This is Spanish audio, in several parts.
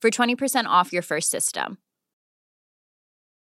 for 20% off your first system.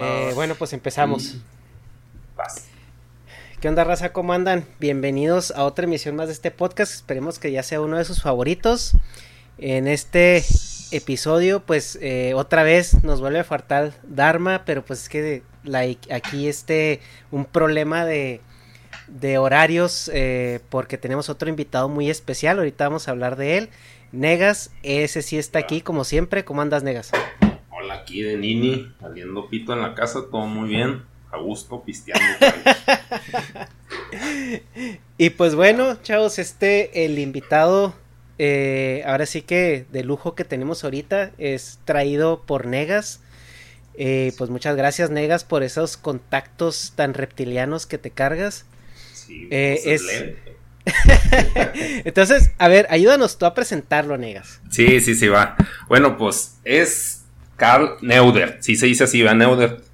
Eh, bueno, pues empezamos. ¿Qué onda, raza? ¿Cómo andan? Bienvenidos a otra emisión más de este podcast. Esperemos que ya sea uno de sus favoritos. En este episodio, pues eh, otra vez nos vuelve a faltar Dharma, pero pues es que aquí este un problema de, de horarios eh, porque tenemos otro invitado muy especial. Ahorita vamos a hablar de él. Negas, ese sí está aquí como siempre. ¿Cómo andas, Negas? Aquí de Nini, saliendo pito en la casa, todo muy bien, a gusto, pisteando. y pues bueno, chavos, este, el invitado, eh, ahora sí que de lujo que tenemos ahorita, es traído por Negas. Eh, pues muchas gracias, Negas, por esos contactos tan reptilianos que te cargas. Sí, Eh, es-. Entonces, a ver, ayúdanos tú a presentarlo, Negas. sí, sí, sí, va. Bueno, pues es Carl Neudert, sí se dice así, va Neudert,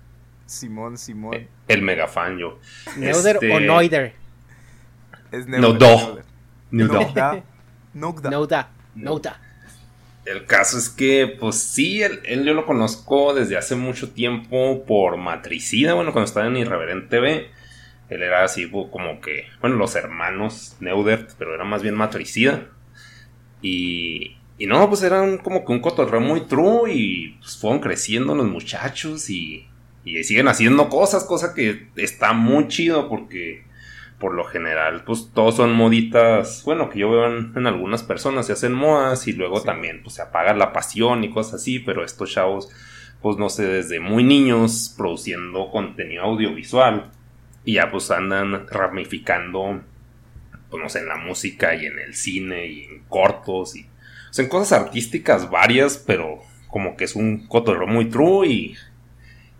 Simón, Simón. el mega fan yo. Neuder Este, o Noider. Es No, Neuder, do. Neuder. Neuder. Nogda. Nogda. Nouda. Nouda. El caso es que, pues sí, él, él yo lo conozco desde hace mucho tiempo por Matricida, bueno, cuando estaba en Irreverente TV. Él era así como que, bueno, los hermanos Neudert, pero era más bien Matricida. Y, y no, pues eran como que un cotorreo muy true y pues fueron creciendo los muchachos y, y siguen haciendo cosas, cosa que está muy chido porque por lo general, pues todos son moditas, bueno, que yo veo en, en algunas personas se hacen modas y luego también pues se apaga la pasión y cosas así, pero estos chavos, pues no sé, desde muy niños produciendo contenido audiovisual y ya pues andan ramificando, pues no sé, en la música y en el cine y en cortos y, sea, en cosas artísticas varias, pero como que es un cotorreo muy true y,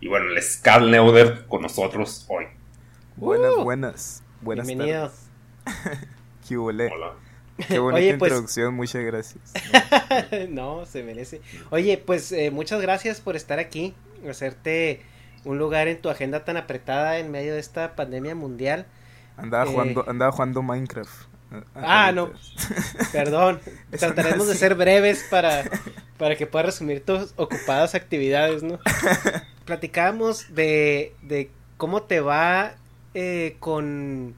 y bueno, el Scal Neuder con nosotros hoy. Buenas, Uh. buenas. Buenas Bienvenido. tardes. ¿Qué? Hola. Qué bonita Oye, pues- introducción, muchas gracias. no, se merece. Oye, pues eh, muchas gracias por estar aquí, hacerte un lugar en tu agenda tan apretada en medio de esta pandemia mundial. Andaba, Eh. jugando, andaba jugando Minecraft. Ah, no. ahorita. Perdón, no trataremos de ser breves para, para que puedas resumir tus ocupadas actividades, ¿no? Platicábamos de, de cómo te va eh, con,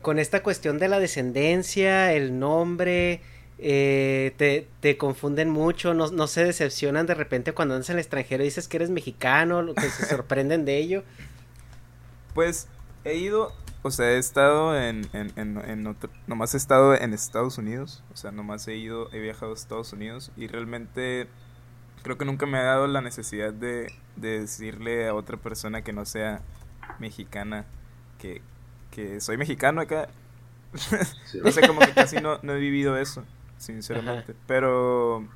con esta cuestión de la descendencia, el nombre, eh, te, te confunden mucho, no, no se decepcionan de repente cuando andas en el extranjero y dices que eres mexicano, lo que se sorprenden de ello. Pues he ido, o sea, he estado en, en, en, en otro, nomás he estado en Estados Unidos, o sea, nomás he ido, he viajado a Estados Unidos y realmente creo que nunca me ha dado la necesidad de, de decirle a otra persona que no sea mexicana que, que soy mexicano acá. no sé, como que casi no, no he vivido eso. sinceramente. Pero,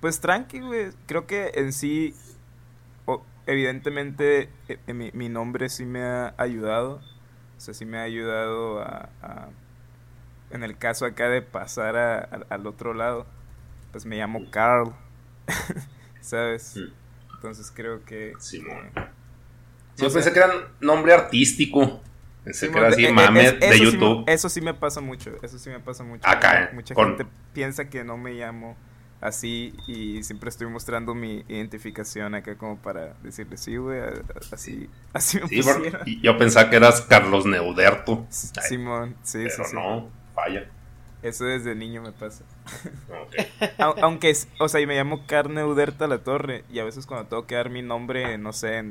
pues tranqui, güey. Creo que en sí, evidentemente, e, e, mi, nombre sí me ha ayudado. O sea, sí me ha ayudado a, en el caso acá de pasar al otro lado, pues me llamo Carl. ¿Sabes? Entonces creo que... Sí, yo pensé que era nombre artístico. Pensé que era así, e, de YouTube. eso sí me pasa mucho. Eso sí me pasa mucho. Acá, Mucha gente piensa que no me llamo así y siempre estoy mostrando mi identificación acá como para decirle sí, güey, así, así me sí, Yo pensaba que eras Carlos Neuderto. Simón, sí, pero sí, no, falla. Eso desde niño me pasa. Aunque, o sea, y me llamo Carne Uderta La Torre. Y a veces cuando tengo que dar mi nombre, no sé,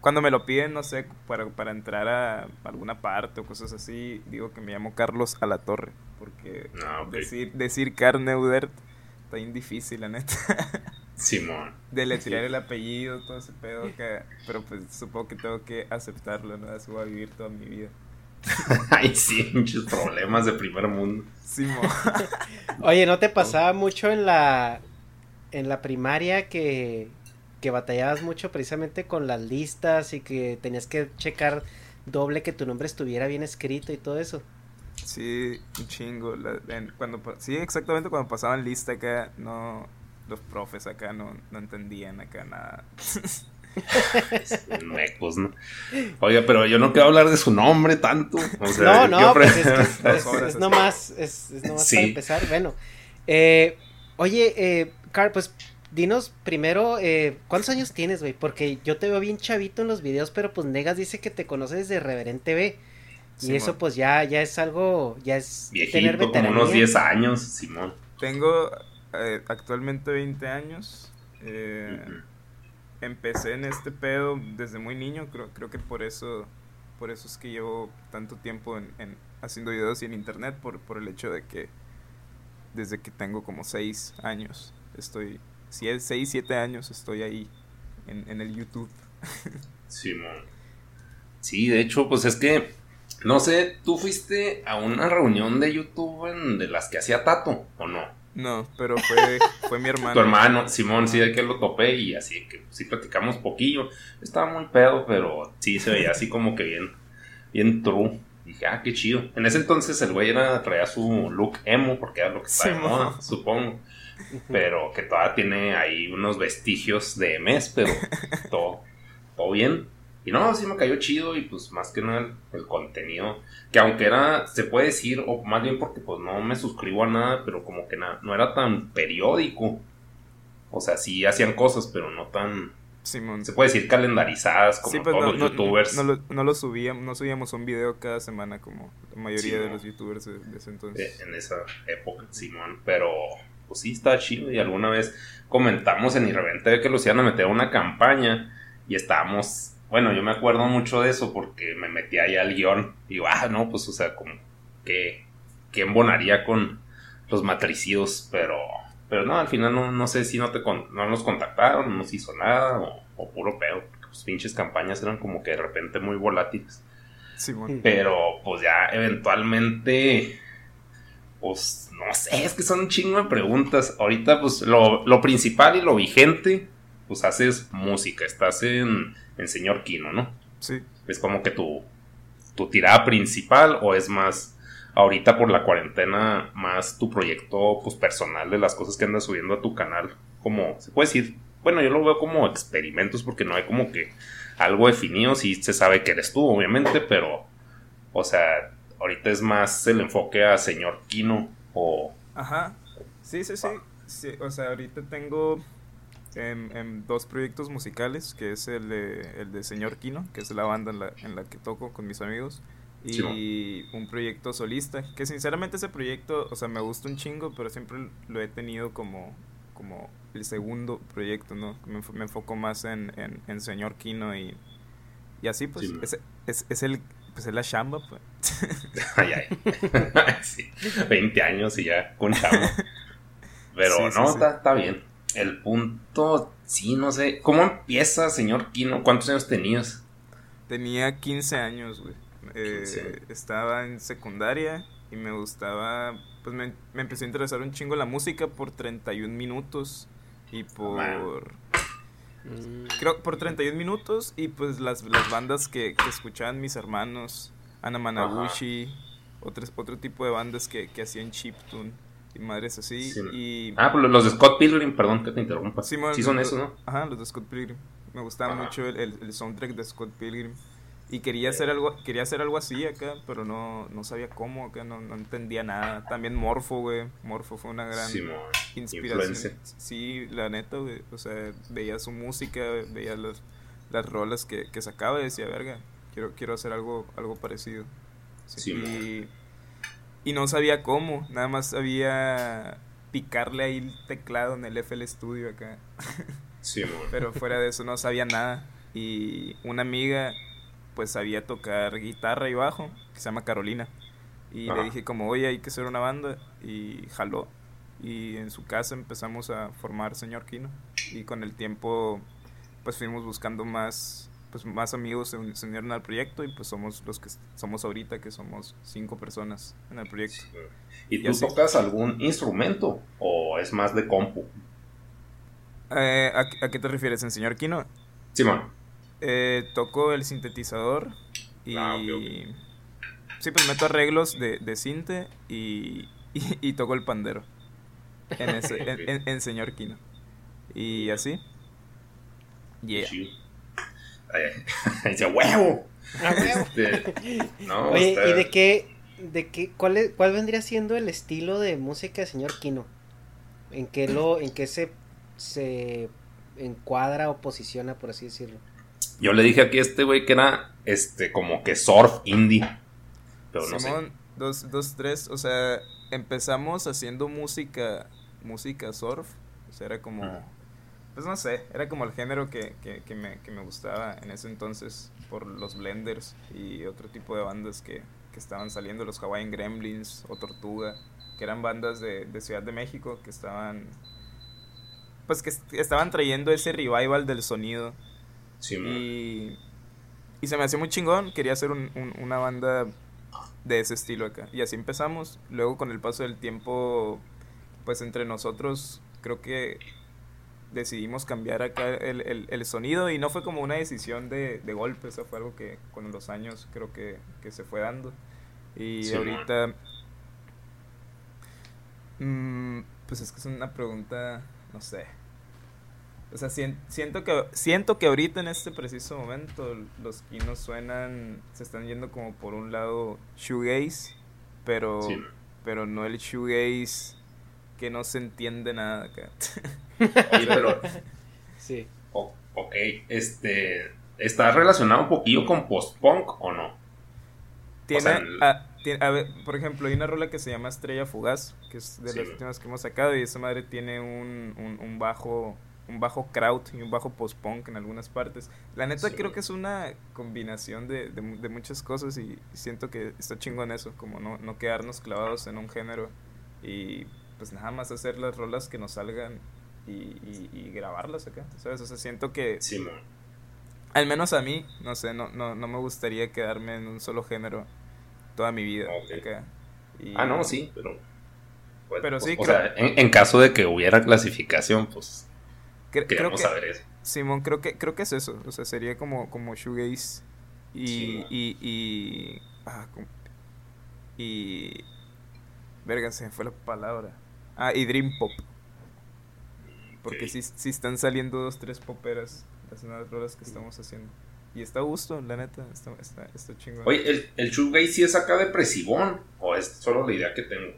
cuando me lo piden, no sé, para, para entrar a alguna parte o cosas así, digo que me llamo Carlos a la Torre. Porque ah, decir, decir Carne Uderta está bien difícil, la neta. Simón. Deletrear el apellido, todo ese pedo. Que, pero pues supongo que tengo que aceptarlo, ¿no? Así voy a vivir toda mi vida. Ay, sí, muchos problemas de primer mundo. Oye, ¿no te pasaba mucho en la en la primaria que, que batallabas mucho precisamente con las listas y que tenías que checar doble que tu nombre estuviera bien escrito y todo eso? Sí, un chingo. cuando, sí, exactamente cuando pasaban lista acá, no, los profes acá no, no entendían acá nada. Mecos, ¿no? Oiga, pero yo no quiero hablar de su nombre tanto. no, no, pues es, es, nomás, es, nomás para empezar. Bueno, eh, oye, eh, Carl, pues dinos primero, eh, ¿cuántos años tienes, güey? Porque yo te veo bien chavito en los videos, pero pues Negas dice que te conoces de Reverente B. Y eso pues ya, ya es algo, ya es Viejito, como unos 10 años, Simón. Tengo eh, actualmente 20 años. Eh, empecé en este pedo desde muy niño, creo, creo que por eso, por eso es que llevo tanto tiempo en, haciendo videos y en internet, por, por el hecho de que desde que tengo como 6 años, estoy, si es 6, 7 años, estoy ahí en, en el YouTube. sí, Sí, de hecho, pues es que, no sé, ¿tú fuiste a una reunión de YouTube en, de las que hacía Tato o no? No, pero fue, fue mi hermano. tu hermano, Simón, sí, de que lo topé y así que sí platicamos poquillo. Estaba muy pedo, pero sí se veía así como que bien, bien true. dije, ah, qué chido. En ese entonces el güey era, traía su look emo, porque era lo que estaba de moda, supongo. Pero que todavía tiene ahí unos vestigios de mes, pero todo, todo bien. Y no, sí me cayó chido y pues más que nada el, contenido, que aunque era, se puede decir, o más bien porque pues no me suscribo a nada, pero como que nada, no era tan periódico. O sea, sí hacían cosas, pero no tan... Simón. Se puede decir calendarizadas como pues, todos los youtubers. No, lo, no, lo, subíamos, no subíamos un video cada semana como la mayoría de los youtubers de, ese entonces. En esa época, Simón. Pero pues sí está chido y alguna vez comentamos en Irrevente que los iban a meter una campaña y estábamos bueno, yo me acuerdo mucho de eso porque me metí ahí al guion y digo, ah, no, pues, o sea, como que, que embonaría con los matricidos, pero, pero no, al final no, no sé si no te no nos contactaron, no nos hizo nada o, puro pedo, porque pues pinches campañas eran como que de repente muy volátiles. Sí, Pero pues ya eventualmente, pues no sé, es que son un chingo de preguntas. Ahorita pues lo, lo principal y lo vigente, pues haces música, estás en en Señor Kino, ¿no? Sí. Es como que tu, tu tirada principal o es más ahorita por la cuarentena más tu proyecto pues personal de las cosas que andas subiendo a tu canal, como se puede decir, bueno, yo lo veo como experimentos porque no hay como que algo definido, sí se sabe que eres tú, obviamente, pero o sea, ahorita es más el enfoque a señor Kino o Ajá. Sí, sí, sí. sí o sea, ahorita tengo en, dos proyectos musicales, que es el de, el de Señor Kino, que es la banda en la, en la que toco con mis amigos, y un proyecto solista, que sinceramente ese proyecto, o sea, me gusta un chingo, pero siempre lo he tenido como, como el segundo proyecto, ¿no? Me, me enfoco más en, en, Señor Kino y, y así, pues, es, es, es, el... Pues es la chamba, pues. ay, ay. 20 años y ya con chamba. Pero no, está bien el punto, sí, no sé. ¿Cómo empieza, señor Kino? ¿Cuántos años tenías? Tenía 15 años, güey. Eh, estaba en secundaria y me gustaba, pues me, me empezó a interesar un chingo la música por 31 minutos y por... Creo por 31 minutos y pues las, las bandas que, que escuchaban mis hermanos, Ana Managuchi, otros, otro tipo de bandas que, que hacían chiptune y madres así. y... Ah, pues los de Scott Pilgrim, perdón que te interrumpa. Sí, son esos, ¿no? Ajá, los de Scott Pilgrim. Me gustaba mucho el, el, soundtrack de Scott Pilgrim. Y quería hacer algo, quería hacer algo así acá, pero no, no sabía cómo acá, no, no entendía nada. También Morfo, güey. Morfo fue una gran inspiración. Sí, la neta, güey. O sea, veía su música, veía las, las rolas que, que sacaba y decía, verga, quiero, quiero hacer algo, algo parecido. Sí, y, y no sabía cómo, nada más sabía picarle ahí el teclado en el FL Studio acá. Sí, Pero fuera de eso no sabía nada. Y una amiga pues sabía tocar guitarra y bajo, que se llama Carolina. Y le dije como, oye, hay que hacer una banda. Y jaló. Y en su casa empezamos a formar Señor Kino. Y con el tiempo pues fuimos buscando más pues más amigos se, unieron al proyecto y pues somos los que somos ahorita que somos cinco personas en el proyecto. ¿Y tú tocas algún instrumento o es más de compu? Eh, ¿a, qué te refieres, en señor Kino? Sí, eh, toco el sintetizador y... Ah, sí, pues meto arreglos de, de cinte y, y, toco el pandero en, ese, en, señor Kino. Y así. Yeah. Dice, huevo. Este, Oye, ¿y de qué, de qué, cuál, cuál vendría siendo el estilo de música de señor Kino? ¿En qué lo, en qué se, se encuadra o posiciona, por así decirlo? Yo le dije aquí a este güey que era, este, como que surf indie. Pero no Simón, dos, dos, tres, o sea, empezamos haciendo música, música surf, o sea, era como pues no sé, era como el género que, que, me, que, me, gustaba en ese entonces por los blenders y otro tipo de bandas que, que estaban saliendo, los Hawaiian Gremlins o Tortuga, que eran bandas de, de Ciudad de México que estaban pues que estaban trayendo ese revival del sonido. Sí, y, y se me hacía muy chingón, quería hacer un, una banda de ese estilo acá. Y así empezamos. Luego con el paso del tiempo, pues entre nosotros, creo que decidimos cambiar acá el, el, sonido y no fue como una decisión de, de golpe, eso fue algo que con los años creo que, que se fue dando. Y ahorita... Mm, pues es que es una pregunta, no sé. O sea, siento que, siento que ahorita en este preciso momento los kinos suenan, se están yendo como por un lado shoegaze, pero, pero no el shoegaze que no se entiende nada acá. sí. ok, este. ¿Está relacionado un poquillo con post-punk o no? Tiene, a, ver, por ejemplo, hay una rola que se llama Estrella Fugaz, que es de las últimas que hemos sacado, y esa madre tiene un, un, bajo un bajo kraut y un bajo post-punk en algunas partes. La neta creo que es una combinación de, de, muchas cosas y siento que está chingón eso, como no, no quedarnos clavados en un género y pues nada más hacer las rolas que nos salgan y, y, grabarlas acá, ¿sabes? O sea, siento que... Sí, Al menos a mí, no sé, no, no, no me gustaría quedarme en un solo género toda mi vida. ah, no, sí, pero... Pero sí, o sea, en, caso de que hubiera clasificación, pues... creo que, saber eso. Simón, creo que, creo que es eso. O sea, sería como, como shoegaze y... y, y, ah, y... Verga, se me fue la palabra. Ah, y Dream Pop. Porque si, si están saliendo dos, tres poperas las nuevas rolas que estamos haciendo. Y está a gusto, la neta, está, está, está chingón. Oye, ¿el, el shoegaze sí es acá depresivón? ¿O es solo la idea que tengo?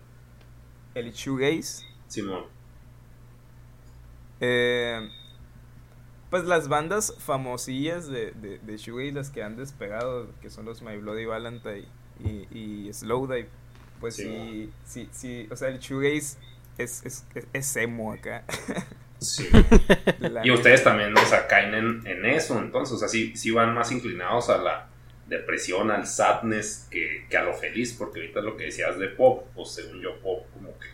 ¿El shoegaze? Simón. Eh, pues las bandas famosillas de, de, de shoegaze, las que han despegado, que son los My Bloody Valentine y, y Slowdive, pues sí, sí, sí, o sea, el shoegaze es, es, es emo acá. Sí. y ustedes también, o sea, caen en, eso, entonces, o sea, sí, van más inclinados a la depresión, al sadness, que, a lo feliz, porque ahorita lo que decías de pop, pues según yo, pop como que,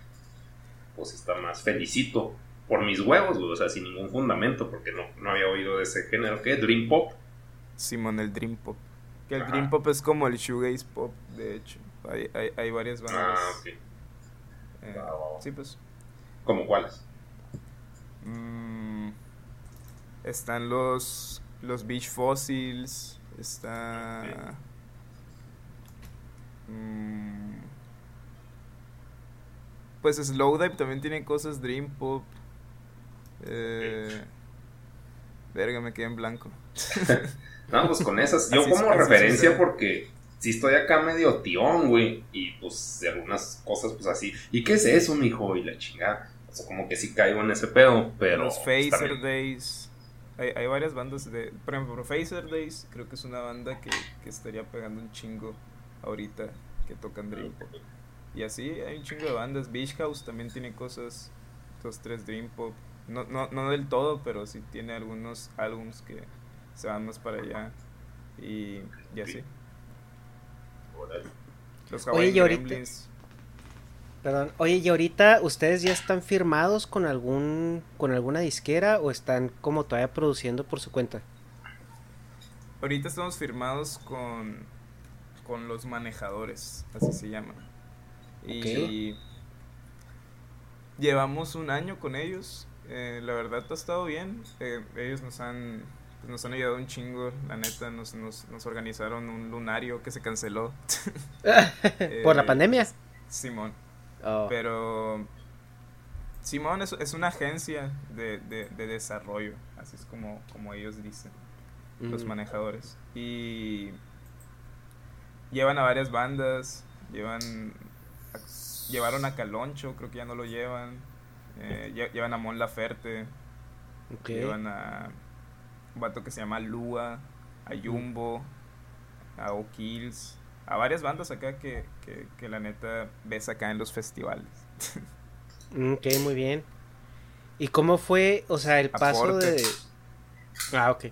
pues está más felicito por mis huevos, o sea, sin ningún fundamento, porque no, no había oído de ese género, ¿qué? Dream Pop. Simón, el Dream Pop. Que el Dream Pop es como el shoegaze pop, de hecho. Hay, hay, hay varias bandas. Ah, ok. Eh, sí, pues. ¿Cómo cuáles? Mm, están los, los Beach Fossils. Está. Mm, pues Slowdive también tiene cosas Dream Pop. Eh, verga, me quedé en blanco. No, pues con esas. Yo Así- como referencia porque si estoy acá medio tión, güey. Y pues de algunas cosas, pues así. ¿Y qué es eso, mijo? Y la chingada. O sea, como que sí caigo en ese pedo, pero. los pues, Phaser también- Days. Hay, hay varias bandas de. Por ejemplo, Phaser Days creo que es una banda que, que estaría pegando un chingo ahorita que tocan Dream Pop. Y así hay un chingo de bandas. Beach House también tiene cosas. Dos, tres Dream Pop. No, no, no del todo, pero sí tiene algunos álbums que se van más para allá. Y, y así. Los Oye, y ahorita- Gremlins. Perdón. Oye, ¿y ahorita ustedes ya están firmados con algún con alguna disquera o están como todavía produciendo por su cuenta? Ahorita estamos firmados con, con los manejadores, así se llaman. Y llevamos un año con ellos. eh, la verdad ha estado bien. eh, ellos nos han, pues, nos han ayudado un chingo. La neta, nos, nos, nos organizaron un lunario que se canceló. ¿Por la Eh, pandemia? Simón. Oh, Pero Simón es, es una agencia de, de, de desarrollo, así es como, como ellos dicen los mm. manejadores. Y llevan a varias bandas, llevan a- llevaron a Caloncho, creo que ya no lo llevan. eh, lle- llevan a Mon Laferte, Ok. llevan a un vato que se llama Lua, a Jumbo, a O'Kills, a varias bandas acá que, que, que la neta ves acá en los festivales. Mm, Ok, muy bien. ¿Y cómo fue, o sea, el paso de... Ah, ok.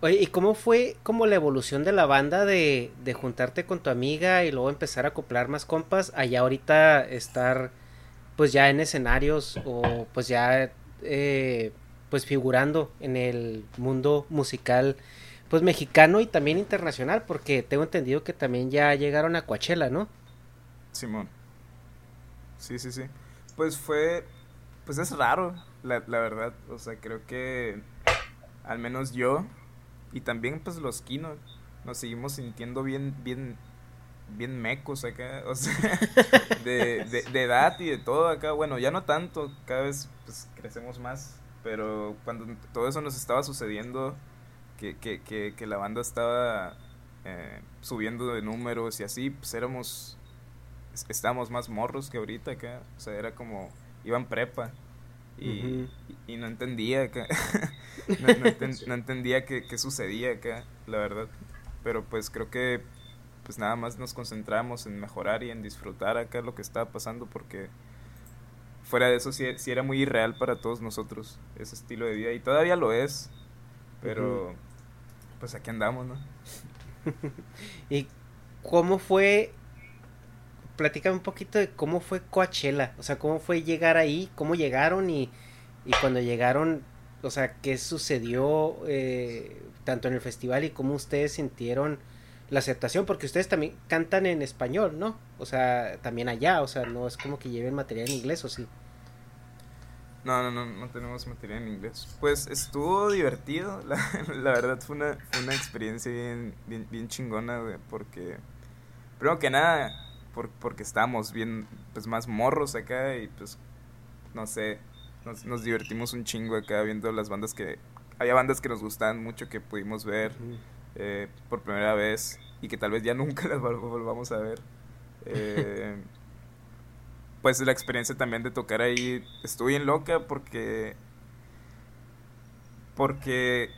Oye, ¿y cómo fue como la evolución de la banda de, de juntarte con tu amiga y luego empezar a acoplar más compas allá ahorita estar pues ya en escenarios o pues ya eh, pues figurando en el mundo musical pues mexicano y también internacional porque tengo entendido que también ya llegaron a Coachella, ¿no? Simón. Sí, sí, sí. Pues fue, pues es raro, la, la verdad. O sea, creo que al menos yo y también pues los Kino nos seguimos sintiendo bien, bien, bien mecos acá. O sea, de, de, de edad y de todo acá. Bueno, ya no tanto, cada vez pues crecemos más. Pero cuando todo eso nos estaba sucediendo, que, que, que, que la banda estaba eh, subiendo de números y así, pues éramos es- estábamos más morros que ahorita acá. O sea, era como, iban prepa. Y, Ujú. y, y no entendía acá. no, no enten- no entendía qué, qué sucedía acá, la verdad. Pero pues creo que pues nada más nos concentramos en mejorar y en disfrutar acá lo que estaba pasando porque fuera de eso sí, sí era muy irreal para todos nosotros ese estilo de vida y todavía lo es. Pero pues aquí andamos, ¿no? ¿Y cómo fue? Platícame un poquito de cómo fue Coachella, o sea, cómo fue llegar ahí, cómo llegaron y, y cuando llegaron, o sea, qué sucedió eh, tanto en el festival y cómo ustedes sintieron la aceptación, porque ustedes también cantan en español, ¿no? O sea, también allá, o sea, no es como que lleven material en inglés, ¿o sí? No, no, no, no tenemos material en inglés. Pues estuvo divertido, la, la verdad fue una, fue una experiencia bien, bien, bien chingona, güey, porque, primero que nada, por, porque estábamos bien, pues más morros acá y pues, no sé, nos, nos divertimos un chingo acá viendo las bandas que, había bandas que nos gustaban mucho que pudimos ver eh, por primera vez y que tal vez ya nunca las vol- volvamos a ver. Eh, pues la experiencia también de tocar ahí estuvo bien loca porque porque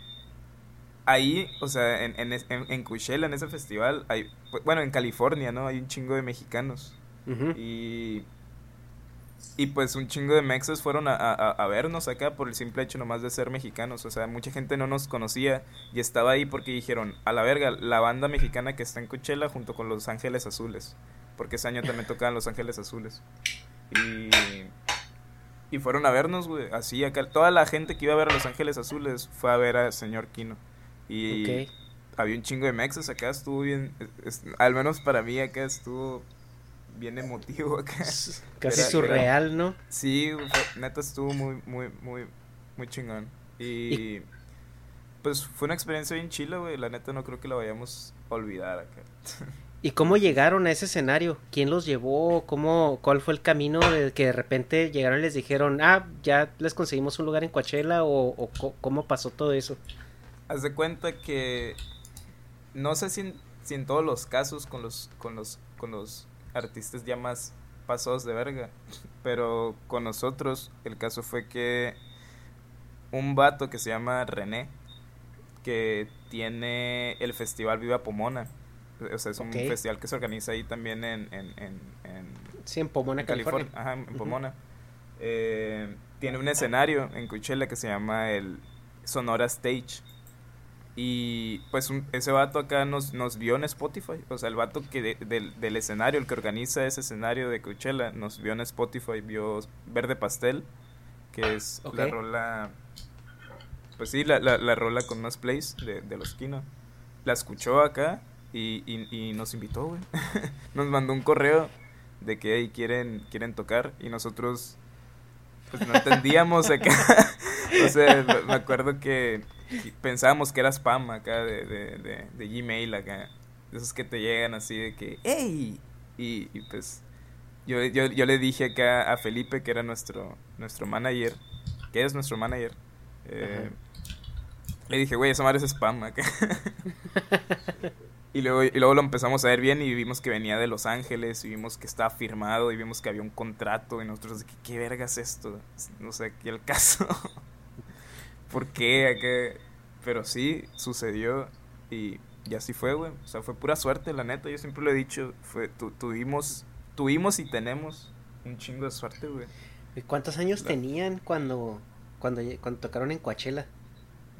ahí, o sea, en, en, en, en Coachella, en ese festival, hay, bueno, en California, ¿no? Hay un chingo de mexicanos Ujú. y y pues un chingo de mexas fueron a, a, a vernos acá por el simple hecho nomás de ser mexicanos. O sea, mucha gente no nos conocía y estaba ahí porque dijeron, a la verga, la banda mexicana que está en Coachella junto con Los Ángeles Azules. Porque ese año también tocaban Los Ángeles Azules. Y, y fueron a vernos, güey. Así acá. Toda la gente que iba a ver a Los Ángeles Azules fue a ver al señor Kino. Y Ok. había un chingo de mexas acá, estuvo bien, al menos para mí acá estuvo bien emotivo acá. Casi surreal, ¿no? Sí, neta estuvo muy, muy, muy, muy chingón. Y, pues fue una experiencia bien chila, güey, la neta no creo que la vayamos a olvidar acá. ¿Y cómo llegaron a ese escenario? ¿Quién los llevó? ¿Cómo, ¿Cuál fue el camino de que de repente llegaron y les dijeron, ah, ya les conseguimos un lugar en Coachella? ¿O, cómo pasó todo eso? Haz de cuenta que no sé si en, si en, todos los casos con los, con los, con los artistas ya más pasados de verga, pero con nosotros el caso fue que un vato que se llama René, que tiene el festival Viva Pomona, o sea, es un festival que se organiza ahí también en... en, en, sí, en Pomona, California. Ajá, en Pomona. Eh, tiene un escenario en Coachella que se llama el Sonora Stage. Y pues ese vato acá nos, nos vio en Spotify. O sea, el vato que del escenario, el que organiza ese escenario de Coachella, nos vio en Spotify, vio Verde Pastel, que es la rola... Pues sí, la, la, rola con más plays de, de los Kino. La escuchó acá y, y, nos invitó, güey. nos mandó un correo de que ahí quieren, quieren tocar y nosotros pues no entendíamos acá. o sea, me acuerdo que pensábamos que era spam acá de, de, de, Gmail acá. De esos que te llegan así de que, ¡Ey! Y, y pues yo, yo, yo, le dije acá a Felipe, que era nuestro, nuestro manager, que es nuestro manager. Eh, le dije, güey, esa madre es spam acá. Y luego, y luego lo empezamos a ver bien y vimos que venía de Los Ángeles y vimos que estaba firmado y vimos que había un contrato y nosotros de que qué verga es esto. No sé, aquí el caso. ¿Por qué? Pero sí, sucedió y, y así fue, güey. O sea, fue pura suerte, la neta. Yo siempre lo he dicho. Fue, tuvimos, tuvimos y tenemos un chingo de suerte, güey. ¿Y cuántos años tenían cuando, cuando, cuando tocaron en Coachella?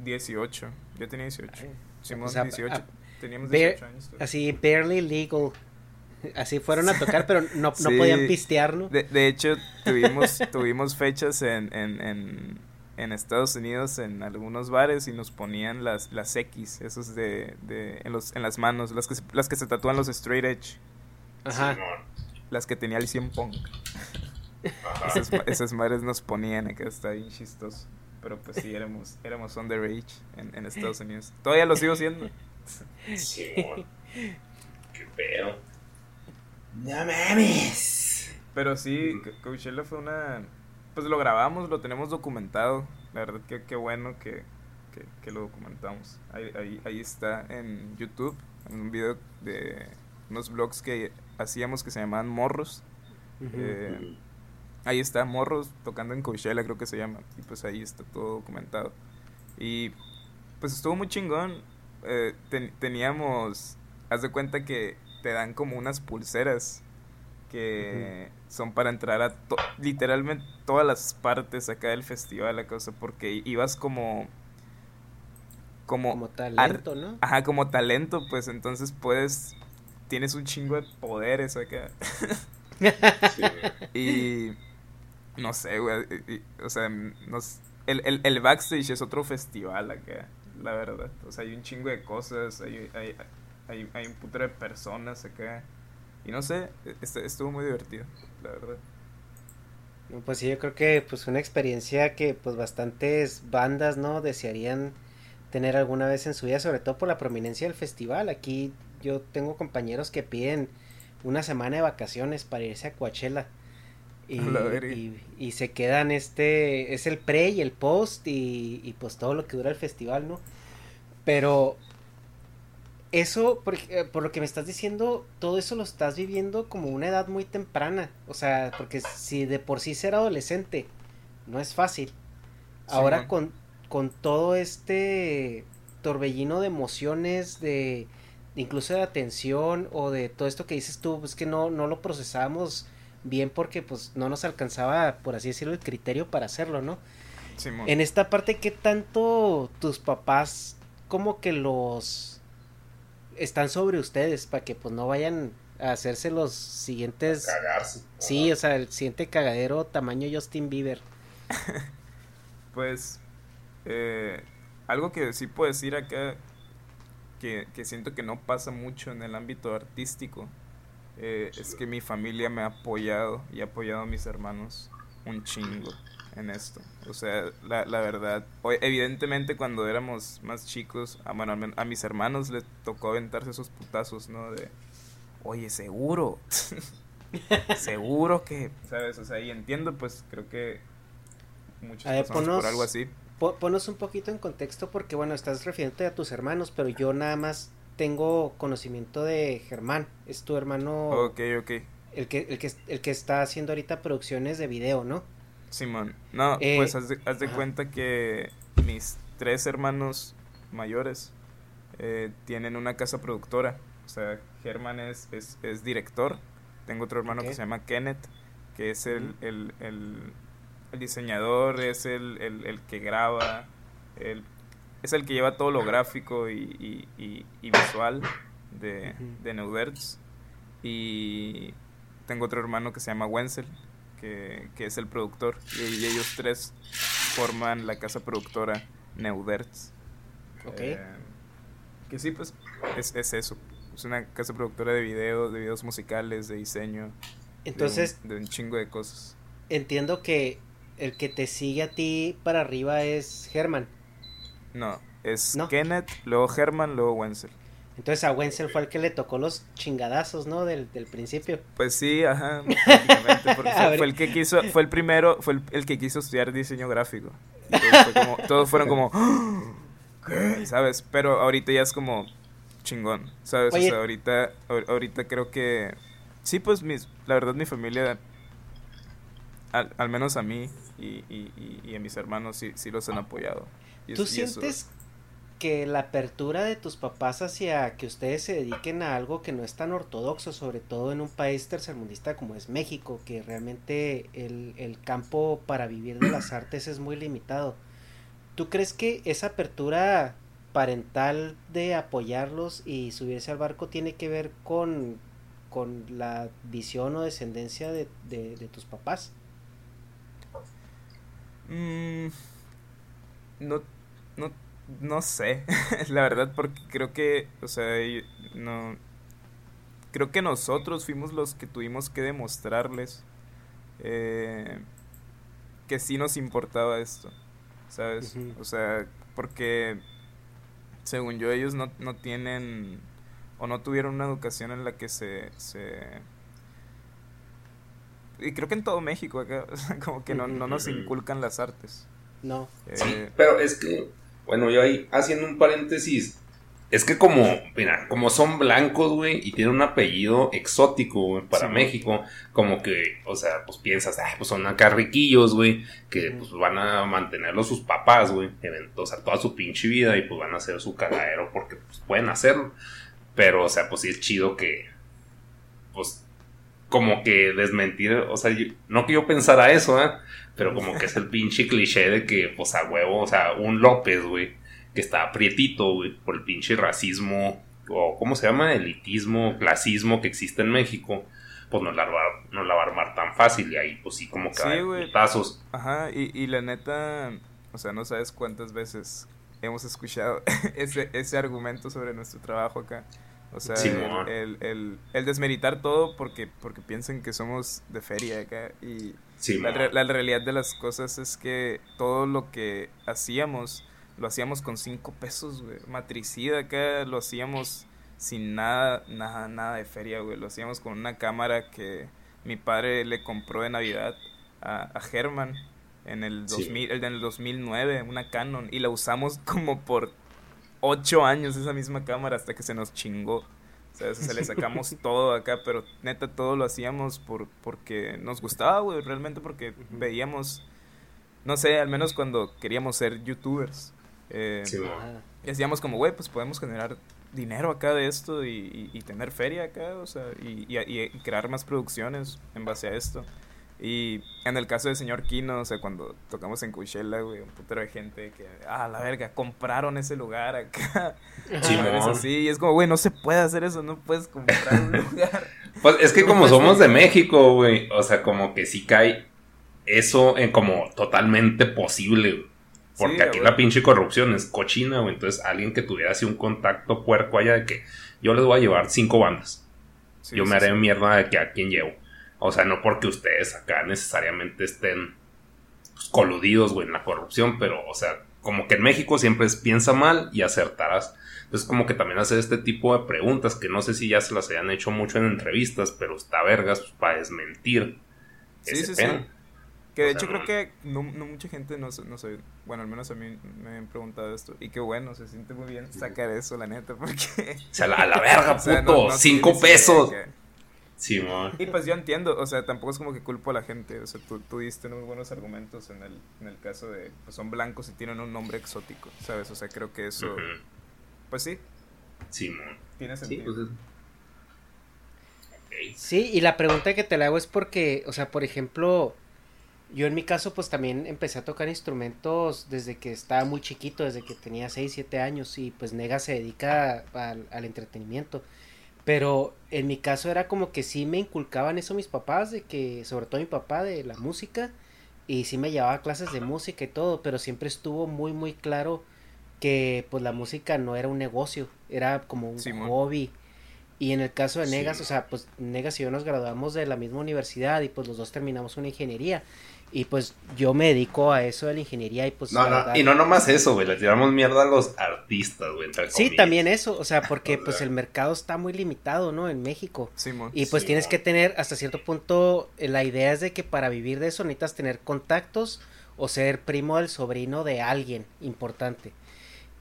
18. Yo tenía 18. Simón, 18. Teníamos Así, barely legal. Así fueron a tocar, pero no, no podían pistear, ¿no? De, hecho, tuvimos, tuvimos fechas en, en, en, Estados Unidos en algunos bares y nos ponían las, las X, esos de, de en, los, en las manos, las que, las que se tatúan los straight edge. Ajá. Las que tenía el 100 punk. Esas, esas madres nos ponían acá, está bien chistoso. Pero pues sí, éramos, éramos underage en, en Estados Unidos. Todavía lo sigo siendo. Sí, Qué pedo. No mames. Pero sí, Coachella fue una. Pues lo grabamos, lo tenemos documentado. La verdad que qué bueno que, que, lo documentamos. Ahí, ahí, ahí está en YouTube, en un video de unos vlogs que hacíamos que se llamaban Morros. Eh, ahí está, Morros tocando en Coachella, creo que se llama. Y pues ahí está todo documentado. Y pues estuvo muy chingón eh, teníamos, haz de cuenta que te dan como unas pulseras que son para entrar a literalmente todas las partes acá del festival, la cosa, porque ibas como... Como, talento, ¿no? Ajá, como talento, pues entonces puedes... Tienes un chingo de poderes acá. y... No sé, güey. o sea, nos, el, el, el backstage es otro festival acá la verdad. O sea, hay un chingo de cosas, hay, hay, hay, hay un puto de personas acá. Y no sé, estuvo muy divertido, la verdad. Pues sí, yo creo que pues una experiencia que pues bastantes bandas, ¿no? Desearían tener alguna vez en su vida, sobre todo por la prominencia del festival. Aquí yo tengo compañeros que piden una semana de vacaciones para irse a Coachella. Y, y, se quedan este, es el pre y el post y, y, pues todo lo que dura el festival, ¿no? Pero eso, por, eh, por, lo que me estás diciendo, todo eso lo estás viviendo como una edad muy temprana, o sea, porque si de por sí ser adolescente no es fácil, ahora con, con todo este torbellino de emociones, de, incluso de atención o de todo esto que dices tú, es que no, no lo procesamos bien porque pues no nos alcanzaba, por así decirlo, el criterio para hacerlo, ¿no? en esta parte, ¿qué tanto tus papás como que los están sobre ustedes para que pues no vayan a hacerse los siguientes... cagarse. Sí, o sea, el siguiente cagadero tamaño Justin Bieber. pues, eh, algo que sí puedo decir acá, que, que siento que no pasa mucho en el ámbito artístico eh, es que mi familia me ha apoyado y ha apoyado a mis hermanos un chingo en esto. O sea, la, la verdad, evidentemente cuando éramos más chicos, a, bueno, a mis hermanos les tocó aventarse esos putazos, ¿no? De, oye, seguro, seguro que, ¿sabes? O sea, y entiendo, pues creo que muchos ver, por algo así. Ponos un poquito en contexto porque, bueno, estás refiriéndote a tus hermanos, pero yo nada más tengo conocimiento de Germán, es tu hermano. Ok, ok. El que, el que, el que está haciendo ahorita producciones de video, ¿no? Simón. No, eh, pues haz de, cuenta que mis tres hermanos mayores eh, tienen una casa productora. O sea, Germán es, es, director. Tengo otro hermano que se llama Kenneth, que es el, el, el, diseñador, es el, el, que graba, el es el que lleva todo lo gráfico y, visual de, de Y tengo otro hermano que se llama Wenzel, que, es el productor. Y, ellos tres forman la casa productora Neudertz. Ok. Eh, que sí, pues es, eso. Es una casa productora de videos, de videos musicales, de diseño. Entonces. De un, chingo de cosas. Entiendo que el que te sigue a ti para arriba es Germán. No, es Kenneth, luego Herman, luego Wenzel. Entonces a Wenzel fue el que le tocó los chingadazos, ¿no? Del, principio. Pues sí, ajá, porque fue, el que quiso, fue el primero, fue el, que quiso estudiar diseño gráfico. todos fueron como, ¿qué? ¿Sabes? Pero ahorita ya es como chingón, ¿sabes? O sea, ahorita, ahorita creo que, sí, pues mis, la verdad mi familia, al, menos a mí y, y, y, a mis hermanos sí, sí los han apoyado. ¿Tú sientes que la apertura de tus papás hacia que ustedes se dediquen a algo que no es tan ortodoxo, sobre todo en un país tercermundista como es México, que realmente el, el campo para vivir de las artes es muy limitado? ¿Tú crees que esa apertura parental de apoyarlos y subirse al barco tiene que ver con, con la visión o descendencia de, de, tus papás? Mm, no no, no sé, la verdad, porque creo que, o sea, no, creo que nosotros fuimos los que tuvimos que demostrarles eh, que sí nos importaba esto, ¿sabes? O sea, porque según yo ellos no, no tienen o no tuvieron una educación en la que se, se y creo que en todo México acá, como que no, no nos inculcan las artes. No. Eh, pero es que bueno, yo ahí haciendo un paréntesis. Es que como, mira, como son blancos, güey, y tienen un apellido exótico, güey, para México, como que, o sea, pues piensas, ay, pues son acá riquillos, güey, que pues van a mantenerlo sus papás, güey, o sea, toda su pinche vida y pues van a hacer su cagadero porque pues pueden hacerlo. Pero, o sea, pues sí es chido que, pues, como que desmentir, o sea, no que yo pensara eso, ¿eh? Pero como que es el pinche cliché de que, pues a huevo, o sea, un López, güey, que está aprietito, güey, por el pinche racismo, o ¿cómo se llama? Elitismo, clasismo que existe en México, pues no la, va, no la va a armar tan fácil y ahí, pues sí, como que sí, tazos. Ajá, y, y la neta, o sea, no sabes cuántas veces hemos escuchado ese, ese argumento sobre nuestro trabajo acá. O sea, el, el, el, desmeritar todo porque, porque piensan que somos de feria acá. Y la, la, realidad de las cosas es que todo lo que hacíamos, lo hacíamos con cinco pesos, güey. Matricida acá lo hacíamos sin nada, nada, nada de feria, güey. Lo hacíamos con una cámara que mi padre le compró de Navidad a, a Herman en el, 2000, en el 2009, una Canon. Y la usamos como por ocho años esa misma cámara hasta que se nos chingó. O sea, se le sacamos todo acá, pero neta todo lo hacíamos por porque nos gustaba, güey, realmente porque veíamos, no sé, al menos cuando queríamos ser youtubers. Eh, y hacíamos como, güey, pues podemos generar dinero acá de esto y, y, tener feria acá, o sea, y, y, crear más producciones en base a esto. Y en el caso del señor Kino, o sea, cuando tocamos en Coachella, güey, un putero de gente que, ah, la verga, compraron ese lugar acá. Sí, es así, y es como, güey, no se puede hacer eso, no puedes comprar un lugar. Pues es que como somos de México, güey, o sea, como que sí cae eso en como totalmente posible, Porque aquí la pinche corrupción es cochina, güey. Entonces, alguien que tuviera así un contacto puerco allá de que yo les voy a llevar cinco bandas. yo me haré mierda de que a quién llevo. O sea, no porque ustedes acá necesariamente estén pues, coludidos, güey, en la corrupción, pero, o sea, como que en México siempre es piensa mal y acertarás. Entonces, como que también hacer este tipo de preguntas que no sé si ya se las hayan hecho mucho en entrevistas, pero está vergas pues, para desmentir. Sí, sí, sí. Que de hecho creo que no, mucha gente no, no sé, bueno, al menos a mí me han preguntado esto. Y qué bueno, se siente muy bien sacar eso, la neta, porque... O sea, la, la verga, puto, cinco pesos. Sí, Y pues yo entiendo, o sea, tampoco es como que culpo a la gente, o sea, tú, tú diste muy buenos argumentos en el, en el caso de, pues son blancos y tienen un nombre exótico, ¿sabes? O sea, creo que eso, pues sí. Sí, Tiene sentido. Sí, pues sí, y la pregunta que te la hago es porque, o sea, por ejemplo, yo en mi caso pues también empecé a tocar instrumentos desde que estaba muy chiquito, desde que tenía 6, 7 años y pues Nega se dedica al, entretenimiento. Pero en mi caso era como que sí me inculcaban eso mis papás, de que, sobre todo mi papá, de la música, y sí me llevaba clases de música y todo, pero siempre estuvo muy, muy claro que pues la música no era un negocio, era como un hobby. Y en el caso de Negas, o sea, pues Negas y yo nos graduamos de la misma universidad y pues los dos terminamos una ingeniería. Y pues yo me dedico a eso de la ingeniería y pues... No, no, y no nomás eso, güey, le tiramos mierda a los artistas, güey. Sí, también eso, o sea, porque pues el mercado está muy limitado, ¿no? En México. Sí, y pues tienes que tener, hasta cierto punto, eh, la idea es de que para vivir de eso necesitas tener contactos o ser primo del sobrino de alguien importante.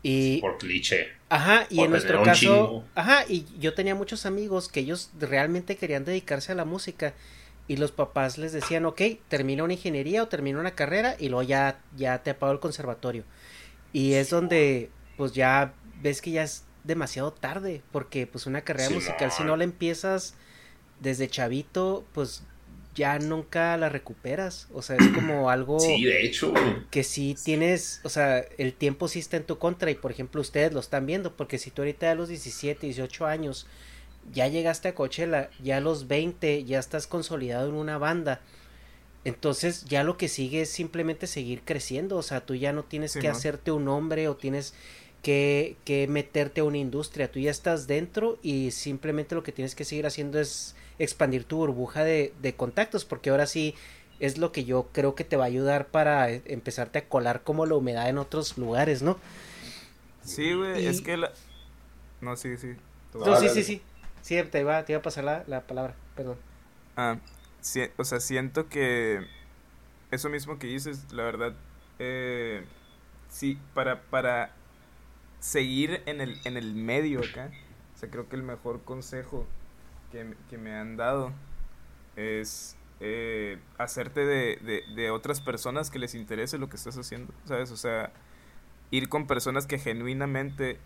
Y... Por cliché. Ajá, y en nuestro caso... Ajá, y yo tenía muchos amigos que ellos realmente querían dedicarse a la música y los papás les decían, ok, termina una ingeniería o termina una carrera y luego ya, ya te apago el conservatorio. Y es donde pues ya ves que ya es demasiado tarde, porque pues una carrera musical si no la empiezas desde chavito, pues ya nunca la recuperas. O sea, es como algo. Sí, de hecho. Que si tienes. O sea, el tiempo sí está en tu contra. Y por ejemplo, ustedes lo están viendo. Porque si tú ahorita a los 17, 18 años ya llegaste a Coachella, ya a los 20 ya estás consolidado en una banda. Entonces ya lo que sigue es simplemente seguir creciendo, o sea, tú ya no tienes que hacerte un nombre o tienes que, que meterte a una industria, tú ya estás dentro y simplemente lo que tienes que seguir haciendo es expandir tu burbuja de, de contactos, porque ahora sí es lo que yo creo que te va a ayudar para e, empezarte a colar como la humedad en otros lugares, ¿no? Sí, güey, es que la... No, sí, sí. No, sí, sí, sí. Sí, te iba, te iba a pasar la, la palabra, perdón. Ah, o sea, siento que eso mismo que dices, la verdad, eh, sí, para, para seguir en el, en el medio acá, o sea, creo que el mejor consejo que, que me han dado es eh, hacerte de, de, de, otras personas que les interese lo que estás haciendo, ¿sabes? O sea, ir con personas que genuinamente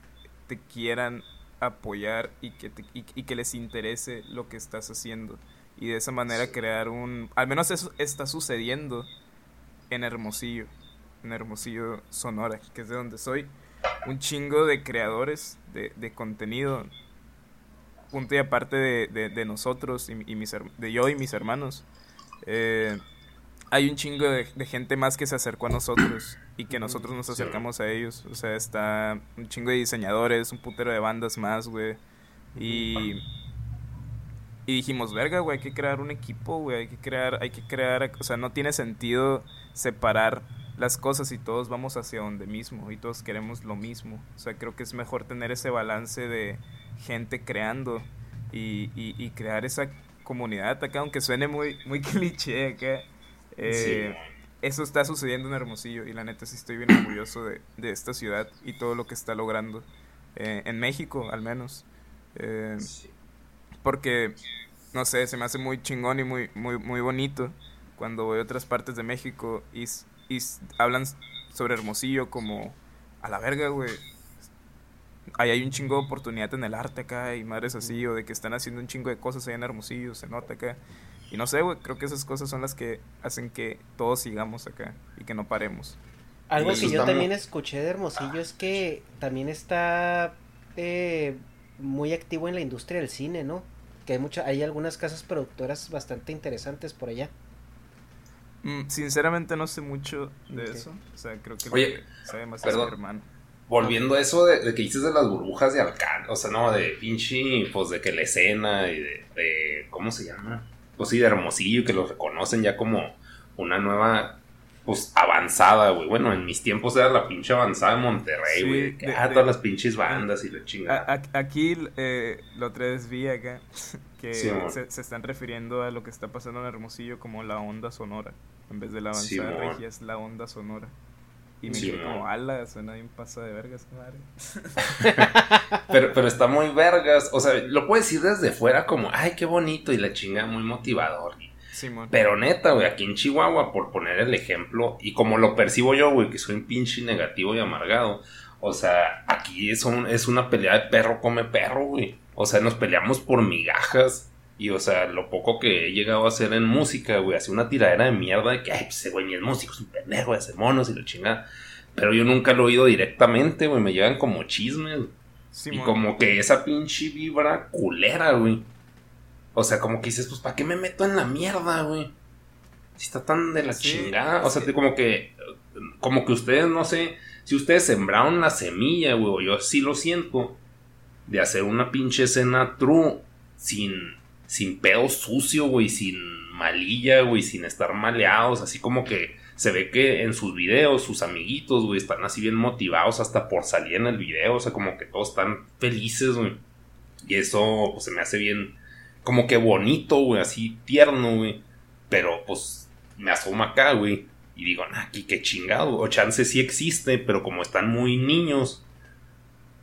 te quieran apoyar y que, y, que les interese lo que estás haciendo. Y de esa manera crear un... Al menos eso está sucediendo en Hermosillo, en Hermosillo, Sonora, que es de donde soy. Un chingo de creadores de, de contenido, punto y aparte de, de, nosotros, y, mis, de yo y mis hermanos. Eh, hay un chingo de, gente más que se acercó a nosotros y que nosotros nos acercamos a ellos. O sea, está un chingo de diseñadores, un putero de bandas más, güey. Y, y dijimos, verga, güey, hay que crear un equipo, güey, hay que crear, hay que crear, o sea, no tiene sentido separar las cosas y todos vamos hacia donde mismo y todos queremos lo mismo. O sea, creo que es mejor tener ese balance de gente creando y, y, crear esa comunidad acá, aunque suene muy, muy cliché acá eh, eso está sucediendo en Hermosillo y la neta sí estoy bien orgulloso de, esta ciudad y todo lo que está logrando. Eh, en México, al menos. Eh, porque, no sé, se me hace muy chingón y muy, muy, muy bonito cuando voy a otras partes de México y, y hablan sobre Hermosillo como a la verga, güey. Ahí hay un chingo de oportunidad en el arte acá y madres así, o de que están haciendo un chingo de cosas ahí en Hermosillo, se nota acá. Y no sé, güey, creo que esas cosas son las que hacen que todos sigamos acá y que no paremos. Algo que yo también escuché de Hermosillo es que también está eh, muy activo en la industria del cine, ¿no? Que hay, mucha, hay algunas casas productoras bastante interesantes por allá. Mm, sinceramente no sé mucho de eso. O sea, creo que Oye, sabe más mi hermano. Volviendo a eso de, de que dices de las burbujas de alcance, o sea, no, de pinche, pues de que la escena y de, de- ¿cómo se llama? Pues sí, de Hermosillo, que los reconocen ya como una nueva, pues avanzada, güey. Bueno, en mis tiempos era la pinche avanzada de Monterrey, Sí, güey. que de- ah, de- todas las pinches bandas y la chingada. Aquí, eh, la otra vez vi acá que Sí, se, se están refiriendo a lo que está pasando en Hermosillo como la onda sonora. En vez de la Sí, avanzada amor. regia es la onda sonora. Y me Sí, quedé como, ala, suena bien pasa de vergas, madre. Pero, pero está muy O sea, lo puedes decir desde fuera como, ay, qué bonito y la chinga muy motivador. Simón. Pero neta, güey, aquí en Chihuahua, por poner el ejemplo, y como lo percibo yo, güey, que soy un pinche negativo y amargado. O sea, aquí es, un- es una pelea de perro come perro, güey. O sea, nos peleamos por migajas. Y, o sea, lo poco que he llegado a hacer en música, güey, hace una tiradera de mierda de que, ay, pues ese güey ni es músico, es un pendejo, hace monos y la chingada. Pero yo nunca lo he oído directamente, güey, me llegan como chismes. Y como que esa pinche vibra culera, güey. O sea, como que dices, pues, ¿para qué me meto en la mierda, güey? Si está tan de la Sí, chingada. O sea, sí. como que. Como que ustedes, no sé. Si ustedes sembraron la semilla, güey. Yo sí lo siento. De hacer una pinche escena true. Sin. Sin pedo sucio, güey. Sin malilla, güey. Sin estar maleados. Así como que. Se ve que en sus videos, sus amiguitos, güey, están así bien motivados hasta por salir en el video. O sea, como que todos están felices, güey. Y eso, pues, se me hace bien, como que bonito, güey, así tierno, güey. Pero, pues, me asoma acá, güey. Y digo, nah, aquí qué chingado. O chance sí existe, pero como están muy niños,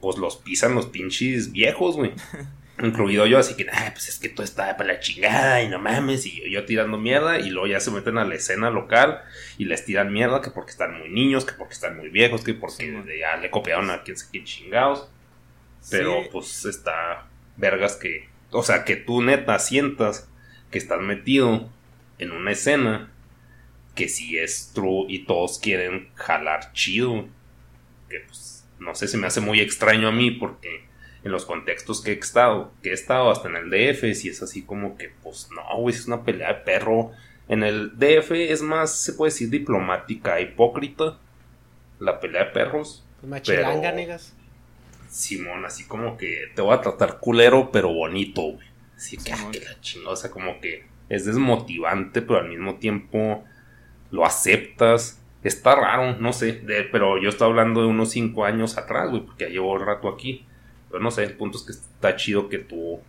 pues los pisan los pinches viejos, güey. Incluido yo, así que, ah, pues es que todo está para la chingada y no mames. Y yo, yo tirando mierda, y luego ya se meten a la escena local y les tiran mierda, que porque están muy niños, que porque están muy viejos, que porque Sí, ya le copiaron a quien sé qué chingados. Pero Sí, pues está vergas que, o sea, que tú neta sientas que estás metido en una escena que sí es true y todos quieren jalar chido. Que pues no sé, se me hace muy extraño a mí porque en los contextos que he estado, que he estado hasta en el DF, si es así como que pues no, güey, es una pelea de perro. En el DF es más, se puede decir diplomática, hipócrita. La pelea de perros. Pues machilanga, negas. Simón, así como que te voy a tratar culero, pero bonito, güey. Así que, ah, que la chingada, o sea, como que es desmotivante, pero al mismo tiempo lo aceptas. Está raro, no sé, de- pero yo estoy hablando de unos 5 años atrás, güey, porque ya llevo un rato aquí. Pero no sé, el punto es que está chido que tú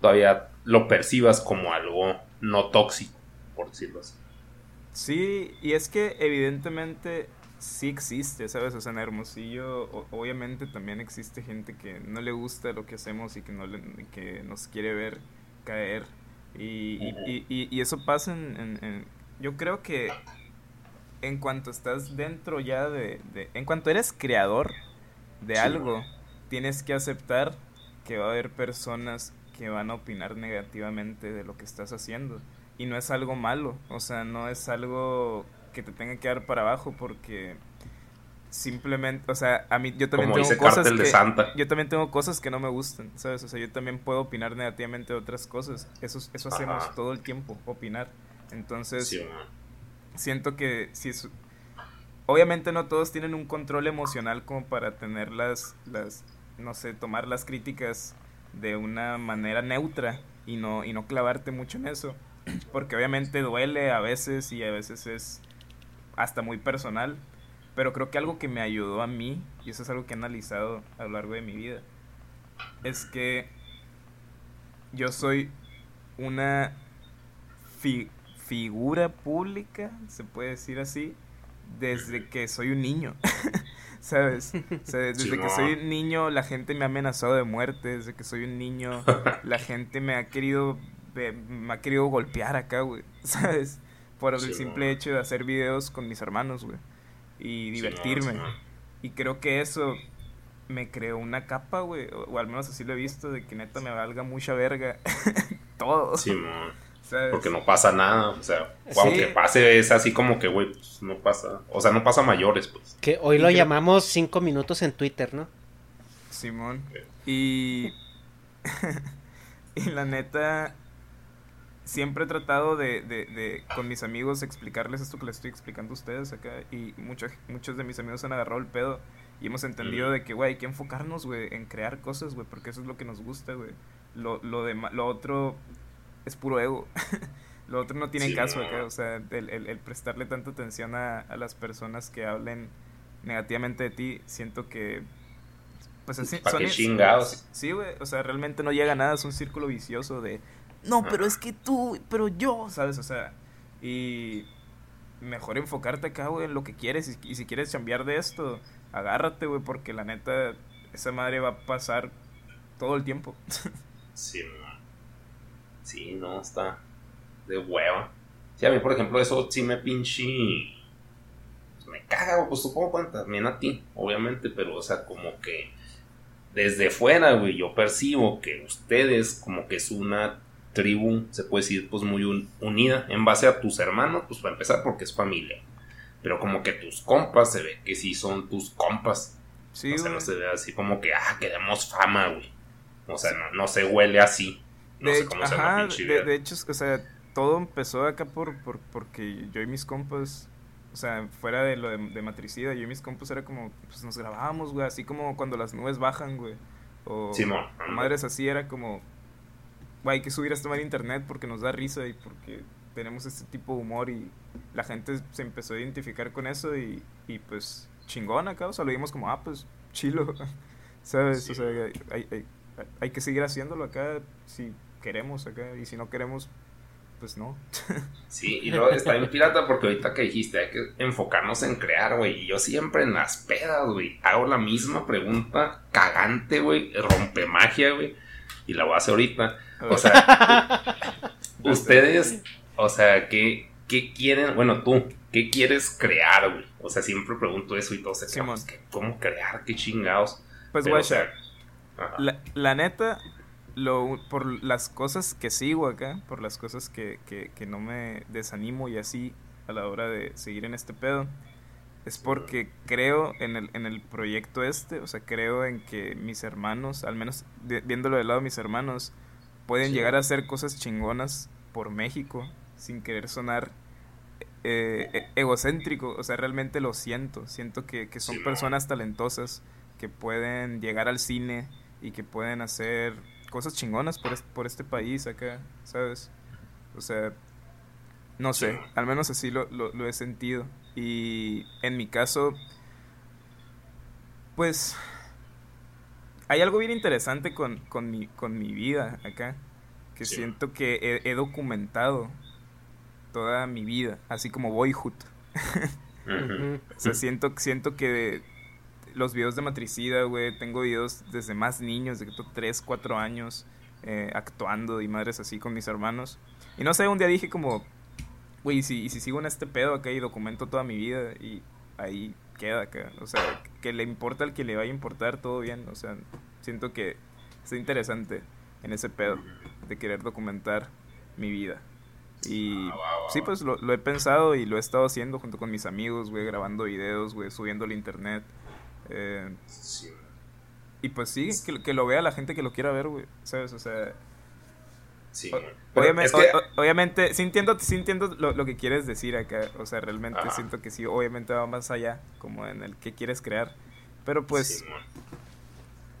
todavía lo percibas como algo no tóxico, por decirlo así. Sí, y es que evidentemente sí existe, ¿sabes? O sea, en Hermosillo obviamente también existe gente que no le gusta lo que hacemos y que, no le- que nos quiere ver caer. Y, y- y- y- y eso pasa en, en- en- Yo creo que en cuanto estás dentro ya de... de- en cuanto eres creador de Sí. algo, tienes que aceptar que va a haber personas que van a opinar negativamente de lo que estás haciendo. Y no es algo malo, o sea, no es algo que te tenga que dar para abajo porque simplemente, o sea, a mí yo también Como tengo dice cosas Cártel de que Santa. yo también tengo cosas que no me gustan, ¿sabes? O sea, yo también puedo opinar negativamente de otras cosas. Eso eso hacemos Ajá. todo el tiempo, opinar. Entonces, Sí, siento que si es obviamente no todos tienen un control emocional como para tener las las no sé tomar las críticas de una manera neutra y no y no clavarte mucho en eso porque obviamente duele a veces y a veces es hasta muy personal pero creo que algo que me ayudó a mí y eso es algo que he analizado a lo largo de mi vida es que yo soy una fi- figura pública, se puede decir así, desde que soy un niño. ¿Sabes? Sea, desde que soy un niño la gente me ha amenazado de muerte, desde que soy un niño la gente me ha querido me ha querido golpear acá, güey, ¿sabes? Por el simple hecho de hacer videos con mis hermanos, güey, y divertirme. Y creo que eso me creó una capa, güey, o, o al menos así lo he visto, de que neta me valga mucha verga todo. Sí, man. ¿Sabes? Porque no pasa nada, o sea, Sí. aunque pase es así como que, güey, pues no pasa, o sea, no pasa a mayores, pues. Que hoy lo llamamos cinco minutos en Twitter, ¿no? Simón. Y. y la neta. siempre he tratado de, de, de, con mis amigos, explicarles esto que les estoy explicando a ustedes acá. Y muchos, muchos de mis amigos han agarrado el pedo. Y hemos entendido de que, güey, hay que enfocarnos, güey, en crear cosas, güey, porque eso es lo que nos gusta, güey. Lo, lo, de, lo otro es puro ego. lo otro no tiene caso acá. O sea, el, el, el prestarle tanta atención a, a, las personas que hablen negativamente de ti, siento que. Pues así. ¿Para qué chingados? Sí, güey. O sea, realmente no llega a nada. Es un círculo vicioso de. No, pero es que tú, pero yo, ¿sabes? O sea, y mejor enfocarte acá, güey, en lo que quieres. Y, y si quieres cambiar de esto, agárrate, güey, porque la neta, esa madre va a pasar todo el tiempo. sí, no. Sí, no, está de hueva. Sí, a mí, por ejemplo, eso sí me pinche. Pues me caga, pues supongo que también a ti, obviamente, pero, o sea, como que desde fuera, güey, yo percibo que ustedes, como que es una tribu, se puede decir, pues muy un, unida en base a tus hermanos, pues para empezar, porque es familia. Pero como que tus compas se ve que sí son tus compas. Sí, o sea, no se ve así como que, ah, queremos fama, güey. O sea, no, no se huele así. No de sé hecho, cómo se ajá, llama de, de hecho, o sea, todo empezó acá por, por porque yo y mis compas, o sea, fuera de lo de, de, matricida, yo y mis compas era como, pues nos grabábamos, güey, así como cuando las nubes bajan, güey. O, o madres así, era como, güey, hay que subir esto a internet porque nos da risa y porque tenemos este tipo de humor y la gente se empezó a identificar con eso y, y pues chingón acá, o sea, lo vimos como, ah, pues chilo, ¿sabes? Sí. O sea, hay, hay, hay que seguir haciéndolo acá si queremos acá y si no queremos, pues no. Sí, y luego está bien pirata porque ahorita que dijiste hay que enfocarnos en crear, güey. Y yo siempre en las pedas, güey, hago la misma pregunta cagante, güey, rompe magia, güey. Y la voy a hacer ahorita. O sea, ustedes, o sea, ¿qué, ¿qué quieren? Bueno, tú, ¿qué quieres crear, güey? O sea, siempre pregunto eso y todos se pues, ¿cómo crear? ¿Qué chingados? Pues, güey, o sea, la, la neta, lo, por las cosas que sigo acá, por las cosas que, que, que no me desanimo y así a la hora de seguir en este pedo, es porque creo en el, en el proyecto este, o sea, creo en que mis hermanos, al menos de- viéndolo del lado de mis hermanos, pueden Sí. llegar a hacer cosas chingonas por México sin querer sonar eh, e- egocéntrico, o sea, realmente lo siento, siento que, que son personas talentosas que pueden llegar al cine y que pueden hacer cosas chingonas por, est- por este país acá, ¿sabes? O sea, no sé, al menos así lo, lo, lo he sentido. Y en mi caso, pues, hay algo bien interesante con, con, mi, con mi vida acá, que Sí. siento que he, he documentado toda mi vida, así como Boyhood. Ujú. O sea, siento, siento que los videos de matricida, güey, tengo videos desde más niños, de 3, 4 años, eh, actuando y madres así con mis hermanos. Y no sé, un día dije como, güey, ¿y si, y si sigo en este pedo acá y documento toda mi vida y ahí queda. O sea, que le importa al que le vaya a importar, todo bien. O sea, siento que es interesante en ese pedo de querer documentar mi vida. Y sí, pues lo, lo he pensado y lo he estado haciendo junto con mis amigos, güey, grabando videos, güey, subiendo al internet. Eh, Sí. y pues sí, que, que lo vea la gente que lo quiera ver, güey, ¿sabes? O sea, Sí. o- obviamente, es que- o- o- obviamente, sí entiendo, sí entiendo lo, lo que quieres decir acá, o sea, realmente Ajá. siento que sí, obviamente va más allá, como en el que quieres crear, pero pues.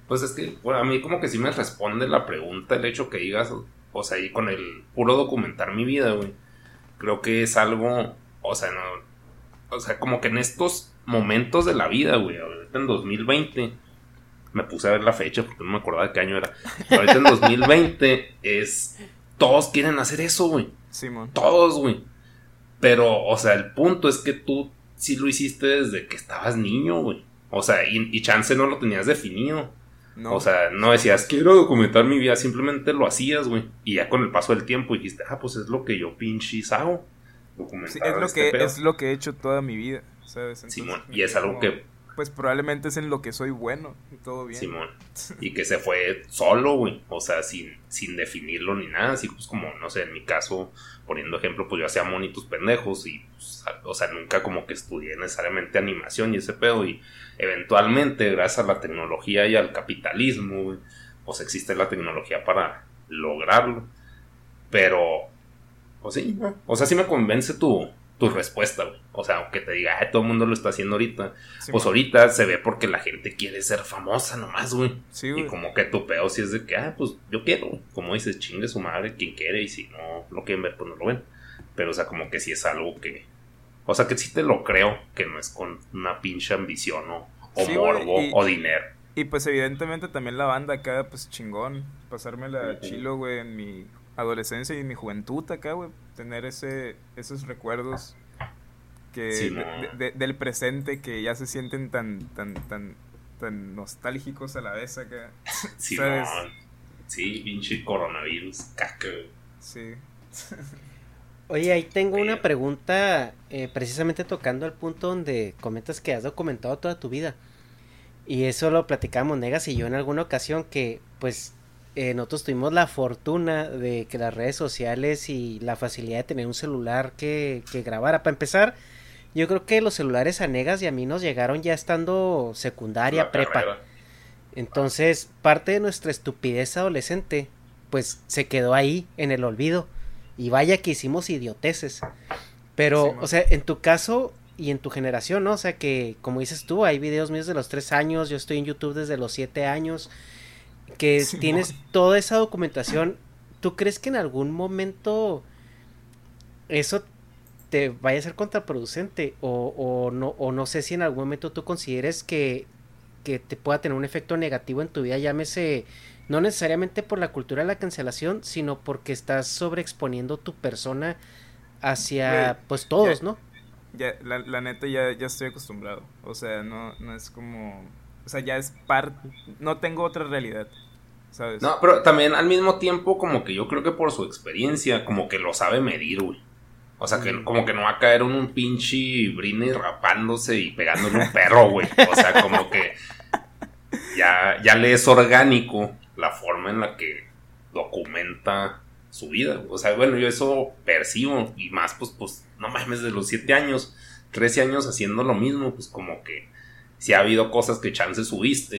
Pues es que, bueno, a mí como que sí me responde la pregunta el hecho que digas, o sea, y con el puro documentar mi vida, güey. Creo que es algo, o sea, no, o sea, como que en estos momentos de la vida, güey, ahorita en 2020, me puse a ver la fecha porque no me acordaba de qué año era. Ahorita en 2020 es, todos quieren hacer eso, güey. Simón, Todos, güey. Pero, o sea, el punto es que tú sí lo hiciste desde que estabas niño, güey. O sea, y, y chance no lo tenías definido. no, O sea, no decías, quiero documentar mi vida, simplemente lo hacías, güey. Y ya con el paso del tiempo dijiste, ah, pues es lo que yo pinches hago. Documentar sí, es, lo este que, pedo. es lo que he hecho toda mi vida, ¿sabes? Entonces, Simón, me y es algo como, que, Pues probablemente es en lo que soy bueno, y todo bien. Simón, y que se fue solo, güey. O sea, sin, sin definirlo ni nada. Así pues como, no sé, en mi caso, poniendo ejemplo, pues yo hacía monitos pendejos y, pues, o sea, nunca como que estudié necesariamente animación y ese pedo. Y eventualmente, gracias a la tecnología y al capitalismo, güey, pues existe la tecnología para lograrlo. Pero, O sí, o sea, sí me convence tu, tu respuesta, güey. O sea, aunque te diga, todo el mundo lo está haciendo ahorita. pues ahorita se ve porque la gente quiere ser famosa nomás, güey. Sí, güey. Y como que tu pedo sí es de que, ah, pues yo quiero. Como dices, chingue su madre, quien quiere. Y si no lo quieren ver, pues no lo ven. Pero, o sea, como que sí es algo que. O sea, que sí te lo creo, que no es con una pinche ambición o, o morbo o dinero. Y pues evidentemente también la banda acá, pues chingón. Pasármela chilo, güey, en mi adolescencia y en mi juventud acá, güey. Tener ese, esos recuerdos que del presente que ya se sienten tan, tan, tan, tan nostálgicos a la vez acá. Sí, sí, pinche coronavirus, caca. Sí. Oye, ahí tengo una pregunta eh, precisamente tocando el punto donde comentas que has documentado toda tu vida. Y eso lo platicamos Negas y yo en alguna ocasión que pues eh, nosotros tuvimos la fortuna de que las redes sociales y la facilidad de tener un celular que, que grabara. Para empezar, yo creo que los celulares a Negas y a mí nos llegaron ya estando secundaria, prepa. Entonces, parte de nuestra estupidez adolescente, pues se quedó ahí, en el olvido. Y vaya que hicimos idioteces. Pero, o sea, en tu caso, y en tu generación, ¿no? O sea que, como dices tú, hay videos míos de los tres años, yo estoy en YouTube desde los siete años, que tienes toda esa documentación. ¿Tú crees que en algún momento eso te vaya a ser contraproducente? O, o, no, o no sé si en algún momento tú consideres que, que te pueda tener un efecto negativo en tu vida, llámese no necesariamente por la cultura de la cancelación, sino porque estás sobreexponiendo tu persona hacia, pues todos, ¿no? ya, la, la neta ya, ya estoy acostumbrado. O sea, no, no es como... O sea, ya es parte... No tengo otra realidad. ¿Sabes? No, pero también al mismo tiempo como que yo creo que por su experiencia como que lo sabe medir, güey. O sea, que mm. como que no va a caer en un pinche brine rapándose y pegándole un perro, güey. O sea, como que ya, ya le es orgánico la forma en la que documenta su vida. O sea, bueno, yo eso percibo y más, pues, pues, no mames, de los 7 años, 13 años haciendo lo mismo, pues como que si ha habido cosas que chance subiste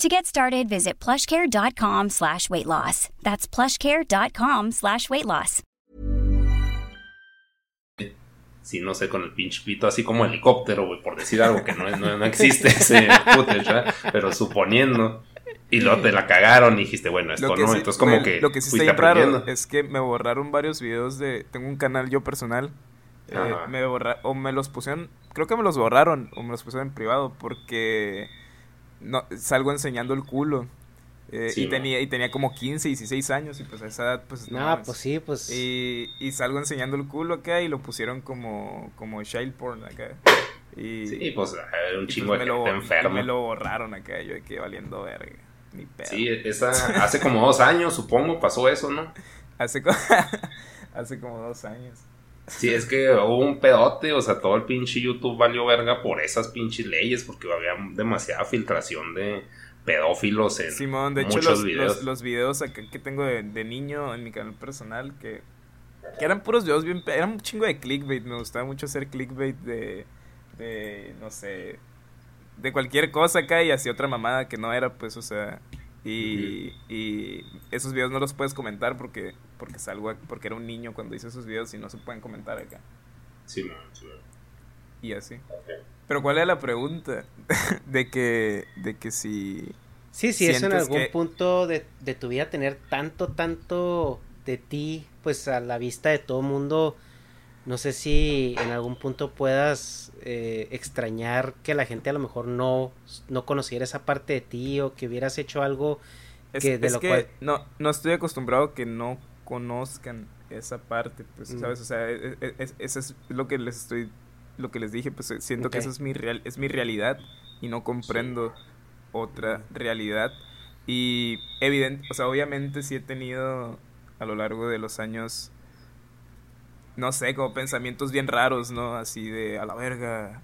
To get started, visit plushcare.com slash weight loss. That's plushcare.com slash weight loss. Sí, no sé, con el pinche pito, así como helicóptero, güey, por decir algo que no, no, no existe ese footage, pero suponiendo. Y luego te la cagaron y dijiste, bueno, esto no, entonces como que. Lo que sí está raro es que me borraron varios videos de. Tengo un canal yo personal. Eh, me borra, o me los pusieron. Creo que me los borraron o me los pusieron en privado porque no, salgo enseñando el culo. Eh, y, tenía, y tenía como 15, 16 años y pues a esa edad pues no. pues sí, pues. Y, y, salgo enseñando el culo acá y lo pusieron como, como child porn acá. Y, sí, pues un pues, chingo de gente enfermo. me lo borraron acá, yo que valiendo verga. Ni pedo. Sí, esa, hace como dos años supongo pasó eso, ¿no? hace, hace como dos años. Sí, es que hubo un pedote, o sea, todo el pinche YouTube valió verga por esas pinches leyes, porque había demasiada filtración de pedófilos en Simón, de hecho, los, videos. Los, videos que tengo de, niño en mi canal personal, que, que eran puros videos bien... Eran un chingo de clickbait, me gustaba mucho hacer clickbait de, de no sé, de cualquier cosa acá y hacía otra mamada que no era, pues, o sea... Y, y esos videos no los puedes comentar porque porque salgo porque era un niño cuando hice esos videos y no se pueden comentar acá. Sí, sí. Y así. Pero ¿cuál es la pregunta? de que de que si Sí, sí, eso en algún punto de, de tu vida tener tanto tanto de ti pues a la vista de todo mundo No sé si en algún punto puedas eh, extrañar que la gente a lo mejor no, no conociera esa parte de ti o que hubieras hecho algo que de es lo que cual... no, no estoy acostumbrado a que no conozcan esa parte, pues, Mm. ¿sabes? O sea, e- e- es- eso es lo que les estoy, lo que les dije, pues eh, siento que esa es mi, real, es mi realidad y no comprendo otra realidad. Y evidente, o sea, obviamente sí he tenido a lo largo de los años, no sé, como pensamientos bien raros, ¿no? Así de, a la verga.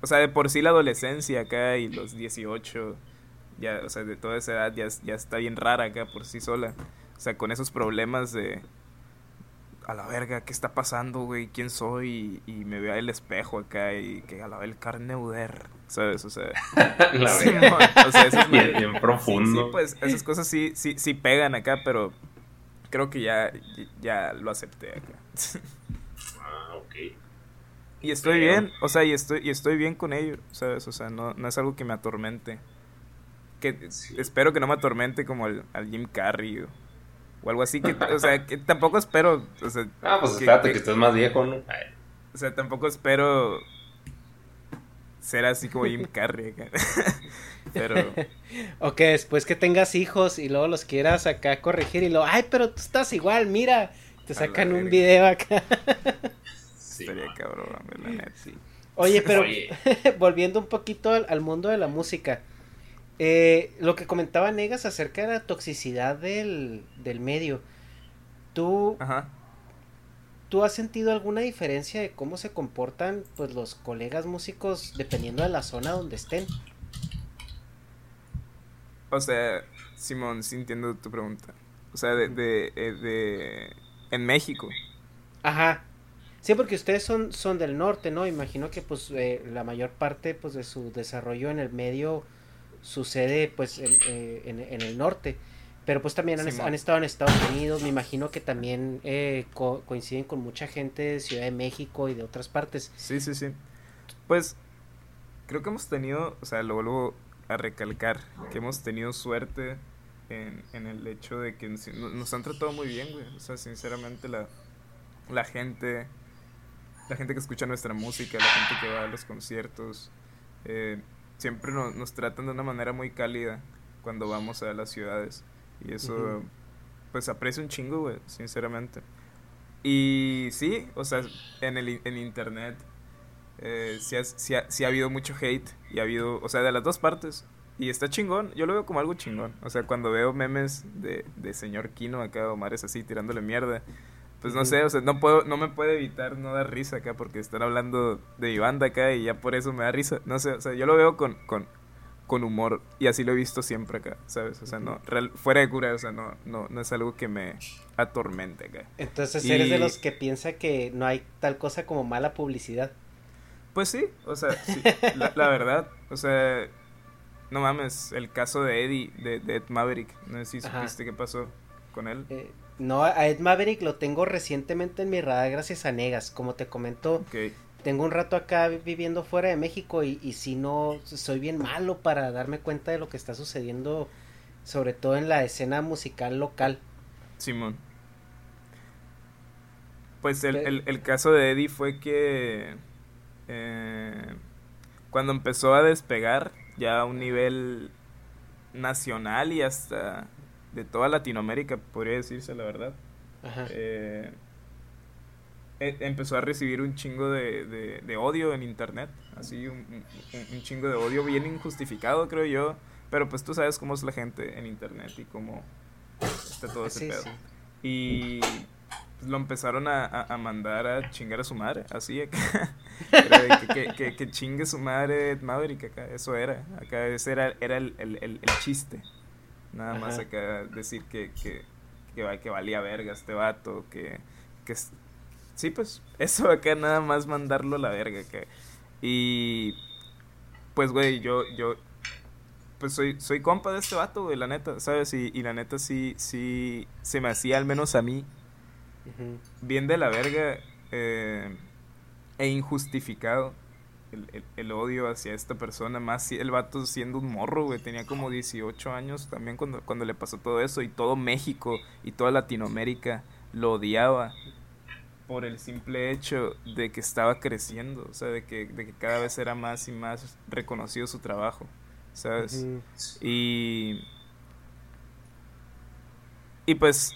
O sea, de por sí la adolescencia acá y los 18, ya, o sea, de toda esa edad ya, ya está bien rara acá por sí sola. O sea, con esos problemas de, a la verga, ¿qué está pasando, güey? ¿Quién soy? Y, y me veo el espejo acá y que a la vez el carne uder, ¿sabes? O sea, La Sí, verga. o sea, eso es Bien- muy- bien profundo. Sí, pues esas cosas sí, sí, sí pegan acá, pero creo que ya, ya lo acepté acá. Ah, ok. Y estoy Pero- bien, o sea, y estoy, y estoy bien con ello, ¿sabes? O sea, no, no es algo que me atormente. Que Sí. espero que no me atormente como al, al Jim Carrey o, o algo así, que, o sea, que tampoco espero, o sea, Ah, pues que- espérate que- que estés más viejo, ¿no? Ay, o sea, tampoco espero ser así como Jim Carrey. Pero, O que después que tengas hijos y luego los quieras acá corregir y luego, ay, pero tú estás igual, mira, te sacan un video acá. sí, estaría man. cabrón, la neta. Oye, pero Oye. volviendo un poquito al, al mundo de la música, eh, lo que comentaba Negas acerca de la toxicidad del, del medio, ¿tú, Ajá. ¿tú has sentido alguna diferencia de cómo se comportan pues los colegas músicos dependiendo de la zona donde estén? O sea, Simón, sí entiendo tu pregunta. O sea, de, de, eh, de... En México. Ajá. Sí, porque ustedes son, son del norte, ¿no? Imagino que pues eh, la mayor parte pues de su desarrollo en el medio sucede pues en, eh, en- en el norte. Pero pues también han, estado en Estados Unidos, me imagino que también eh, co- coinciden con mucha gente de Ciudad de México y de otras partes. Sí, sí, sí. Pues creo que hemos tenido, o sea, lo vuelvo a recalcar, que hemos tenido suerte en, en el hecho de que nos, nos han tratado muy bien, güey. O sea, sinceramente la, la gente, la gente que escucha nuestra música, la gente que va a los conciertos, eh, siempre nos, nos tratan de una manera muy cálida cuando vamos a las ciudades. Y eso, pues aprecio un chingo, güey, sinceramente. Y sí, o sea, en el en internet eh, sí, ha, sí ha- sí ha habido mucho hate y ha habido, o sea, de las dos partes. Y está chingón, yo lo veo como algo chingón. O sea, cuando veo memes de, de señor Kino acá, Omar es así tirándole mierda. Pues no sé, o sea, no puedo, no me puede evitar no dar risa acá porque están hablando de mi banda acá y ya por eso me da risa. No sé, o sea, yo lo veo con, con, con humor y así lo he visto siempre acá, ¿sabes? O sea, no, real- fuera de cura, o sea, no, no, no es algo que me atormente acá. Entonces eres de los que piensa que no hay tal cosa como mala publicidad. Pues sí, o sea, sí, la, la verdad, o sea, no mames, el caso de Eddie, de, de Ed Maverick, no sé si Ajá. supiste qué pasó con él. Eh, no, a Ed Maverick lo tengo recientemente en mi radar gracias a Negas. Como te comento, tengo un rato acá vi- viviendo fuera de México y, y si no, soy bien malo para darme cuenta de lo que está sucediendo, sobre todo en la escena musical local. Simón. Pues el, Pe- el, el caso de Eddie fue que eh, cuando empezó a despegar ya a un nivel nacional y hasta de toda Latinoamérica, podría decirse la verdad. Ajá. eh, e- empezó a recibir un chingo de, de- de odio en internet, así un, un- un chingo de odio bien injustificado creo yo, pero pues tú sabes cómo es la gente en internet y cómo está todo ese Sí, pedo. sí. Y lo empezaron a, a- a mandar a chingar a su madre, así acá. Era que, que, que- que chingue su madre Ed Maverick acá, eso era, acá ese era, era el, el- el- el chiste. Nada más acá decir que, que, que, va- que valía verga este vato, que, que sí pues, eso acá nada más mandarlo a la verga acá. Y pues güey, yo, yo pues soy, soy compa de este vato, güey, la neta, ¿sabes? Y, y la neta sí, sí se me hacía al menos a mí Bien de la verga eh, e injustificado el, el- el odio hacia esta persona, más si el vato siendo un morro, güey, tenía como 18 años también cuando, cuando le pasó todo eso y todo México y toda Latinoamérica lo odiaba. por el simple hecho de que estaba creciendo, o sea, de que, de que cada vez era más y más reconocido su trabajo, ¿sabes? Y... Y pues,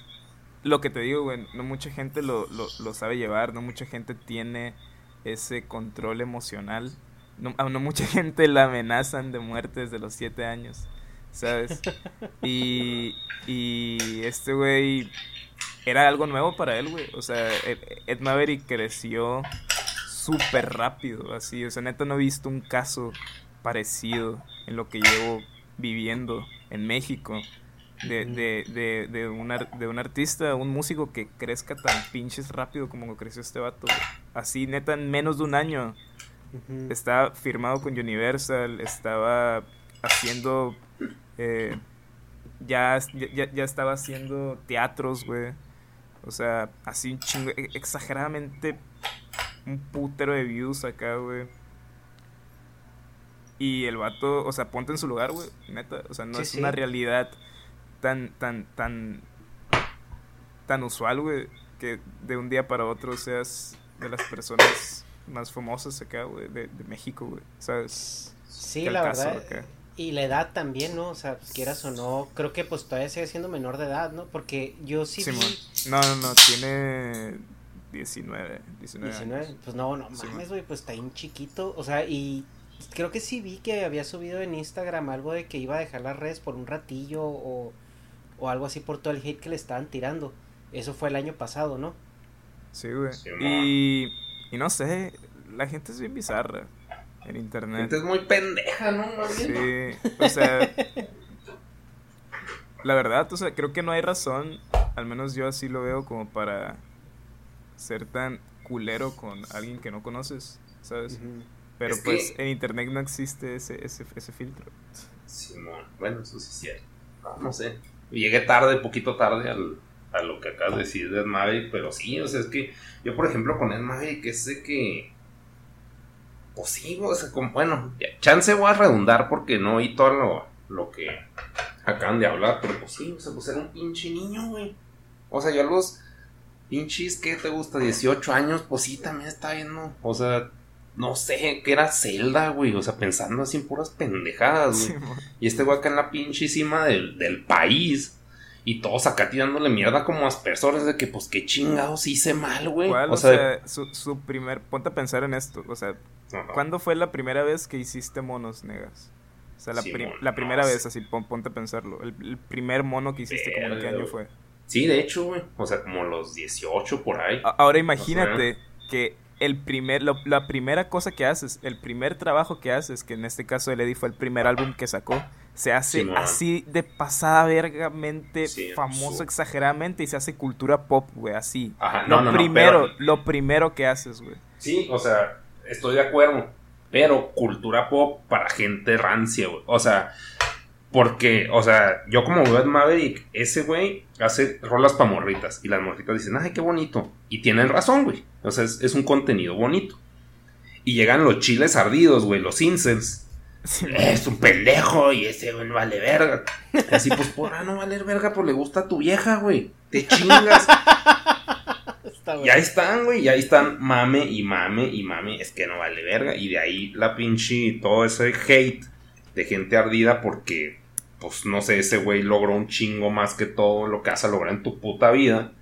lo que te digo, güey, no mucha gente lo, lo, lo sabe llevar, no mucha gente tiene ese control emocional. No, a no mucha gente la amenazan de muerte desde los siete años, ¿sabes? Y, y este güey era algo nuevo para él, güey. O sea, Ed, Maverick creció súper rápido, así. O sea, neta no he visto un caso parecido en lo que llevo viviendo en México. De, de, de, de, un, de un artista, un músico que crezca tan pinches rápido como creció este vato. Así, neta, en menos de un año. Estaba firmado con Universal, estaba haciendo... Eh, ya, ya, ya estaba haciendo teatros, güey. O sea, así un chingo, e, exageradamente un putero de views acá, güey. Y el vato, o sea, ponte en su lugar, güey, neta. O sea, no es una realidad tan, tan, tan, tan usual, güey, que de un día para otro seas de las personas más famosas acá, güey, de, México, güey, ¿sabes? Sí, la verdad. Y la edad también, ¿no? O sea, quieras o no, creo que pues todavía sigue siendo menor de edad, ¿no? Porque yo sí, vi... No, no, no, tiene 19, 19, 19 Pues no, no mames, güey, pues está bien chiquito. O sea, y creo que sí vi que había subido en Instagram algo de que iba a dejar las redes por un ratillo o, o algo así por todo el hate que le estaban tirando. Eso fue el año pasado, ¿no? Sí, güey. y, y no sé, la gente es bien bizarra en internet. es muy pendeja, ¿no? sí, o sea. la verdad, o sea, creo que no hay razón, al menos yo así lo veo, como para ser tan culero con alguien que no conoces, ¿sabes? Pero pues en internet no existe ese, ese, ese filtro. Simón, bueno, eso sí es cierto. No, sé. Llegué tarde, poquito tarde al, a lo que acabas de decir de Ed Maverick, pero sí, o sea, es que yo, por ejemplo, con Ed Maverick, es de que pues sí, o sea, como, bueno, chance voy a redundar porque no oí todo lo, lo que acaban de hablar, pero pues sí, o sea, pues era un pinche niño, güey. O sea, yo a los pinches, ¿qué te gusta? 18 años, pues sí, también está viendo, o sea, no sé, que era Zelda, güey, o sea, pensando así en puras pendejadas, güey. y este güey acá en la pinche cima del, del país. Y todos acá tirándole mierda como aspersores de que, pues, qué chingados hice mal, güey. O, sea, su, su, primer. Ponte a pensar en esto. O sea, ¿cuándo fue la primera vez que hiciste monos, negas? O sea, la, la primera vez, así, ponte a pensarlo. El, primer mono que hiciste, ¿cómo qué año fue? Sí, de hecho, güey. O sea, como los 18 por ahí. Ahora imagínate que el primer, la primera cosa que haces, el primer trabajo que haces, que en este caso el Eddie fue el primer álbum que sacó, se hace así de pasada vergamente famoso exageradamente y se hace cultura pop, güey, así. lo primero, lo primero que haces, güey. Sí, o sea, estoy de acuerdo, pero cultura pop para gente rancia, güey. O sea, porque, o sea, yo como Ed Maverick, ese güey hace rolas pa' morritas. Y las morritas dicen, ay, qué bonito. Y tienen razón, güey. O sea, es, un contenido bonito. Y llegan los chiles ardidos, güey, los incels. es un pendejo y ese güey no vale verga. Así, pues, porra, no valer verga, pues le gusta a tu vieja, güey. Te chingas. y ahí están, güey, y ahí están mame y mame y mame. Es que no vale verga. Y de ahí la pinche, todo ese hate de gente ardida porque, pues no sé, ese güey logró un chingo más que todo lo que has logrado en tu puta vida.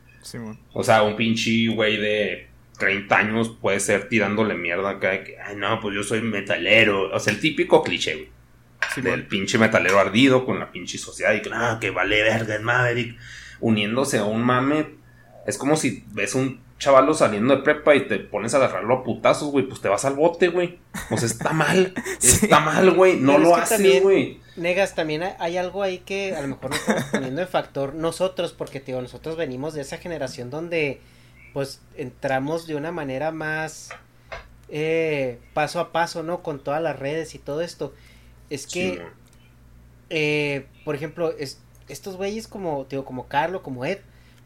o sea, un pinche güey de 30 años puede ser tirándole mierda acá de que, ay, no, pues yo soy metalero. O sea, el típico cliché, güey. del pinche metalero ardido con la pinche sociedad y que, no, que vale verga el Maverick. Uniéndose a un mame. Es como si ves un chavalo saliendo de prepa y te pones a agarrarlo a putazos, güey, pues te vas al bote, güey. Pues está mal, está mal, güey, no lo haces, güey. Negas, también hay algo ahí que a lo mejor nos estamos poniendo en factor nosotros, porque, tío, nosotros venimos de esa generación donde, pues, entramos de una manera más eh, paso a paso, ¿no? Con todas las redes y todo esto. Es que, eh, por ejemplo, es, estos güeyes como, tío, como Carlos, como Ed,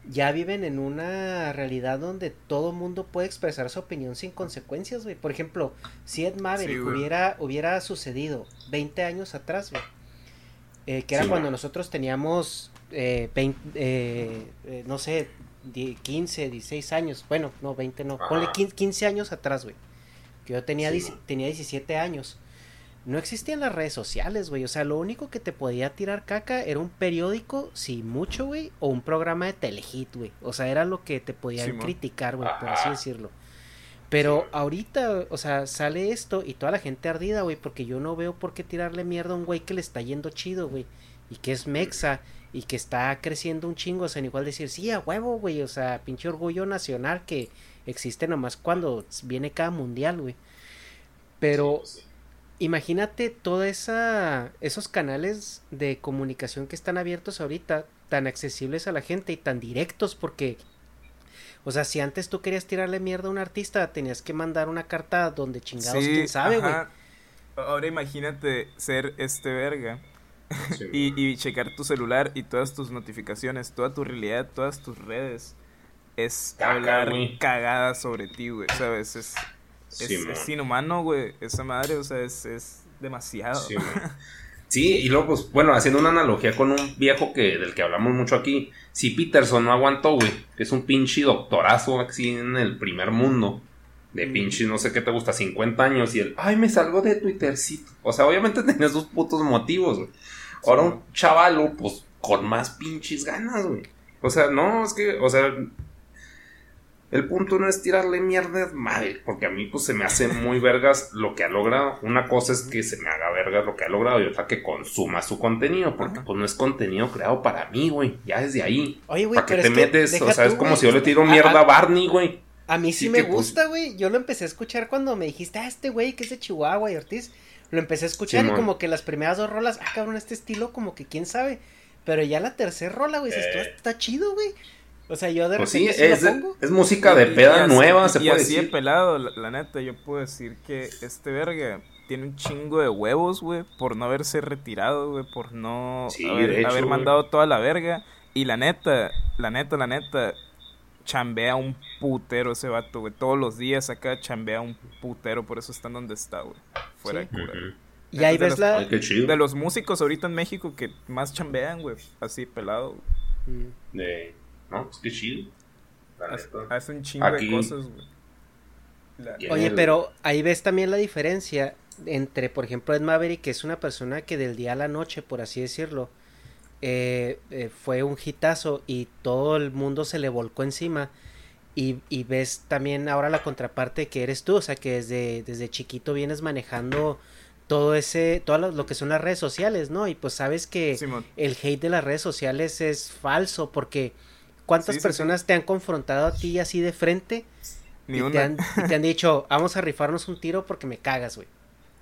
ya viven en una realidad donde todo mundo puede expresar su opinión sin consecuencias, güey. Por ejemplo, si Ed Maverick hubiera, hubiera sucedido 20 años atrás, güey, eh, que era cuando nosotros teníamos, eh, eh, no sé, 15, 16 años, bueno, no, 20 no, Ajá. ponle 15, 15 años atrás, güey. Que yo tenía, Sí, 10 man. tenía 17 años. No existían las redes sociales, güey. O sea, lo único que te podía tirar caca era un periódico, si mucho, güey, o un programa de telehit, güey. O sea, era lo que te podían criticar, güey, por así decirlo. Pero ahorita, o sea, sale esto y toda la gente ardida, güey, porque yo no veo por qué tirarle mierda a un güey que le está yendo chido, güey. Y que es mexa y que está creciendo un chingo. O sea, igual decir, sí, a huevo, güey. O sea, pinche orgullo nacional que existe nomás cuando viene cada mundial, güey. Pero Sí, pues sí. imagínate toda esa esos canales de comunicación que están abiertos ahorita tan accesibles a la gente y tan directos porque o sea si antes tú querías tirarle mierda a un artista tenías que mandar una carta donde chingados quién sabe güey. Ahora imagínate ser este verga Sí, y, y checar tu celular y todas tus notificaciones, toda tu realidad, todas tus redes. Es Caca, hablar cagada sobre ti, güey. ¿Sabes? Es, es, Sí, es man. inhumano, güey. Esa madre, o sea, es, es demasiado. Sí, y luego, pues, bueno, haciendo una analogía con un viejo que del que hablamos mucho aquí, si Peterson no aguantó, güey, que es un pinche doctorazo así en el primer mundo, de pinche, no sé qué te gusta, 50 años, y él, ay, me salgo de Twittercito. O sea, obviamente tenía sus putos motivos, güey. Ahora un chavalo, pues, con más pinches ganas, güey. O sea, no, es que, o sea, el punto no es tirarle mierda madre, porque a mí pues se me hace muy vergas lo que ha logrado. Una cosa es que se me haga vergas lo que ha logrado y otra que consuma su contenido, porque Ajá. pues no es contenido creado para mí, güey. Ya desde ahí. oye güey ¿Para qué pero te es que metes? O sea, tú, es como güey. si yo le tiro A- mierda a a, Barney, güey. a mí sí me que, pues, gusta güey yo lo empecé a escuchar cuando me dijiste ah este güey que es de Chihuahua y Ortiz lo empecé a escuchar y como que las primeras dos rolas ah cabrón este estilo como que quién sabe pero ya la tercera rola güey Eh. está chido güey o sea yo de Pues sí, repente sí, es, lo pongo es música de peda nueva, y- se y puede así decir. de pelado, la, la neta, yo puedo decir que este verga tiene un chingo de huevos, güey, por no haberse retirado, güey, por no Sí, haber, hecho, haber mandado toda la verga. Y la neta, la neta, la neta, chambea un putero ese vato, güey. Todos los días acá chambea un putero, por eso está en donde está, güey. Fuera Sí. de cura. Y ahí ves la chido. De los músicos ahorita en México que más chambean, güey, así pelado. güey. De- No, pues qué chido. Hace, un chingo Aquí- de cosas, güey. La- Oye, el- pero ahí ves también la diferencia entre, por ejemplo, Ed Maverick, que es una persona que del día a la noche, por así decirlo, eh, eh, fue un hitazo y todo el mundo se le volcó encima. Y, y ves también ahora la contraparte que eres tú, o sea que desde, desde chiquito vienes manejando todo ese, todo lo, lo que son las redes sociales, ¿no? Y pues sabes que Simón. el hate de las redes sociales es falso, porque ¿cuántas Sí, sí, personas te han confrontado a ti así de frente? Ni y, te una. han, y te han dicho, vamos a rifarnos un tiro porque me cagas, güey.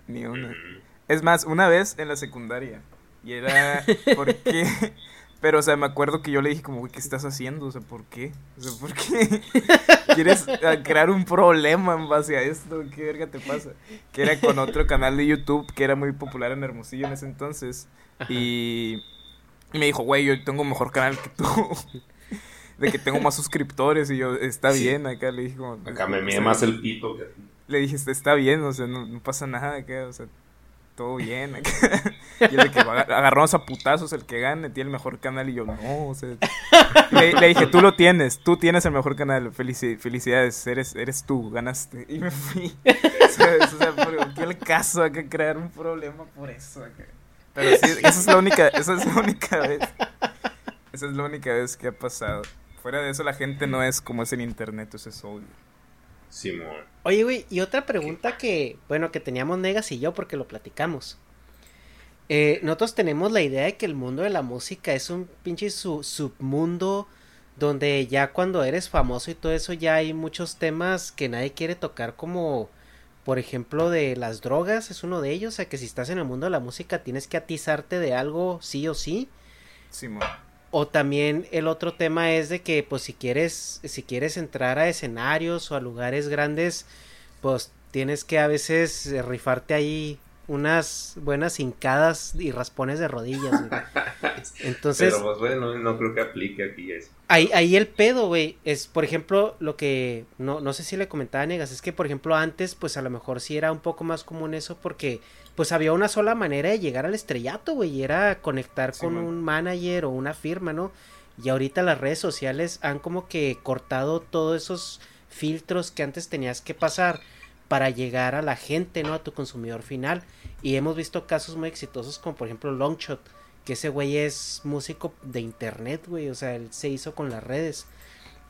Ni una. Mm. Es más, una vez en la secundaria. Y era. ¿Por qué? Pero, o sea, me acuerdo que yo le dije, como, güey, ¿qué estás haciendo? O sea, ¿por qué? O sea, ¿por qué? ¿Quieres ah, crear un problema en base a esto? ¿Qué verga te pasa? Que era con otro canal de YouTube que era muy popular en Hermosillo en ese entonces. Y. Y me dijo, güey, yo tengo mejor canal que tú. De que tengo más suscriptores. Y yo, está Sí. bien. Acá le dije, como. Acá me mide más el pito que le dije, "Está- está bien, o sea, no, no pasa nada acá, o sea, todo bien. Y el de que agarramos a putazos el que gane, tiene el mejor canal y yo, no, o sea. Le, dije, tú lo tienes, tú tienes el mejor canal, felici- felicidades, eres, eres tú, ganaste. Y me fui. ¿Sabes? O sea, ¿por qué el caso acá crear un problema por eso? Pero sí, esa es la única, esa es la única vez. Esa es la única vez que ha pasado. Fuera de eso, la gente no es como es en internet, eso es obvio. Simón. Oye, güey, y otra pregunta que, bueno, que teníamos Negas y yo porque lo platicamos. Eh, nosotros tenemos la idea de que el mundo de la música es un pinche su- submundo donde ya cuando eres famoso y todo eso ya hay muchos temas que nadie quiere tocar como por ejemplo de las drogas es uno de ellos, o sea que si estás en el mundo de la música tienes que atizarte de algo sí o sí. Simón. O también el otro tema es de que pues si quieres si quieres entrar a escenarios o a lugares grandes pues tienes que a veces eh, rifarte ahí unas buenas hincadas y raspones de rodillas. güey. Entonces Pero pues bueno, no creo que aplique aquí eso. ahí, ahí el pedo, güey, es por ejemplo lo que no, no sé si le comentaba a Negas, es que por ejemplo antes pues a lo mejor sí era un poco más común eso porque pues había una sola manera de llegar al estrellato, güey, y era conectar con un manager o una firma, ¿no? Y ahorita las redes sociales han como que cortado todos esos filtros que antes tenías que pasar para llegar a la gente, ¿no? A tu consumidor final. Y hemos visto casos muy exitosos como por ejemplo Longshot, que ese güey es músico de internet, güey, o sea, él se hizo con las redes.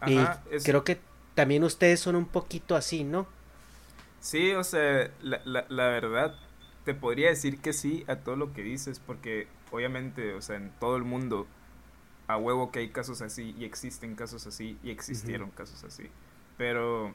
y creo que también ustedes son un poquito así, ¿no? Sí, o sea, la, la, la verdad, te podría decir que sí a todo lo que dices, porque obviamente, o sea, en todo el mundo, a huevo que hay casos así, y existen casos así, y existieron casos así. Pero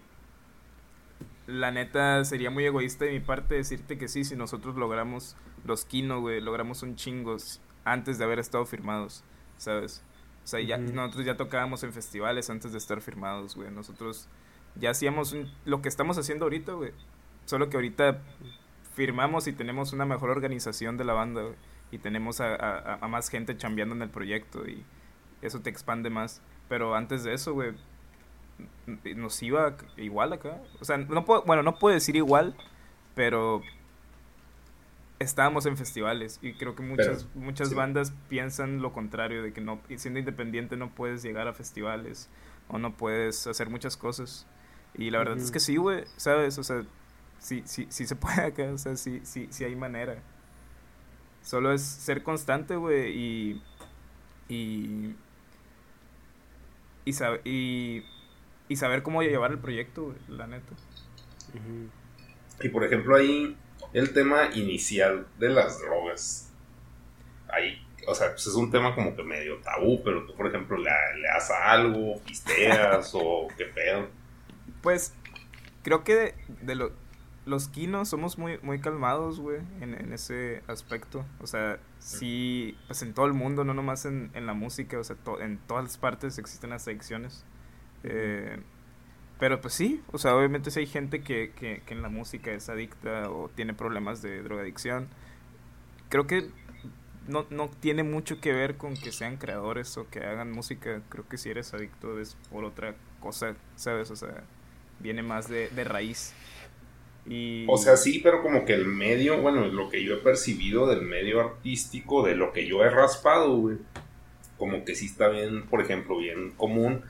la neta sería muy egoísta de mi parte decirte que sí, si nosotros logramos los Kino, güey, logramos un chingos antes de haber estado firmados, ¿sabes? O sea, ya, nosotros ya tocábamos en festivales antes de estar firmados, güey. Nosotros ya hacíamos lo que estamos haciendo ahorita, güey. Solo que ahorita firmamos y tenemos una mejor organización de la banda, güey. Y tenemos a, a, más gente chambeando en el proyecto y eso te expande más. Pero antes de eso, güey, nos iba igual acá. O sea, no puedo, bueno, no puedo decir igual, pero estábamos en festivales y creo que muchas muchas bandas piensan lo contrario de que no siendo independiente no puedes llegar a festivales o no puedes hacer muchas cosas y la verdad es que sí güey sabes o sea sí sí sí se puede acá o sea sí sí sí hay manera solo es ser constante güey y y y, y y saber cómo llevar el proyecto güey, la neta y por ejemplo ahí el tema inicial de las drogas. Ahí, o sea, pues es un tema como que medio tabú, pero tú, por ejemplo, le, le das algo, pisteas o qué pedo. Pues creo que de, los quinos somos muy, muy calmados, güey, en, ese aspecto. O sea, sí, pues en todo el mundo, no nomás en, la música, o sea, en todas partes existen las adicciones. Eh, pero pues sí, o sea, obviamente si hay gente que, que, en la música es adicta o tiene problemas de drogadicción. Creo que no, no tiene mucho que ver con que sean creadores o que hagan música. Creo que si eres adicto es por otra cosa, ¿sabes? O sea, viene más de, de raíz. Y... O sea, sí, pero como que el medio, bueno, lo que yo he percibido del medio artístico, de lo que yo he raspado, güey, como que sí está bien, por ejemplo, bien común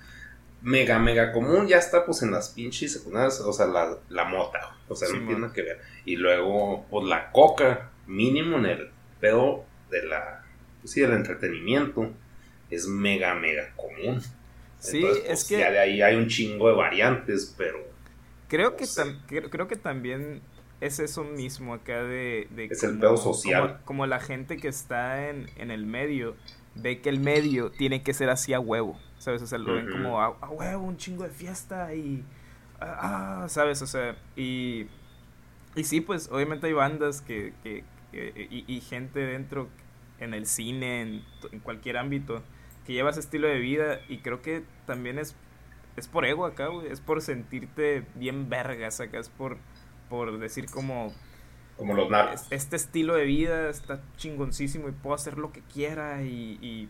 mega, mega común ya está pues en las pinches secundarias, o sea, la, la mota, o sea, no tiene nada que ver. Y luego, pues la coca, mínimo en el pedo de la, pues, sí, del entretenimiento, es mega, mega común. Sí, es pues, que... Ya de ahí hay un chingo de variantes, pero... Creo que, creo, que también es eso mismo acá de... es el pedo social. Como, la gente que está en, en el medio ve que el medio tiene que ser así a huevo. ¿sabes? O sea, lo ven como a, huevo, un chingo de fiesta y... Ah, ah, ¿sabes? O sea, y... Y sí, pues obviamente hay bandas que... que, y, gente dentro en el cine, en, en, cualquier ámbito, que lleva ese estilo de vida y creo que también es, es por ego acá, güey, es por sentirte bien vergas acá, es por, por decir como... Como los narcos. Este estilo de vida está chingoncísimo y puedo hacer lo que quiera y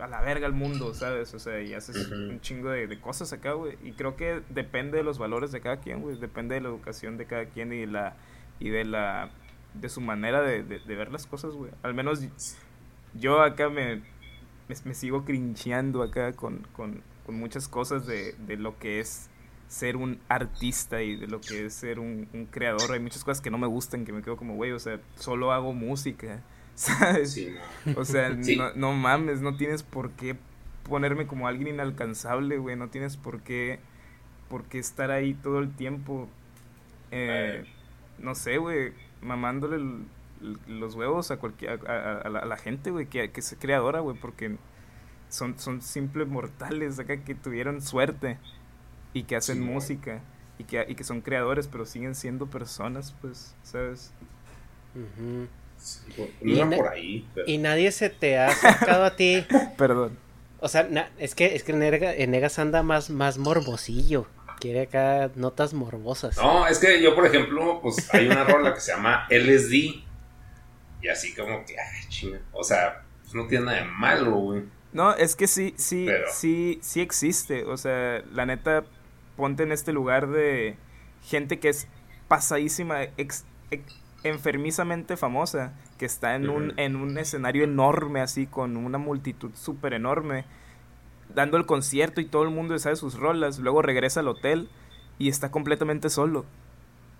a la verga el mundo, ¿sabes? O sea, y haces un chingo de, cosas acá, güey. Y creo que depende de los valores de cada quien, güey. Depende de la educación de cada quien y la y de la de su manera de, ver las cosas, güey. Al menos yo acá me, me, sigo crincheando acá con, con, con muchas cosas de, de, lo que es ser un artista y de lo que es ser un, un creador. Hay muchas cosas que no me gustan, que me quedo como, güey, o sea, solo hago música ¿sabes? O sea, no, mames, no tienes por qué ponerme como alguien inalcanzable, güey, no tienes por qué, por qué estar ahí todo el tiempo, eh, no sé, güey, mamándole los huevos a cualquier, a, la, gente, güey, que, que es creadora, güey, porque son, son simples mortales acá que tuvieron suerte y que hacen música y que, y que son creadores, pero siguen siendo personas, pues, ¿sabes? y, nadie se te ha acercado a ti. Perdón. O sea, es que es que Negas anda más, más morbosillo. Quiere acá notas morbosas. No, es que yo, por ejemplo, pues hay una rola que se llama LSD. Y así como que, ay, chinga. O sea, pues no tiene nada de malo, güey. No, es que sí, sí, sí, sí existe. O sea, la neta, ponte en este lugar de gente que es pasadísima, ex, enfermizamente famosa, que está en, un, en un escenario enorme así, con una multitud súper enorme. dando el concierto y todo el mundo sabe sus rolas, luego regresa al hotel y está completamente solo.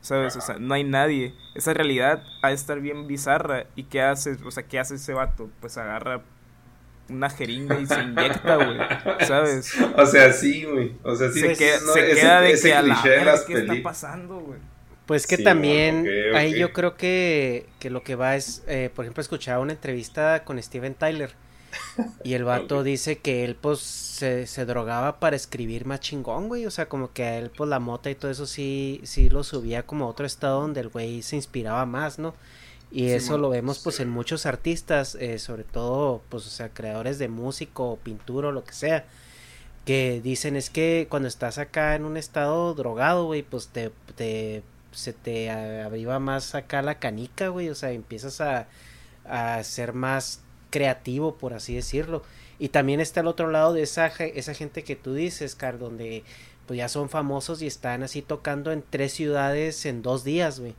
¿Sabes? O sea, no hay nadie. Esa realidad ha de estar bien bizarra. ¿Y qué hace? O sea, ¿qué hace ese vato? Pues agarra una jeringa y se inyecta, güey. ¿Sabes? O sea, sí, güey. O sea, sí. Se, queda, se queda de que a la de ¿qué está pasando, güey? Pues que también ahí yo creo que, que, lo que va es, eh, por ejemplo, escuchaba una entrevista con Steven Tyler y el vato dice que él pues se, se, drogaba para escribir más chingón, güey, o sea, como que a él pues la mota y todo eso sí, sí lo subía como a otro estado donde el güey se inspiraba más, ¿no? Y eso lo vemos pues en muchos artistas, eh, sobre todo pues o sea, creadores de música o pintura o lo que sea, que dicen es que cuando estás acá en un estado drogado, güey, pues te, te se te abriva más acá la canica, güey, o sea, empiezas a, a ser más creativo, por así decirlo. Y también está el otro lado de esa, esa gente que tú dices, Car, donde pues ya son famosos y están así tocando en tres ciudades en dos días, güey.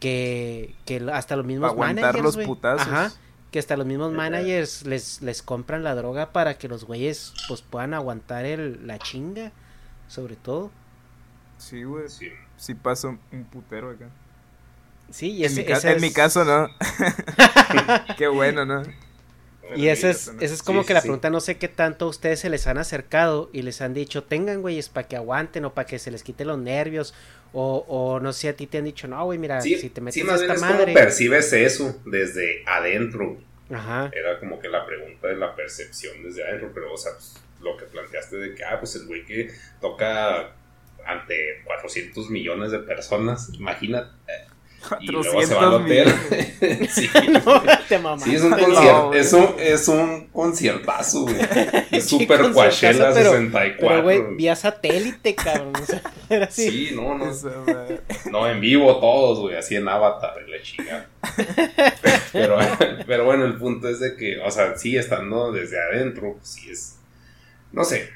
Que, que hasta los mismos managers, los putazos. Ajá, que hasta los mismos managers les, les compran la droga para que los güeyes pues puedan aguantar el, la chinga, sobre todo. Sí, güey. Sí sí pasa un putero acá. Sí, y ese, en, mi caso no. qué bueno, ¿no? Y esa es, esa es como que la pregunta, no sé qué tanto a ustedes se les han acercado y les han dicho, tengan güeyes para que aguanten o para que se les quite los nervios o, o no sé, a ti te han dicho, no, güey, mira, si te metes esta madre. percibes eso desde adentro? Ajá. Era como que la pregunta de la percepción desde adentro, pero, o sea, pues, lo que planteaste de que, ah, pues el güey que toca ante 400 millones de personas, imagínate. Y luego se va al hotel. sí. sí, es un concierto. es, un, es un conciertazo, güey. Es super Coachella 64. Pero, güey, vía satélite, cabrón. era así. Sí, no, no. no, en vivo todos, güey. Así en Avatar, la chica. pero, pero bueno, el punto es de que, o sea, sí, estando desde adentro, pues sí es. No sé,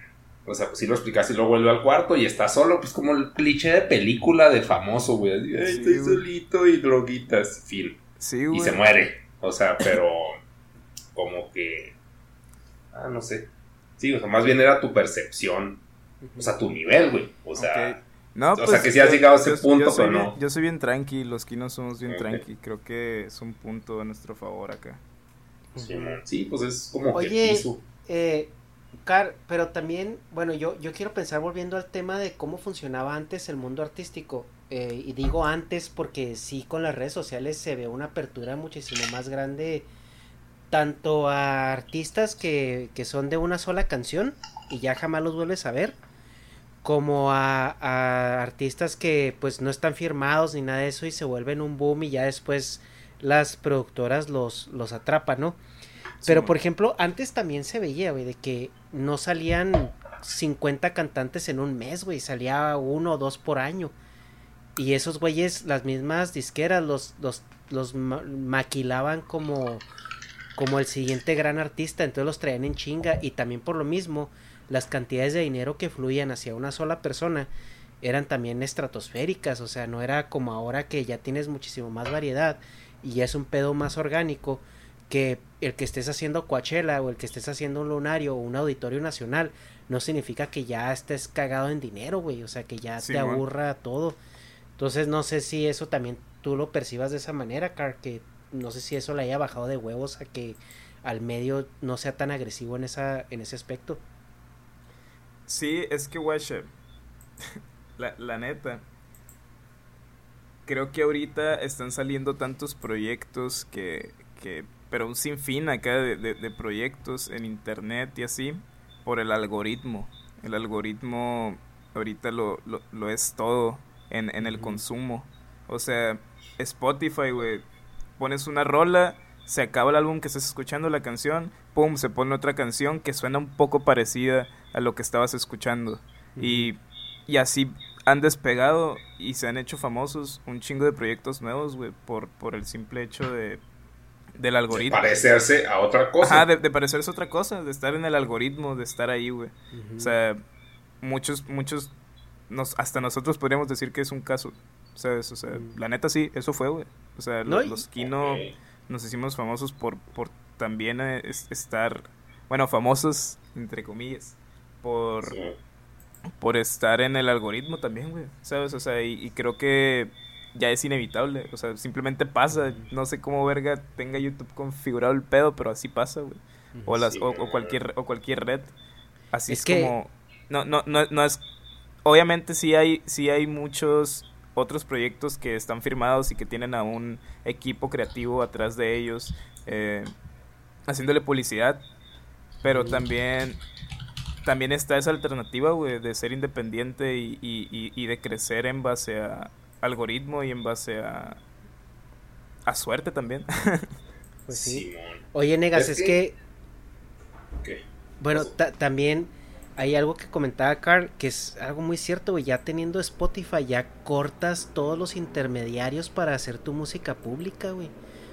o sea, pues si lo explicaste y luego vuelve al cuarto y está solo, pues como el cliché de película de famoso, güey. Ay, estoy solito y droguitas, fin. Sí, güey. Y se muere. O sea, pero como que... Ah, no sé. Sí, o sea, más bien era tu percepción. O sea, tu nivel, güey. O sea... No, o sea, pues, que si has llegado a ese punto, pero no. yo soy bien tranqui, los quinos somos bien tranqui. Creo que es un punto a nuestro favor acá. Sí, pues es como Oye, que eh, Car, pero también, bueno, yo, yo quiero pensar volviendo al tema de cómo funcionaba antes el mundo artístico. Eh, y digo antes porque sí, con las redes sociales se ve una apertura muchísimo más grande, tanto a artistas que, que son de una sola canción y ya jamás los vuelves a ver, como a, a artistas que pues no están firmados ni nada de eso y se vuelven un boom y ya después las productoras los, los atrapan, ¿no? Pero, por ejemplo, antes también se veía, güey, de que no salían 50 cantantes en un mes, güey. Salía uno o dos por año. Y esos güeyes, las mismas disqueras, los, los, los maquilaban como, como el siguiente gran artista. Entonces los traían en chinga. Y también por lo mismo, las cantidades de dinero que fluían hacia una sola persona eran también estratosféricas. O sea, no era como ahora que ya tienes muchísimo más variedad y ya es un pedo más orgánico que el que estés haciendo Coachella o el que estés haciendo un lunario o un auditorio nacional no significa que ya estés cagado en dinero, güey, o sea, que ya te aburra todo. Entonces, no sé si eso también tú lo percibas de esa manera, Car, que no sé si eso le haya bajado de huevos a que al medio no sea tan agresivo en esa en ese aspecto. Sí, es que, güey, la, la neta, creo que ahorita están saliendo tantos proyectos que, que pero un sinfín acá de, de, proyectos en internet y así por el algoritmo. El algoritmo ahorita lo, lo, es todo en, en el consumo. O sea, Spotify, güey, pones una rola, se acaba el álbum que estás escuchando, la canción, pum, se pone otra canción que suena un poco parecida a lo que estabas escuchando. y, y así han despegado y se han hecho famosos un chingo de proyectos nuevos, güey, por, por el simple hecho de del algoritmo. De parecerse a otra cosa. Ajá, de, parecerse a otra cosa, de estar en el algoritmo, de estar ahí, güey. O sea, muchos, muchos, nos, hasta nosotros podríamos decir que es un caso, ¿sabes? O sea, la neta sí, eso fue, güey. O sea, los, Kino nos hicimos famosos por, por también eh, estar, bueno, famosos, entre comillas, por, por estar en el algoritmo también, güey, ¿sabes? O sea, y, creo que ya es inevitable, o sea, simplemente pasa, no sé cómo verga tenga YouTube configurado el pedo, pero así pasa, güey. O, las, o, cualquier, o cualquier red. Así es, como... No, no, no, no es... Obviamente sí hay, sí hay muchos otros proyectos que están firmados y que tienen a un equipo creativo atrás de ellos eh, haciéndole publicidad. Pero también, también está esa alternativa, güey, de ser independiente y, y, de crecer en base a algoritmo y en base a, a suerte también. pues sí. Oye, Negas, es, que... Bueno, también hay algo que comentaba Carl, que es algo muy cierto, güey. Ya teniendo Spotify, ya cortas todos los intermediarios para hacer tu música pública, güey.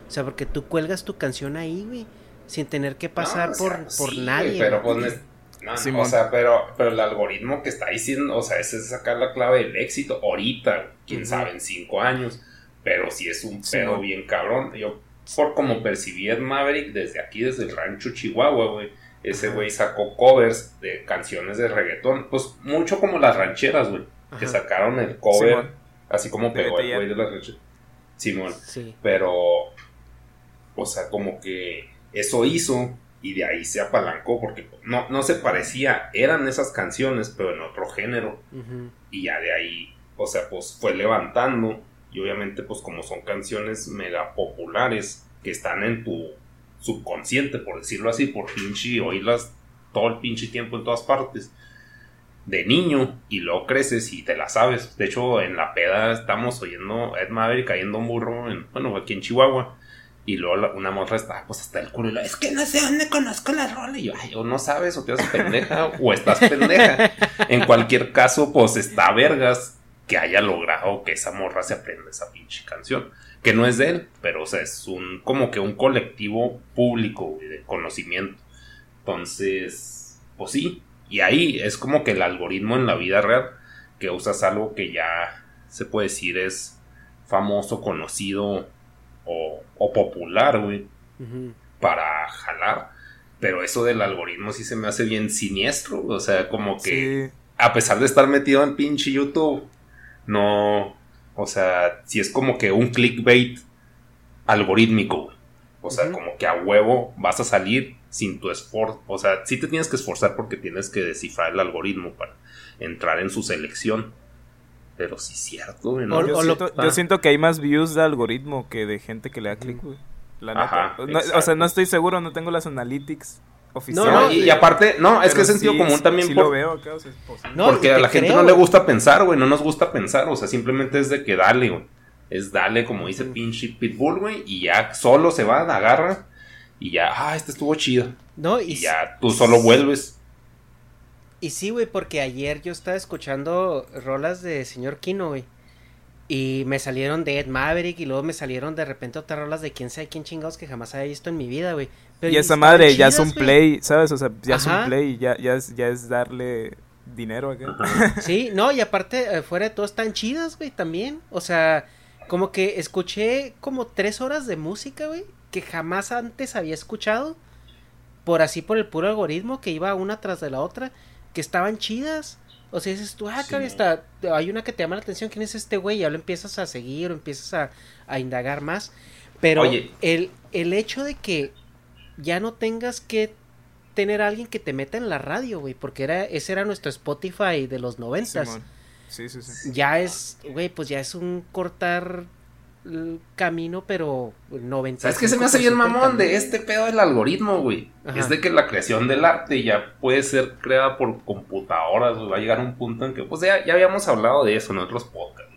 O sea, porque tú cuelgas tu canción ahí, güey. Sin tener que pasar por, por nadie. pero pues, no, o sea, pero, pero el algoritmo que está diciendo, o sea, ese es sacar la clave del éxito. Ahorita, quién sabe, en cinco años. Pero si es un pedo bien cabrón. Yo, por como percibí Ed Maverick desde aquí, desde el rancho Chihuahua, güey ese güey sacó covers de canciones de reggaetón, pues mucho como las rancheras, güey, que sacaron el cover, así como pegó el güey de las rancheras. Simón, sí. pero, o sea, como que eso hizo y de ahí se apalancó porque no, no se parecía, eran esas canciones, pero en otro género. Y ya de ahí, o sea, pues fue levantando y obviamente pues como son canciones mega populares que están en tu subconsciente, por decirlo así, por pinche oírlas todo el pinche tiempo en todas partes. De niño, y luego creces y te la sabes. De hecho, en la peda estamos oyendo Ed Maverick cayendo un burro, en, bueno, aquí en Chihuahua. Y luego una morra está, pues hasta el culo. Y es que no sé dónde conozco la rola. Y yo, ay, o no sabes, o te haces pendeja, o estás pendeja. En cualquier caso, pues está vergas que haya logrado que esa morra se aprenda esa pinche canción que no es de él, pero o sea, es un como que un colectivo público de conocimiento. Entonces, pues sí, y ahí es como que el algoritmo en la vida real, que usas algo que ya se puede decir es famoso, conocido o, o popular, güey, para jalar. Pero eso del algoritmo sí se me hace bien siniestro, o sea, como que a pesar de estar metido en pinche YouTube, no, o sea, si es como que un clickbait algorítmico, O sea, como que a huevo vas a salir sin tu esfuerzo. O sea, sí te tienes que esforzar porque tienes que descifrar el algoritmo para entrar en su selección. Pero sí es cierto, ¿no? Yo, siento, que hay más views de algoritmo que de gente que le da click, güey. La o sea, no estoy seguro, no tengo las analytics no, y, aparte, no, es que es sentido común también. lo veo porque a la gente no le gusta pensar, güey, no nos gusta pensar, o sea, simplemente es de que dale, güey. Es dale, como dice pinche Pitbull, güey, y ya solo se va, agarra, y ya, ah, este estuvo chido. No, y, ya tú solo vuelves. Y sí, güey, porque ayer yo estaba escuchando rolas de señor Kino, güey. Y me salieron de Ed Maverick y luego me salieron de repente otras rolas de quién sabe quién chingados que jamás había visto en mi vida, güey. y esa madre ya es un play, ¿sabes? O sea, ya es un play, ya, ya, es, ya es darle dinero acá. Sí, no, y aparte, eh, fuera de todo, están chidas, güey, también. O sea, como que escuché como tres horas de música, güey, que jamás antes había escuchado. Por así, por el puro algoritmo, que iba una tras de la otra, que estaban chidas. O sea, dices tú, ah, está, hay una que te llama la atención, ¿quién es este güey? Y ya lo empiezas a seguir o empiezas a, indagar más. Pero El, el hecho de que ya no tengas que tener a alguien que te meta en la radio, güey, porque era, ese era nuestro Spotify de los noventas. Sí, sí, sí. Ya es, güey, pues ya es un cortar camino, pero 90. ¿Sabes que se me hace bien mamón de este pedo del algoritmo, güey? Es de que la creación del arte ya puede ser creada por computadoras, Va a llegar un punto en que, pues ya, ya habíamos hablado de eso en otros podcasts.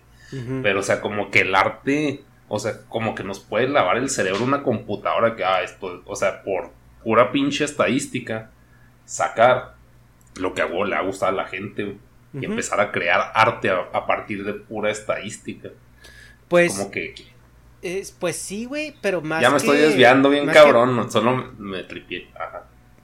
Pero, o sea, como que el arte, o sea, como que nos puede lavar el cerebro una computadora que, ah, esto, o sea, por pura pinche estadística, sacar lo que a vos le ha gustado a la gente, y empezar a crear arte a partir de pura estadística. Pues. Como que. Es, pues sí, güey, pero más. Ya me estoy desviando bien cabrón, solo me tripié.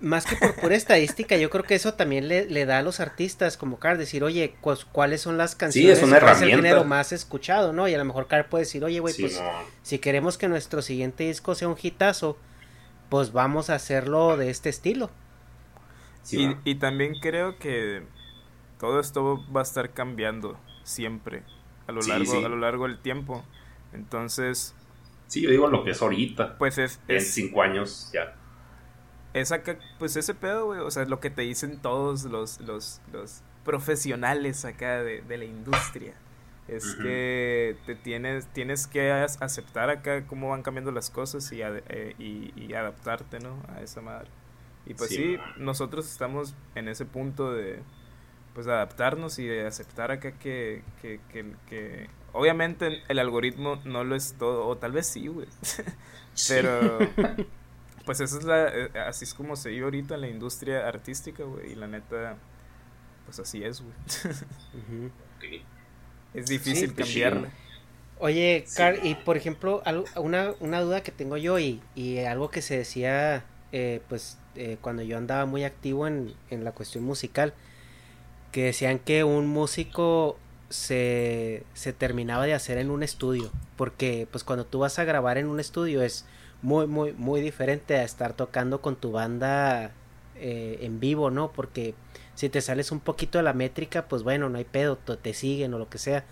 Más que por pura estadística, yo creo que eso también le, da a los artistas como Car decir, oye, pues, ¿cuáles son las canciones? Sí, es una herramienta. el género más escuchado, ¿no? Y a lo mejor Car puede decir, oye, güey, pues si queremos que nuestro siguiente disco sea un hitazo, pues vamos a hacerlo de este estilo. y, y también creo que todo esto va a estar cambiando siempre a lo largo a lo largo del tiempo. Entonces sí yo digo lo que es ahorita. pues es, en cinco años ya. Es acá pues ese pedo güey o sea es lo que te dicen todos los los, los profesionales acá de, de la industria. Es que te tienes tienes que aceptar acá cómo van cambiando las cosas y, eh, y, y adaptarte no a esa madre. Y pues sí, nosotros estamos en ese punto de pues adaptarnos y aceptar acá que, que, que, obviamente el algoritmo no lo es todo, o tal vez sí, güey. Pero pues eso es la, eh, así es como se vive ahorita en la industria artística, güey, y la neta, pues así es, güey. Es difícil pues cambiarla. Oye, Carl, y por ejemplo, una, una duda que tengo yo y, y algo que se decía, eh, pues eh, cuando yo andaba muy activo en, la cuestión musical, que decían que un músico se, se, terminaba de hacer en un estudio, porque pues cuando tú vas a grabar en un estudio es muy, muy, muy diferente a estar tocando con tu banda eh, en vivo, ¿no? Porque si te sales un poquito de la métrica, pues bueno, no hay pedo, te siguen o lo que sea.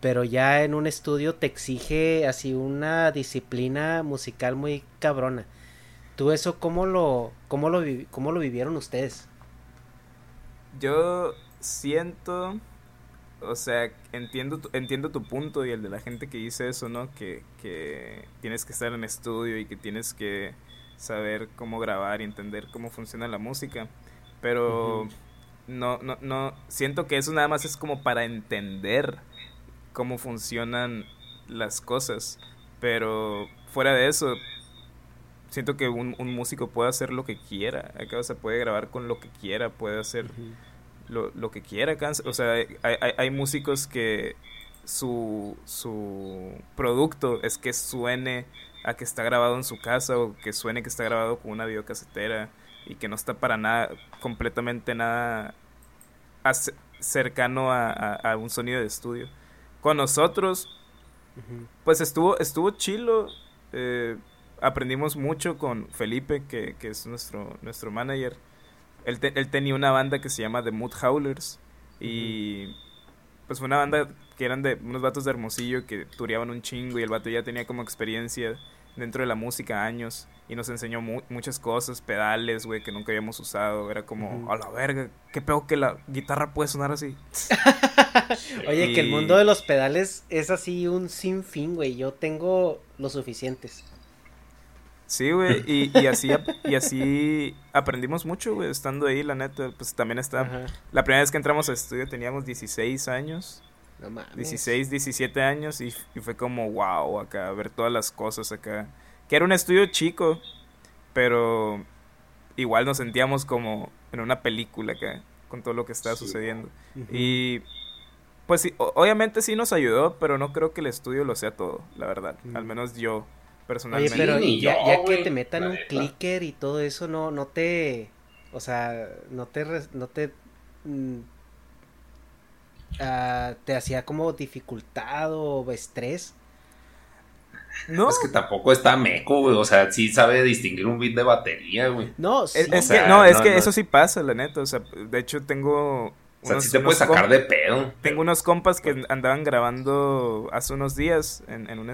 Pero ya en un estudio te exige así una disciplina musical muy cabrona. ¿Tú eso cómo lo, cómo lo, cómo lo vivieron ustedes? Yo siento, o sea, entiendo, entiendo tu punto y el de la gente que dice eso, ¿no? Que, que tienes que estar en estudio y que tienes que saber cómo grabar y entender cómo funciona la música. Pero no, no, no, siento que eso nada más es como para entender cómo funcionan las cosas. Pero fuera de eso, siento que un, un, músico puede hacer lo que quiera. Acá, o sea, puede grabar con lo que quiera, puede hacer lo, lo, que quiera. Acá. O sea, hay, hay, hay, músicos que su, su producto es que suene a que está grabado en su casa o que suene que está grabado con una videocasetera y que no está para nada, completamente nada cercano a, a, un sonido de estudio. Con nosotros, pues estuvo, estuvo chilo. Eh, aprendimos mucho con Felipe, que, que es nuestro, nuestro manager. Él, él, tenía una banda que se llama The Mood Howlers. Y pues fue una banda que eran de unos vatos de Hermosillo que tureaban un chingo y el vato ya tenía como experiencia dentro de la música años y nos enseñó muchas cosas, pedales, güey, que nunca habíamos usado. Era como, a la verga, qué peor que la guitarra puede sonar así. Oye, que el mundo de los pedales es así un sinfín, güey. Yo tengo los suficientes. Sí, güey, y, y, así, y así aprendimos mucho, güey, estando ahí, la neta, pues también está... La primera vez que entramos al estudio teníamos 16 años. No mames. 16, 17 años y, fue como, wow, acá, ver todas las cosas acá. Que era un estudio chico, pero igual nos sentíamos como en una película acá, con todo lo que estaba sucediendo. Y pues sí, obviamente sí nos ayudó, pero no creo que el estudio lo sea todo, la verdad. Al menos yo personalmente. Oye, pero ya, que te metan un clicker y todo eso, no, no te, o sea, no te, no te, mm, ah, te hacía como dificultad o estrés. No. Es que tampoco está meco, güey. O sea, sí sabe distinguir un bit de batería, güey. No, es, que, no, es que eso sí pasa, la neta. O sea, de hecho tengo o sea, si te puedes sacar de pedo. Tengo unos compas que andaban grabando hace unos días en, en, un,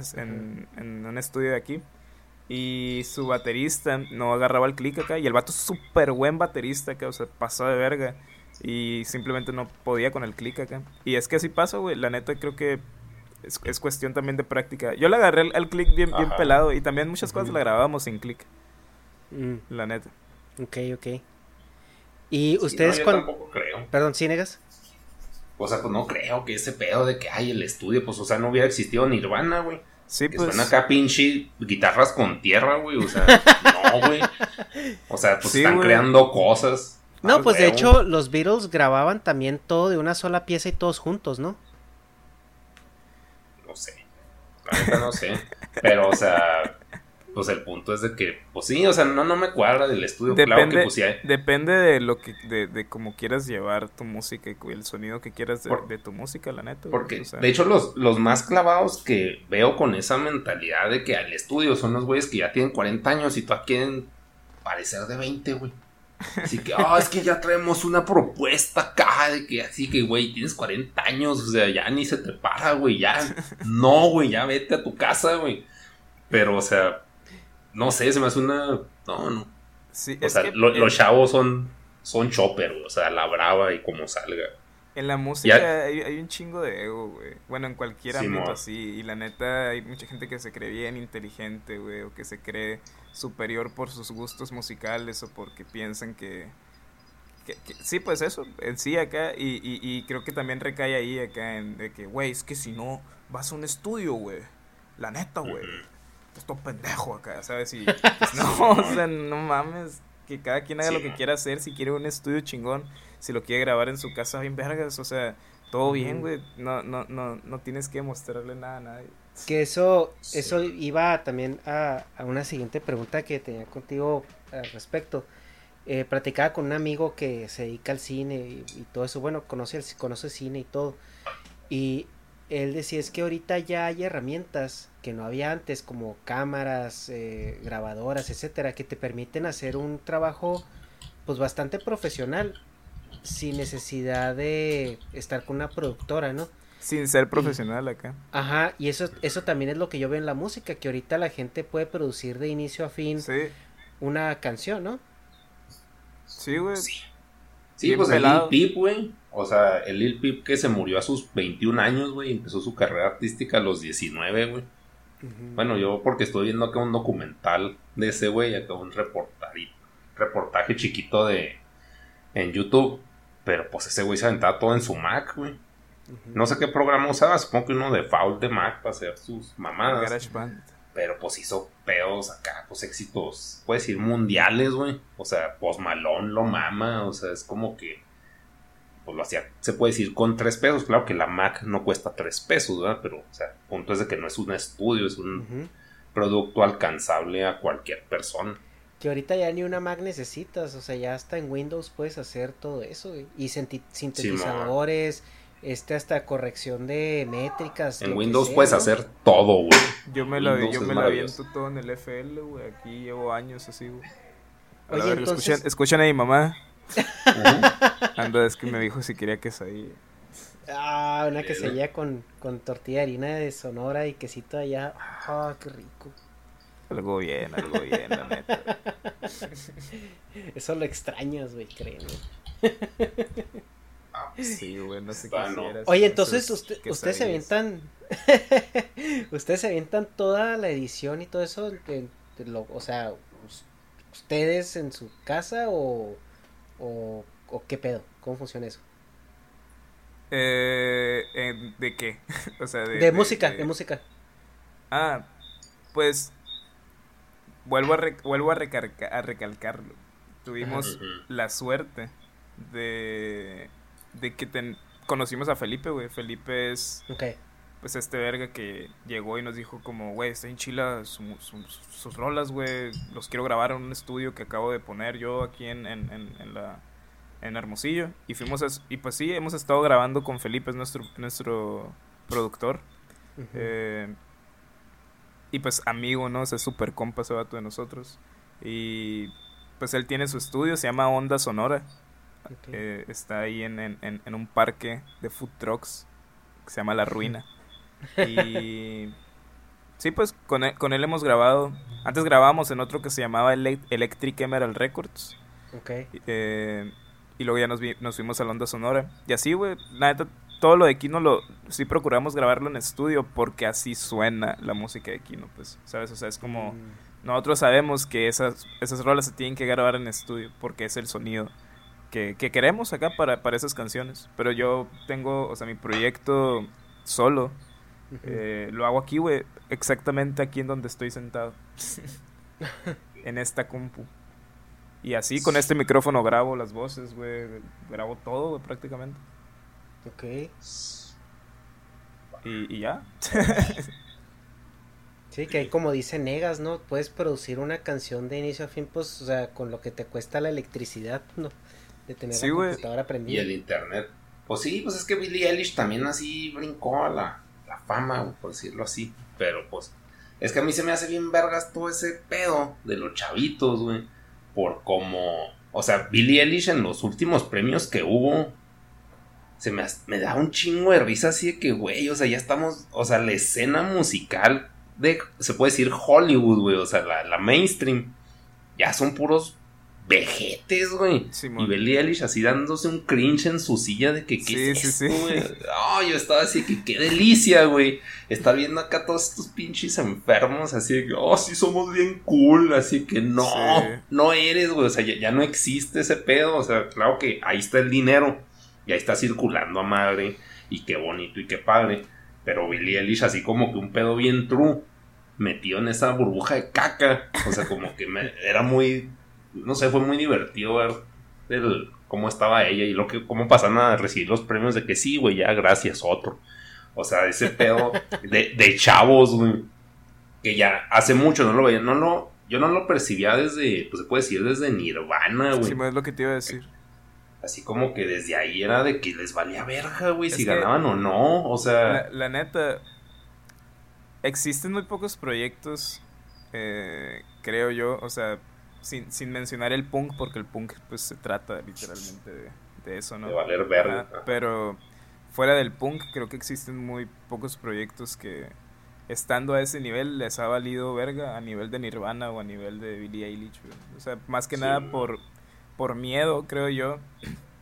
en, un estudio de aquí. Y su baterista no agarraba el clic acá. Y el vato es súper buen baterista acá. O sea, pasó de verga. Y simplemente no podía con el clic acá. Y es que así pasa, güey. La neta creo que es, cuestión también de práctica. Yo le agarré el, clic bien, bien pelado. Y también muchas cosas la grabábamos sin clic. Mm. La neta. Ok, ok. Y ustedes cuando... creo. Perdón, ¿sí negas? O sea, pues no creo que ese pedo de que hay el estudio, pues, o sea, no hubiera existido Nirvana, güey. Sí, que pues. Suena acá pinche guitarras con tierra, güey. O sea, no, güey. O sea, pues están creando cosas. No, pues de hecho, los Beatles grababan también todo de una sola pieza y todos juntos, ¿no? No sé. La no sé. Pero, o sea, pues el punto es de que, pues sí, o sea, no, no me cuadra del estudio. Depende, pues, depende de lo que, de, de cómo quieras llevar tu música y el sonido que quieras de, tu música, la neta. Porque, de hecho, los, los más clavados que veo con esa mentalidad de que al estudio son los güeyes que ya tienen 40 años y tú quieren parecer de 20, güey. Así que, ah, es que ya traemos una propuesta acá de que así que, güey, tienes 40 años, o sea, ya ni se te para, güey, ya. No, güey, ya vete a tu casa, güey. Pero, o sea, no sé, se me hace una. No, no. Sí, O es sea, que lo- en- los chavos son, son chopper, güey, o sea, la brava y como salga. En la música Ya- hay, hay un chingo de ego, güey. Bueno, en cualquier Sí, ámbito así. Y la neta, hay mucha gente que se cree bien inteligente, güey. O que se cree superior por sus gustos musicales o porque piensan que... que- que- sí, pues eso, en sí acá. Y, y, y creo que también recae ahí acá en de que, güey, es que si no, vas a un estudio, güey. La neta, güey. Estás todo pendejo acá, ¿sabes? Y pues, no, o sea, no mames. Que cada quien haga Sí, lo que quiera hacer. Si quiere un estudio chingón, si lo quiere grabar en su casa, bien vergas. O sea, todo bien, güey. No, no, no, no tienes que mostrarle nada a nadie. Que eso, eso iba también a, a una siguiente pregunta que tenía contigo al respecto. Eh, platicaba con un amigo que se dedica al cine y, y todo eso, bueno, conoce, el, conoce cine y todo. Y él decía, es que ahorita ya hay herramientas que no había antes, como cámaras, eh, grabadoras, etcétera, que te permiten hacer un trabajo pues bastante profesional, sin necesidad de estar con una productora, ¿no? Sin ser profesional acá. Ajá, y eso, eso también es lo que yo veo en la música, que ahorita la gente puede producir de inicio a fin Sí, una canción, ¿no? sí, güey. Sí. Sí, Bien pues el. Lil Peep, güey. O sea, el Lil Peep que se murió a sus 21 años, güey. Empezó su carrera artística a los 19, güey. Bueno, yo porque estoy viendo acá un documental de ese güey, acá un reportaje, reportaje chiquito de en YouTube. Pero pues ese güey se aventaba todo en su Mac, güey. No sé qué programa usaba, supongo que uno de Fault de Mac para hacer sus mamadas. GarageBand. Pero pues hizo pedos acá, pues éxitos, puedes decir mundiales, güey. O sea, Post Malone lo mama, o sea, es como que. Pues lo hacía, se puede decir con tres pesos. Claro que la Mac no cuesta tres pesos, ¿verdad? Pero, o sea, el punto es de que no es un estudio, es un producto alcanzable a cualquier persona. Que ahorita ya ni una Mac necesitas, o sea, ya hasta en Windows puedes hacer todo eso, güey. Y sintetizadores, este hasta corrección de métricas. En Windows sea, puedes ¿no? hacer todo, güey. Yo me la, Windows yo me la aviento todo en el FL, güey. Aquí llevo años así, güey. A Oye, verga, entonces- escuchan, escuchan a mi mamá. Anda, es que me dijo si quería quesadilla. Ah, una quesadilla con, con tortilla de harina de Sonora y quesito allá. Ah, qué rico. Algo bien, algo bien, la neta. Eso lo extrañas, güey, créeme. Sí, güey, no sé Ah, qué no. quisieras, Oye, entonces usted, ustedes se avientan. ustedes se avientan toda la edición y todo eso. de- de lo- o sea, us- ustedes en su casa o, o, o qué pedo? ¿Cómo funciona eso? Eh, eh, ¿De qué? o sea, de... De, música, de... música. Ah, pues... Vuelvo a, vuelvo a, recalcarlo. Tuvimos la suerte de... De que ten- conocimos a Felipe, güey. Felipe es... Ok. pues este verga que llegó y nos dijo como, güey, está en Chila su- su- sus rolas, güey, los quiero grabar en un estudio que acabo de poner yo aquí en, en, en, en la en Hermosillo y fuimos a- y pues sí, hemos estado grabando con Felipe, es nuestro nuestro productor eh, y pues amigo, ¿no? O sea, es súper compa ese vato de nosotros y pues él tiene su estudio, se llama Onda Sonora Eh, está ahí en, en, un parque de food trucks que se llama La Ruina. Y sí, pues con él, con él hemos grabado. Antes grabábamos en otro que se llamaba Ele- Electric Emerald Records. eh, y luego ya nos, vi- nos fuimos a la onda sonora. Y así, güey, la neta, todo lo de Kino lo, sí procuramos grabarlo en estudio porque así suena la música de Kino, pues, ¿sabes? O sea, es como... Mm, Nosotros sabemos que esas, esas rolas se tienen que grabar en estudio porque es el sonido que, que queremos acá para, para esas canciones. Pero yo tengo, o sea, mi proyecto solo eh, lo hago aquí, güey, exactamente aquí en donde estoy sentado. en esta compu. Y así con este micrófono grabo las voces, güey, grabo todo, güey, prácticamente. Ok. Y, y ya. Sí, que ahí como dice Negas, ¿no? Puedes producir una canción de inicio a fin, pues, o sea, con lo que te cuesta la electricidad, ¿no? De tener Sí, la güey. computadora Y prendida. el internet. Pues sí, pues es que Billie Eilish también así brincó a la, la fama, güey, por decirlo así. Pero pues, es que a mí se me hace bien vergas todo ese pedo de los chavitos, güey. Por como, O sea, Billie Eilish en los últimos premios que hubo. Se me, me da un chingo de risa así de que, güey, o sea, ya estamos. O sea, la escena musical de. Se puede decir Hollywood, güey. O sea, la, la mainstream. Ya son puros vejetes, güey. y Billie Eilish así dándose un cringe en su silla de que qué es esto, güey. Oh, yo estaba así que qué delicia, güey. Estar viendo acá todos estos pinches enfermos así de que, oh, sí somos bien cool, así que no, no eres, güey. O sea, ya, no existe ese pedo. O sea, claro que ahí está el dinero y ahí está circulando a madre y qué bonito y qué padre. Pero Billie Eilish así como que un pedo bien true metido en esa burbuja de caca. O sea, como que me, era muy no sé, fue muy divertido ver el, cómo estaba ella y lo que, cómo pasaron a recibir los premios de que sí, güey, ya gracias, otro. O sea, ese pedo de, de chavos, güey, que ya hace mucho no lo veía, no lo, yo no lo percibía desde, pues se puede decir desde Nirvana, güey. Sí, es lo que te iba a decir. Así como que desde ahí era de que les valía verga, güey, si ganaban o no, o sea... La, neta, existen muy pocos proyectos, eh, creo yo, o sea, sin, sin mencionar el punk, porque el punk pues se trata literalmente de, eso, ¿no? De valer verga. pero fuera del punk creo que existen muy pocos proyectos que estando a ese nivel les ha valido verga a nivel de Nirvana o a nivel de Billie Eilish. O sea, más que nada por, por miedo, creo yo,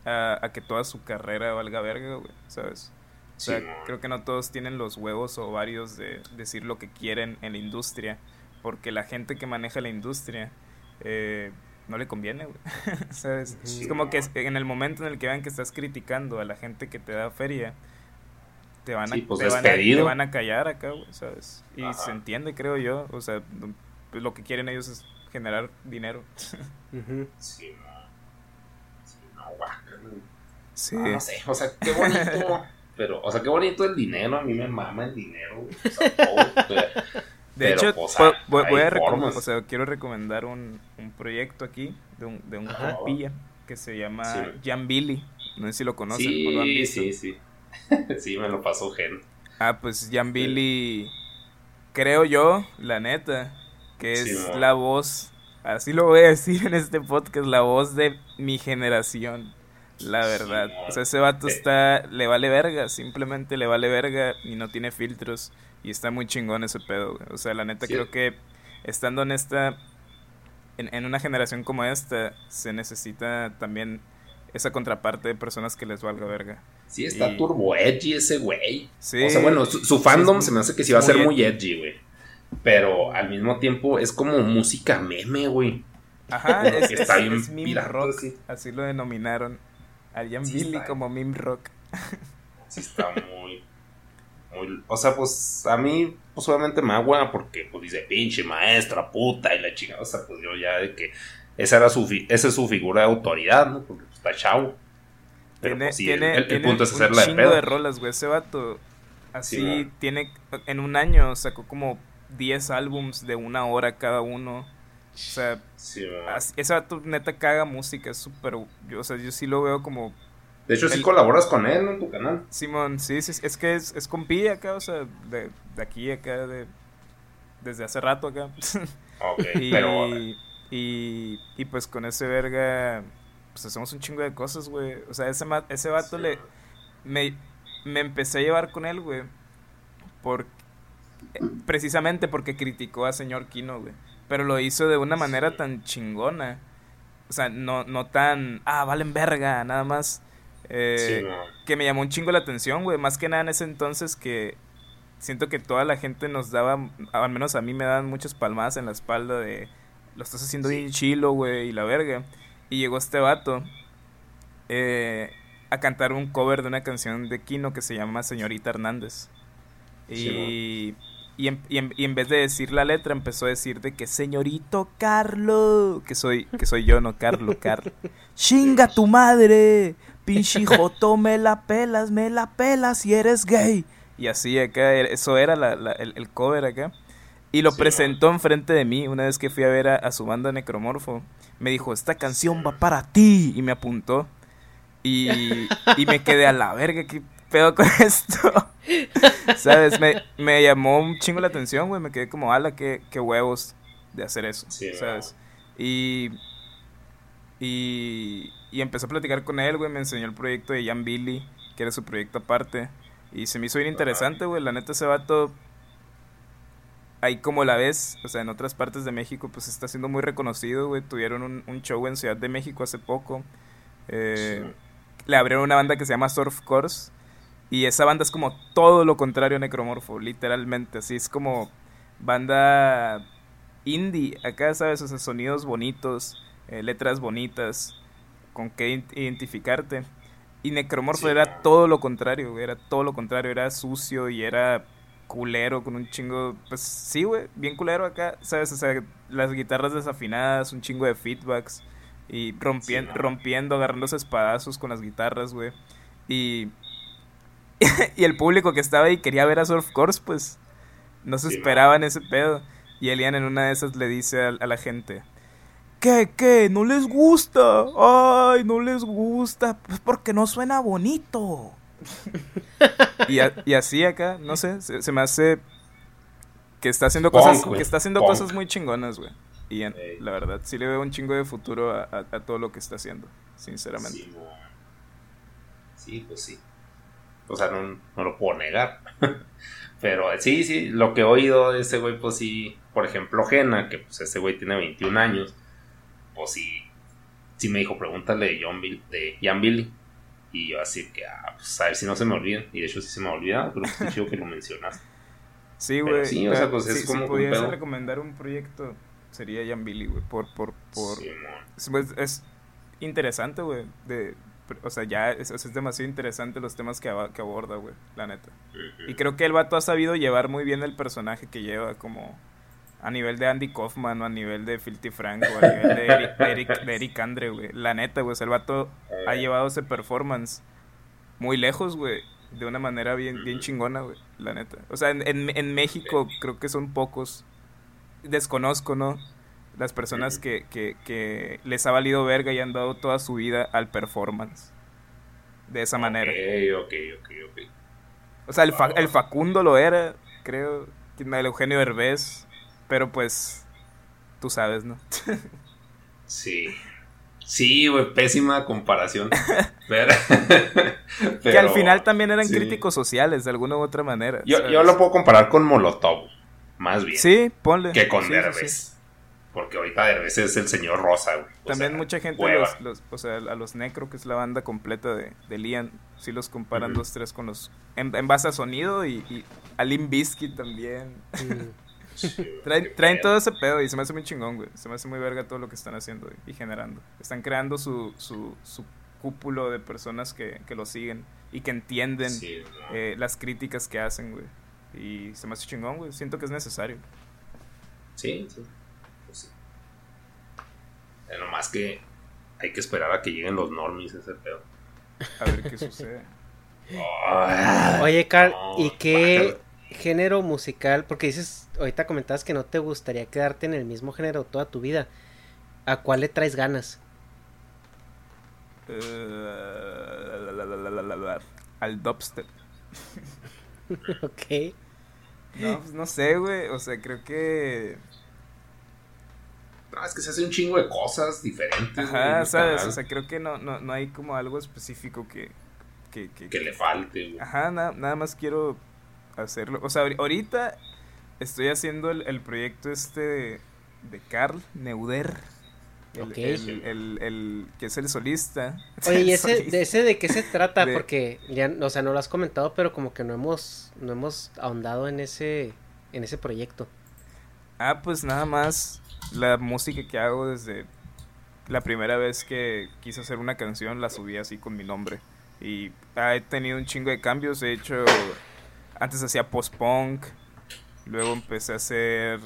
a, que toda su carrera valga verga, güey, ¿sabes? O sea, creo que no todos tienen los huevos o varios de decir lo que quieren en la industria, porque la gente que maneja la industria eh, no le conviene, güey. ¿Sabes? es como que en el momento en el que vean que estás criticando a la gente que te da feria, te van a, pues te, van a callar acá, güey, ¿sabes? Y se entiende, creo yo. O sea, pues lo que quieren ellos es generar dinero. Sí, no. Sí, no, no sé, o sea, qué bonito. pero, o sea, qué bonito el dinero. A mí me mama el dinero. O sea, todo, de hecho, pues, voy, a o sea, quiero recomendar un, un proyecto aquí de un, de un compilla que se llama Jan Billy. No sé si lo conocen sí, o lo han visto. Sí, sí, sí. me lo pasó Gen. Ah, pues Jan Billy, creo yo, la neta, que es la voz, así lo voy a decir en este podcast, la voz de mi generación. La verdad. o sea, ese vato eh. está, le vale verga, simplemente le vale verga y no tiene filtros. Y está muy chingón ese pedo, O sea, la neta creo que estando en esta, en, una generación como esta, se necesita también esa contraparte de personas que les valga verga. Sí, está turbo edgy ese güey. Sí. O sea, bueno, su, fandom se me hace que sí va a ser muy edgy, güey. Pero al mismo tiempo es como música meme, güey. Ajá, es, está bien meme rock, así lo denominaron. A Billy como meme rock. Sí, está muy o sea, pues a mí, pues obviamente me agua porque pues dice pinche maestra, puta y la chingada. O sea, pues yo ya de que esa era su, esa es su figura de autoridad, ¿no? Porque pues, está chavo. Pero tiene, pues, sí, tiene, el, punto es hacerla un chingo de, rolas, güey. Ese vato, así tiene, en un año sacó como 10 álbums de una hora cada uno. O sea, ese vato neta caga música, es súper, o sea, yo sí lo veo como de hecho, sí colaboras con él en tu canal. Simón, sí, sí, es que es, es compilla acá, o sea, de, de aquí acá, de, desde hace rato acá. Ok, y, pero... Y, y pues con ese verga, pues hacemos un chingo de cosas, güey. O sea, ese, ese vato le... Me, me empecé a llevar con él, güey. Por, precisamente porque criticó a señor Kino, güey. Pero lo hizo de una manera tan chingona. O sea, no, no tan, ah, valen verga, nada más eh, que me llamó un chingo la atención, güey. Más que nada en ese entonces que siento que toda la gente nos daba, al menos a mí me daban muchas palmadas en la espalda de, lo estás haciendo bien chilo, güey, y la verga. Y llegó este vato eh, a cantar un cover de una canción de Kino que se llama Señorita Hernández. Y, y, en, y, en, vez de decir la letra, empezó a decir de que señorito Carlo, que soy, que soy yo, no Carlo, Carlo. ¡Chinga tu madre! Pinche joto, me la pelas, me la pelas si eres gay. Y así acá, eso era el, cover acá. Y lo presentó enfrente de mí una vez que fui a ver a, su banda Necromorfo. Me dijo, esta canción va para ti. Y me apuntó. Y, y me quedé a la verga, ¿qué pedo con esto? ¿Sabes? Me, me, llamó un chingo la atención, güey. Me quedé como, ala, qué, qué huevos de hacer eso. ¿Sabes? Y Y, y empecé a platicar con él, güey. Me enseñó el proyecto de Jan Billy, que era su proyecto aparte. Y se me hizo bien interesante, güey. La neta, ese vato. Ahí como la ves, o sea, en otras partes de México, pues está siendo muy reconocido, güey. Tuvieron un, un show en Ciudad de México hace poco. Eh, Le abrieron una banda que se llama Surf Course. Y esa banda es como todo lo contrario a Necromorfo, literalmente. Así es como banda indie. Acá, ¿sabes? O sea, sonidos bonitos, eh, letras bonitas, con qué identificarte. Y Necromorfo era todo lo contrario. Era todo lo contrario. Era sucio y era culero con un chingo. Pues sí, güey. Bien culero acá, ¿sabes? O sea, las guitarras desafinadas, un chingo de feedbacks. Y rompiendo, rompiendo agarrándose espadazos con las guitarras, güey. Y y el público que estaba ahí quería ver a Surf Course, pues no se esperaban ese pedo. Y Elian en una de esas le dice a, a, la gente, ¿qué, qué? ¿No les gusta? Ay, no les gusta. Pues porque no suena bonito. y, a, y, así acá, no sé, se, se, me hace que está haciendo cosas, que está haciendo cosas muy chingonas, güey. Y en, hey. la verdad, sí le veo un chingo de futuro a, a, a todo lo que está haciendo, sinceramente. Sí, sí pues sí. O sea, no, no lo puedo negar. Pero sí, sí, lo que he oído de ese güey, pues sí, por ejemplo, Jena, que pues ese güey tiene 21 años, pues sí, sí me dijo, pregúntale de, John Bill, de Jan Billy. Y yo así que, ah, pues a ver si no se me olvida. Y de hecho sí se me olvida, pero es chido que lo mencionaste. Sí, güey. Sí, o sea, pues es sí, como si pudiese recomendar un proyecto, sería Jan Billy, güey. Por, por, por... Sí, es, pues, es interesante, güey, de o sea, ya es, es, demasiado interesante los temas que, que aborda, güey, la neta. Y creo que el vato ha sabido llevar muy bien el personaje que lleva, como a nivel de Andy Kaufman o a nivel de Filthy Frank o a nivel de Eric, de Eric, de Eric Andre, güey. La neta, güey, el vato ha llevado ese performance muy lejos, güey, de una manera bien, bien chingona, güey, la neta. O sea, en, en, en México creo que son pocos, desconozco, ¿no? las personas que, que, que, les ha valido verga y han dado toda su vida al performance. De esa manera. Ok, ok, ok, ok. O sea, el, fa el Facundo lo era, creo. El Eugenio Herbés. Pero pues, tú sabes, ¿no? sí. Sí, güey, pésima comparación. pero, pero, que al final también eran sí. críticos sociales, de alguna u otra manera. Yo, yo, lo puedo comparar con Molotov, más bien. Sí, ponle. Que con sí, Derbez. Sí, porque ahorita Derbez es el señor Rosa, güey. También sea, mucha gente, los, los, o sea, a los Necro, que es la banda completa de, de Lian, sí los comparan uh -huh. dos, tres con los... En, en, base a sonido y, y a Limp Bizkit también. Sí, traen, traen todo ese pedo y se me hace muy chingón, güey. Se me hace muy verga todo lo que están haciendo y, generando. Están creando su, su, su cúpulo de personas que, que lo siguen y que entienden sí, eh, las críticas que hacen, güey. Y se me hace chingón, güey. Siento que es necesario. Sí, sí. Eh, nomás que hay que esperar a que lleguen los normies ese pedo. A ver qué sucede. Oh, Oye, Carl, no, ¿y qué. Género musical? Porque dices, ahorita comentabas que no te gustaría quedarte en el mismo género toda tu vida. ¿A cuál le traes ganas? Uh, al dubstep. ok. No, pues no sé, güey. O sea, creo que no, es que se hace un chingo de cosas diferentes. Ajá, ¿sabes? O sea, creo que no, no, no hay como algo específico que... Que, que, que le falte, güey. Ajá, na, nada más quiero hacerlo. O sea, ahorita estoy haciendo el, el proyecto este de, de Carl Neuder. El, okay. el, que es el solista. Oye, ¿y ese, de ese de qué se trata? De... Porque ya, o sea, no lo has comentado, pero como que no hemos, no hemos ahondado en ese, en ese proyecto. Ah, pues nada más la música que hago desde la primera vez que quise hacer una canción la subí así con mi nombre y he tenido un chingo de cambios he hecho antes hacía post punk luego empecé a hacer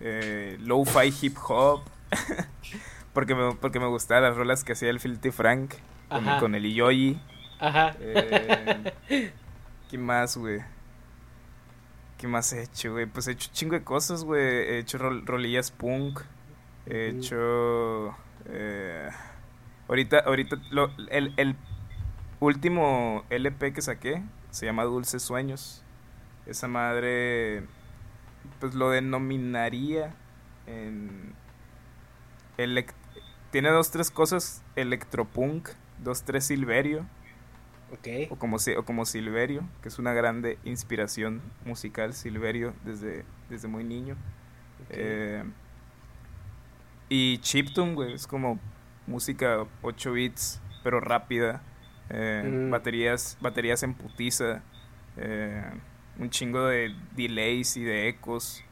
eh, lo-fi hip hop porque me porque me gustaban las rolas que hacía el Filthy Frank con, con, el Iyoyi ajá eh, qué más güey ¿Qué más he hecho, güey? Pues he hecho chingo de cosas, güey. He hecho rol rolillas punk. He -huh. hecho. Eh, ahorita, ahorita, lo, el, el, último LP que saqué se llama Dulces Sueños. Esa madre, pues lo denominaría en. Elect tiene dos, tres cosas electropunk, dos, tres Silverio. O como, o como Silverio, que es una grande inspiración musical, Silverio, desde, desde muy niño. Eh, y Chiptune, güey, es como música 8 bits, pero rápida. eh, Mm. baterías, baterías en putiza. eh, un chingo de delays y de ecos.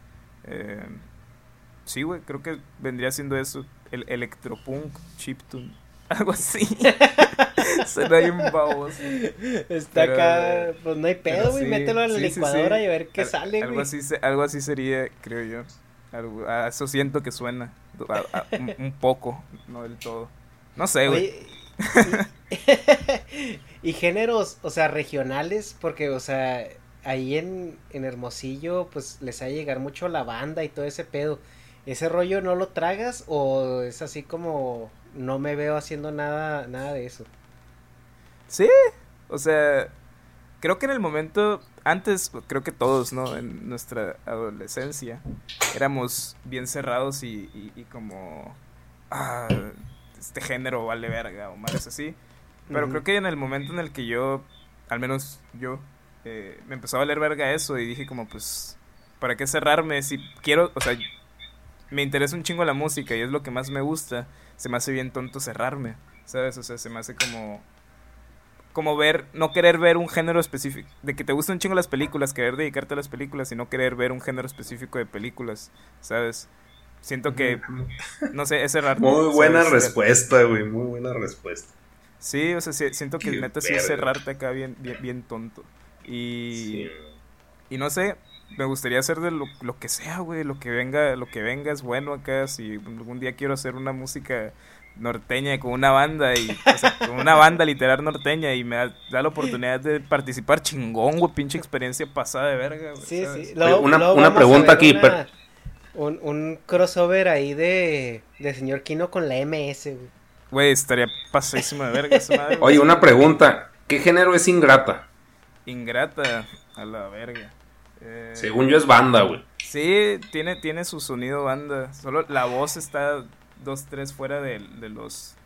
eh, sí, güey, creo que vendría siendo eso. El electropunk, chiptune. Algo así. Suena bien baboso. Está Pero- acá, pues no hay pedo, güey, sí, mételo a la sí, licuadora sí. y a ver qué Al- sale, algo güey. así, se- algo así sería, creo yo. Algo- a eso siento que suena. A- a- un, un poco, no del todo. No sé, güey. Y géneros, o sea, regionales, porque, o sea, ahí en, en Hermosillo, pues les ha llegar mucho la banda y todo ese pedo. ¿Ese rollo no lo tragas o es así como no me veo haciendo nada, nada de eso? Sí, o sea, creo que en el momento, antes, creo que todos, ¿no? En nuestra adolescencia, éramos bien cerrados y, y- y como, ah, este género vale verga o más así. Pero creo que en el momento en el que yo, al menos yo, eh, me empezó a valer verga eso y dije como, pues, ¿para qué cerrarme? Si quiero, o sea, me interesa un chingo la música y es lo que más me gusta, se me hace bien tonto cerrarme, ¿sabes? O sea, se me hace como como ver, no querer ver un género específico, de que te gustan un chingo las películas, querer dedicarte a las películas y no querer ver un género específico de películas, ¿sabes? Siento que, no sé, es cerrarte. Muy buena ¿sabes? respuesta, güey. Muy buena respuesta. Sí, o sea, siento que Qué neta sí es cerrarte acá bien, bien, bien tonto. Y, Sí. y no sé, me gustaría hacer de lo, lo que sea, güey, lo que venga, lo que venga es bueno acá. Si algún día quiero hacer una música norteña con una banda y o sea, con una banda literal norteña y me da, da la oportunidad de participar chingón, güey, pinche experiencia pasada de verga, güey. Sí, ¿sabes? sí. Oye, una- una pregunta aquí, una- Un, un crossover ahí de, de señor Kino con la MS, güey. Güey, estaría pasadísimo de verga esa madre. Oye, una pregunta. ¿Qué género es ingrata? Ingrata a la verga. Eh, Según yo es banda, güey. Sí, tiene, tiene su sonido banda. Solo la voz está dos, tres fuera de, de los,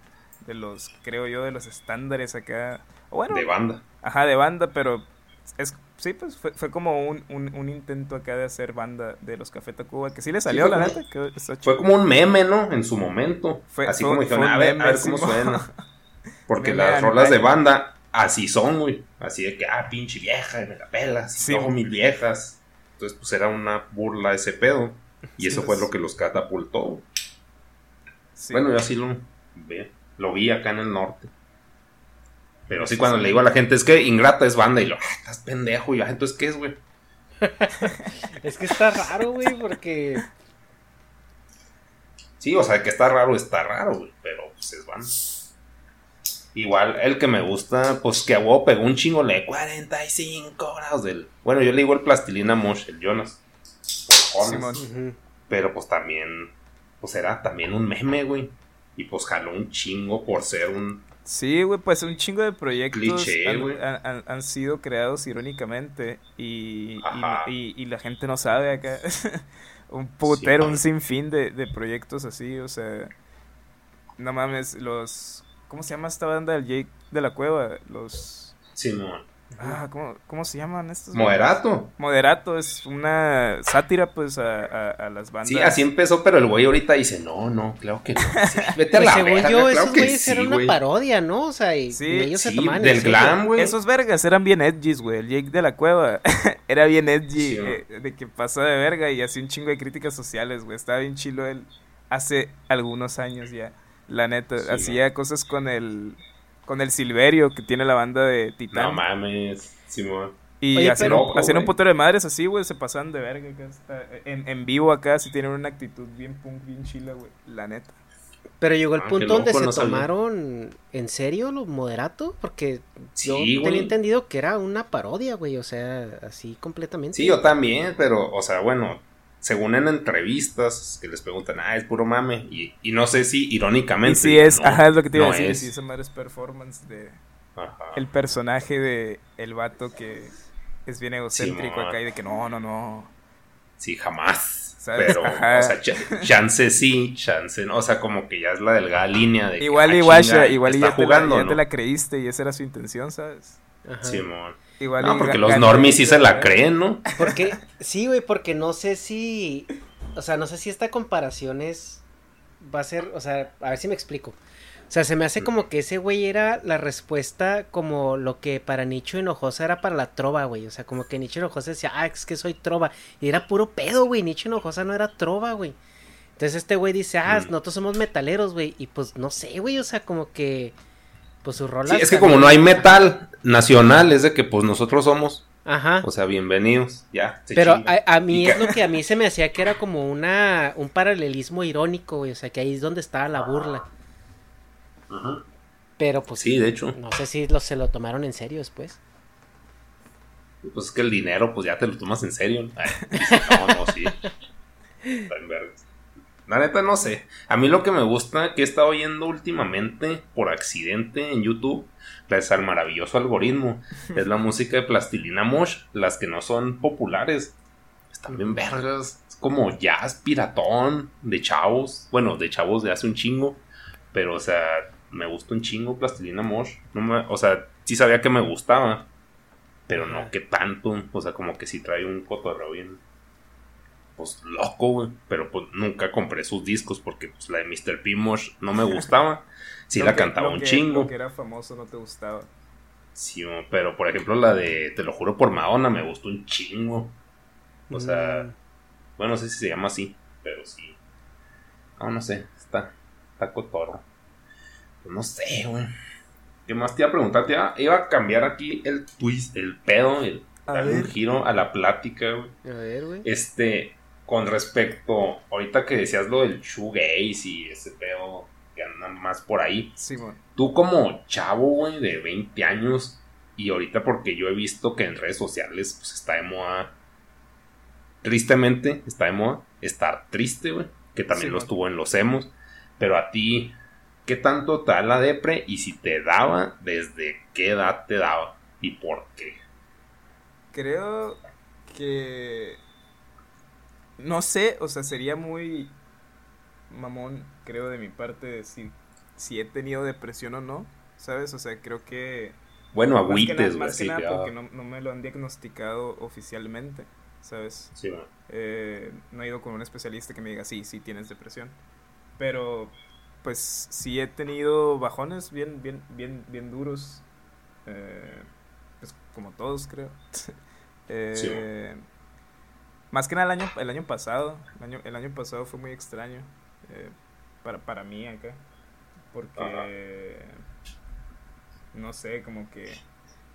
de los, creo yo, de los estándares acá. Bueno, De banda. ajá, de banda, pero es, sí, pues fue, fue como un, un, un intento acá de hacer banda de los Café Tacuba, que sí le salió, la neta, que Fue como un meme, ¿no? En su momento. Fue- así fue- como dijeron, a ver, a meme, ver cómo suena. Porque las rolas de banda así son, güey. Así de que, ah, pinche vieja, y me la pelas. Sí, güey. mil viejas. Entonces, pues era una burla ese pedo. Y Sí, eso pues. fue lo que los catapultó. Sí. Bueno, yo así lo, lo vi acá en el norte. Pero sí, cuando le digo a la gente, es que Ingrata es banda. Y lo, ah, estás pendejo. Y "Ah, entonces, ¿qué es, güey? Es que está raro, güey, porque... Sí, o sea, que está raro, está raro, güey. Pero pues es banda. Igual, el que me gusta, pues que a huevo pegó un chingo, le 45 grados del. Bueno, yo le digo el plastilina Mosh, el Jonas. por Jonas. Pero pues también, pues era también un meme, güey. Y pues jaló un chingo por ser un. Sí, güey, pues un chingo de proyectos Cliché, han, güey. han- han- han sido creados irónicamente y, y- y la gente no sabe acá. un putero, Sí, un sinfín de, de proyectos así, o sea, no mames, los... ¿Cómo se llama esta banda del Jake de la Cueva? Los... Simón. Ah, ¿cómo, cómo se llaman estos? Moderato. Moderato es una sátira, pues, a, a, a las bandas. Sí, así empezó, pero el güey ahorita dice, no, no, claro que no. Sí, vete a Pues la según verga, yo, claro esos que güeyes sí, eran una parodia, ¿no? O sea, y, Sí, y ellos se sí, tomaban del glam, güey. Esos vergas eran bien edgys, güey. El Jake de la Cueva era bien edgy, eh, de que pasó de verga y hacía un chingo de críticas sociales, güey. Estaba bien chilo él hace algunos años ya. La neta, Sí, hacía cosas con el con el Silverio que tiene la banda de Titán. No mames, Simón. y Oye, hacían, pero- un, hacían un de madres así, güey. Se pasaban de verga acá. En, en vivo acá sí tienen una actitud bien punk, bien chila, güey. La neta. Pero llegó el Ah, punto donde se no tomaron en serio los moderato, porque Sí, yo güey. tenía entendido que era una parodia, güey, o sea, así completamente. Sí, yo también, pero, o sea, bueno, según en entrevistas que les preguntan, ah, es puro mame. Y, y no sé si Y irónicamente. sí es, no, ajá, es lo que te iba a decir. es. Sí, esa madre es performance de. Ajá. el personaje de el vato que es bien egocéntrico Simón. acá y de que no, no, no. Sí, jamás. Pero, o sea, chance sí, chance no. O sea, como que ya es la delgada línea de. Igual, que, igual, ah, igual está ya, jugando, te la, ¿no? te la creíste y esa era su intención, ¿sabes? Ajá. Simón. Igual no, porque los normies sí se la creen, ¿no? Porque, sí, güey, porque no sé si, o sea, no sé si esta comparación es, va a ser, o sea, a ver si me explico. O sea, se me hace como que ese güey era la respuesta como lo que para Nicho Hinojosa era para la trova, güey. O sea, como que Nicho Hinojosa decía, ah, es que soy trova. Y era puro pedo, güey. Nicho Hinojosa no era trova, güey. Entonces este güey dice, ah, Mm. nosotros somos metaleros, güey. Y pues no sé, güey, o sea, como que, pues su rola. Sí, es que como no hay metal nacional, es de que pues nosotros somos. Ajá. O sea, bienvenidos, ya. se Pero a, a mí es lo que a mí se me hacía que era como una un paralelismo irónico, güey, o sea, que ahí es donde estaba la burla. Ajá. Pero pues Sí, de hecho. no sé si lo, se lo tomaron en serio después. Pues es que el dinero, pues ya te lo tomas en serio. ¿no? Ay, dice, no, no, sí. Está en vergas. La neta, no sé. A mí lo que me gusta que he estado oyendo últimamente, por accidente en YouTube, gracias al maravilloso algoritmo, es la música de Plastilina Mosh. Las que no son populares. Están bien vergas. Es como jazz piratón de chavos. Bueno, de chavos de hace un chingo. Pero, o sea, me gusta un chingo Plastilina Mosh. No me- o sea, sí sabía que me gustaba. Pero no que tanto. O sea, como que sí trae un cotorreo bien. Pues loco, güey. Pero pues nunca compré sus discos porque pues la de Mr. P. Mosh no me gustaba. Sí la que- cantaba lo un que- chingo. Lo que era famoso no te gustaba. Sí, pero por ejemplo la de Te lo juro por Madonna me gustó un chingo. O sea, Mm. bueno, no sé si se llama así, pero sí. Ah, no sé, está, está cotorro. Pues no sé, güey. ¿Qué más te iba a preguntar? Te iba, iba a cambiar aquí el twist, el pedo, el A darle un giro a la plática, güey. A ver, güey. Este, con respecto, ahorita que decías lo del shoegaze y ese pedo que anda más por ahí. Simón. Tú como chavo, güey, de 20 años, y ahorita porque yo he visto que en redes sociales pues está de moda, tristemente está de moda, estar triste, güey, que también Sí, lo estuvo en los emos, pero a ti, ¿qué tanto te da la depre? Y si te daba, ¿desde qué edad te daba? ¿Y por qué? Creo que. No sé, o sea, sería muy mamón, creo, de mi parte decir si he tenido depresión o no, ¿sabes? O sea, creo que. Bueno, más que agüites, nada- güey, Más que nada que, ah, porque no, no me lo han diagnosticado oficialmente, ¿sabes? sí, güey. Eh, no he ido con un especialista que me diga, sí, sí tienes depresión. Pero, pues, sí he tenido bajones bien, bien, bien, bien duros. Eh, pues, como todos, creo. Eh, Sí. Más que nada el año, el año pasado. El año, el año pasado fue muy extraño. eh, para, para mí acá. Porque, no sé, como que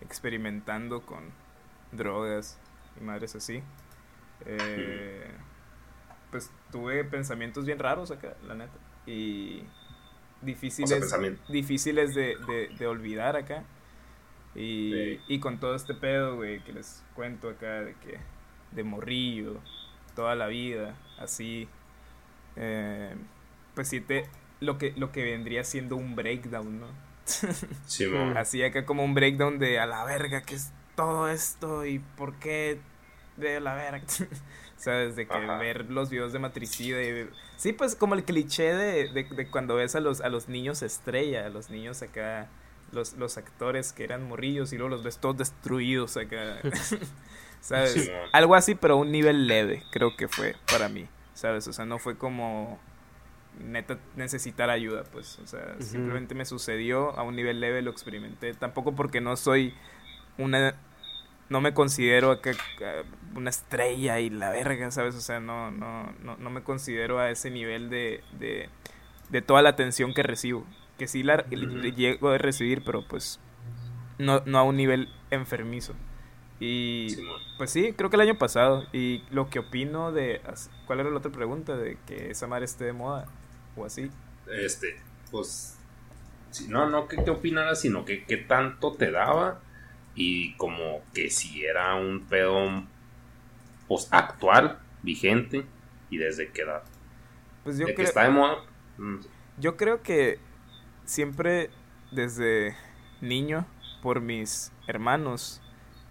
experimentando con drogas y madres así. Eh, pues tuve pensamientos bien raros acá, la neta. Y difíciles, difíciles de, de, de olvidar acá. Y, Sí. y con todo este pedo, güey, que les cuento acá de que de morrillo, toda la vida, así. eh, pues sí te lo que lo que vendría siendo un breakdown, ¿no? Sí, mo. Así acá como un breakdown de a la verga, que es todo esto? ¿Y por qué de la verga? ¿Sabes? De que Ajá. ver los videos de matricida y... Sí, pues como el cliché de, de, de cuando ves a los, a los niños estrella, a los niños acá, los, los actores que eran morrillos y luego los ves todos destruidos acá. ¿Sabes? Sí. Algo así, pero a un nivel leve, creo que fue para mí. ¿Sabes? O sea, no fue como neta necesitar ayuda, pues. O sea, simplemente me sucedió a un nivel leve, lo experimenté. Tampoco porque no soy una. No me considero acá, una estrella y la verga, ¿sabes? O sea, no, no, no, no me considero a ese nivel de, de, de toda la atención que recibo. Que sí la llego a recibir, pero pues no, no a un nivel enfermizo. Y pues sí, creo que el año pasado. Y lo que opino de... ¿Cuál era la otra pregunta? De que esa madre esté de moda o así. Este, pues, no, no que qué opinaras, sino que qué tanto te daba y como que si era un pedo, pues, actual, vigente y desde qué edad. Pues yo de que creo... está de moda. mm, Yo creo que siempre desde niño, por mis hermanos,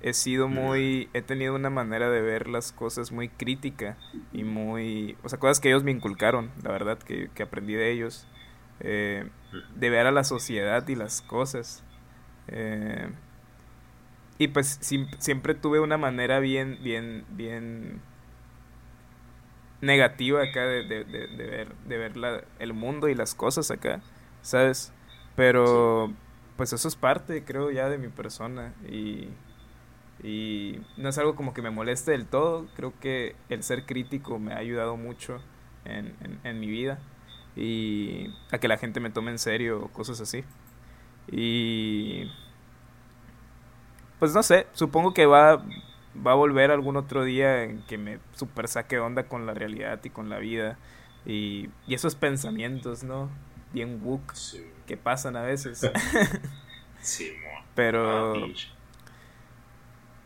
he sido muy, he tenido una manera de ver las cosas muy crítica y muy, o sea, cosas que ellos me inculcaron, la verdad, que, que aprendí de ellos, eh, de ver a la sociedad y las cosas. Eh, y pues siempre tuve una manera bien, bien, bien negativa acá de, de, de, ver, de ver la, el mundo y las cosas acá, ¿sabes? Pero pues eso es parte, creo, ya de mi persona y, y no es algo como que me moleste del todo, creo que el ser crítico me ha ayudado mucho en, en, mi vida y a que la gente me tome en serio o cosas así. Y pues no sé, supongo que va va a volver algún otro día en que me super saque onda con la realidad y con la vida y, y esos pensamientos, ¿no? Bien wook que pasan a veces. sí, Pero ah,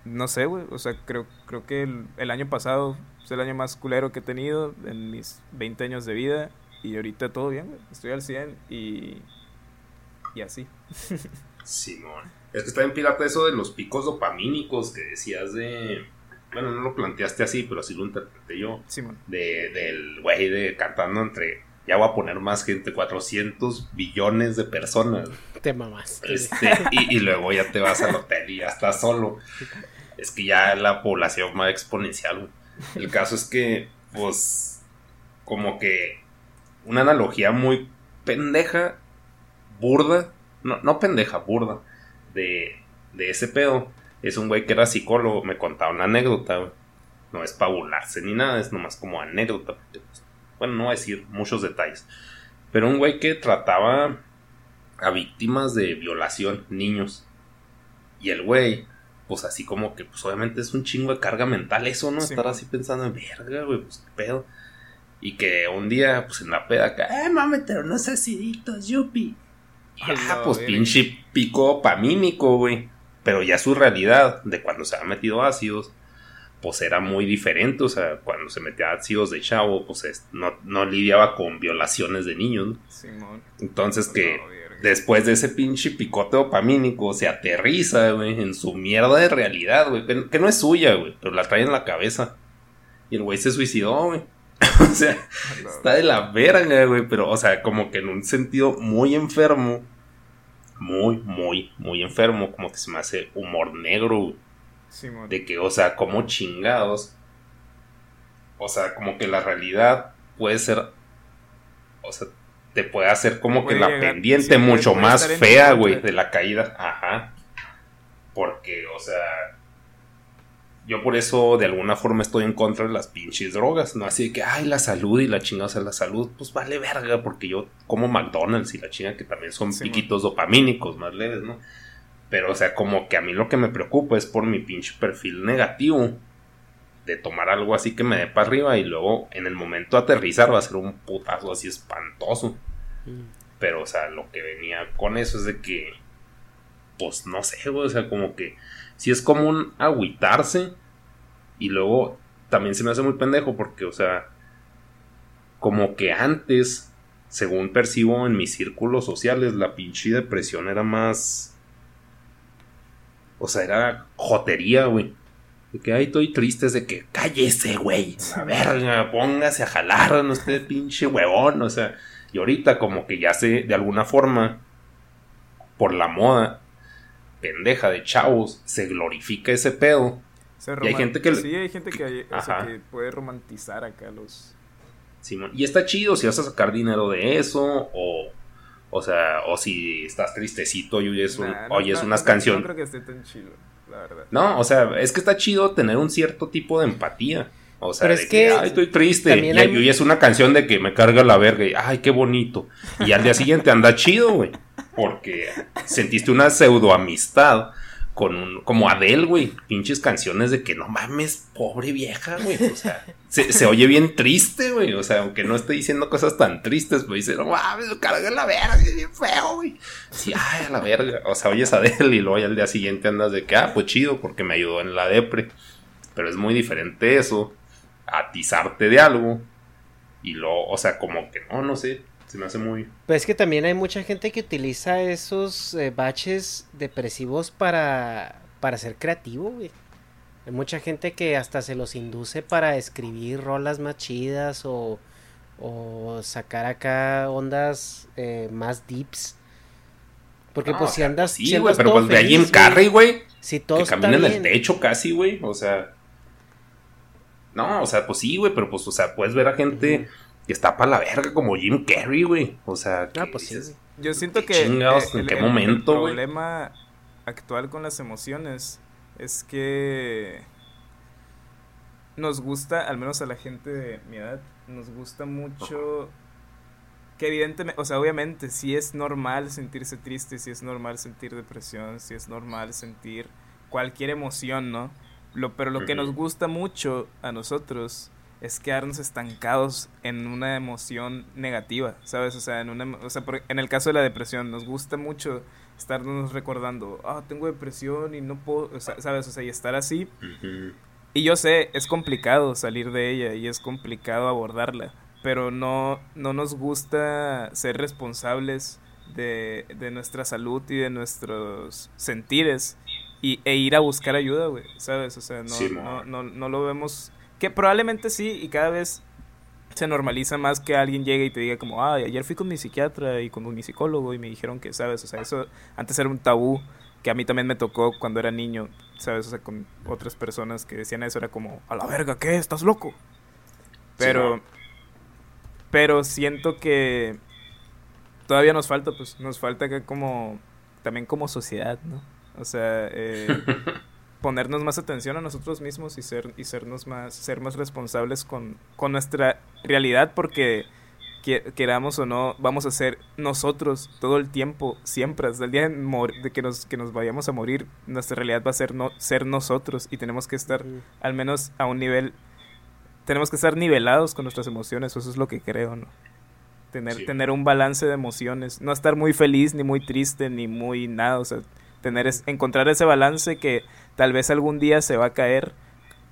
no sé, güey, o sea, creo creo que el, año pasado es el año más culero que he tenido en mis 20 años de vida y ahorita todo bien, güey. Estoy al 100 y y así. Simón. Es que está en pirata eso de los picos dopamínicos que decías de. Bueno, no lo planteaste así, pero así lo interpreté yo. Simón. De, del güey de cantando entre. Ya voy a poner más gente, 400 billones de personas. Te mamás. Este, y, y, luego ya te vas al hotel y ya estás solo. Es que ya la población va exponencial. El caso es que, pues, como que una analogía muy pendeja, burda, no, no pendeja, burda, de, de ese pedo, es un güey que era psicólogo, me contaba una anécdota, No es para burlarse ni nada, es nomás como anécdota. Pues, bueno, no voy a decir muchos detalles. Pero un güey que trataba a víctimas de violación, niños. Y el güey, pues así como que, pues obviamente es un chingo de carga mental eso, ¿no? Estar así pensando en verga, güey, pues qué pedo. Y que un día, pues en la peda acá, eh, me unos aciditos, yupi. Ah, pues pinche pico pamímico, güey. Pero ya su realidad de cuando se ha metido ácidos, pues era muy diferente. O sea, cuando se metía ácidos de chavo, pues no, no, lidiaba con violaciones de niños. Entonces que después de ese pinche picote dopamínico se aterriza, güey, en su mierda de realidad, güey. Que, no es suya, güey, pero la trae en la cabeza. Y el güey se suicidó, güey. o sea, está de la verga, güey. Pero, o sea, como que en un sentido muy enfermo. Muy, muy, muy enfermo. Como que se me hace humor negro. de que, o sea, como chingados. O sea, como que la realidad puede ser. O sea, te puede hacer como que la pendiente mucho más fea, güey, de la caída. Ajá. Porque, o sea yo por eso de alguna forma estoy en contra de las pinches drogas, ¿no? Así de que, ay, la salud y la chingada, o sea, la salud, pues vale verga, porque yo como McDonald's y la chinga que también son piquitos dopamínicos más leves, ¿no? Pero, o sea, como que a mí lo que me preocupa es por mi pinche perfil negativo de tomar algo así que me dé para arriba y luego en el momento de aterrizar va a ser un putazo así espantoso. Mm. Pero, o sea, lo que venía con eso es de que, pues no sé, o sea, como que si es común agüitarse y luego también se me hace muy pendejo porque, o sea, como que antes, según percibo en mis círculos sociales, la pinche depresión era más... O sea, era jotería, güey. De que, ay, estoy triste, es de que, cállese, güey. A verga, póngase a jalar, no esté pinche huevón, o sea. Y ahorita como que ya sé, de alguna forma, por la moda, pendeja de chavos se glorifica ese pedo. y hay gente que... Sí, hay gente que, puede romantizar acá los... y está chido si vas a sacar dinero de eso o... O sea, o si estás tristecito y oyes, oyes unas canciones. No creo que esté tan chido, la verdad. No, o sea, es que está chido tener un cierto tipo de empatía. O sea, de que, ay, estoy triste. Y, oyes una canción de que me carga la verga y, ay, qué bonito. Y al día siguiente anda chido, güey porque sentiste una pseudo amistad con un, como Adele, güey, pinches canciones de que no mames, pobre vieja, güey, o sea, se, oye bien triste, güey, o sea, aunque no esté diciendo cosas tan tristes, pues dice, no mames, carga la verga, es bien feo, güey, sí, ay, a la verga, o sea, oyes a Adele y luego al día siguiente andas de que, ah, pues chido, porque me ayudó en la depre, pero es muy diferente eso, atizarte de algo, y luego, o sea, como que no, no sé, se me hace muy... Pues es que también hay mucha gente que utiliza esos eh, baches depresivos para, para ser creativo, güey. Hay mucha gente que hasta se los induce para escribir rolas más chidas o, o sacar acá ondas eh, más deeps. Porque No, pues si andas... Sí, si güey, andas pero todo pues de a Jim feliz, Carrey, güey. Si todo Que está camina en el techo casi, güey. O sea. No, o sea, pues sí, güey, pero pues, o sea, puedes ver a gente que está para la verga como Jim Carrey, güey. O sea, Ah, pues sí. Yo siento ¿Qué que chingados? eh, ¿En qué momento, el problema actual con las emociones es que nos gusta, al menos a la gente de mi edad, nos gusta mucho que evidentemente, o sea, obviamente, si es normal sentirse triste, si es normal sentir depresión, si es normal sentir cualquier emoción, ¿no? Lo, pero lo que nos gusta mucho a nosotros es quedarnos estancados en una emoción negativa, ¿sabes? O sea, en, una, o sea, por- en el caso de la depresión, nos gusta mucho estarnos recordando, ah, tengo depresión y no puedo, o sea, ¿sabes? O sea, y estar así. Y yo sé, es complicado salir de ella y es complicado abordarla, pero no, no nos gusta ser responsables de, de nuestra salud y de nuestros sentires y, e ir a buscar ayuda, güey, ¿sabes? O sea, no, Sí, no, no, no lo vemos, que probablemente sí y cada vez se normaliza más que alguien llegue y te diga como, ay, ayer fui con mi psiquiatra y con mi psicólogo y me dijeron que, ¿sabes? O sea, eso antes era un tabú que a mí también me tocó cuando era niño, ¿sabes? O sea, con otras personas que decían eso, era como, a la verga, ¿qué? ¿Estás loco? Pero, Sí, pero siento que todavía nos falta, pues, nos falta que como, también como sociedad, ¿no? O sea, eh, ponernos más atención a nosotros mismos y ser, y sernos más, ser más responsables con, con nuestra realidad, porque que- queramos o no, vamos a ser nosotros todo el tiempo, siempre, hasta el día de, que, nos, que nos vayamos a morir, nuestra realidad va a ser no, ser nosotros y tenemos que estar al menos a un nivel, tenemos que estar nivelados con nuestras emociones, eso es lo que creo, ¿no? Tener, Sí. tener un balance de emociones, no estar muy feliz, ni muy triste, ni muy nada, o sea, tener es, encontrar ese balance que tal vez algún día se va a caer,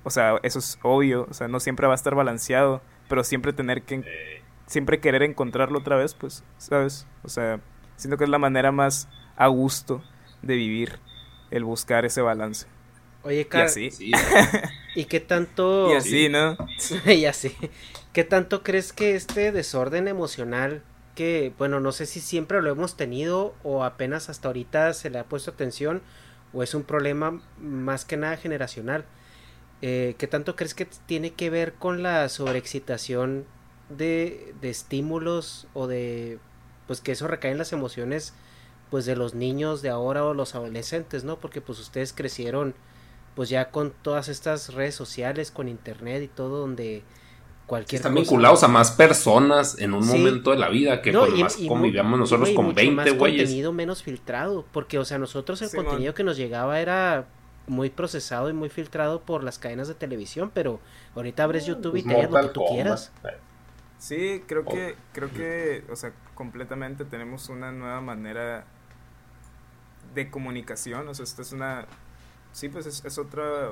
o sea, eso es obvio, o sea, no siempre va a estar balanceado, pero siempre tener que, Eh, siempre querer encontrarlo otra vez, pues, ¿sabes? O sea, siento que es la manera más a gusto de vivir, el buscar ese balance. Oye, Y Car, así, sí, ¿y qué tanto... y así, ¿no? y así. ¿Qué tanto crees que este desorden emocional, que, bueno, no sé si siempre lo hemos tenido o apenas hasta ahorita se le ha puesto atención, o es un problema más que nada generacional? Eh, ¿Qué tanto crees que tiene que ver con la sobreexcitación de, estímulos o de, pues que eso recae en las emociones, pues de los niños de ahora o los adolescentes, ¿no? Porque pues ustedes crecieron pues ya con todas estas redes sociales, con internet y todo, donde cualquier están cosa- vinculados a más personas en un Sí. momento de la vida que No, pues, y- más y convivíamos nosotros y con mucho 20 más güeyes. contenido menos filtrado, porque o sea, nosotros el Simón. contenido que nos llegaba era muy procesado y muy filtrado por las cadenas de televisión, pero ahorita abres YouTube y Pues te lo que tú Kombat. quieras. Sí, creo Oh. que, creo que, o sea, completamente tenemos una nueva manera de comunicación, o sea, esta es una, sí, pues es, es otra,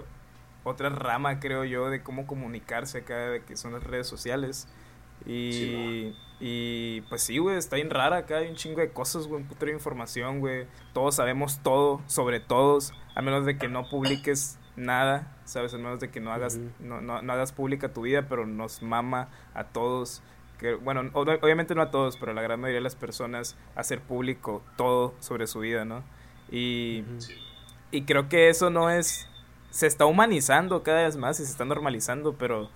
otra rama, creo yo, de cómo comunicarse acá, de que son las redes sociales. Y, Sí, y pues sí, güey, está bien rara acá, hay un chingo de cosas, güey, un putero de información, güey. Todos sabemos todo sobre todos, a menos de que no publiques nada, ¿sabes? A menos de que no hagas, Ujú. no, no, no hagas pública tu vida, pero nos mama a todos. Que, bueno, ob- obviamente no a todos, pero a la gran mayoría de las personas hacer público todo sobre su vida, ¿no? Y, Ujú. y creo que eso no es... Se está humanizando cada vez más y se está normalizando, pero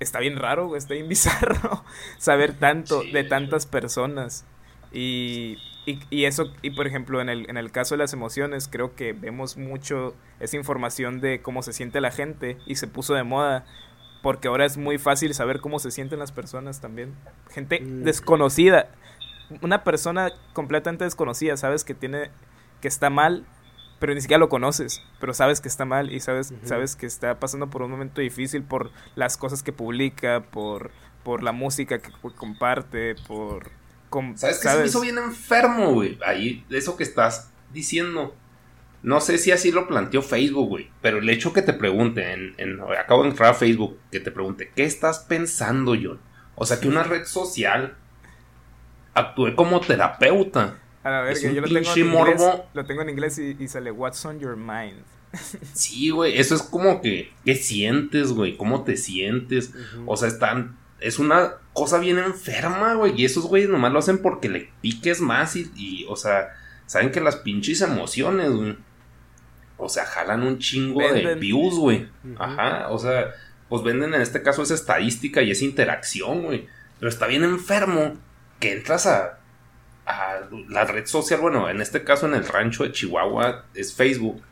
está bien raro, güey, está bien bizarro saber tanto Sí. de tantas personas. Y, y, y eso, y por ejemplo, en el, en el caso de las emociones, creo que vemos mucho esa información de cómo se siente la gente y se puso de moda. Porque ahora es muy fácil saber cómo se sienten las personas también. Gente Mm. desconocida. Una persona completamente desconocida, sabes que tiene, que está mal, pero ni siquiera lo conoces, pero sabes que está mal y sabes, sabes que está pasando por un momento difícil por las cosas que publica, por, por la música que comparte, por... com- ¿Sabes qué se me hizo bien enfermo, güey? Ahí, eso que estás diciendo. No sé si así lo planteó Facebook, güey. Pero el hecho que te pregunte, en, en- acabo de entrar a Facebook, que te pregunte, ¿qué estás pensando, John? O sea, que una red social actúe como terapeuta. A ver, Es que un yo lo tengo, en inglés, morbo. lo tengo en inglés y, y sale What's on your mind. Sí, güey, eso es como que, ¿qué sientes, güey? ¿Cómo te sientes? O sea, están, es una cosa bien enferma, güey, y esos güeyes nomás lo hacen porque le piques más y, y, o sea, saben que las pinches emociones, güey, o sea, jalan un chingo de views, güey, ajá, o sea, pues venden en este caso esa estadística y esa interacción, güey, pero está bien enfermo que entras a, la red social, bueno, en este caso en el rancho de Chihuahua es Facebook.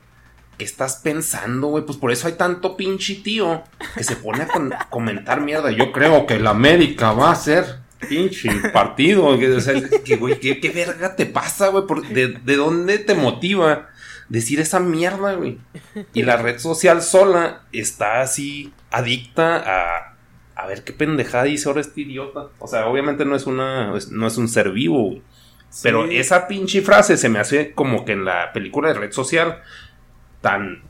¿Qué estás pensando, güey? Pues por eso hay tanto pinche tío que se pone a comentar mierda. Yo creo que la América va a ser pinche partido. ¿qué, verga te pasa, güey? De, de dónde te motiva decir esa mierda, güey? Y la red social sola está así adicta a, a ver qué pendejada dice ahora este idiota. O sea, obviamente no es una, no es un ser vivo, güey. Pero esa pinche frase se me hace como que en la película de red social tan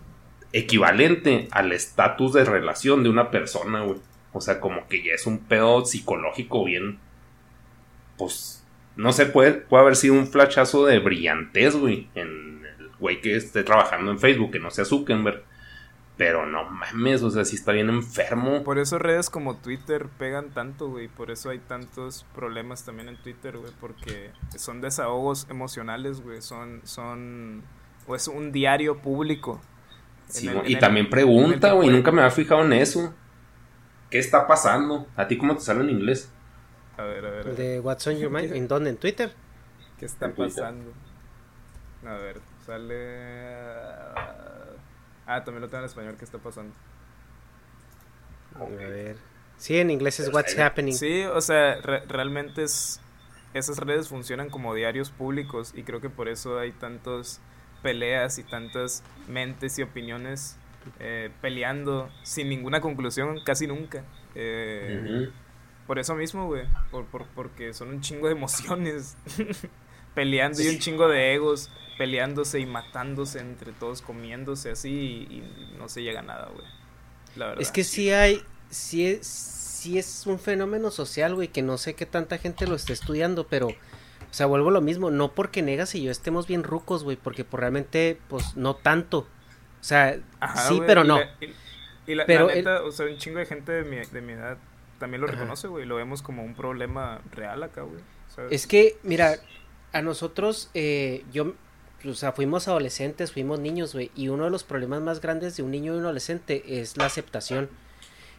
equivalente al estatus de relación de una persona, güey. O sea, como que ya es un pedo psicológico bien. Pues. No sé, puede, puede haber sido un flachazo de brillantez, güey. En el güey que esté trabajando en Facebook, que no sea Zuckerberg. Pero no mames, o sea, sí está bien enfermo. Por eso redes como Twitter pegan tanto, güey. Por eso hay tantos problemas también en Twitter, güey. Porque son desahogos emocionales, güey. Son, son, o es un diario público. Sí, el- y el- también pregunta, güey. Nunca me había fijado en eso. ¿Qué está pasando? ¿A ti cómo te sale en inglés? A ver, a ver, a ver. De What's on Your Mind. ¿En dónde? ¿En Twitter? ¿Qué está en Twitter. pasando? A ver, sale. Ah, también lo tengo en español. ¿Qué está pasando? A ver. Sí, en inglés es What's. Happening. Sí, o sea, re- realmente es. Esas redes funcionan como diarios públicos y creo que por eso hay tantas peleas y tantas mentes y opiniones eh, peleando sin ninguna conclusión casi nunca. Eh, Ujú. Por eso mismo, güey. Por, por- porque son un chingo de emociones. Peleando y un chingo de egos. Peleándose y matándose entre todos, comiéndose así y, y no se llega a nada, güey. La verdad. Es que sí hay, sí es, sí es un fenómeno social, güey, que no sé qué tanta gente lo esté estudiando, pero, o sea, vuelvo a lo mismo, no porque Negas y yo estemos bien rucos, güey, porque pues, realmente, pues, no tanto. O sea, Ajá, sí, pero y no. la- y, y la, Pero la el- neta, o sea, un chingo de gente de mi, de mi edad también lo Ajá. reconoce, güey. Lo vemos como un problema real acá, güey. Es que, mira, a nosotros, eh, yo, o sea, fuimos adolescentes, fuimos niños, güey, y uno de los problemas más grandes de un niño y un adolescente es la aceptación.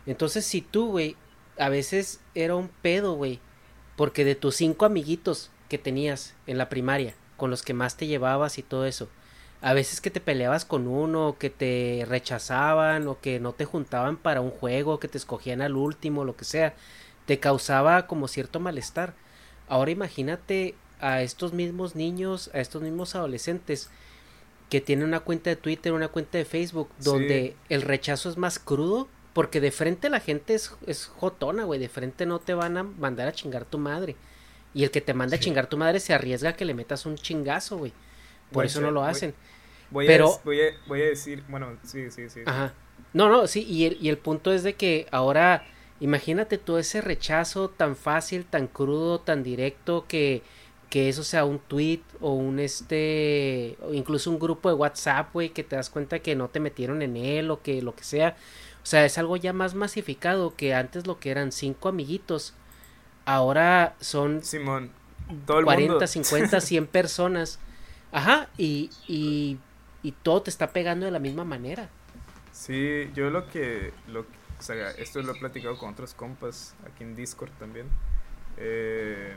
Entonces, si tú, güey, a veces era un pedo, güey, porque de tus cinco amiguitos que tenías en la primaria, con los que más te llevabas y todo eso, a veces que te peleabas con uno, que te rechazaban, o que no te juntaban para un juego, que te escogían al último, lo que sea, te causaba como cierto malestar. Ahora imagínate a estos mismos niños, a estos mismos adolescentes que tienen una cuenta de Twitter, una cuenta de Facebook, Sí. donde el rechazo es más crudo, porque de frente la gente es, es jotona, güey, de frente no te van a mandar a chingar tu madre. Y el que te manda a chingar tu madre se arriesga a que le metas un chingazo, güey. Por eso ser, no lo hacen. Voy, pero- a, voy, a, voy a decir, bueno, sí, sí, sí. sí. Ajá. No, no, sí, y el, y el punto es de que ahora, imagínate todo ese rechazo tan fácil, tan crudo, tan directo, que, que eso sea un tweet o un este, o incluso un grupo de WhatsApp, güey, que te das cuenta que no te metieron en él o que lo que sea. O sea, es algo ya más masificado que antes lo que eran cinco amiguitos. Ahora son Simón, todo el 40, mundo. 50, 100 personas. Ajá, y, y, y todo te está pegando de la misma manera. Sí, yo lo que, lo que- o sea, esto lo he platicado con otros compas aquí en Discord también. eh,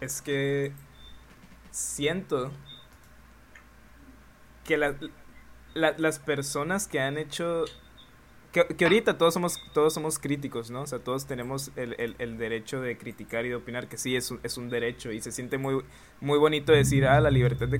es que siento que la- la- las personas que han hecho que, que ahorita todos somos todos somos críticos, ¿no? O sea, todos tenemos el, el- el derecho de criticar y de opinar, que sí es un, es un derecho y se siente muy muy bonito decir, ah, la libertad de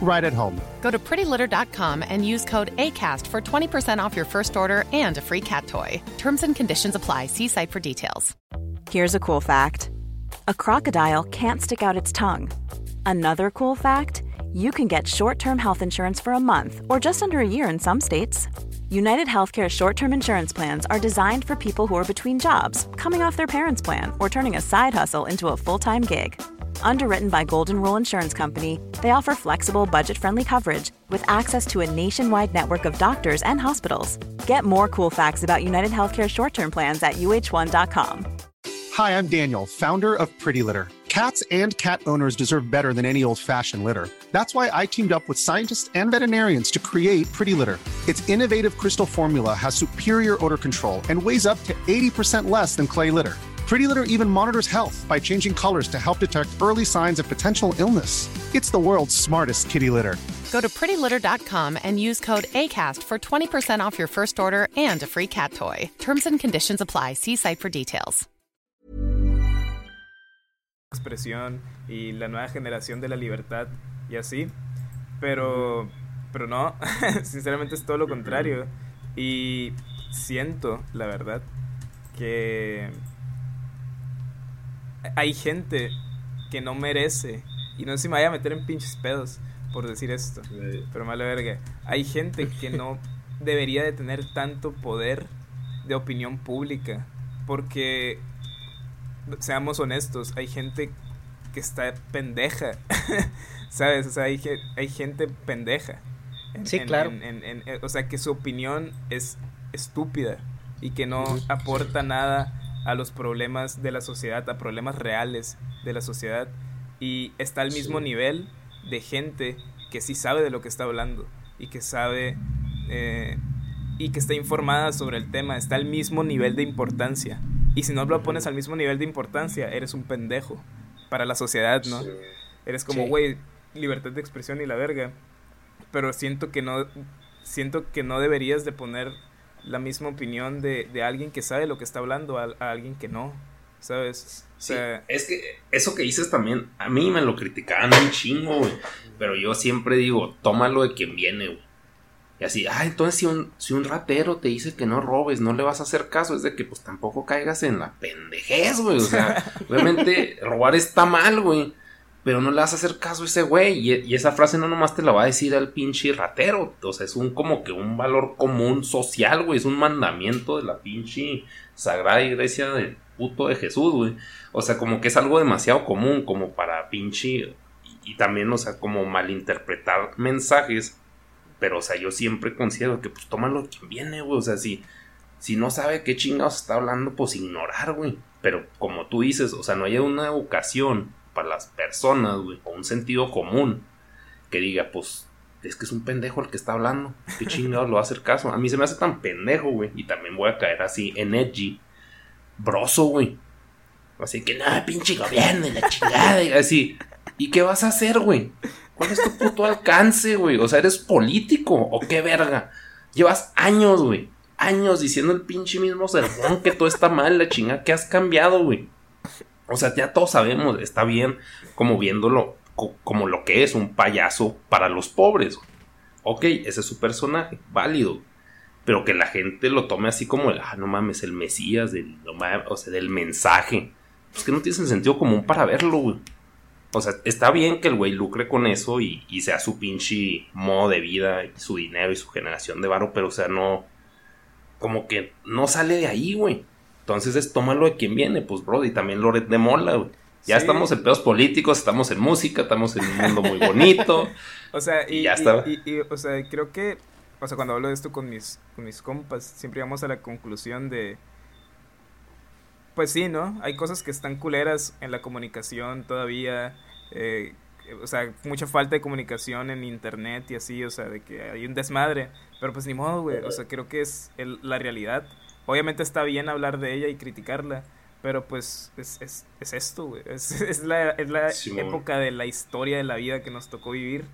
right at home. Go to prettylitter.com and use code ACAST for 20% off your first order and a free cat toy. Terms and conditions apply. See site for details. Here's a cool fact a crocodile can't stick out its tongue. Another cool fact you can get short term health insurance for a month or just under a year in some states. United Healthcare short term insurance plans are designed for people who are between jobs, coming off their parents' plan, or turning a side hustle into a full time gig. Underwritten by Golden Rule Insurance Company, they offer flexible, budget friendly coverage with access to a nationwide network of doctors and hospitals. Get more cool facts about United Healthcare short term plans at uh1.com. Hi, I'm Daniel, founder of Pretty Litter. Cats and cat owners deserve better than any old fashioned litter. That's why I teamed up with scientists and veterinarians to create Pretty Litter. Its innovative crystal formula has superior odor control and weighs up to 80% less than clay litter. Pretty Litter even monitors health by changing colors to help detect early signs of potential illness. It's the world's smartest kitty litter. Go to prettylitter.com and use code ACAST for 20% off your first order and a free cat toy. Terms and conditions apply. See site for details. Expresión y la nueva generación de la libertad y así. Pero, pero no, sinceramente es todo lo contrario. Y siento, la verdad, que hay gente que no merece, y no sé si me vaya a meter en pinches pedos por decir esto, pero mala verga, hay gente que no debería de tener tanto poder de opinión pública, porque, seamos honestos, hay gente que está pendeja, ¿sabes? O sea, hay, hay gente pendeja. sí, claro. o sea, que su opinión es estúpida y que no aporta nada a los problemas de la sociedad, a problemas reales de la sociedad. Y está al mismo nivel de gente que sí sabe de lo que está hablando y que sabe eh, y que está informada sobre el tema, está al mismo nivel de importancia. Y si no lo pones al mismo nivel de importancia, eres un pendejo para la sociedad, ¿no? Eres como, güey, libertad de expresión y la verga. Pero siento que no, siento que no deberías de poner la misma opinión de, de alguien que sabe lo que está hablando a, alguien que no, ¿sabes? Sí, es que eso que dices también, a mí me lo criticaban un chingo, güey. Pero yo siempre digo, tómalo de quien viene, güey. Y así, ah, entonces si un, si un ratero te dice que no robes, no le vas a hacer caso, es de que pues tampoco caigas en la pendejez, güey. O sea, obviamente robar está mal, güey pero no le vas a hacer caso a ese güey. Y, esa frase no nomás te la va a decir al pinche ratero. O sea, es un como que un valor común social, güey. Es un mandamiento de la pinche sagrada iglesia del puto de Jesús, güey. O sea, como que es algo demasiado común, como para pinche. Y, también, o sea, como malinterpretar mensajes. Pero, o sea, yo siempre considero que, pues, tómalo quien viene, güey. O sea, si, si no sabe qué chingados está hablando, pues ignorar, güey. Pero, como tú dices, o sea, no hay una educación para las personas, güey, o un sentido común que diga, pues, es que es un pendejo el que está hablando. ¿Qué chingados lo va a hacer caso? A mí se me hace tan pendejo, güey. Y también voy a caer así en edgy. Broso, güey. Así que, nada, pinche gobierno la chingada. Y así. ¿Y qué vas a hacer, güey? ¿Cuál es tu puto alcance, güey? O sea, ¿eres político o qué verga? Llevas años, güey. Años diciendo el pinche mismo sermón que todo está mal, la chingada. ¿Qué has cambiado, güey? O sea, ya todos sabemos, está bien como viéndolo como lo que es un payaso para los pobres. Ok, ese es su personaje, válido. Pero que la gente lo tome así como el, ah, no mames, el Mesías, del, o sea, del mensaje. Pues que no tiene sentido común para verlo, güey. O sea, está bien que el güey lucre con eso y, y, sea su pinche modo de vida, y su dinero y su generación de varo, pero o sea, no. Como que no sale de ahí, güey. Entonces es tómalo de quien viene, pues, bro, y también Loret de Mola, güey. Ya estamos en pedos políticos, estamos en música, estamos en un mundo muy bonito. o sea, y, ya está. Y, o sea, creo que, o sea, cuando hablo de esto con mis, con mis compas, siempre llegamos a la conclusión de, pues sí, ¿no? Hay cosas que están culeras en la comunicación todavía, eh, o sea, mucha falta de comunicación en internet y así, o sea, de que hay un desmadre, pero pues ni modo, güey, o sea, creo que es la realidad. Obviamente está bien hablar de ella y criticarla, pero pues es, es, es esto, güey. Es, es, la, es la época de la historia de la vida que nos tocó vivir.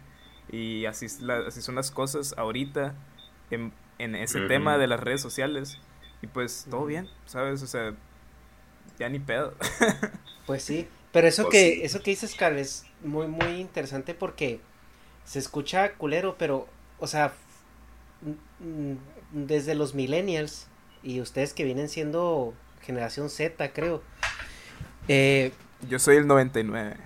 Y así, así son las cosas ahorita en, en ese tema de las redes sociales. Y pues todo bien, ¿sabes? O sea, ya ni pedo. pues sí, pero eso, pues que, eso que dices, Carl, es muy, muy interesante porque se escucha culero, pero, o sea, desde los millennials y ustedes que vienen siendo generación Z, creo. Eh, Yo soy el 99.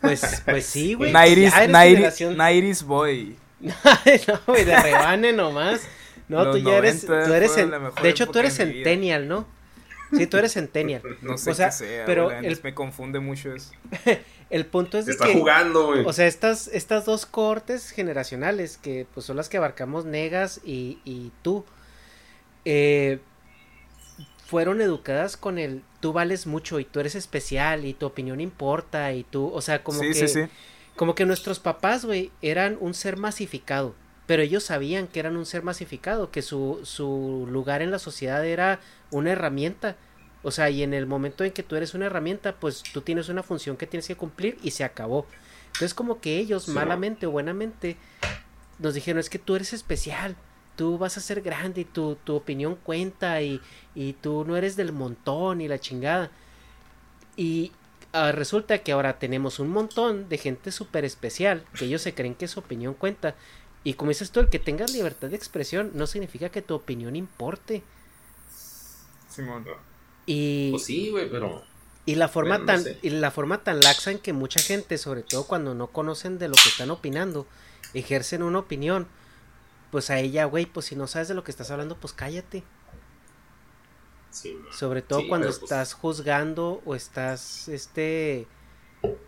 Pues, pues sí, güey. Nairis, boy. no, güey, de rebane nomás. No, tú ya eres, tú eres, de hecho tú eres centennial, ¿no? Sí, tú eres centennial. No sé o sea, pero me confunde mucho eso. el punto es de está jugando, güey. O sea, estas, estas dos cortes generacionales que pues son las que abarcamos Negas y, y tú eh, fueron educadas con el tú vales mucho y tú eres especial y tu opinión importa y tú, o sea, como que como que nuestros papás, güey, eran un ser masificado, pero ellos sabían que eran un ser masificado, que su, su lugar en la sociedad era una herramienta. O sea, y en el momento en que tú eres una herramienta, pues tú tienes una función que tienes que cumplir y se acabó. Entonces como que ellos, malamente o buenamente, nos dijeron, es que tú eres especial, tú vas a ser grande y tu, tu opinión cuenta y, y, tú no eres del montón y la chingada. Y ah, resulta que ahora tenemos un montón de gente súper especial que ellos se creen que su opinión cuenta. Y como dices tú, el que tengas libertad de expresión no significa que tu opinión importe. Simón. Y, pues sí, güey, pero... Y la forma tan y la forma tan laxa en que mucha gente, sobre todo cuando no conocen de lo que están opinando, ejercen una opinión pues a ella, güey, pues si no sabes de lo que estás hablando, pues cállate. Sobre todo cuando pues estás juzgando o estás, este,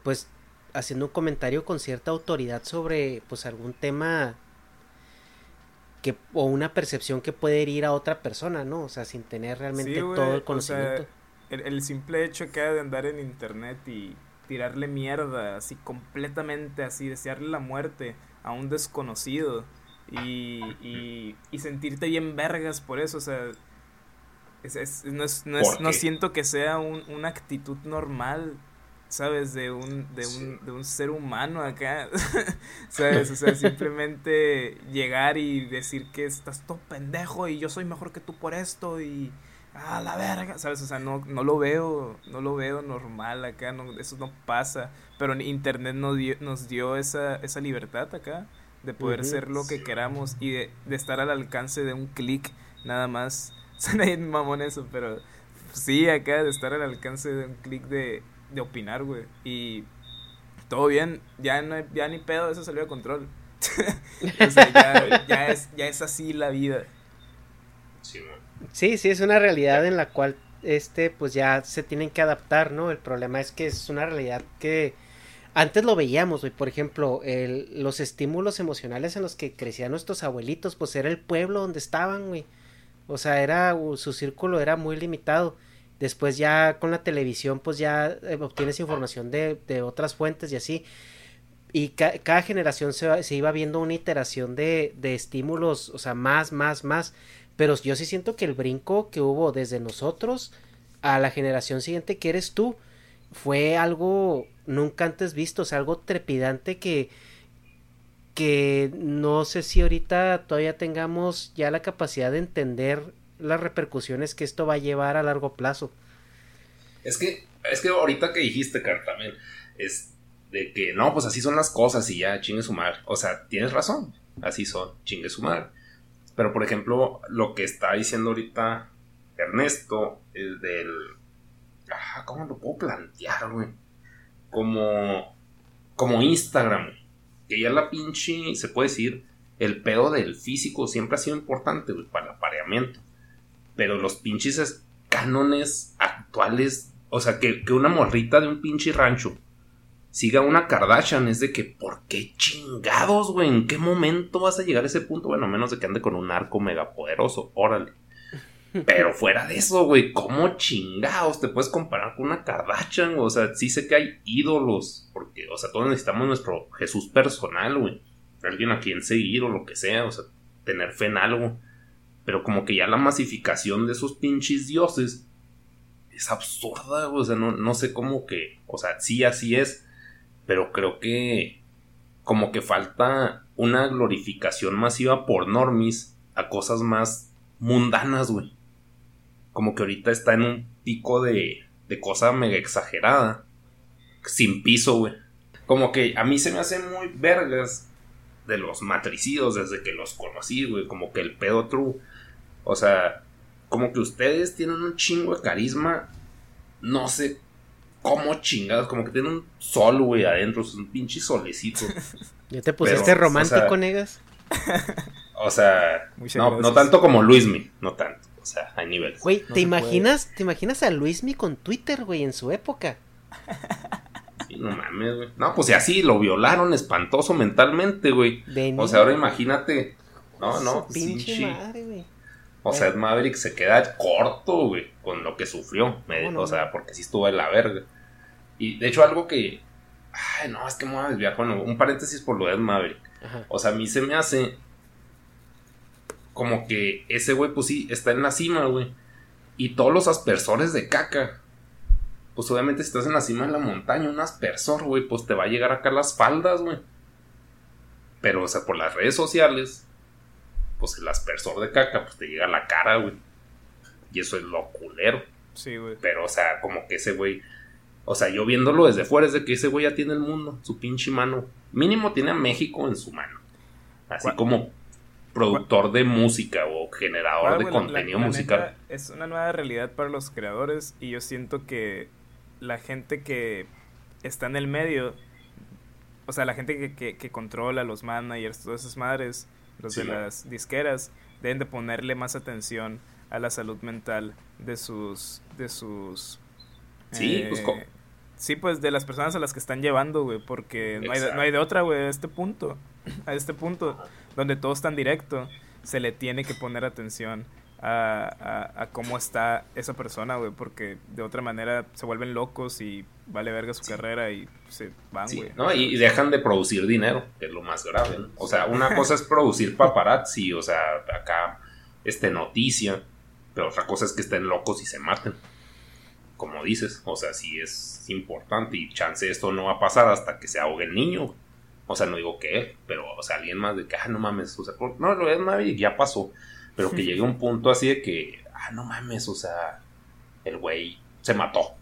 pues haciendo un comentario con cierta autoridad sobre, pues algún tema que o una percepción que puede herir a otra persona, ¿no? O sea, sin tener realmente todo el conocimiento. el, el, simple hecho que de andar en internet y tirarle mierda, así completamente así, desearle la muerte a un desconocido y, y, y sentirte bien vergas por eso, o sea, es, no, es, no, es, no, siento que sea un, una actitud normal, ¿sabes? De un, de un, de un ser humano acá, ¿sabes? O sea, simplemente llegar y decir que estás todo pendejo y yo soy mejor que tú por esto y... Ah, la verga, ¿sabes? O sea, no, no lo veo, no lo veo normal acá, no, eso no pasa. Pero internet nos dio, nos dio esa, esa libertad acá de poder ser lo que queramos y de, estar al alcance de un clic nada más. Suena bien mamón eso, pero sí, acá de estar al alcance de un clic de, de opinar, güey. Y todo bien, ya, no, ya ni pedo, eso salió de control. o sea, ya, ya, es, ya es así la vida. Sí, sí, sí, es una realidad en la cual este pues ya se tienen que adaptar, ¿no? El problema es que es una realidad que antes lo veíamos, güey, por ejemplo, los estímulos emocionales en los que crecían nuestros abuelitos, pues era el pueblo donde estaban, güey. O sea, era, su círculo era muy limitado. Después ya con la televisión, pues ya eh, obtienes información de, otras fuentes y así. Y cada generación se, se, iba viendo una iteración de, de estímulos, o sea, más, más, más. Pero yo sí siento que el brinco que hubo desde nosotros a la generación siguiente que eres tú, fue algo nunca antes visto, o sea, algo trepidante que que no sé si ahorita todavía tengamos ya la capacidad de entender las repercusiones que esto va a llevar a largo plazo. Es que es que ahorita que dijiste, Car, también es de que no, pues así son las cosas y ya chingue su madre. O sea, tienes razón, así son, chingue su madre. Pero por ejemplo, lo que está diciendo ahorita Ernesto, el del Ah, ¿Cómo lo puedo plantear, güey? Como. Como Instagram. Que ya la pinche. Se puede decir. El pedo del físico siempre ha sido importante, para el apareamiento. Pero los pinches cánones actuales. O sea, que, que una morrita de un pinche rancho siga una Kardashian es de que, ¿por qué chingados, güey? ¿En qué momento vas a llegar a ese punto? Bueno, menos de que ande con un arco megapoderoso, órale. Pero fuera de eso, güey, ¿cómo chingados te puedes comparar con una Kardashian? O sea, sí sé que hay ídolos, porque, o sea, todos necesitamos nuestro Jesús personal, güey. Alguien a quien seguir o lo que sea, o sea, tener fe en algo. Pero como que ya la masificación de esos pinches dioses es absurda, güey. O sea, no, no sé cómo que, o sea, sí así es, pero creo que como que falta una glorificación masiva por normis a cosas más mundanas, güey como que ahorita está en un pico de, de cosa mega exagerada. Sin piso, güey. como que a mí se me hace muy vergas de los matricidos desde que los conocí, güey, como que el pedo true. O sea, como que ustedes tienen un chingo de carisma, no sé cómo chingados, como que tienen un sol, güey, adentro, es un pinche solecito. ¿Ya te pusiste romántico, negas? O sea, no, no, tanto como Luismi, no tanto. O sea, hay niveles. Güey, ¿te imaginas, ¿te imaginas a Luismi con Twitter, güey, en su época? Sí, no mames, güey. No, pues y así lo violaron espantoso mentalmente, güey. O sea, ahora imagínate. No, no, pinche madre, güey. O sea, Maverick se queda corto, güey, con lo que sufrió. o sea, porque sí estuvo en la verga. Y de hecho, algo que. Ay, no, es que me voy a desviar. Bueno, un paréntesis por lo de Maverick. O sea, a mí se me hace. Como que ese güey, pues sí, está en la cima, güey. Y todos los aspersores de caca. Pues obviamente, si estás en la cima de la montaña, un aspersor, güey, pues te va a llegar acá las faldas, güey. Pero, o sea, por las redes sociales, pues el aspersor de caca, pues te llega a la cara, güey. Y eso es lo culero. Sí, güey. Pero, o sea, como que ese güey. O sea, yo viéndolo desde fuera es de que ese güey ya tiene el mundo, su pinche mano. Mínimo tiene a México en su mano. Así como productor de música o generador de contenido musical. es una nueva realidad para los creadores y yo siento que la gente que está en el medio, o sea, la gente que, que controla los managers, todas esas madres, los de las disqueras, deben de ponerle más atención a la salud mental de sus de sus sí pues eh, sí pues de las personas a las que están llevando güey porque no hay, no hay de otra güey a este punto a este punto donde todo es tan directo se le tiene que poner atención a, a, cómo está esa persona, güey, porque de otra manera se vuelven locos y vale verga su carrera y se van, güey. ¿no? Y, dejan de producir dinero, que es lo más grave, ¿no? O sea, una cosa es producir paparazzi, o sea, acá, este, noticia, pero otra cosa es que estén locos y se maten. Como dices, o sea, sí es importante y chance esto no va a pasar hasta que se ahogue el niño. O sea, no digo que pero, o sea, alguien más de que, ah, no mames, o sea, no, lo es nadie, ya pasó pero que llegue un punto así de que, ah, no mames, o sea, el güey se mató.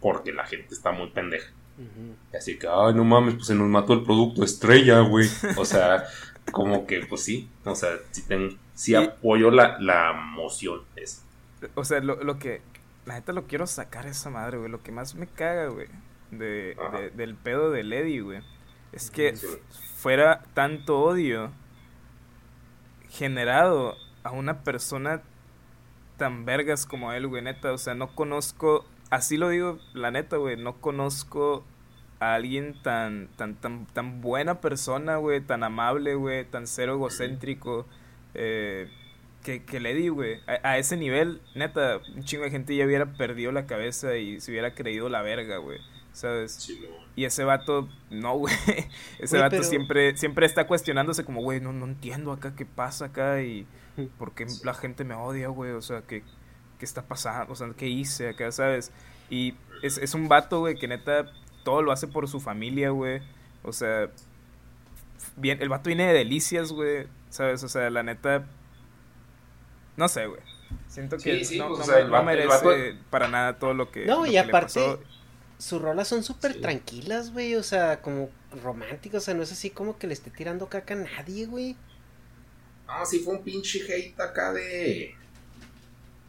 Porque la gente está muy pendeja. Así que, ay, no mames, pues se nos mató el producto estrella, güey. O sea, como que, pues sí, o sea, sí, ten, sí apoyo la, la moción esa. O sea, lo, lo que, la neta lo quiero sacar esa madre, güey. Lo que más me caga, güey, de, del pedo de Lady, güey, es que fuera tanto odio generado a una persona tan vergas como él, güey, neta. O sea, no conozco, así lo digo, la neta, güey, no conozco a alguien tan, tan, tan, tan buena persona, güey, tan amable, güey, tan cero egocéntrico, eh, que, que le di, güey. A, ese nivel, neta, un chingo de gente ya hubiera perdido la cabeza y se hubiera creído la verga, güey. ¿Sabes? y ese vato, no, güey. Ese vato siempre, siempre está cuestionándose como, güey, no, no entiendo acá qué pasa acá y por qué la gente me odia, güey. O sea, ¿qué, qué está pasando? O sea, ¿qué hice acá, sabes? Y es, es un vato, güey, que neta todo lo hace por su familia, güey. O sea, bien, el vato viene de delicias, güey. ¿Sabes? O sea, la neta. No sé, güey. Siento que no, merece para nada todo lo que. No, y aparte, sus rolas son súper tranquilas, güey. O sea, como románticas. O sea, no es así como que le esté tirando caca a nadie, güey. Ah, sí fue un pinche hate acá de.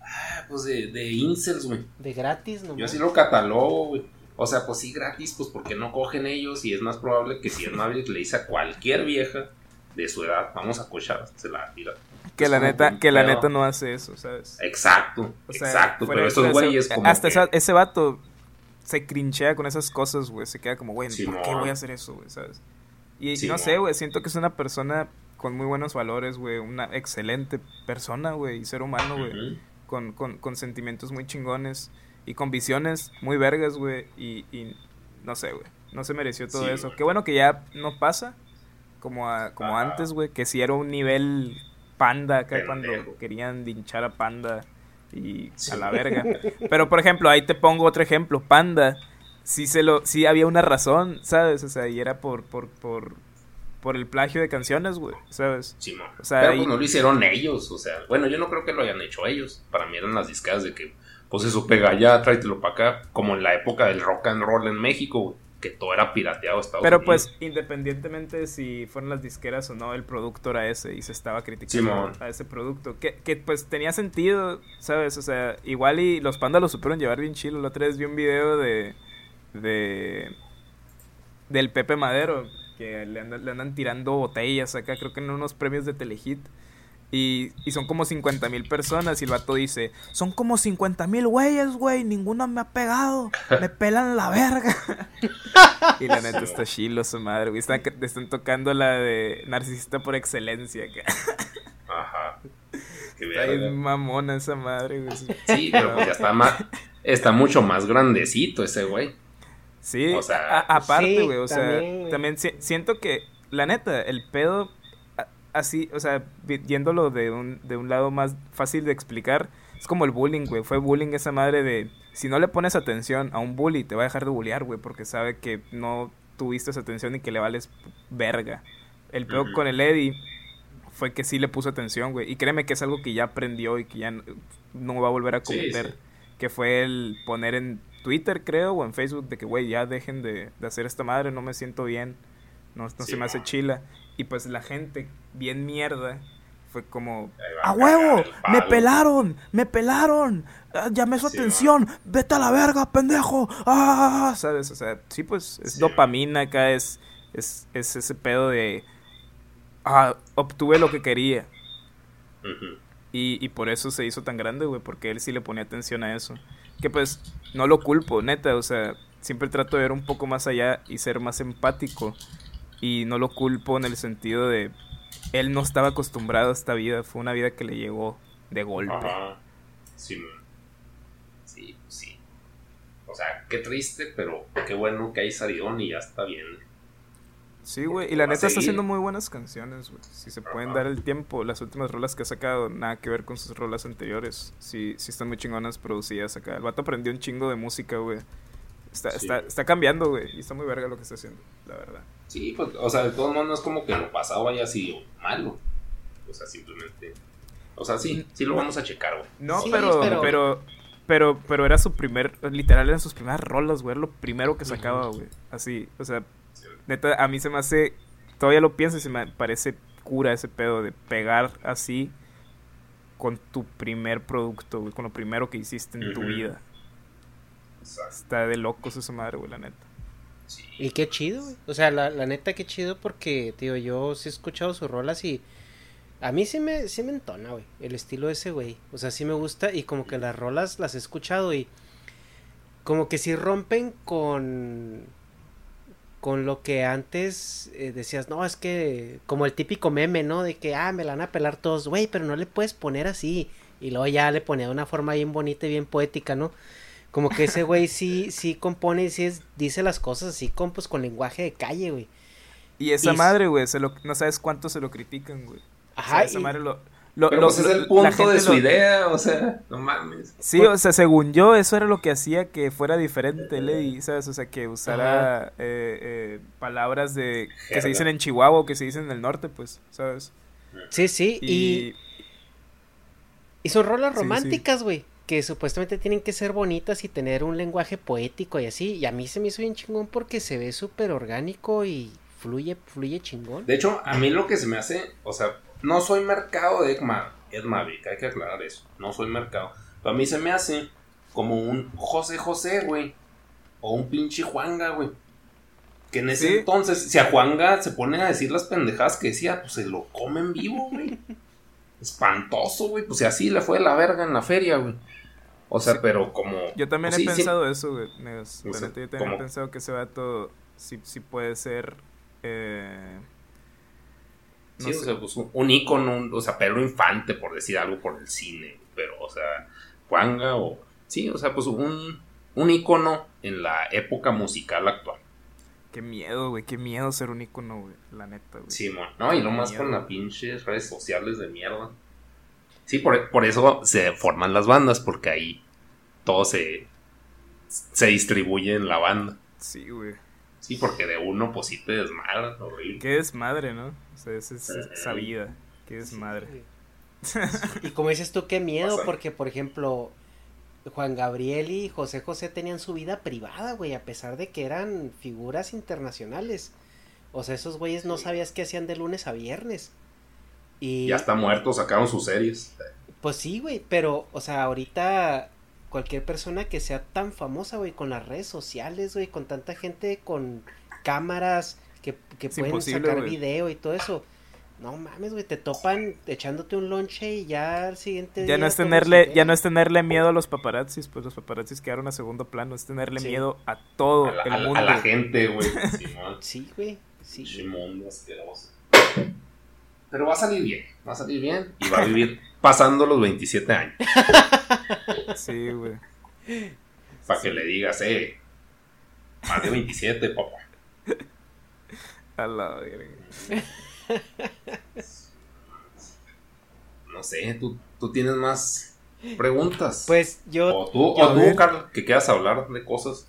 Ah, pues de, de incels, güey. De gratis, ¿no? Yo así lo catalogo, güey. O sea, pues sí, gratis, pues porque no cogen ellos y es más probable que si es Maverick le dice a cualquier vieja de su edad, vamos a cochar, se la tira. Que la neta, que la neta no hace eso, ¿sabes? Exacto, exacto, pero esos güeyes como Hasta ese vato se crinchea con esas cosas, güey. Se queda como, güey, ¿por qué voy a hacer eso, güey? ¿Sabes? Y, no sé, güey, siento que es una persona con muy buenos valores, güey. Una excelente persona, güey. Y ser humano, güey. con, con, con, sentimientos muy chingones. Y con visiones muy vergas, güey. Y, y no sé, güey. No se mereció todo eso. Qué bueno que ya no pasa. Como, a, como antes, güey. Que si era un nivel panda acá cuando querían dinchar a panda y a la verga. Pero por ejemplo, ahí te pongo otro ejemplo, Panda. Sí se lo sí había una razón, ¿sabes? O sea, y era por por por por el plagio de canciones, güey, ¿sabes? Sí, no. O sea, Pero pues, no lo hicieron ellos, o sea, bueno, yo no creo que lo hayan hecho ellos. Para mí eran las discadas de que pues eso pega allá, tráetelo para acá, como en la época del rock and roll en México, que todo era pirateado Estados Pero Unidos. pues, independientemente de si fueron las disqueras o no, el producto era ese y se estaba criticando a ese producto. Que, que pues tenía sentido, ¿sabes? O sea, igual y los pandas lo supieron llevar bien chilo. La otra vez vi un video de. de. del Pepe Madero, que le andan, le andan tirando botellas acá, creo que en unos premios de Telehit. Y, y son como 50 mil personas y el vato dice, son como 50 mil güeyes, güey, ninguno me ha pegado, me pelan la verga. y la neta está chilo su madre, güey. Están, están tocando la de narcisista por excelencia. Ajá. Qué Está bien mamona esa madre, güey. Sí, pero pues ya está más. Está mucho más grandecito ese güey. Sí, O sea, a- aparte, sí, güey, o sea, también, también, güey. si- siento que, la neta, el pedo, así, o sea, viéndolo de un, de un lado más fácil de explicar, es como el bullying, güey, fue bullying esa madre de, si no le pones atención a un bully, te va a dejar de bullear, güey, porque sabe que no tuviste esa atención y que le vales verga. El Ujú. con el Eddie fue que sí le puso atención, güey, y créeme que es algo que ya aprendió y que ya no, va a volver a cometer sí. que fue el poner en Twitter, creo, o en Facebook, de que, güey, ya dejen de, de hacer esta madre, no me siento bien, no, no Sí, se me hace chila. Y pues la gente, bien mierda, fue como, ¡a huevo! ¡Me palo". pelaron! ¡Me pelaron! Ah, ¡Llamé su Sí, atención! ¡Vete a la verga, pendejo! ¡Ah! ¿Sabes? O sea, sí, pues es Sí, dopamina acá, es, es, es ese pedo de, ah, obtuve lo que quería. Y, y por eso se hizo tan grande, güey, porque él sí le ponía atención a eso. Que pues no lo culpo, neta, o sea, siempre trato de ver un poco más allá y ser más empático. Y no lo culpo en el sentido de, él no estaba acostumbrado a esta vida, fue una vida que le llegó de golpe. Ajá. Sí. Sí, pues sí. O sea, qué triste, pero qué bueno que hay salió y ya está bien. Sí, güey, y la Va a neta está haciendo muy buenas canciones, güey. Si se pueden dar el tiempo, las últimas rolas que ha sacado, nada que ver con sus rolas anteriores. Sí, sí están muy chingonas producidas acá. El vato aprendió un chingo de música, güey. Está, Sí. está, está cambiando, güey, y está muy verga lo que está haciendo, la verdad. Sí, pues, o sea, de todos modos no es como que lo pasado haya sido malo. O sea, simplemente. O sea, sí, sí lo vamos a checar, güey. No, Sí, pero, pero- pero, pero, pero, era su primer, literal eran sus primeras rolas, güey, era lo primero que sacaba, güey. Así, o sea, neta, a mí se me hace, todavía lo pienso y se me parece cura ese pedo de pegar así con tu primer producto, güey, con lo primero que hiciste en tu vida. Exacto. Está de locos esa madre, güey, la neta. Y qué chido, güey. O sea, la, la neta, qué chido porque, tío, yo sí he escuchado sus rolas y a mí sí me, sí me entona, güey, el estilo de ese güey. O sea, sí me gusta y como que las rolas las he escuchado y como que sí rompen con con lo que antes eh, decías, no, es que como el típico meme, ¿no? De que, ah, me la van a pelar todos, güey, pero no le puedes poner así. Y luego ya le ponía de una forma bien bonita y bien poética, ¿no? Como que ese güey sí, sí compone y sí es- dice las cosas así con, pues, con lenguaje de calle, güey. Y esa Y madre, güey, se lo, no sabes cuánto se lo critican, güey. O sea, Ajá, esa y- madre lo... lo- Pero lo- pues es el la punto gente de su lo- idea, o sea, no mames. Sí, o sea, según yo, eso era lo que hacía que fuera diferente, Lady, ¿sabes? O sea, que usara eh, eh, palabras de que se dicen en Chihuahua o que se dicen en el norte, pues, ¿sabes? Sí, sí, y, Y, y son rolas Sí, sí. Que supuestamente tienen que ser bonitas y tener un lenguaje poético y así. Y a mí se me hizo bien chingón porque se ve súper orgánico y fluye, fluye chingón. De hecho, a mí lo que se me hace, o sea, no soy mercado de Edma, Ed Maverick, hay que aclarar eso. No soy mercado. Pero a mí se me hace como un José José, güey. O un pinche Juanga, güey. Que en ese Sí. entonces, si a Juanga se pone a decir las pendejadas que decía, pues se lo comen vivo, güey. Espantoso, güey. Pues si así le fue la verga en la feria, güey. O sea, pero como. yo también he sí, sí. pensado eso, güey. O sea, yo también he pensado que ese vato sí, sí puede ser... Eh, no Sí, sé. o sea, pues un, ícono, o sea, Pedro Infante, por decir algo, por el cine, pero, o sea, Juanga o... Sí, o sea, pues un, un ícono en la época musical actual. Qué miedo, güey, qué miedo ser un ícono, güey, la neta, güey. Sí, mon. No, y lo más Miedo. con las pinches redes sociales de mierda. Sí, por, por eso se forman las bandas, porque ahí todo se, se distribuye en la banda. Sí, güey. Sí, porque de uno, pues sí te desmadras, horrible. Qué desmadre, ¿no? O sea, esa es esa vida. Qué desmadre. Y como dices tú, qué miedo, Pasa. porque, por ejemplo, Juan Gabriel y José José tenían su vida privada, güey, a pesar de que eran figuras internacionales. O sea, esos güeyes no sabías qué hacían de lunes a viernes. Y ya está muerto, sacaron sus series. Pues sí, güey, pero, o sea, ahorita cualquier persona que sea tan famosa, güey, con las redes sociales, güey, con tanta gente con cámaras que, que pueden sacar video y todo eso. No mames, güey, te topan echándote un lonche y ya al siguiente ya No es tenerle, ya no es tenerle miedo a los paparazzis, pues los paparazzis quedaron a segundo plano, es tenerle miedo a todo el mundo. A la gente, güey. sí, güey. Sí. Pero va a salir bien, va a salir bien y va a vivir pasando los 27 años. Sí, güey. Para que le digas, eh, más de 27, papá. A la verga. No sé, ¿tú, tú tienes más preguntas. Pues yo. O tú, o tú Carl, que quieras hablar de cosas.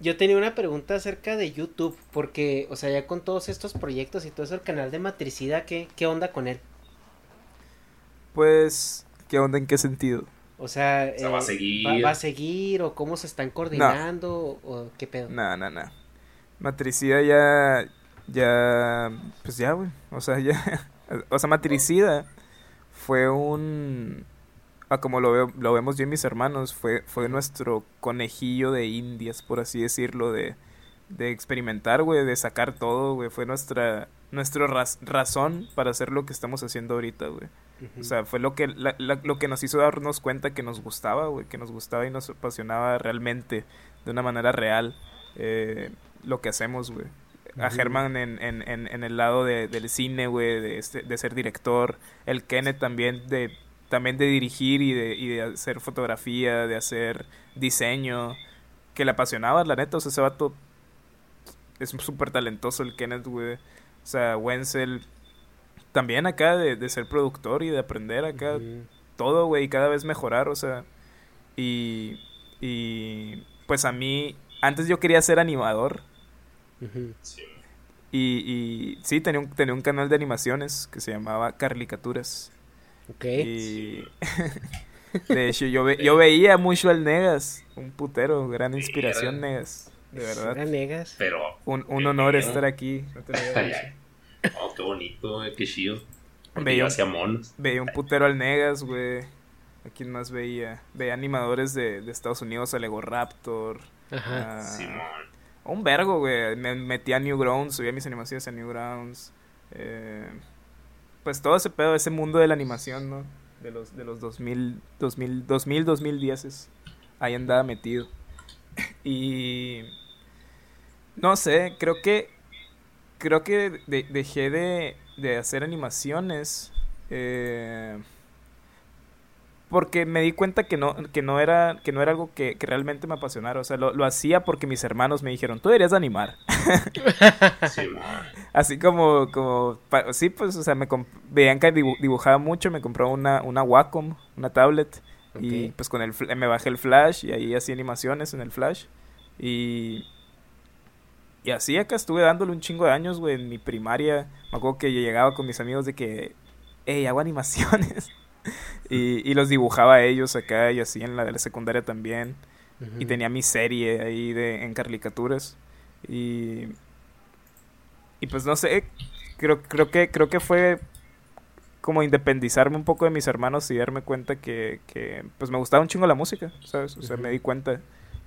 Yo tenía una pregunta acerca de YouTube, porque, o sea, ya con todos estos proyectos y todo eso, el canal de Matricida, ¿qué, qué onda con él? Pues, ¿qué onda en qué sentido? O sea, va a eh, seguir. Va, a seguir? ¿O cómo se están coordinando? ¿O qué pedo? No, no, no. Matricida ya. Ya. Pues ya, güey. O sea, ya. O sea, Matricida fue un Ah, como lo, veo, lo vemos yo y mis hermanos, fue, fue nuestro conejillo de indias, por así decirlo, de, de experimentar, güey, de sacar todo, güey. Fue nuestra, nuestra razón para hacer lo que estamos haciendo ahorita, güey. O sea, fue lo que, lo que nos hizo darnos cuenta que nos gustaba, güey, que nos gustaba y nos apasionaba realmente, de una manera real, eh, lo que hacemos, güey. A Germán en, en, en, en, el lado de, del cine, güey, de, este, de ser director. El Kenneth también de también de dirigir y de, y de hacer fotografía, de hacer diseño, que le apasionaba, la neta, o sea, ese vato es súper talentoso el Kenneth, güey. O sea, Wenzel también acá de, ser productor y de aprender acá todo, güey, y cada vez mejorar, o sea, y, y pues a mí, antes yo quería ser animador. Y, y sí, tenía un, tenía un canal de animaciones que se llamaba Carlicaturas. Ok. Y... de hecho, yo, yo veía mucho al Negas, un putero, gran inspiración Negas, de verdad. Era Negas. Pero... Un, un honor estar aquí. oh, qué bonito, eh, qué chido. Veía, hacia monos. veía un putero al Negas, güey. ¿A quién más veía? Veía animadores de, de Estados Unidos, a Lego Raptor. Ajá. Simón. Un vergo, güey. Me metí a Newgrounds, subía mis animaciones a Newgrounds. Eh, pues todo ese pedo, ese mundo de la animación, ¿no? De los, de los 2000, 2000, 2000, 2010 ahí andaba metido. Y no sé, creo que creo que dejé de, de hacer animaciones eh, porque me di cuenta que no, que no era, que no era algo que, realmente me apasionara. O sea, lo, hacía porque mis hermanos me dijeron, tú deberías animar. Así como, como, sí, pues, o sea, me veían que dibujaba mucho, me compró una, una Wacom, una tablet. Y pues con el me bajé el flash y ahí hacía animaciones en el flash. Y, y así acá estuve dándole un chingo de años, güey, en mi primaria. Me acuerdo que llegaba con mis amigos de que, hey, hago animaciones. y, y, los dibujaba a ellos acá y así en la de la secundaria también. Y tenía mi serie ahí de, en caricaturas. Y, y pues no sé, creo, creo, que, creo que fue como independizarme un poco de mis hermanos y darme cuenta que, que pues me gustaba un chingo la música, ¿sabes? O sea, me di cuenta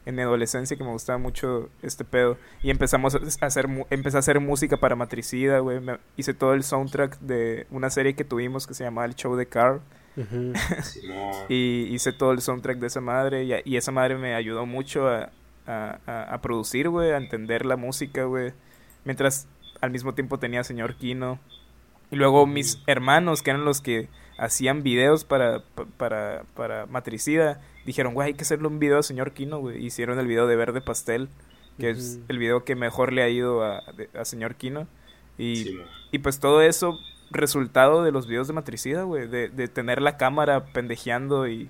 en mi adolescencia que me gustaba mucho este pedo. Y empezamos a hacer, empecé a hacer música para Matricida, güey. hice todo el soundtrack de una serie que tuvimos que se llamaba El Show de Carl. y hice todo el soundtrack de esa madre y, esa madre me ayudó mucho a, a, producir, güey, a entender la música, güey. Mientras al mismo tiempo tenía Señor Kino. Y luego mis hermanos, que eran los que hacían videos para, para, para Matricida, dijeron, güey, hay que hacerle un video a Señor Kino, güey. Hicieron el video de Verde Pastel, que es el video que mejor le ha ido a, a Señor Kino. Y, y pues todo eso resultado de los videos de Matricida, güey, de, de tener la cámara pendejeando y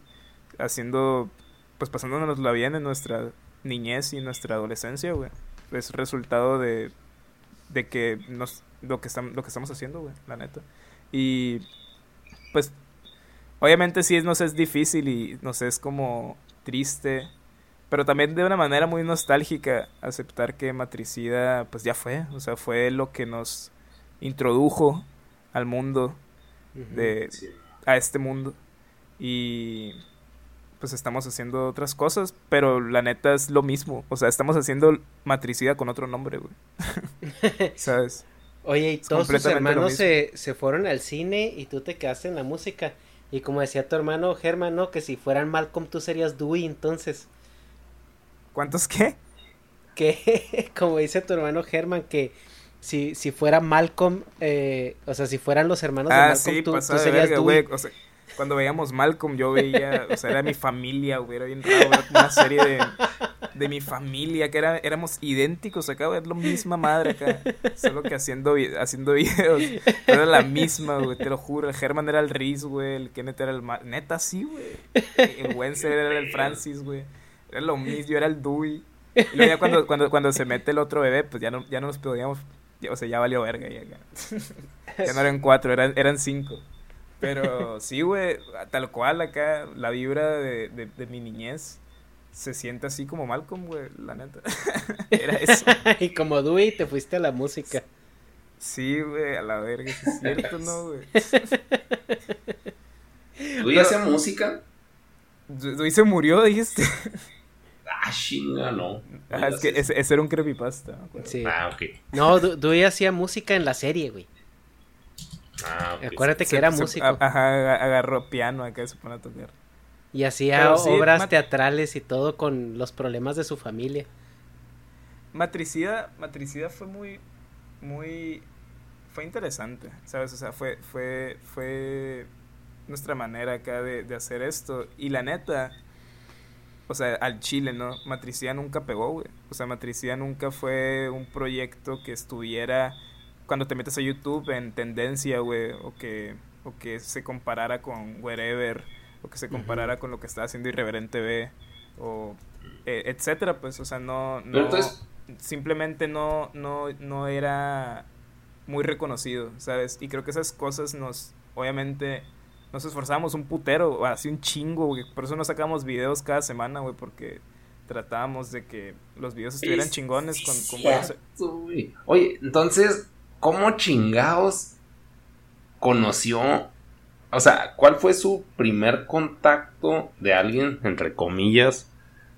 haciendo, pues pasándonos bien en nuestra niñez y nuestra adolescencia, güey. Es resultado de, de que nos, lo que, lo que estamos haciendo, güey, la neta. Y pues obviamente sí nos es difícil y nos es como triste, pero también de una manera muy nostálgica aceptar que Matricida pues ya fue, o sea, fue lo que nos introdujo al mundo de a este mundo y pues estamos haciendo otras cosas, pero la neta es lo mismo, o sea, estamos haciendo Matricida con otro nombre, güey. ¿Sabes? Oye, y todos tus hermanos se, se fueron al cine y tú te quedaste en la música. Y como decía tu hermano Germán, ¿no? Que si fueran Malcolm tú serías Dewey, entonces. ¿Cuántos qué? Que, como dice tu hermano Germán, que si, si fuera Malcolm, eh, o sea, si fueran los hermanos de ah, Malcolm, tú, serías Dewey. O sea, cuando veíamos Malcolm, yo veía, o sea, era mi familia, güey, era bien raro, era una serie de, de mi familia, que era, éramos idénticos acá, güey, es la misma madre acá, solo que haciendo, haciendo videos, era la misma, güey, te lo juro, el Herman era el Riz, güey, el Kenneth era el, neta, sí, güey, el Wenzel era el Francis, güey, era lo mismo, yo era el Dewey, y luego ya cuando, cuando, cuando se mete el otro bebé, pues ya no, ya no nos podíamos, o sea, ya valió verga, ya, ya, ya no eran cuatro, eran, eran cinco. Pero sí, güey, tal cual acá, la vibra de, de, mi niñez se siente así como Malcolm, güey, la neta. Era eso. y como Dewey te fuiste a la música. Sí, güey, a la verga, es cierto, ¿no, güey? ¿Dewey hace música? Dewey se murió, dijiste. Ah, chinga, no. Ah, es que ese, ese, era un creepypasta. Sí. Ah, ok. No, Dewey hacía música en la serie, güey. Ah, Acuérdate que era músico. Ajá, agarró piano acá se pone a tocar. Y hacía obras teatrales y todo con los problemas de su familia. Matricida, Matricida fue muy, muy, fue interesante, ¿sabes? O sea, fue, fue, fue nuestra manera acá de, de hacer esto. Y la neta, o sea, al Chile, ¿no? Matricida nunca pegó, güey. O sea, Matricida nunca fue un proyecto que estuviera cuando te metes a YouTube en tendencia, güey, o que, o que se comparara con Wherever, o que se comparara con lo que está haciendo Irreverente B, o eh, etcétera, pues, o sea, no, no simplemente no, no, no era muy reconocido, ¿sabes? Y creo que esas cosas nos, obviamente, nos esforzamos un putero, así un chingo, güey, por eso no sacamos videos cada semana, güey, porque tratábamos de que los videos estuvieran chingones con, con Oye, entonces, ¿cómo chingados conoció? O sea, ¿cuál fue su primer contacto de alguien, entre comillas,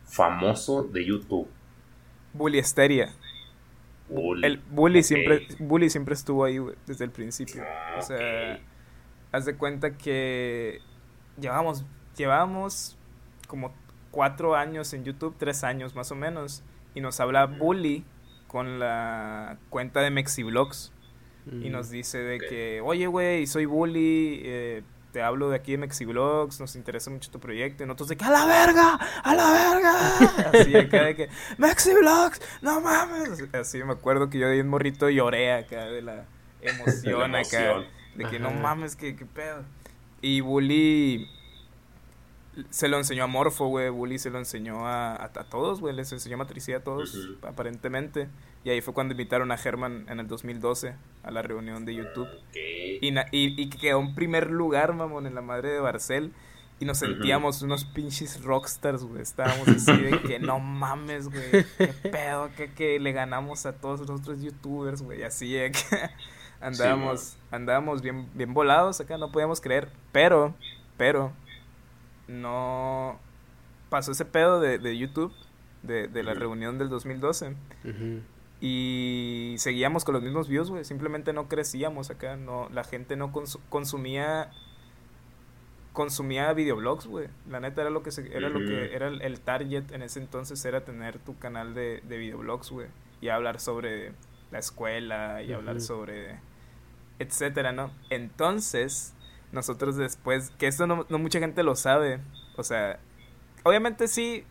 famoso de YouTube? Bully Esteria. El Bully siempre, Bully siempre estuvo ahí, desde el principio. o sea, haz de cuenta que llevamos, llevamos como cuatro años en YouTube, tres años más o menos, y nos habla Bully con la cuenta de Mexiblogs y nos dice de que, oye, güey, soy Bully, eh, te hablo de aquí de Mexiblogs, nos interesa mucho tu proyecto. Y nosotros de que, ¡a la verga! ¡a la verga! Así acá de que, ¡Mexiblogs! ¡no mames! Así me acuerdo que yo de un morrito lloré acá de la emoción, acá. De que, no mames, ¿qué, qué pedo. Y Bully se lo enseñó a Morfo, güey. Bully se lo enseñó a, a, todos, güey. Les enseñó matricía a todos, aparentemente. Y ahí fue cuando invitaron a Herman en el 2012 a la reunión de YouTube. Y, y, y, quedó en primer lugar, mamón, en la madre de Barcel. Y nos sentíamos unos pinches rockstars, güey. Estábamos así de que no mames, güey. Qué pedo, que, que le ganamos a todos los otros youtubers, güey. Así de que andábamos, andábamos bien, bien volados acá, no podíamos creer. Pero, pero, no pasó ese pedo de, de YouTube, de, de la reunión del 2012. Y seguíamos con los mismos views, güey. Simplemente no crecíamos acá. no La gente no consumía consumía videoblogs, güey. La neta era lo que era lo que era el, target en ese entonces era tener tu canal de, de videoblogs, güey, y hablar sobre la escuela y hablar sobre etcétera, ¿no? Entonces, nosotros después, que esto no, mucha gente lo sabe, o sea, obviamente sí,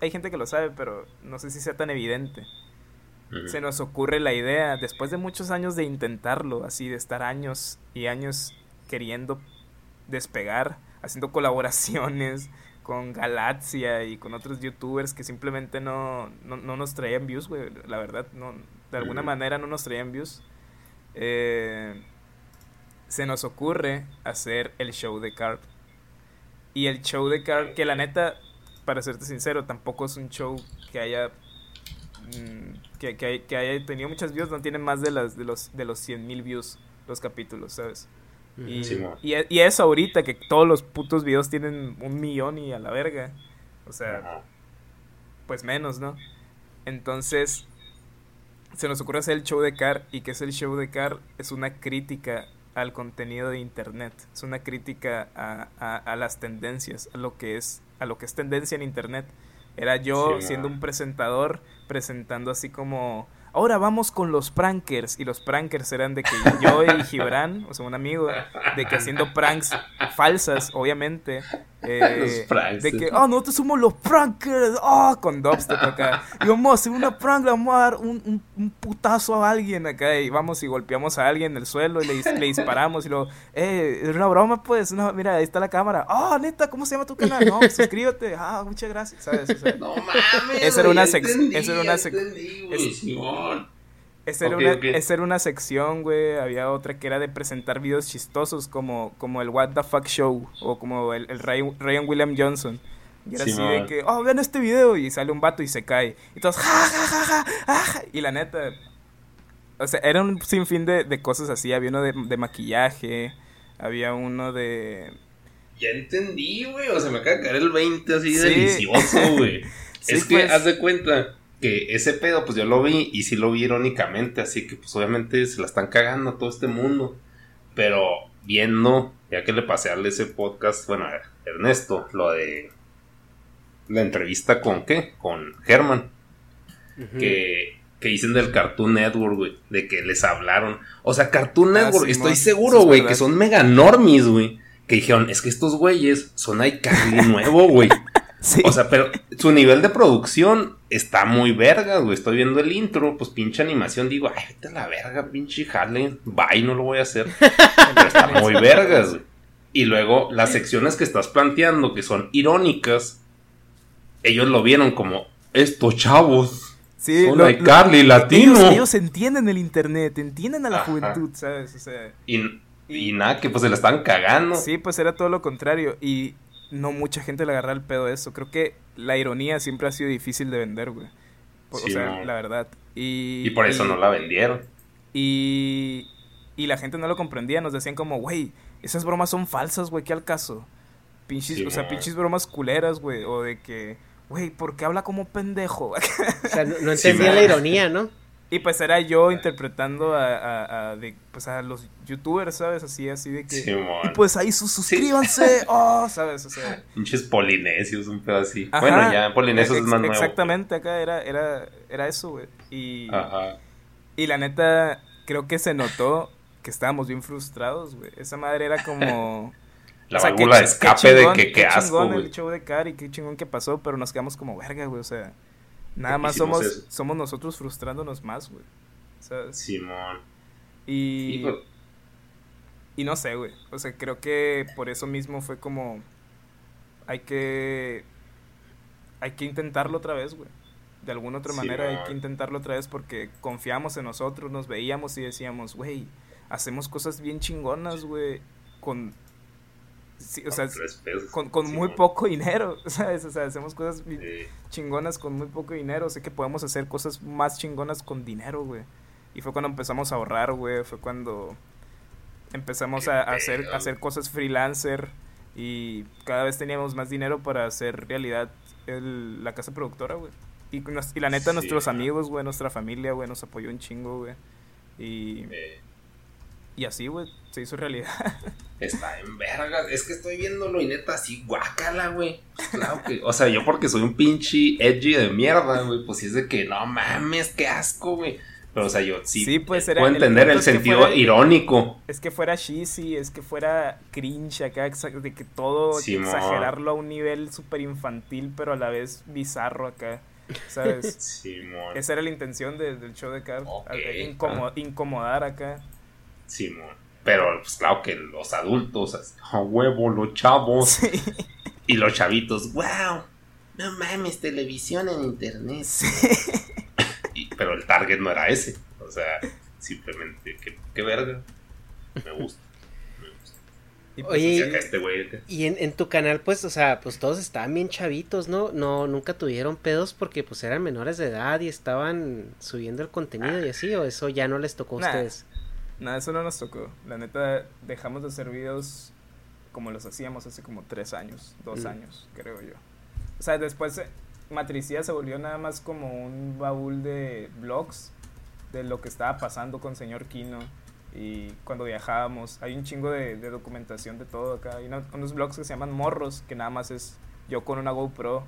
hay gente que lo sabe, pero no sé si sea tan evidente. Se nos ocurre la idea, después de muchos años de intentarlo, así de estar años y años queriendo despegar, haciendo colaboraciones con Galaxia y con otros youtubers que simplemente no, no, nos traían views, güey, la verdad, no, de alguna manera no nos traían views. Eh, se nos ocurre hacer el show de Carp. Y el show de Carl, que la neta, para serte sincero, tampoco es un show que haya. mm, que, que, hay- que haya tenido muchas views, no tiene más de, las, de los, de los 100 mil views los capítulos, ¿sabes? Y, Simón. y, y eso ahorita, que todos los putos videos tienen un millón y a la verga. O sea, Ajá. pues menos, ¿no? Entonces, se nos ocurre hacer el show de Car y que es el show de Car es una crítica al contenido de internet, es una crítica a, a- a las tendencias, a lo que es a lo que es tendencia en internet. Era yo Sí, siendo un presentador presentando así como Ahora vamos con los prankers. Y los prankers eran de que yo y Gibran, o sea, un amigo, de que haciendo pranks falsas, obviamente. Eh, Los pranks. de que, oh, nosotros somos los prankers. Oh, con dubstep acá. Y vamos a hacer una prank, le vamos a dar un, un, un putazo a alguien acá. Y vamos y golpeamos a alguien en el suelo y le, dis- le disparamos. Y luego, eh, es una broma, pues. No, mira, ahí está la cámara. Oh, neta, ¿cómo se llama tu canal? No, suscríbete. Ah, muchas gracias. ¿Sabes? O sea, No mames. Esa era una ya sec- entendí, esa era una ya Esa era, una, ok. esa era una sección, güey. Había otra que era de presentar videos chistosos como, como el What the Fuck Show o como el, el Ray- Ryan William Johnson. Y era así de que, oh, vean este video y sale un vato y se cae. Y todos, ja, ja, ja, ja, ja, ja. Y la neta, o sea, era un sinfín de, de cosas así. Había uno de, de maquillaje, había uno de... Ya entendí, güey. O sea, me acaba de caer el 20 así Sí. delicioso, güey. Sí, es que pues. haz de cuenta que ese pedo, pues yo lo vi y sí lo vi irónicamente. Así que, pues obviamente se la están cagando a todo este mundo. Pero viendo, ya que le pasé al ese podcast, bueno, a Ernesto, lo de la entrevista con qué? Con Germán. que, que dicen del Cartoon Network, güey, de que les hablaron. O sea, Cartoon Ah, Network, estoy seguro, güey, que son mega normies, güey. Que dijeron, es que estos güeyes son iCarly nuevo, güey. Sí. O sea, pero su nivel de producción está muy verga, güey. Estoy viendo el intro, pues pinche animación. Digo, ay, vete a la verga, pinche jale. Bye, no lo voy a hacer. pero está muy vergas, güey. Y luego las secciones que estás planteando, que son irónicas, ellos lo vieron como estos chavos. Sí, son lo- lo- iCarly latino. Ellos, ellos entienden el internet, entienden a la Ajá. juventud, ¿sabes? O sea... Y, y nada, que pues se la están cagando. Sí, pues era todo lo contrario. Y no mucha gente le agarra el pedo a eso. Creo que la ironía siempre ha sido difícil de vender, güey. Por- Sí, o sea, no. la verdad. Y, Y por eso y- no la vendieron. Y, y la gente no lo comprendía. Nos decían como, güey, esas bromas son falsas, güey, ¿qué al caso? Pinches, Sí, o sea, pinches bromas culeras, güey. O de que, güey, ¿por qué habla como pendejo? O sea, no, no entendía la ironía, ¿no? Y pues era yo interpretando a, a- a de, pues a los youtubers, ¿sabes? Así, así de que... Sí, y pues ahí sus, suscríbanse, oh, ¿sabes? O sea... Pinches polinesios, un pedo así. Ajá. Bueno, ya polinesios Ex- es más nuevo. Exactamente, acá era, era, era eso, güey. Y, Ajá. y la neta, creo que se notó que estábamos bien frustrados, güey. Esa madre era como... La o sea, válvula de escape de que qué qué asco, chingón güey. el show de Cari, qué chingón que pasó, pero nos quedamos como verga, güey. O sea, nada ¿Por qué más somos, eso? somos nosotros frustrándonos más, güey. ¿Sabes? Simón. Y, pues, y no sé, güey. O sea, creo que por eso mismo fue como. Hay que. Hay que intentarlo otra vez, güey. De alguna otra manera hay que intentarlo otra vez porque confiamos en nosotros, nos veíamos y decíamos, güey, hacemos cosas bien chingonas, güey. Con. Sí, o sea, con con, muy poco dinero, ¿sabes? O sea, hacemos cosas Sí. chingonas con muy poco dinero. Sé que podemos hacer cosas más chingonas con dinero, güey. Y fue cuando empezamos a ahorrar, güey. Fue cuando empezamos a, a hacer, a hacer cosas freelancer. Y cada vez teníamos más dinero para hacer realidad el- la casa productora, güey. Y, nos- y la neta, Sí, nuestros man. amigos, güey, nuestra familia, güey, nos apoyó un chingo, güey. Y, Eh, y así, güey, se hizo realidad. está en vergas. Es que estoy viéndolo y neta así, guácala, güey. Claro que. O sea, yo porque soy un pinche edgy de mierda, güey. Pues sí es de que no mames, qué asco, güey. Pero, o sea, yo sí, Sí, pues, puedo el entender el sentido fuera- irónico. Es que fuera cheesy, es que fuera cringe acá, de que todo exagerarlo a un nivel súper infantil, pero a la vez bizarro acá, ¿sabes? Simón. Esa era la intención de- del show de Carl, Ok, a- incomo- incomodar acá. Simón. Pero, pues claro que los adultos, así, a huevo, los chavos. Sí, Y los chavitos, wow. No mames, televisión en internet. Y- pero el target no era ese. O sea, simplemente, qué, qué verga. Me gusta. Me gusta. Y pues, Oye, Sí, acá este güey. Y en, en tu canal, pues, o sea, pues todos estaban bien chavitos, ¿no? No, nunca tuvieron pedos porque pues eran menores de edad y estaban subiendo el contenido y así, o eso ya no les tocó a Nah. ustedes. Nada, eso no nos tocó. La neta, dejamos de hacer videos como los hacíamos hace como tres años, dos Mm. años, creo yo. O sea, después eh, Matricía se volvió nada más como un baúl de vlogs de lo que estaba pasando con señor Kino y cuando viajábamos. Hay un chingo de, de documentación de todo acá. Hay una- unos vlogs que se llaman Morros, que nada más es yo con una GoPro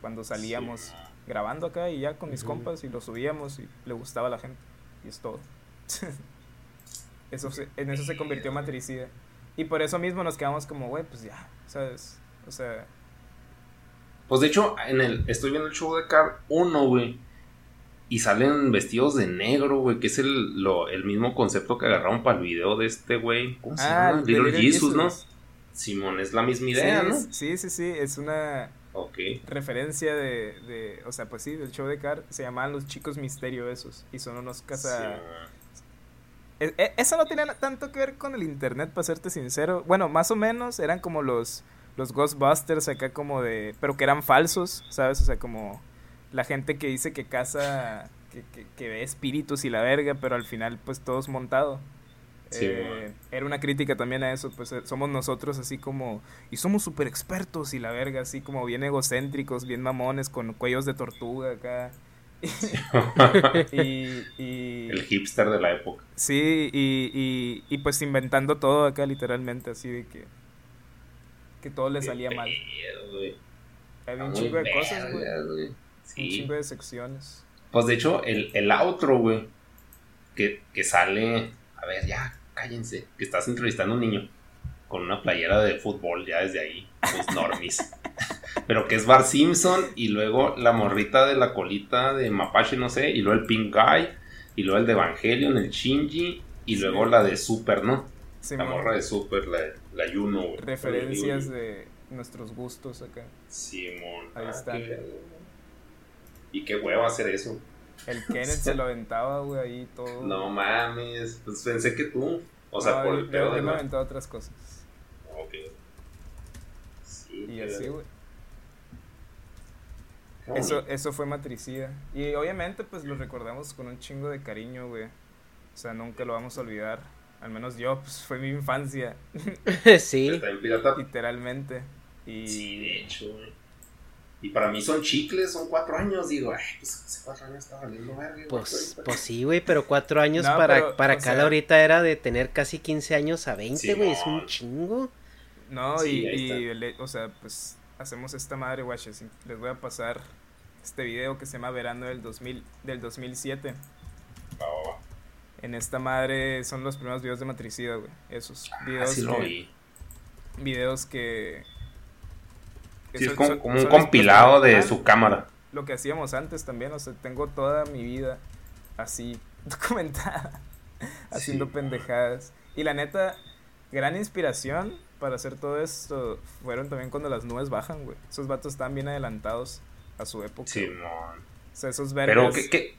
cuando salíamos grabando acá y ya con mis compas y lo subíamos y le gustaba a la gente. Y es todo. eso se- en eso se convirtió Matricida. Y por eso mismo nos quedamos como, güey, pues ya, ¿sabes? O sea, Pues de hecho, en el, estoy viendo el show de Car 1, güey. Y salen vestidos de negro, güey. Que es el, lo, el mismo concepto que agarraron para el video de este güey. ¿Cómo se Ah, llama? de Little, Little Jesus, ¿no? Simón, es la misma idea, sí, ¿no? es- sí, sí, sí, es una Ok. referencia de, de, o sea, pues sí, del show de Car. Se llamaban los chicos misterio esos. Y son unos casa... E- e- Eso no tenía tanto que ver con el internet, para serte sincero. Bueno, más o menos eran como los, los Ghostbusters acá como de... Pero que eran falsos, ¿sabes? O sea, como la gente que dice que caza, que, que, que ve espíritus y la verga, pero al final pues todo es montado. Sí, Eh, era una crítica también a eso, pues eh, somos nosotros así como... Y somos súper expertos y la verga, así como bien egocéntricos, bien mamones, con cuellos de tortuga acá. y, y, El hipster de la época. Sí, y, y, pues inventando todo acá literalmente, así de que que todo le salía mal. Había un chingo de cosas, güey. Un chingo de secciones. Pues de hecho, el, el outro, güey, que, que sale. A ver, ya, cállense. Que estás entrevistando a un niño con una playera de fútbol ya desde ahí, los normis. Pero que es Bar Simpson y luego la morrita de la colita de Mapache, no sé, y luego el Pink Guy, y luego el de Evangelion, el Shinji, y luego la de Super, ¿no? Sí, la morra de Super, la, la Yuno, güey. Referencias de nuestros gustos acá. Simón. Ahí ah, está. qué. Y qué huevo hacer eso. El Kenneth se lo aventaba, güey, ahí todo. No mames, pues pensé que tú. O sea, No, por yo- el yo- pedo yo de me aventaba otras cosas. Ok. Y así, güey. Eso, eso fue matricida. Y obviamente, pues lo recordamos con un chingo de cariño, güey. O sea, nunca lo vamos a olvidar. Al menos yo, pues fue mi infancia. sí. Literalmente. Y. Sí, de hecho, güey. Y para mí son chicles, son cuatro años. Digo, ay, pues hace cuatro años estaba valiendo verga. güey, Pues, pues sí, güey, pero cuatro años No, para, pero, para cada sea- ahorita era de tener casi 15 años a 20, güey, es un chingo. No, Sí, y, le- o sea, pues hacemos esta madre, guaches. Les voy a pasar este video que se llama Verano del, 2000, del 2007. Va, va, va. En esta madre son los primeros videos de Matricida, güey. Esos Ah, videos sí lo que, vi. videos que... que Sí, es como, son- como un son compilado de su cámara. Lo que hacíamos antes también, o sea, tengo toda mi vida así documentada, haciendo Sí. pendejadas. Y la neta, gran inspiración para hacer todo esto fueron también cuando las nubes bajan, güey. Esos vatos estaban bien adelantados a su época. güey. Simón. O sea, esos Pero, vergas ¿qué, qué,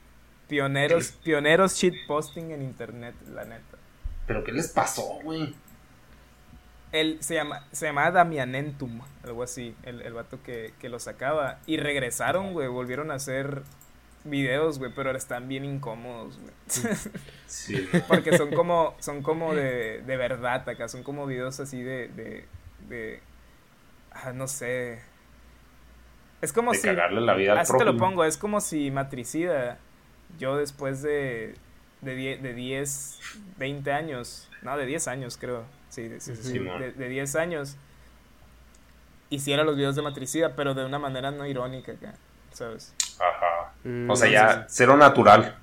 pioneros, pioneros shitposting en internet, la neta. ¿Pero qué les pasó, güey? Él se llama, se llamaba Damianentum, algo así, el, el vato que, que lo sacaba. Y regresaron, güey, volvieron a hacer videos, güey, pero ahora están bien incómodos, güey. Sí. Porque son como, son como de, de verdad acá, son como videos así de, de, de ah, no sé. Es como de si, cagarle la vida al así te lo pongo, es como si Matricida, yo después de, de, die- de 10, 20 años, no, de 10 años creo, sí, de, sí, sí, sí, Simón. de, de 10 años, hiciera los videos de Matricida, pero de una manera no irónica acá, ¿sabes? Ajá. Mm, O sea, no ya, cero natural.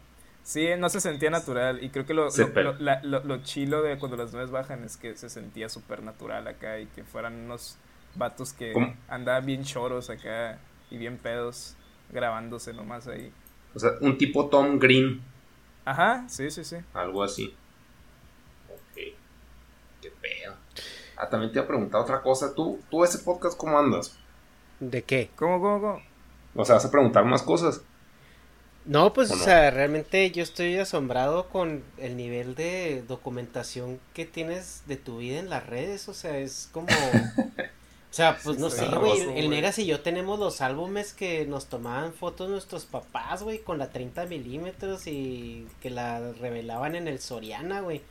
Sí, no se sentía natural. Y creo que lo, lo, per- lo- la- lo- lo chilo de cuando las nubes bajan es que se sentía súper natural acá y que fueran unos vatos que ¿Cómo? andaban bien choros acá y bien pedos grabándose nomás ahí. O sea, un tipo Tom Green. Ajá, sí, sí, sí. Algo así. Ok. Qué pedo. Ah, también te iba a preguntar otra cosa. ¿Tú, tú ese podcast cómo andas? ¿De qué? ¿Cómo, cómo, cómo? O sea, vas a preguntar más cosas. No, pues, ¿O sea, realmente yo estoy asombrado con el nivel de documentación que tienes de tu vida en las redes, o sea, es como... O sea, pues no Sí, sé, güey, el güey. Negas y yo tenemos los álbumes que nos tomaban fotos nuestros papás, güey, con la 30 milímetros y que la revelaban en el Soriana, güey.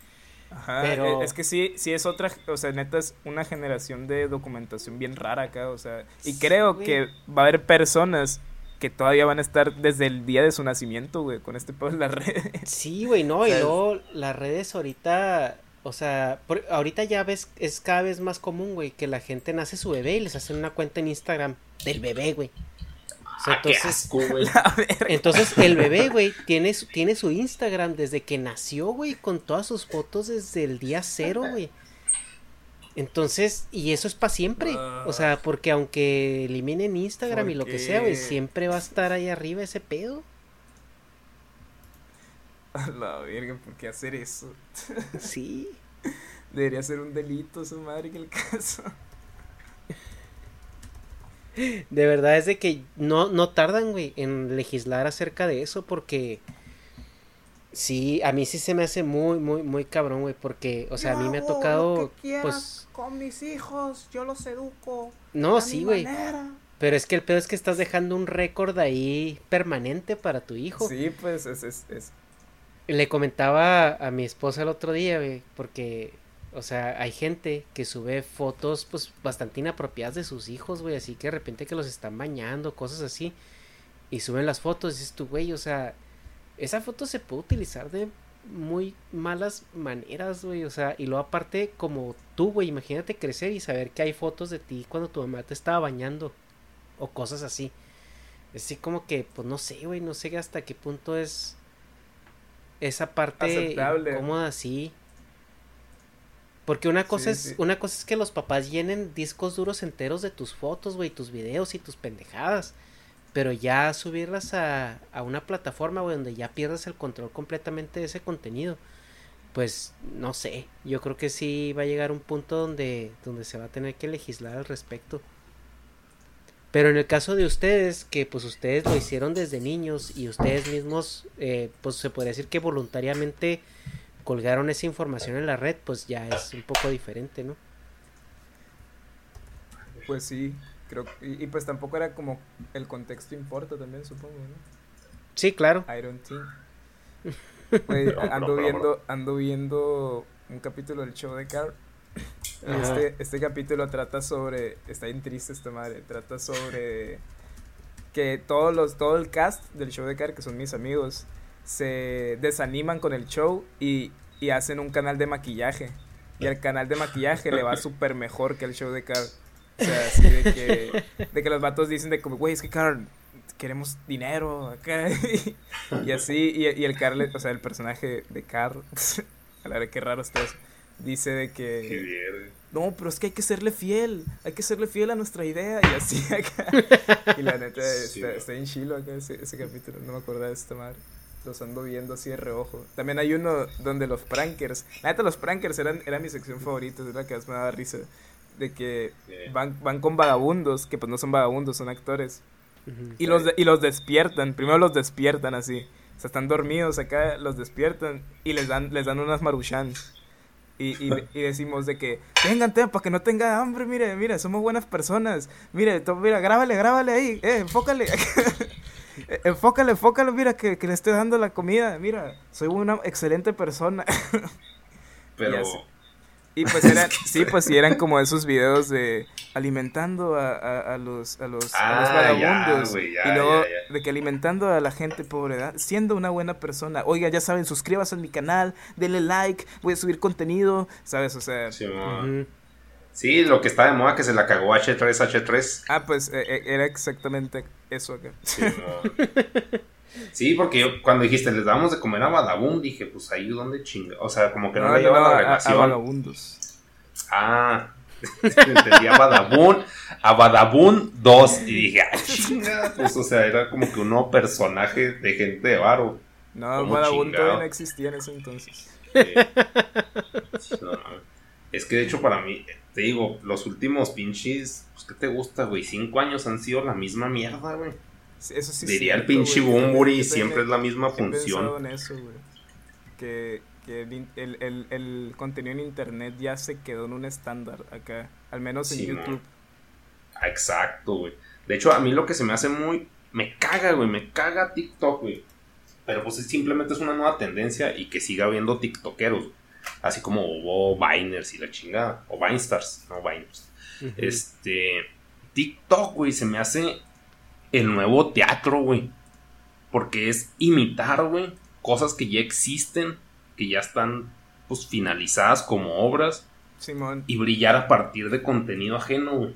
Ajá, Pero- eh, es que sí, sí es otra, o sea, neta es una generación de documentación bien rara acá, o sea, y creo que va a haber personas que todavía van a estar desde el día de su nacimiento, güey, con este pedo en las redes. Sí, güey, no, y luego las redes ahorita, o sea, por- ahorita ya ves, es cada vez más común, güey, que la gente nace su bebé y les hacen una cuenta en Instagram del bebé, güey. O sea, Ah, qué entonces, asco, güey. A ver, entonces el bebé, güey, tiene, su- tiene su Instagram desde que nació, güey, con todas sus fotos desde el día cero, güey. Entonces, y eso es para siempre. O sea, porque aunque eliminen Instagram y lo que sea, güey, siempre va a estar ahí arriba ese pedo. a la verga, ¿por qué hacer eso? Sí. Debería ser un delito, su madre, en el caso. De verdad es de que no, no tardan, güey, en legislar acerca de eso porque sí, a mí sí se me hace muy, muy, muy cabrón, güey, porque, o sea, a mí me ha tocado, pues, con mis hijos, yo los educo. no, a sí, güey, pero es que el pedo es que estás dejando un récord ahí permanente para tu hijo. Sí, pues es, es, es- Le comentaba a mi esposa el otro día, güey, porque, o sea, hay gente que sube fotos, pues, bastante inapropiadas de sus hijos, güey, así que de repente que los están bañando, cosas así, y suben las fotos, y dices tú, güey, o sea, esa foto se puede utilizar de muy malas maneras, güey, o sea, y luego aparte, como tú, güey, imagínate crecer y saber que hay fotos de ti cuando tu mamá te estaba bañando, o cosas así. Es así como que, pues, no sé, güey, no sé hasta qué punto es esa parte Aceptable. incómoda, sí. Porque una cosa Sí, es, sí. una cosa es que los papás llenen discos duros enteros de tus fotos, güey, tus videos y tus pendejadas. Pero ya subirlas a, a una plataforma, güey, donde ya pierdas el control completamente de ese contenido. Pues no sé, yo creo que sí va a llegar un punto donde, donde se va a tener que legislar al respecto. Pero en el caso de ustedes, que pues ustedes lo hicieron desde niños y ustedes mismos, eh, pues se podría decir que voluntariamente colgaron esa información en la red, pues ya es un poco diferente, ¿no? pues sí, creo que- y, y pues tampoco era como el contexto importa también, supongo, ¿no? Sí, claro. I don't think. Güey, Bro, bro, ando viendo, ando viendo un capítulo del show de Carl. Este, este capítulo trata sobre, está bien triste esta madre, trata sobre que todos los, todo el cast del show de Carl, que son mis amigos, se desaniman con el show y, y hacen un canal de maquillaje. Y al canal de maquillaje le va súper mejor que el show de Carl. O sea, así de que, de que los vatos dicen de como, güey, es que Carl, queremos dinero acá. y así, y, y el Carl, o sea, el personaje de Carl, a la verdad que raro está eso, dice de Qué que, bien. no, pero es que hay que serle fiel, hay que serle fiel a nuestra idea y así acá. Y la neta, Sí, está, en chilo acá ese, ese capítulo, no me acordaba de esta madre. Los ando viendo así de reojo. También hay uno donde los prankers, la neta los prankers eran, era mi sección favorita, es la que más me daba risa. De que Sí. van, van con vagabundos, que pues no son vagabundos, son actores. Y los, de- y los despiertan, primero los despiertan así. O sea, están dormidos acá, los despiertan y les dan, les dan unas maruchan. Y, y, y decimos de que, vengan, para que no tenga hambre, mire, mire, somos buenas personas. Mire, to- mira, grábale, grábale ahí, eh, enfócale. Eh, enfócale, enfócale, mira, que, que le estoy dando la comida. Mira, soy una excelente persona. Pero. Y pues eran, sí, pues sí, eran como esos videos de alimentando a, a, a los, a los, a los Ah, ya, vagabundos. ya, y luego ya, de que alimentando a la gente pobre, ¿verdad? siendo una buena persona. Oiga, ya saben, suscríbase a mi canal, denle like, voy a subir contenido, ¿sabes? O sea, Sí. Sí, lo que está de moda que se la cagó H3H3. ah, pues eh, eh, era exactamente eso acá. Sí, porque yo cuando dijiste les damos de comer a Badabun, dije, pues ahí donde chinga. O sea, como que no, le lleva la a- a, relación. vagabundos. ah, entendí a Badabun, a Badabun 2. Y dije, ah, chinga. Pues, o sea, era como que un nuevo personaje de gente de varo. No, ¿Cómo vagabundo chingado? todavía no existía en ese entonces. No, es que de hecho para mí, te digo, los últimos pinches, pues ¿qué te gusta, güey? Cinco años han sido la misma mierda, güey. Eso sí Diría el pinche güey. Bumburi, siempre es la misma función. en eso, güey. Que, que el, el, el- el contenido en internet ya se quedó en un estándar acá, al menos en Sí, YouTube. Exacto, güey. De hecho, a mí lo que se me hace muy. Me caga, güey. Me caga TikTok, güey. Pero pues es- simplemente es una nueva tendencia y que siga habiendo TikTokeros. Así como hubo Viners y la chingada. O Vinestars, no Viners. Este. TikTok, güey, se me hace el nuevo teatro, güey. Porque es imitar, güey, cosas que ya existen, que ya están, pues, finalizadas como obras Simón. y brillar a partir de contenido ajeno, güey.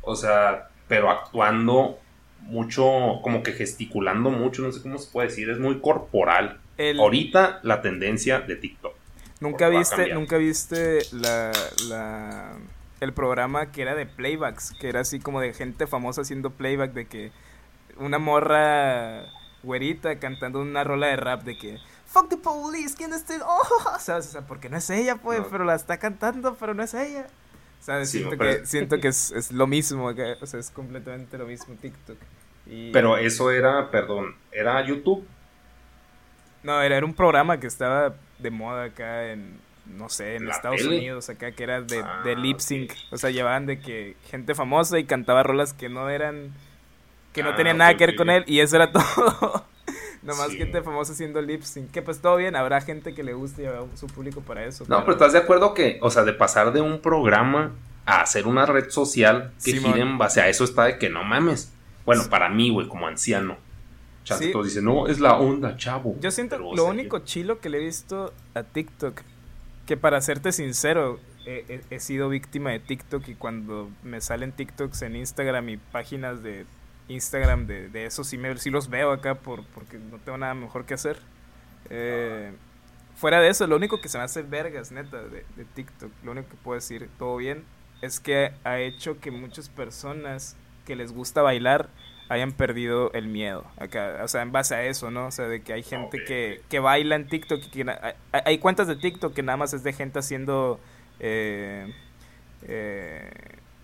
O sea, pero actuando mucho, como que gesticulando mucho, no sé cómo se puede decir, es muy corporal. El- Ahorita la tendencia de TikTok. ¿Nunca viste, nunca viste la, la- el programa que era de playbacks? Que era así como de gente famosa haciendo playback de que una morra güerita cantando una rola de rap de que Fuck the police, ¿quién está? Oh, ¿sabes? O sea, porque no es ella, pues, No. pero la está cantando, pero no es ella. ¿Sabes? Sí, siento, que, siento que es, es lo mismo, o sea, es completamente lo mismo TikTok. Y- Pero eso era, perdón, era YouTube. No, era, era un programa que estaba de moda acá en, no sé, en ¿La Estados tele? Unidos, acá, que era de, Ah, de lip sync. O sea, llevaban de que gente famosa y cantaba rolas que no eran, que no Ah, tenían nada que ver con él, y eso era todo. Nomás Sí. gente famosa haciendo lip sync. Que pues todo bien, habrá gente que le guste y habrá su público para eso. No, pero estás de acuerdo que, o sea, de pasar de un programa a hacer una red social que Simón. gire en base a eso está de que no mames. Bueno, para mí, güey, como anciano. Sí. todos dicen, no, es la onda, chavo. Yo siento Pero, o lo sea, único chilo que le he visto a TikTok, que para serte sincero, he, he- he sido víctima de TikTok y cuando me salen TikToks en Instagram y páginas de Instagram de, de eso sí, me, sí los veo acá por, porque no tengo nada mejor que hacer. Eh, fuera de eso, lo único que se me hace vergas, neta, de, de TikTok, lo único que puedo decir, todo bien, es que ha hecho que muchas personas que les gusta bailar hayan perdido el miedo acá, o sea, en base a eso, ¿no? O sea, de que hay gente que, que baila en TikTok que hay, hay cuentas de TikTok que nada más es de gente haciendo eh, eh,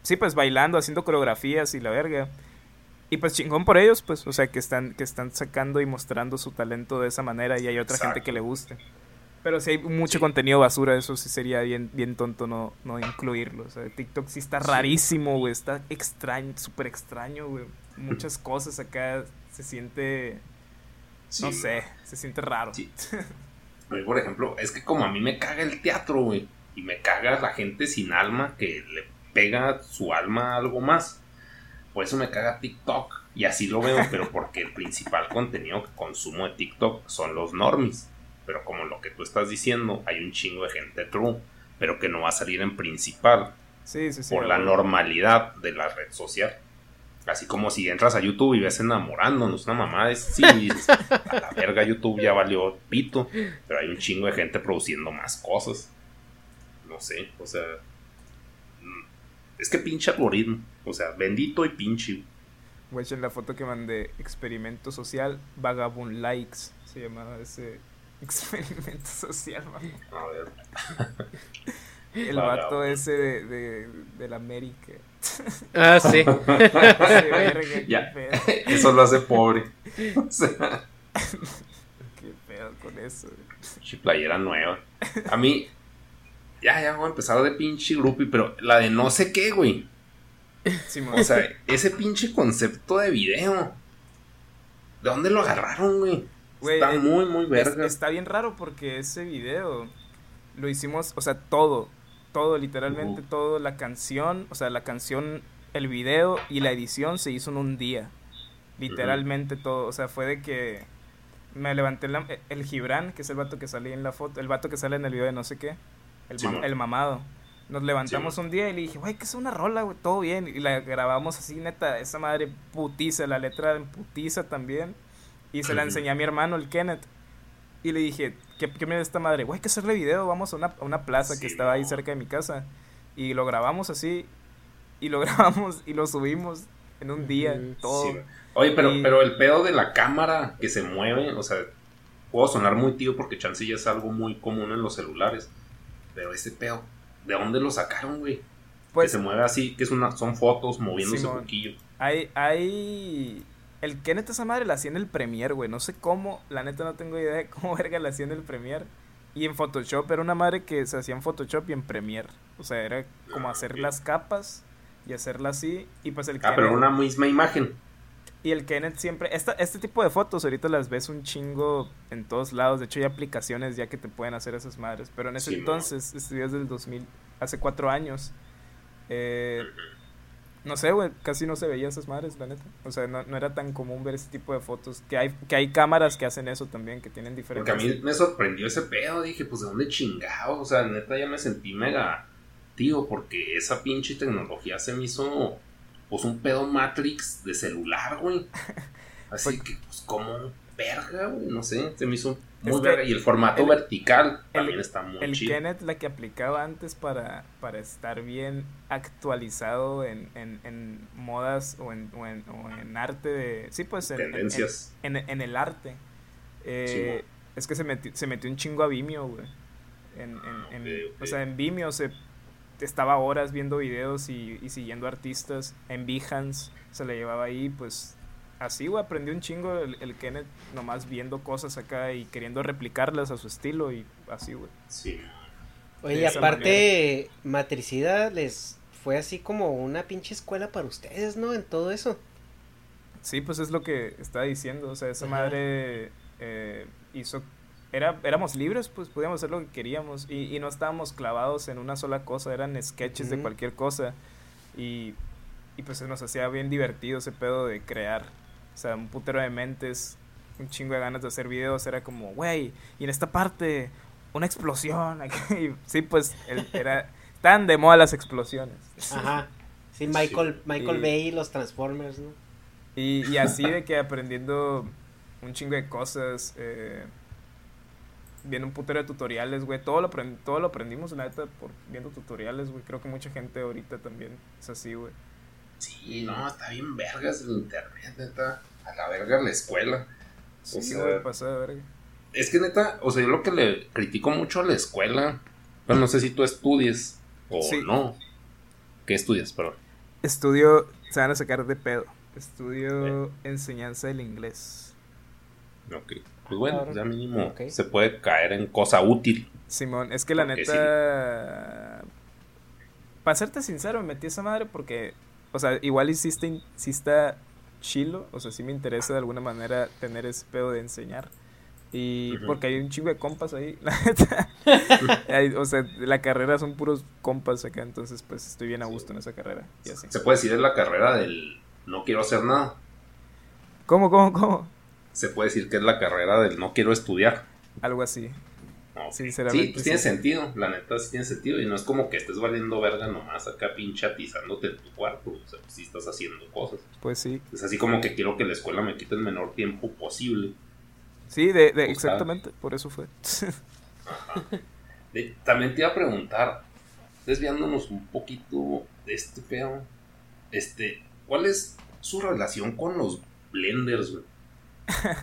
sí, pues bailando, haciendo coreografías y la verga. Y pues chingón por ellos, pues, o sea, que están que están sacando y mostrando su talento de esa manera y hay otra gente que le guste. Pero si hay mucho Sí. contenido basura, eso sí sería bien, bien tonto no, no incluirlo. O sea, TikTok sí está rarísimo, güey. Está extraño, súper extraño, güey. Muchas cosas acá se siente. Sí, no sé, se siente raro. Sí. A mí, por ejemplo, es que como a mí me caga el teatro, güey. Y me caga la gente sin alma que le pega su alma a algo más. Por eso me caga TikTok. Y así lo veo, pero porque el principal contenido que consumo de TikTok son los normies. Pero como lo que tú estás diciendo, hay un chingo de gente true, pero que no va a salir en principal Sí, sí, sí. por la normalidad de la red social. Así como si entras a YouTube y ves enamorándonos, una mamá es sí, dices, a la verga YouTube ya valió pito, pero hay un chingo de gente produciendo más cosas. No sé, o sea, mm, es que pinche algoritmo, o sea, bendito y pinche. Güey, en la foto que mandé, experimento social, vagabund likes, se llamaba ese experimento social, man. A ver, El vato ese de, de, de la América. Ah, sí. Verga, Ya. pedo, eso lo hace pobre. O sea, qué pedo con eso. pinche playera nueva. A mí, ya, ya voy a empezar de pinche groupie, pero la de no sé qué, güey. O sea, ese pinche concepto de video. ¿De dónde lo agarraron, güey? Güey, Está eh, muy, muy Es- verga. está bien raro porque ese video lo hicimos, o sea, todo, todo, literalmente todo, la canción, o sea, la canción, el video y la edición se hizo en un día. Literalmente todo, o sea, fue de que me levanté la- el Gibran, que es el vato que sale en la foto, el vato que sale en el video de no sé qué, el, mam- el mamado. Nos levantamos un día y le dije, güey, que es una rola, güey, todo bien. Y la grabamos así, neta, esa madre putiza, la letra en putiza también. Y se la enseñé a mi hermano, el Kenneth. Y le dije, ¿qué, qué mira esta madre? Güey, hay que hacerle video, vamos a una, a una plaza que estaba ahí cerca de mi casa. Y lo grabamos así, y lo grabamos y lo subimos en un día, todo. Sí. Oye, pero, Y- pero el pedo de la cámara que se mueve, o sea, puedo sonar muy tío porque chance ya es algo muy común en los celulares. Pero ese pedo, ¿de dónde lo sacaron, güey? pues que se mueve así, que es una, son fotos moviéndose un poquillo. hay, hay, El Kenneth esa madre la hacía en el Premiere, güey. No sé cómo, la neta no tengo idea de cómo verga la hacía en el Premiere. Y en Photoshop era una madre que se hacía en Photoshop y en Premiere. O sea, era como hacer las capas y hacerla así. Y pues el Ah, pero una misma imagen. y el Kenneth siempre, esta, este tipo de fotos ahorita las ves un chingo en todos lados. De hecho hay aplicaciones ya que te pueden hacer esas madres. Pero en ese Sí, entonces, este video es del 2000, hace cuatro años. Eh, no sé, güey, casi no se veía esas madres, la neta. O sea, no, no era tan común ver ese tipo de fotos. Que hay, que hay cámaras que hacen eso también, que tienen diferentes... Porque a mí me sorprendió ese pedo. Dije, pues de dónde chingados. O sea, neta, ya me sentí mega tío. Porque esa pinche tecnología se me hizo, pues, un pedo Matrix de celular, güey. Así que, pues, como verga, güey. No sé, se me hizo muy Este, verga. Y el formato el- vertical el- también está muy El chido. Kenneth la que aplicaba antes para, para estar bien actualizado en, en, en modas o en, o, en, o en arte de... Sí, pues en, en- Tendencias. En, el arte. Eh, Sí, es que se metió, se metió un chingo a Vimeo, güey. En, en- en- Ok, ok. O sea, en Vimeo se estaba horas viendo videos y, y siguiendo artistas. En Behance se le llevaba ahí, pues así, güey, aprendió un chingo el, el Kenneth nomás viendo cosas acá y queriendo replicarlas a su estilo y así, güey. Sí. Oye, y aparte, Matricida les fue así como una pinche escuela para ustedes, ¿no? En todo eso. Sí, pues es lo que estaba diciendo, o sea, esa Ajá. madre eh, hizo... Era, éramos libres, pues podíamos hacer lo que queríamos y, y no estábamos clavados en una sola cosa, eran sketches de cualquier cosa y, y pues se nos hacía bien divertido ese pedo de crear, o sea, un putero de mentes, un chingo de ganas de hacer videos, era como, güey, y en esta parte, una explosión, y sí, pues el- era tan de moda las explosiones. Ajá. Sí, Michael, Michael Y- Bay y los Transformers, ¿no? Y, y así de que aprendiendo un chingo de cosas, eh, viendo un putero de tutoriales, güey, todo lo, aprend- todo lo aprendimos, la neta, por viendo tutoriales, güey, creo que mucha gente ahorita también es así, güey. Sí, no, está bien vergas el internet, neta. A la verga la escuela. Sí, O sea, verga. Es que neta, o sea, yo lo que le critico mucho a la escuela, pero no sé si tú estudies o Sí. no. ¿Qué estudias? Perdón. Estudio, se van a sacar de pedo, estudio enseñanza del inglés. Ok. Pues bueno, Claro. ya mínimo se puede caer en cosa útil. Simón, es que la neta. Para serte sincero, me metí esa madre porque. O sea, igual hiciste, sí está chilo. O sea, sí me interesa de alguna manera tener ese pedo de enseñar. Y porque hay un chingo de compas ahí, la neta. O sea, la carrera son puros compas acá, entonces pues estoy bien a gusto en esa carrera. Y así. Se puede decir es la carrera del no quiero hacer nada. ¿Cómo, cómo, cómo? Se puede decir que es la carrera del no quiero estudiar. Algo así. No. Sinceramente, Sí, pues tiene sentido. La neta sí tiene sentido. Y no es como que estés valiendo verga nomás acá pinche atizándote en tu cuarto. O sea, pues sí estás haciendo cosas. Pues sí. Es así como que quiero que la escuela me quite el menor tiempo posible. Sí, de, de- exactamente, por eso fue. De- también te iba a preguntar, desviándonos un poquito de este pedo, este, ¿cuál es su relación con los blenders, güey?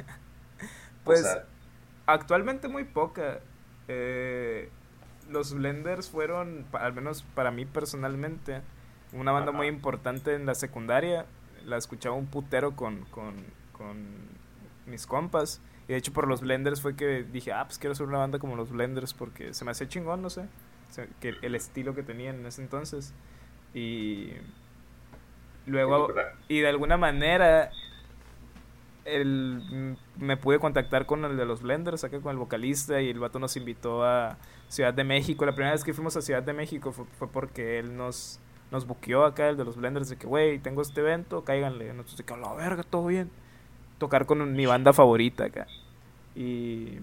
Pues o sea, actualmente muy poca. Eh, los Blenders fueron, al menos para mí personalmente, una banda Ajá. muy importante en la secundaria. La escuchaba un putero con, con, con mis compas. Y de hecho por los Blenders fue que dije, ah, pues quiero hacer una banda como los Blenders porque se me hacía chingón, no sé. Que el estilo que tenían en ese entonces. Y luego, y de alguna manera el, mm, me pude contactar con el de los Blenders, acá con el vocalista, y el vato nos invitó a Ciudad de México. La primera vez que fuimos a Ciudad de México fue, fue porque él nos, nos buqueó acá, el de los Blenders, de que, güey, tengo este evento, cáiganle. Nosotros que, la verga, todo bien. Tocar con mi banda favorita acá. Y,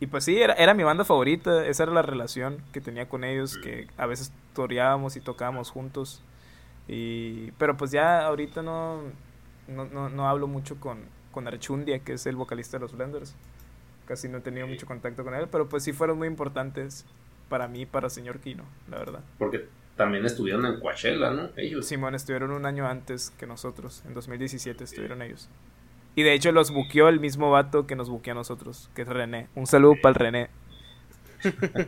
y pues sí, era, era mi banda favorita, esa era la relación que tenía con ellos, que a veces toreábamos y tocábamos juntos. Y, pero pues ya ahorita no, no, no, no hablo mucho con, con Archundia, que es el vocalista de los Blenders. Casi no he tenido mucho contacto con él, pero pues sí fueron muy importantes para mí, para señor Kino, la verdad. porque también estuvieron en Coachella, ¿no? Ellos. Simón estuvieron un año antes que nosotros, en 2017 estuvieron ellos. Y de hecho los buqueó el mismo vato que nos buqueó a nosotros, que es René. Un saludo para el René.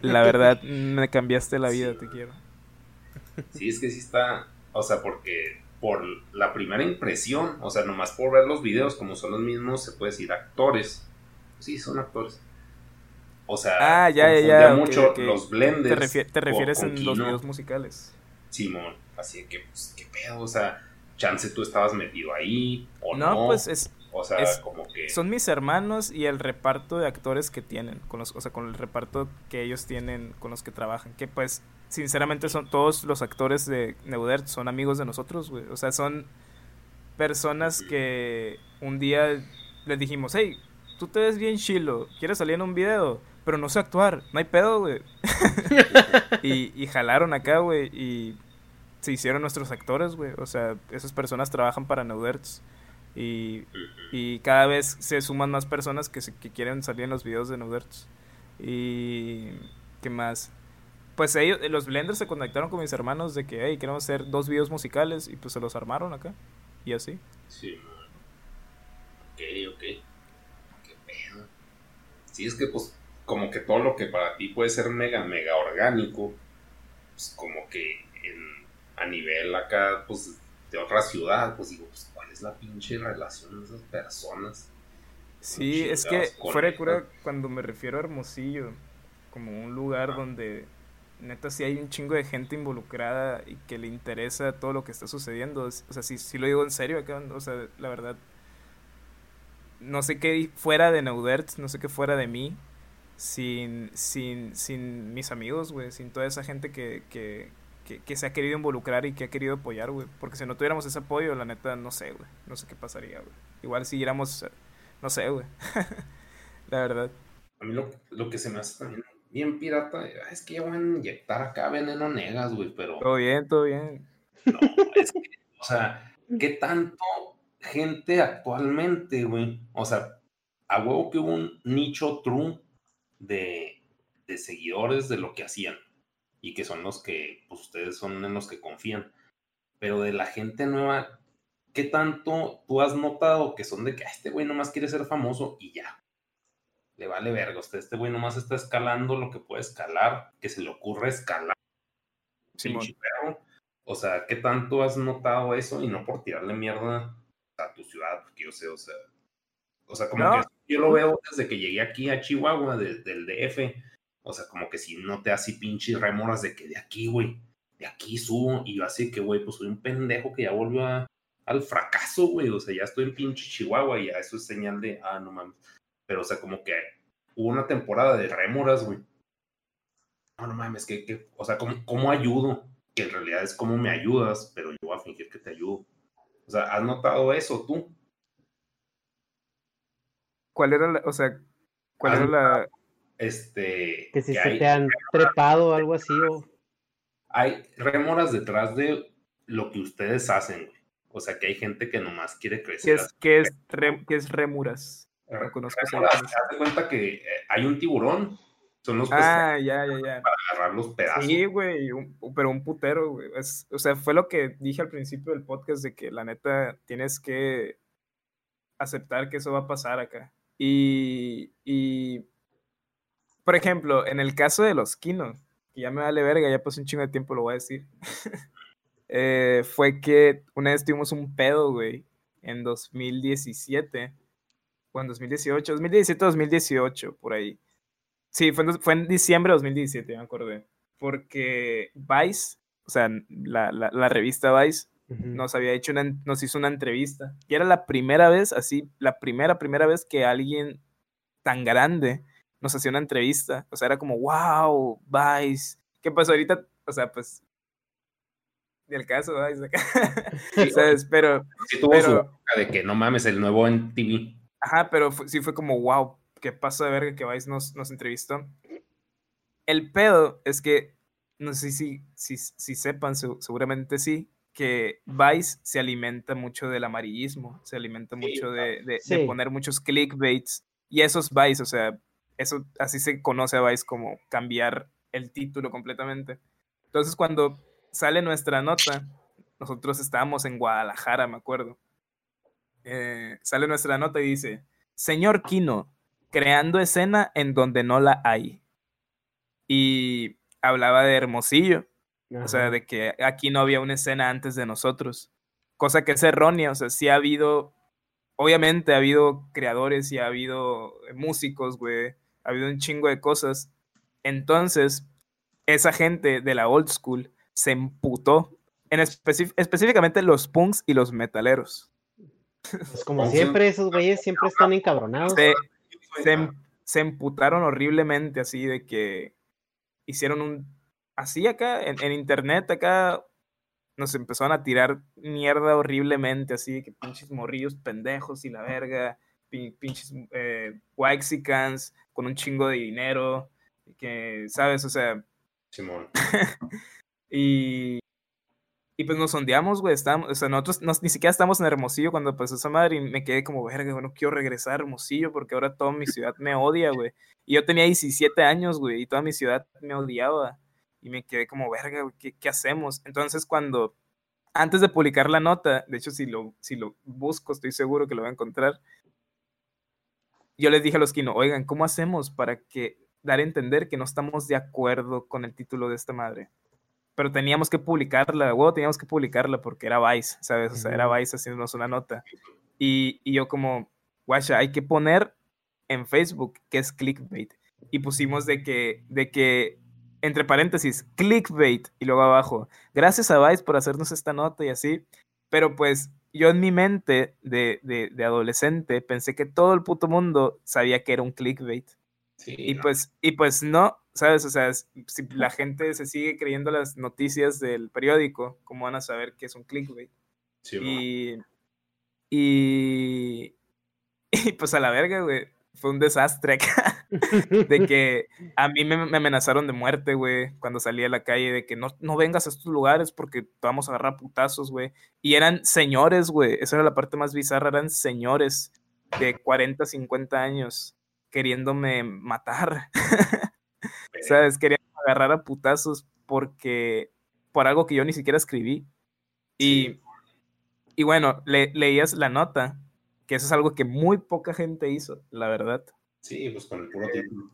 La verdad, me cambiaste la vida, te quiero. Sí, es que sí está, o sea, porque por la primera impresión, o sea, nomás por ver los videos, como son los mismos, se puede decir actores. Sí, son actores. O sea, ah, ya, ya, ya, mucho los blenders. Te, refieres en los videos musicales. Simón, así que, pues, qué pedo, o sea, chance tú estabas metido ahí, o no. No, pues es. O sea, como que. Son mis hermanos y el reparto de actores que tienen, con los, o sea, con el reparto que ellos tienen, con los que trabajan. Que pues, sinceramente, son todos los actores de Neudert son amigos de nosotros, güey. O sea, son personas que un día les dijimos, hey, tú te ves bien chilo, ¿quieres salir en un video? Pero no sé actuar, no hay pedo, güey. y, y jalaron acá, güey, y se hicieron nuestros actores, güey. O sea, esas personas trabajan para Neuderts. Y, y cada vez se suman más personas que, se, que quieren salir en los videos de Neuderts. Y... ¿Qué más? Pues ellos, los blenders se conectaron con mis hermanos de que, hey, queremos hacer dos videos musicales y pues se los armaron acá. Y así. Sí, Ok, ok. Sí, es que pues como que todo lo que para ti puede ser mega, mega orgánico, pues como que en, a nivel acá, pues de otra ciudad, pues digo, pues cuál es la pinche relación de esas personas. Sí, es que fuera de cura, cuando me refiero a Hermosillo, como un lugar donde neta sí hay un chingo de gente involucrada y que le interesa todo lo que está sucediendo. O sea, sí, sí lo digo en serio acá, o sea, la verdad, no sé qué fuera de Neudert, no sé qué fuera de mí, sin, sin, sin mis amigos, güey, sin toda esa gente que, que, que, se ha querido involucrar y que ha querido apoyar, güey. Porque si no tuviéramos ese apoyo, la neta, no sé, güey. No sé qué pasaría, güey. Igual si éramos, no sé, güey. la verdad. A mí lo, lo, que se me hace también bien pirata es que ya van a inyectar acá veneno negas, güey, pero... Todo bien, todo bien. No, es que, o sea, ¿qué tanto gente actualmente, güey. O sea, a huevo que hubo un nicho true de, de seguidores de lo que hacían. Y que son los que, pues ustedes son en los que confían. Pero de la gente nueva, ¿qué tanto tú has notado que son de que este güey nomás quiere ser famoso y ya? Le vale verga. Usted, este güey nomás está escalando lo que puede escalar, que se le ocurre escalar. Sí, o sea, ¿qué tanto has notado eso? Y no por tirarle mierda a tu ciudad, porque yo sé, o sea, o sea, como que yo lo veo desde que llegué aquí a Chihuahua, del DF, o sea, como que si no te así pinches remoras de que de aquí, güey, de aquí subo, y yo así que, güey, pues soy un pendejo que ya volvió a, al fracaso, güey, o sea, ya estoy en pinche Chihuahua y ya eso es señal de, ah, no mames, pero o sea, como que hubo una temporada de remoras, güey. No, no mames, que, que o sea, ¿cómo, ¿cómo ayudo? Que en realidad es como me ayudas, pero yo voy a fingir que te ayudo. O sea, ¿has notado eso tú? ¿Cuál era la, o sea, cuál era la... Este... Que si se te han trepado o algo así o... Hay remoras detrás de lo que ustedes hacen, O sea, que hay gente que nomás quiere crecer. ¿Qué es, qué es, remuras? Reconozco remuras, cuenta que eh, hay un tiburón son los ah, ya, ya, ya. Para agarrar los pedazos. Sí, güey, pero un putero, güey. o sea, fue lo que dije al principio del podcast de que la neta tienes que aceptar que eso va a pasar acá. Y, y por ejemplo, en el caso de los Kino, que ya me vale verga, ya pasó un chingo de tiempo, lo voy a decir. eh, fue que una vez tuvimos un pedo, güey, en 2017, o en 2018, 2017, 2018, por ahí Sí, fue en, fue en diciembre de 2017, me acordé. Porque Vice, o sea, la, la, revista Vice, nos había hecho una, nos hizo una entrevista. Y era la primera vez, así, la primera, primera vez que alguien tan grande nos hacía una entrevista. O sea, era como, wow, Vice. ¿Qué pasó ahorita? O sea, pues. el caso, Vice. ¿Sabes? Pero. Sí, tuvo pero, de que no mames, el nuevo en TV. Ajá, pero sí fue como, wow, que pasó de verga que Vice nos, nos entrevistó. El pedo es que, no sé si, si, si sepan, seguramente sí, que Vice se alimenta mucho del amarillismo, se alimenta mucho de, de, poner muchos clickbaits. Y eso es Vice, o sea, eso así se conoce a Vice como cambiar el título completamente. Entonces, cuando sale nuestra nota, nosotros estábamos en Guadalajara, me acuerdo. Eh, sale nuestra nota y dice: Señor Kino, creando escena en donde no la hay. Y hablaba de Hermosillo, o sea, de que aquí no había una escena antes de nosotros. cosa que es errónea, o sea, sí ha habido, obviamente ha habido creadores y ha habido músicos, güey, ha habido un chingo de cosas. Entonces, esa gente de la old school se emputó, en específicamente los punks y los metaleros. Pues como siempre, esos güeyes siempre están encabronados. Se, em, se, emputaron horriblemente así de que hicieron un... Así acá, en, en internet, acá nos empezaron a tirar mierda horriblemente, así de que pinches morrillos pendejos y la verga, pinches eh, waxicans con un chingo de dinero, que, ¿sabes? O sea... Simón. y, y pues nos sondeamos, güey, estábamos, o sea, nosotros ni siquiera estamos en Hermosillo cuando pasó esa madre y me quedé como, verga, bueno, quiero regresar a Hermosillo porque ahora toda mi ciudad me odia, güey. Y yo tenía 17 años, güey, y toda mi ciudad me odiaba. Y me quedé como, verga, ¿qué, ¿qué, hacemos? Entonces cuando, antes de publicar la nota, de hecho si lo, si lo busco, estoy seguro que lo voy a encontrar, yo les dije a los Kino, oigan, ¿cómo hacemos para que dar a entender que no estamos de acuerdo con el título de esta madre? Pero teníamos que publicarla, huevo, teníamos que publicarla porque era Vice, ¿sabes? O sea, era Vice haciéndonos una nota. Y, y yo como, guacha, hay que poner en Facebook que es clickbait. Y pusimos de que, de que entre paréntesis, clickbait, y luego abajo, gracias a Vice por hacernos esta nota y así, pero pues yo en mi mente de, de, adolescente pensé que todo el puto mundo sabía que era un clickbait. y, pues, y pues no, ¿sabes? O sea, si la gente se sigue creyendo las noticias del periódico, ¿cómo van a saber que es un clickbait? y, y, y pues a la verga, güey fue un desastre acá. de que a mí me, amenazaron de muerte, güey, cuando salí a la calle, de que no, no vengas a estos lugares porque te vamos a agarrar putazos, güey. Y eran señores, güey, esa era la parte más bizarra, eran señores de 40, 50 años queriéndome matar. ¿Sabes? Querían agarrar a putazos porque por algo que yo ni siquiera escribí. Y, y bueno, le, leías la nota que eso es algo que muy poca gente hizo, la verdad. Sí, pues con el puro título.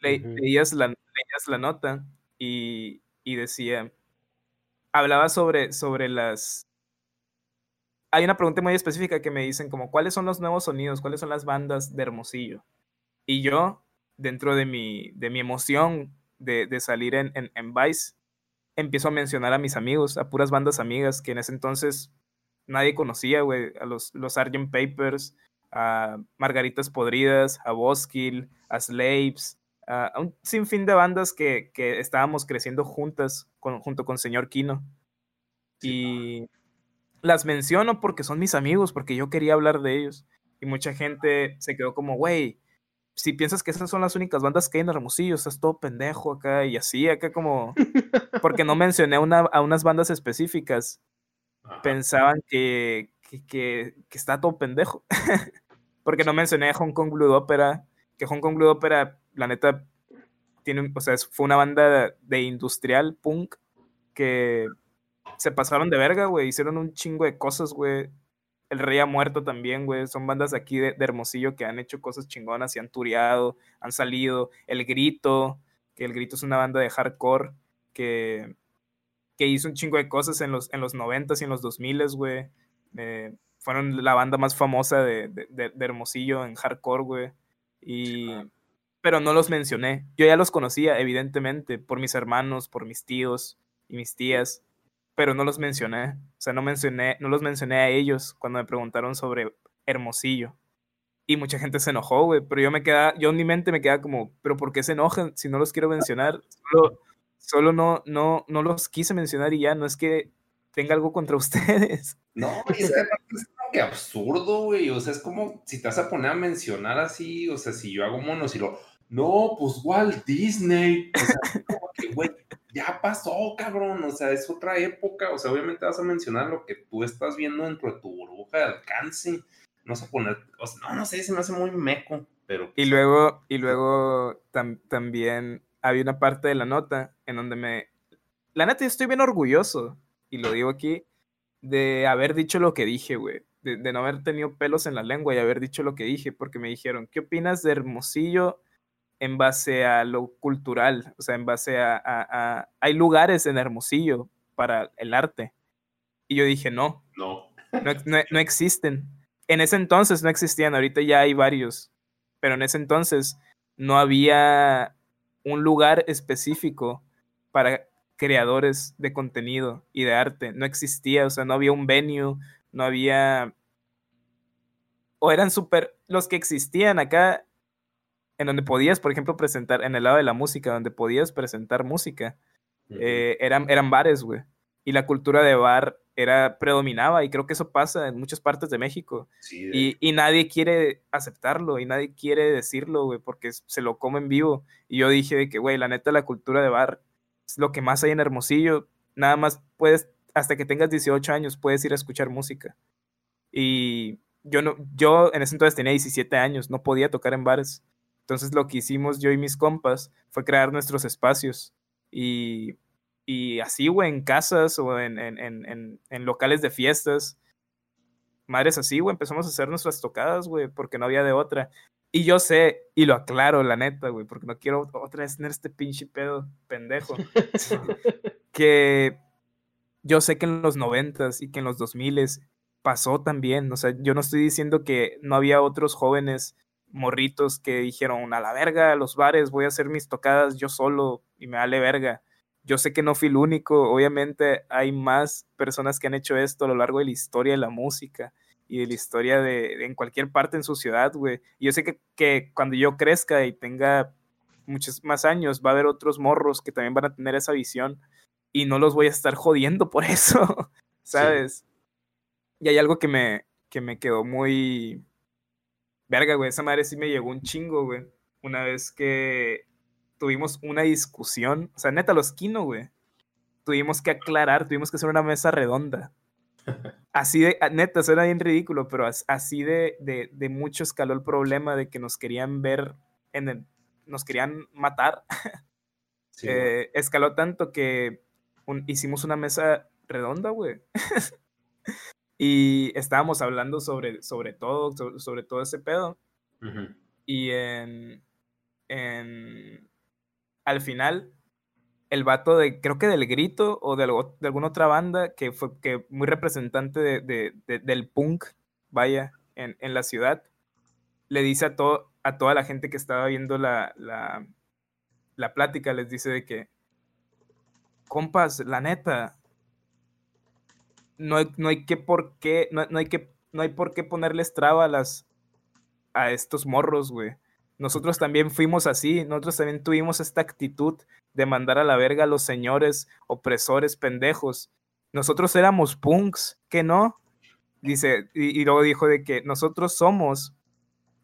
leías, la, leías la nota y, y, decía, hablaba sobre, sobre las... Hay una pregunta muy específica que me dicen como, ¿cuáles son los nuevos sonidos? ¿Cuáles son las bandas de Hermosillo? Y yo, dentro de mi, de mi emoción de, de salir en, en, en Vice, empiezo a mencionar a mis amigos, a puras bandas amigas que en ese entonces nadie conocía, güey, a los, los Sgt. Papers, a Margaritas Podridas, a Boskill, a Slaves, a un sinfín de bandas que, que estábamos creciendo juntas, con, junto con Señor Kino. Y las menciono porque son mis amigos, porque yo quería hablar de ellos. Y mucha gente se quedó como, güey, si piensas que esas son las únicas bandas que hay en Hermosillo, estás todo pendejo acá y así, acá como... Porque no mencioné una, a unas bandas específicas pensaban que, que, está todo pendejo. Porque no mencioné Hong Kong Blue Opera, que Hong Kong Blue Opera, la neta, tiene, o sea, fue una banda de industrial punk que se pasaron de verga, güey, hicieron un chingo de cosas, güey. El Rey ha muerto también, güey. Son bandas aquí de, de, Hermosillo que han hecho cosas chingonas y han tureado, han salido. El Grito, que El Grito es una banda de hardcore que que hizo un chingo de cosas en los, en los 90s y en los 2000s, güey. Eh, fueron la banda más famosa de, de, Hermosillo en hardcore, güey. Y... Pero no los mencioné. Yo ya los conocía, evidentemente, por mis hermanos, por mis tíos y mis tías, pero no los mencioné. O sea, no, mencioné, no los mencioné a ellos cuando me preguntaron sobre Hermosillo. Y mucha gente se enojó, güey, pero yo me queda, yo en mi mente me queda como, pero ¿por qué se enojan si no los quiero mencionar? Solo, Solo no, no, no los quise mencionar y ya, no es que tenga algo contra ustedes. No, es que es como que absurdo, güey. O sea, es como si te vas a poner a mencionar así, o sea, si yo hago monos y lo, no, pues Walt Disney. O sea, como que, güey, ya pasó, cabrón. O sea, es otra época. O sea, obviamente vas a mencionar lo que tú estás viendo dentro de tu burbuja de alcance. No sé poner, o sea, no, no sé, se me hace muy meco, pero. Y pues, luego, y luego también había una parte de la nota en donde me... La neta, yo estoy bien orgulloso, y lo digo aquí, de haber dicho lo que dije, güey. De, no haber tenido pelos en la lengua y haber dicho lo que dije, porque me dijeron, ¿qué opinas de Hermosillo en base a lo cultural? O sea, en base a... Hay lugares en Hermosillo para el arte. Y yo dije, no. No. No, no, no existen. En ese entonces no existían, ahorita ya hay varios, pero en ese entonces no había un lugar específico para creadores de contenido y de arte. No existía, o sea, no había un venue, no había... O eran súper... Los que existían acá, en donde podías, por ejemplo, presentar, en el lado de la música, donde podías presentar música, eh, eran, eran bares, güey. Y la cultura de bar era predominaba y creo que eso pasa en muchas partes de México. y, y, nadie quiere aceptarlo y nadie quiere decirlo, güey, porque se lo come en vivo. Y yo dije de que, güey, la neta, la cultura de bar es lo que más hay en Hermosillo. Nada más puedes, hasta que tengas 18 años, puedes ir a escuchar música. Y yo, no, yo en ese entonces tenía 17 años, no podía tocar en bares. Entonces lo que hicimos yo y mis compas fue crear nuestros espacios. Y y así, güey, en casas o en, en, en, en, locales de fiestas. Madres así, güey, empezamos a hacer nuestras tocadas, güey, porque no había de otra. Y yo sé, y lo aclaro, la neta, güey, porque no quiero otra vez tener este pinche pedo pendejo. que yo sé que en los noventas y que en los dos miles pasó también. O sea, yo no estoy diciendo que no había otros jóvenes morritos que dijeron, a la verga, a los bares, voy a hacer mis tocadas yo solo y me vale verga yo sé que no fui el único, obviamente hay más personas que han hecho esto a lo largo de la historia de la música y de la historia de, en cualquier parte en su ciudad, güey. Y yo sé que, que, cuando yo crezca y tenga muchos más años, va a haber otros morros que también van a tener esa visión y no los voy a estar jodiendo por eso, ¿sabes? Y hay algo que me, que me quedó muy... Verga, güey, esa madre sí me llegó un chingo, güey. Una vez que tuvimos una discusión, o sea, neta, los Kino, güey, tuvimos que aclarar, tuvimos que hacer una mesa redonda. Así de, neta, suena bien ridículo, pero así de, de, mucho escaló el problema de que nos querían ver, en el, nos querían matar. Eh, escaló tanto que hicimos una mesa redonda, güey. y estábamos hablando sobre, sobre todo, sobre, todo ese pedo. Y en, en, al final, el vato de, creo que del grito o de, de alguna otra banda que fue que muy representante de, del punk, vaya, en, en, la ciudad, le dice a, todo, a toda la gente que estaba viendo la, la, la plática, les dice de que, compas, la neta, no hay, no hay que por qué, no, no, hay que, no hay por qué ponerles traba las, a estos morros, güey nosotros también fuimos así, nosotros también tuvimos esta actitud de mandar a la verga a los señores opresores pendejos. Nosotros éramos punks, ¿qué no? Dice, y, luego dijo de que nosotros somos,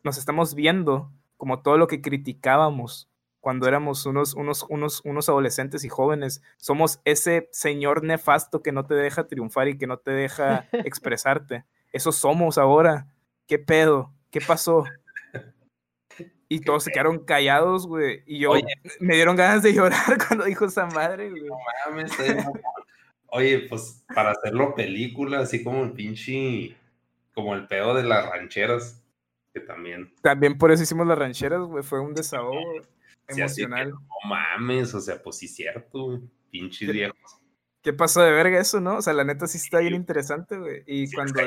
nos estamos viendo como todo lo que criticábamos cuando éramos unos, unos, unos, unos adolescentes y jóvenes. Somos ese señor nefasto que no te deja triunfar y que no te deja expresarte. Eso somos ahora. ¿Qué pedo? ¿Qué pasó? Y todos se quedaron callados, güey. Y yo me dieron ganas de llorar cuando dijo esa madre, güey. No mames, Oye, pues para hacerlo película, así como el pinche, como el pedo de las rancheras, que también. También por eso hicimos las rancheras, güey. Fue un desahogo emocional. no mames, o sea, pues sí, cierto, pinches viejos. ¿Qué pasó de verga eso, no? O sea, la neta sí está bien interesante, güey. Y cuando.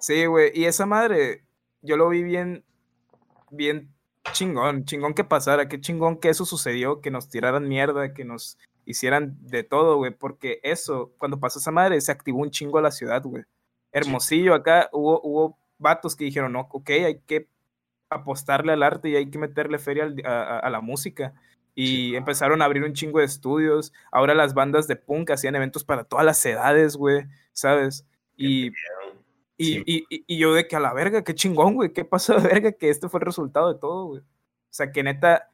Sí, güey. Y esa madre, yo lo vi bien bien chingón, chingón que pasara, qué chingón que eso sucedió, que nos tiraran mierda, que nos hicieran de todo, güey, porque eso, cuando pasó esa madre, se activó un chingo a la ciudad, güey. Hermosillo, acá hubo, hubo vatos que dijeron, no, ok, hay que apostarle al arte y hay que meterle feria a, la música. Y empezaron a abrir un chingo de estudios. Ahora las bandas de punk hacían eventos para todas las edades, güey, ¿sabes? Y y, y, y, yo de que a la verga, qué chingón, güey, qué pasó de verga, que este fue el resultado de todo, güey. O sea, que neta,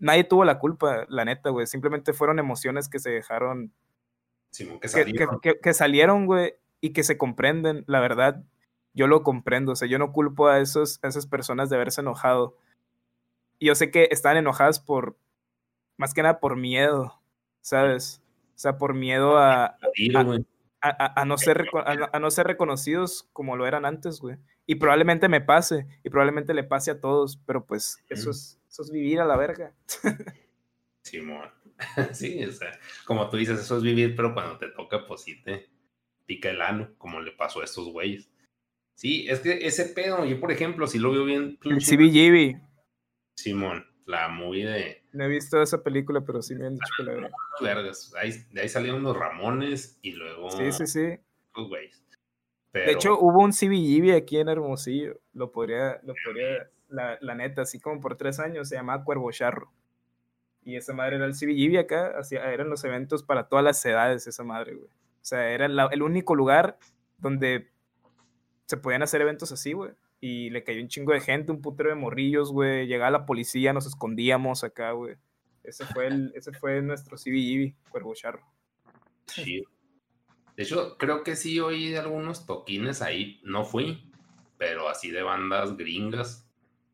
nadie tuvo la culpa, la neta, güey. Simplemente fueron emociones que se dejaron. que, salieron. Que, salieron, güey, y que se comprenden, la verdad. Yo lo comprendo, o sea, yo no culpo a, esos, a esas personas de haberse enojado. Y yo sé que están enojadas por, más que nada por miedo, ¿sabes? O sea, por miedo a, a, no ser, a, no ser reconocidos como lo eran antes, güey. Y probablemente me pase, y probablemente le pase a todos, pero pues eso es, eso es vivir a la verga. Sí, sí, o sea, como tú dices, eso es vivir, pero cuando te toca, pues sí te, pica el ano, como le pasó a estos güeyes. Sí, es que ese pedo, yo por ejemplo, si lo veo bien. El CBGB. Simón, la movie de. No he visto esa película, pero sí me han dicho que la veo. Ahí, de ahí salieron los Ramones y luego. Sí, sí, sí. Los güeyes. De hecho, hubo un CBGB aquí en Hermosillo. Lo podría, lo podría, la, la, neta, así como por tres años, se llamaba Cuervo Charro. Y esa madre era el CBGB acá, hacía, eran los eventos para todas las edades, esa madre, güey. O sea, era el único lugar donde se podían hacer eventos así, güey. Y le cayó un chingo de gente, un putero de morrillos, güey. Llegaba la policía, nos escondíamos acá, güey. Ese fue, el, ese fue nuestro CBGB, Cuervo Charro. Sí. De hecho, creo que sí oí de algunos toquines ahí. No fui, pero así de bandas gringas.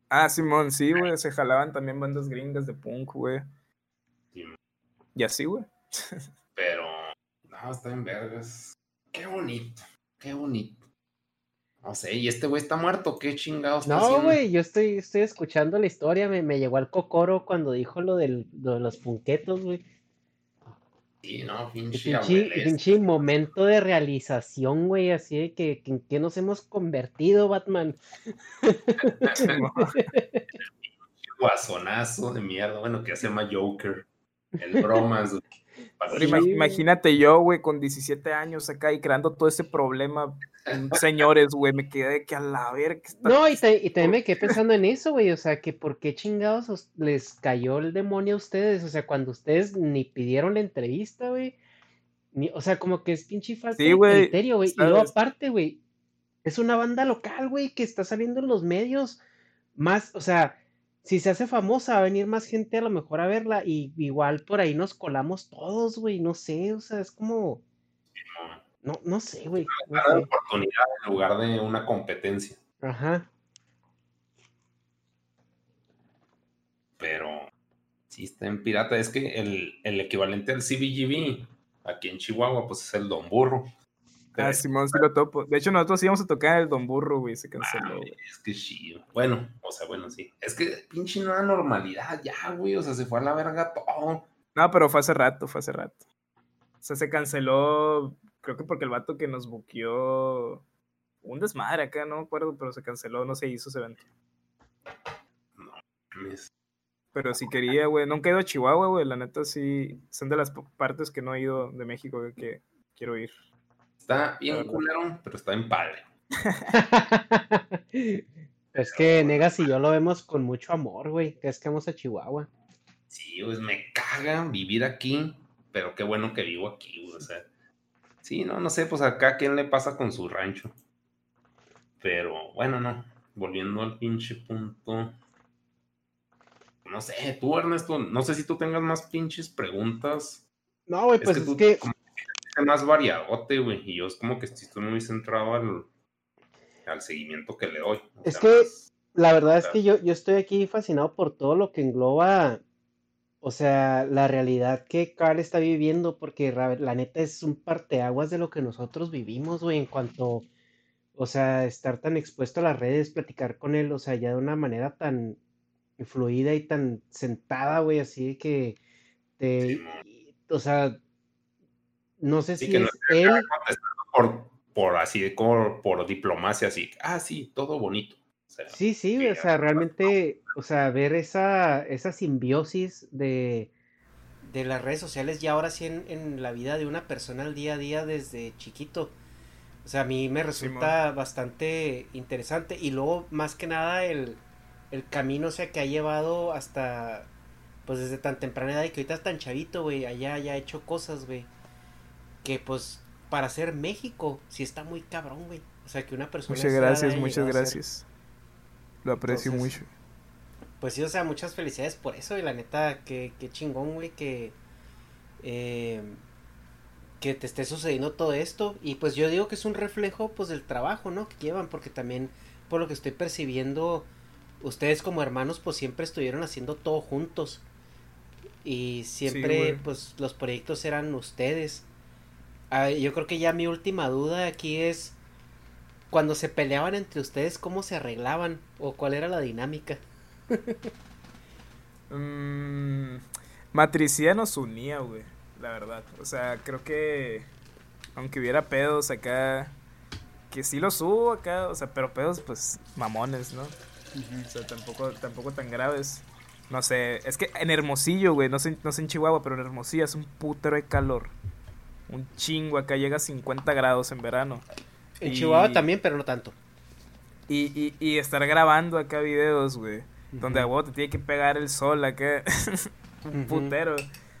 Ah, Simón, sí, güey. Se jalaban también bandas gringas de punk, güey. Y así, güey. pero, no, está en vergas. Qué bonito, qué bonito. No sé, ¿y este güey está muerto? ¿Qué chingados No, güey, yo estoy, estoy escuchando la historia, me, me llegó al cocoro cuando dijo lo, del, lo de los punquetos, güey. Sí, no, pinche, pinche, pinche momento de realización, güey, así de que, que en qué nos hemos convertido, Batman. Guasonazo de mierda, bueno, que se llama Joker. El bromas, güey. Imagínate yo, güey, con 17 años acá y creando todo ese problema. Señores, güey, me quedé que a la ver. No, y, y, también me quedé pensando en eso, güey. O sea, que por qué chingados les cayó el demonio a ustedes. O sea, cuando ustedes ni pidieron la entrevista, güey. o sea, como que es pinche falta de criterio, güey. Y luego, aparte, güey, es una banda local, güey, que está saliendo en los medios. Más, o sea, si se hace famosa, va a venir más gente a lo mejor a verla y igual por ahí nos colamos todos, güey, no sé, o sea, es como... No, no sé, güey. Una oportunidad en lugar de una competencia. Ajá. Pero sí está en pirata. Es que el, el equivalente al CBGB aquí en Chihuahua, pues es el Don Burro. Ah, Simón sí lo topo. De hecho, nosotros íbamos a tocar el Don Burro, güey, se canceló. es que sí. Bueno, o sea, bueno, sí. Es que pinche nueva normalidad ya, güey. O sea, se fue a la verga todo. No, pero fue hace rato, fue hace rato. O sea, se canceló, creo que porque el vato que nos buqueó un desmadre acá, no me acuerdo, pero se canceló, no se hizo ese evento. No, Pero si quería, güey, nunca he ido a Chihuahua, güey, la neta sí, son de las partes que no he ido de México que quiero ir. Está bien culero, pero está bien padre. es que Negas y yo lo vemos con mucho amor, güey. Que es que vamos a Chihuahua. Sí, pues me caga vivir aquí, pero qué bueno que vivo aquí, güey. O sea, sí, no, no sé, pues acá quién le pasa con su rancho. Pero bueno, no. Volviendo al pinche punto. No sé, tú, Ernesto, no sé si tú tengas más pinches preguntas. No, güey, pues es que, más variadote, güey. Y yo es como que estoy muy centrado al, al seguimiento que le doy. es que la verdad es que yo, yo estoy aquí fascinado por todo lo que engloba, o sea, la realidad que Carl está viviendo, porque la neta es un parteaguas de lo que nosotros vivimos, güey, en cuanto, o sea, estar tan expuesto a las redes, platicar con él, o sea, ya de una manera tan fluida y tan sentada, güey, así que te, o sea, no sé si es él. Por, por así, como por diplomacia, así. Ah, sí, todo bonito. sí, sí, o sea, realmente, o sea, ver esa, esa simbiosis de, de las redes sociales y ahora sí en, la vida de una persona al día a día desde chiquito. O sea, a mí me resulta bastante interesante. Y luego, más que nada, el, el camino, o sea, que ha llevado hasta, pues desde tan temprana edad y que ahorita es tan chavito, güey, allá ha hecho cosas, güey que pues para ser México sí está muy cabrón, güey. O sea, que una persona... Muchas gracias, muchas gracias. Lo aprecio mucho. Pues sí, o sea, muchas felicidades por eso y la neta, que, chingón, güey, que... Eh, que te esté sucediendo todo esto y pues yo digo que es un reflejo pues del trabajo, ¿no? Que llevan porque también por lo que estoy percibiendo ustedes como hermanos pues siempre estuvieron haciendo todo juntos y siempre pues los proyectos eran ustedes yo creo que ya mi última duda aquí es cuando se peleaban entre ustedes, ¿cómo se arreglaban? ¿O cuál era la dinámica? mm, matricía nos unía, güey, la verdad. O sea, creo que aunque hubiera pedos acá, que sí los subo acá, o sea, pero pedos pues mamones, ¿no? O sea, tampoco, tampoco tan graves. No sé, es que en Hermosillo, güey, no sé, no sé en Chihuahua, pero en Hermosillo es un putero de calor. Un chingo, acá llega a 50 grados en verano. En Chihuahua también, pero no tanto. Y, y, y estar grabando acá videos, güey. Donde a te tiene que pegar el sol acá. un putero.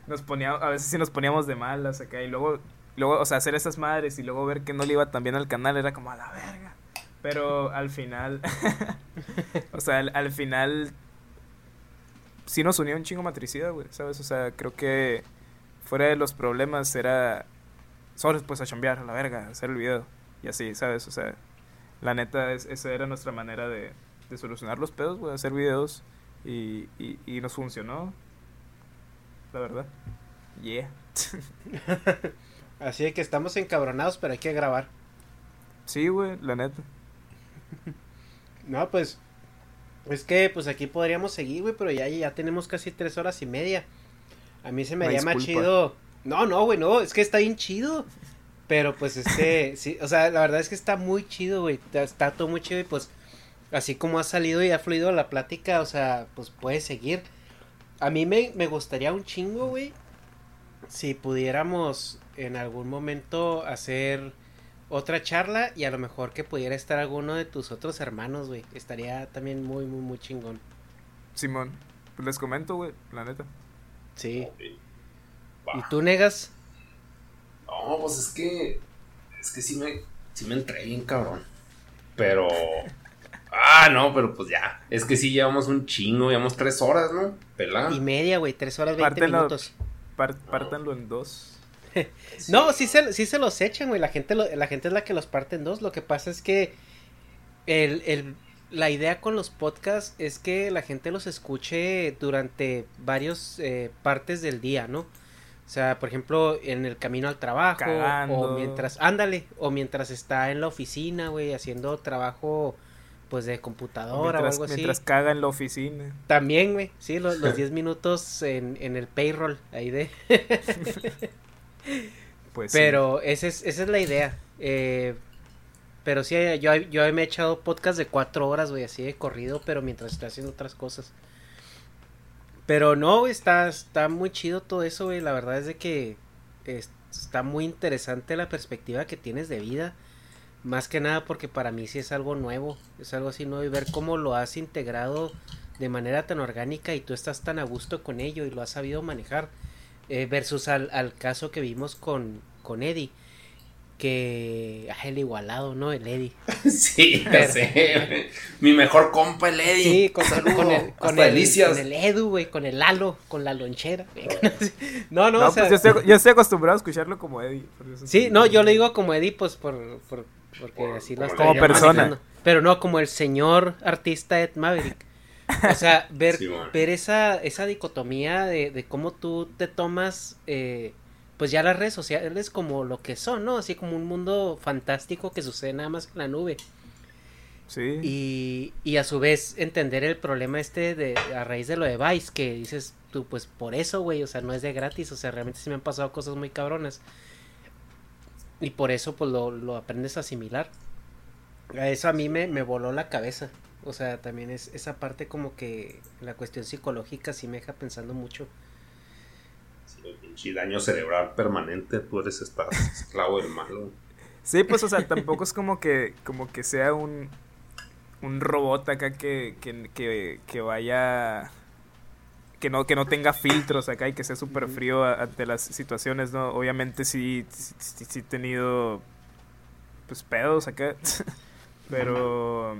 Nos poníamos, a veces sí nos poníamos de malas acá. Y luego, luego, o sea, hacer esas madres y luego ver que no le iba tan bien al canal era como a la verga. Pero al final, o sea, al, al, final sí nos unió un chingo matricida, güey, ¿sabes? O sea, creo que fuera de los problemas era solo pues a chambear, a la verga, hacer el video y así, ¿sabes? O sea, la neta, es, esa era nuestra manera de, de solucionar los pedos, güey, hacer videos y, y, y nos funcionó, la verdad. Yeah. Así que estamos encabronados, pero hay que grabar. Sí, güey, la neta. No, pues. Es que, pues aquí podríamos seguir, güey, pero ya, ya tenemos casi tres horas y media. A mí se me haría más chido. No, no, güey, no, es que está bien chido. Pero pues este, sí, o sea, la verdad es que está muy chido, güey. Está todo muy chido y pues, así como ha salido y ha fluido la plática, o sea, pues puede seguir. A mí me, me gustaría un chingo, güey, si pudiéramos en algún momento hacer otra charla y a lo mejor que pudiera estar alguno de tus otros hermanos, güey. Estaría también muy, muy, muy chingón. Simón, pues les comento, güey, la neta. Sí. ¿Y tú negas? No, pues es que. Es que sí me. Sí me entré bien, cabrón. Pero. Ah, no, pero pues ya. Es que sí llevamos un chingo, llevamos tres horas, ¿no? Pelá. Y media, güey, tres horas veinte minutos. par- pártanlo en dos. No, sí se, sí se los echan, güey. La gente, lo- la gente es la que los parte en dos. Lo que pasa es que el, el- la idea con los podcasts es que la gente los escuche durante varios eh, partes del día, ¿no? O sea, por ejemplo, en el camino al trabajo, Cagando. o mientras, ándale, o mientras está en la oficina, güey, haciendo trabajo, pues de computadora mientras, o algo así. mientras caga en la oficina. También, güey, sí, los, los 10 minutos en, en el payroll, ahí de... Pues sí. Pero esa es, esa es la idea. Eh, pero sí, yo, yo me he echado podcast de cuatro horas, güey, así de corrido, pero mientras estoy haciendo otras cosas. Pero no, está, está muy chido todo eso, güey. La verdad es de que es- está muy interesante la perspectiva que tienes de vida. Más que nada porque para mí sí es algo nuevo. Es algo así nuevo y ver cómo lo has integrado de manera tan orgánica y tú estás tan a gusto con ello y lo has sabido manejar. eh, versus al, al caso que vimos con, con Eddie. Que. Ah, el igualado, ¿no? El Eddie. Sí, ya sé. Mi mejor compa, el Eddie. Sí, con, Saludo. con el, con, Hasta el, delicias. con el Edu, güey, con el Lalo, con la lonchera. no, no, No, o sea, pues yo estoy, yo estoy acostumbrado a escucharlo como Eddie. por eso Sí, no, yo le digo como Eddie, pues por, por- porque Por- así lo como persona. manejando. Pero no como el señor artista Ed Maverick. O sea, ver, Sí, bueno. ver esa, esa dicotomía de, de cómo tú te tomas, eh, pues ya las redes sociales como lo que son, ¿no? Así como un mundo fantástico que sucede nada más en la nube. Sí. Y, y a su vez entender el problema este de a raíz de lo de Vice, que dices tú, pues por eso, güey, o sea, no es de gratis, o sea, realmente sí me han pasado cosas muy cabronas. Y por eso, pues lo, lo aprendes a asimilar. A eso a mí me, me voló la cabeza. O sea, también es esa parte como que la cuestión psicológica sí me deja pensando mucho. Pinche daño cerebral permanente. Tú eres estás esclavo del malo. Sí, pues, o sea, tampoco es como que, como que sea un, un robot acá que, que, que, que vaya, que no, que no tenga filtros acá y que sea súper frío ante las situaciones, ¿no? Obviamente sí, sí, sí- sí he tenido, pues, pedos acá, pero,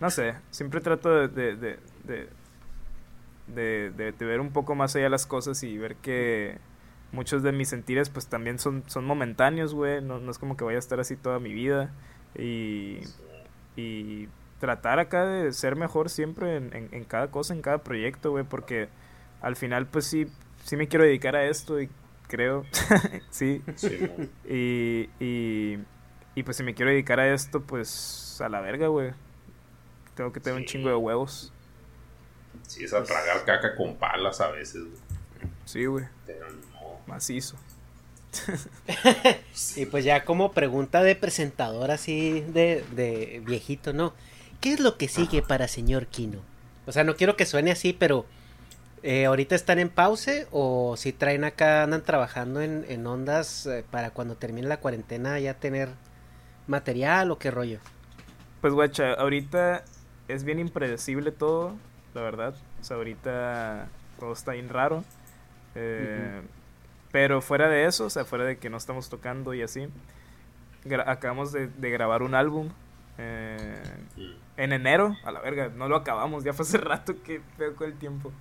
no sé, siempre trato de, de, de, de, de- ver un poco más allá las cosas y ver que muchos de mis sentires pues también son, son momentáneos, güey. No, no es como que vaya a estar así toda mi vida. Y, y tratar acá de ser mejor siempre en, en- en cada cosa, en cada proyecto, güey. Porque al final pues sí, sí me quiero dedicar a esto y creo, sí. Y, y, y pues si me quiero dedicar a esto, pues a la verga, güey. Tengo que tener un chingo de huevos. Sí, es a tragar caca con palas a veces. güey. Sí, güey. Pero no. Macizo. y pues ya como pregunta de presentador así de, de viejito, ¿no? ¿Qué es lo que sigue para señor Kino? O sea, no quiero que suene así, pero eh, ahorita están en pause o si traen acá, andan trabajando en, en ondas eh, para cuando termine la cuarentena ya tener material o qué rollo. Pues guacha, ahorita es bien impredecible todo, la verdad. O sea, ahorita todo está bien raro. Eh, Pero fuera de eso, o sea, fuera de que no estamos tocando y así, acabamos de, de, grabar un álbum eh, en enero, a la verga, no lo acabamos, ya fue hace rato que veo con el tiempo.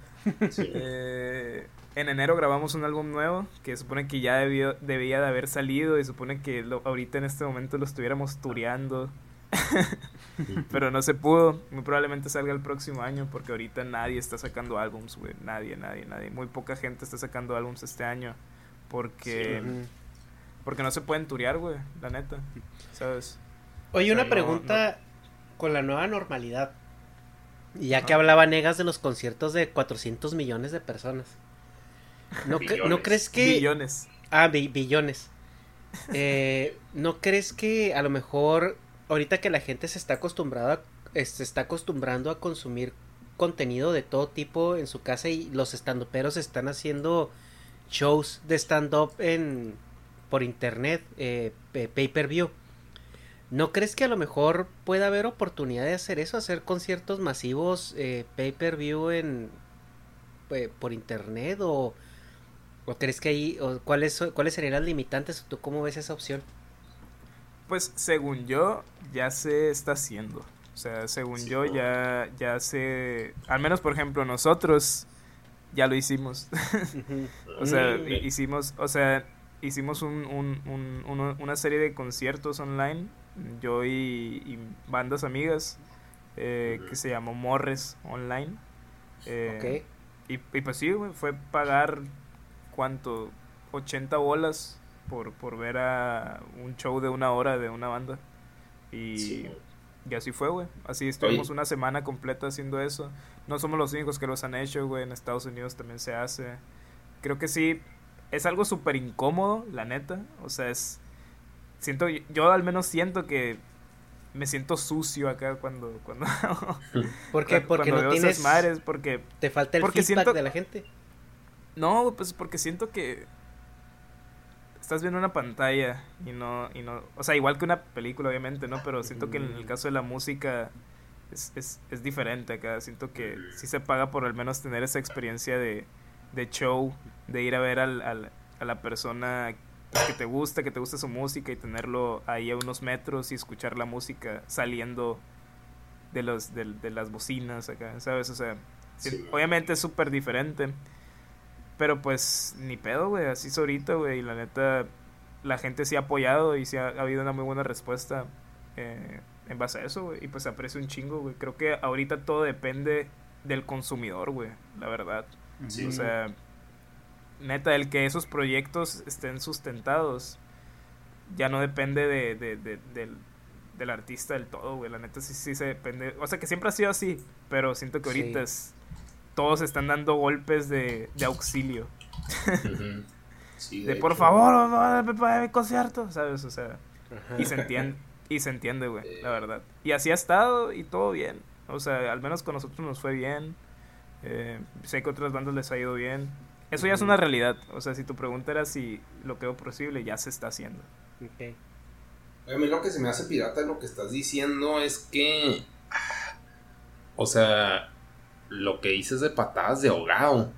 Eh, en enero grabamos un álbum nuevo que supone que ya debió, debía de haber salido y supone que lo, ahorita en este momento lo estuviéramos tureando. Pero no se pudo. Muy probablemente salga el próximo año porque ahorita nadie está sacando álbums, güey. Nadie, nadie, nadie. Muy poca gente está sacando álbums este año porque porque no se pueden turear, güey, la neta. ¿Sabes? Oye, una pregunta con la nueva normalidad. Y ya que hablaba Negas de los conciertos de 400 millones de personas. ¿No, ¿no crees que... Billones. Ah, billones. Eh, ¿No crees que a lo mejor ahorita que la gente se está acostumbrada, está acostumbrando a consumir contenido de todo tipo en su casa y los estandoperos están haciendo shows de stand-up en por internet, eh, pay-per-view. ¿No crees que a lo mejor pueda haber oportunidad de hacer eso, hacer conciertos masivos eh, pay-per-view en eh, por internet o, o crees que ahí o cuáles cuáles serían las limitantes? ¿Tú cómo ves esa opción? Pues según yo ya se está haciendo. O sea, según yo ya ya se al menos por ejemplo nosotros ya lo hicimos. o sea, hicimos, o sea, hicimos un, un, un, una serie de conciertos online yo y, bandas amigas eh, que se llamó Morres Online. Eh, y, pues sí, fue pagar cuánto, 80 bolas por, por ver a un show de una hora de una banda. Y, y así fue, güey. Así estuvimos una semana completa haciendo eso. No somos los únicos que los han hecho, güey. En Estados Unidos también se hace. Creo que sí, es algo súper incómodo, la neta. O sea, es siento yo al menos siento que me siento sucio acá cuando cuando porque porque no tienes madres porque te falta el porque feedback de la gente no pues porque siento que estás viendo una pantalla y no y no o sea igual que una película obviamente no pero siento que en el caso de la música es, es, es diferente acá siento que sí se paga por al menos tener esa experiencia de, de show de ir a ver al, al, a la persona que te gusta, que te guste su música y tenerlo ahí a unos metros y escuchar la música saliendo de los de, las bocinas acá, ¿sabes? O sea, obviamente es súper diferente. Pero pues ni pedo, güey, así es ahorita, güey, y la neta la gente sí ha apoyado y sí ha, habido una muy buena respuesta eh, en base a eso, güey, y pues aprecio un chingo, güey. Creo que ahorita todo depende del consumidor, güey, la verdad. O sea, neta, el que esos proyectos estén sustentados ya no depende de, del, artista del todo, güey. La neta sí, sí se depende. O sea, que siempre ha sido así, pero siento que ahorita es, todos están dando golpes de, auxilio. de, por favor, para mi concierto, ¿sabes? O sea, y se entiende, y se entiende, güey, la verdad. Y así ha estado y todo bien. O sea, al menos con nosotros nos fue bien. Eh, sé que a otras bandas les ha ido bien. Eso ya es una realidad. O sea, si tu pregunta era si lo veo posible, ya se está haciendo. Okay. A mí lo que se me hace pirata lo que estás diciendo es que. O sea, lo que dices de patadas de ahogado.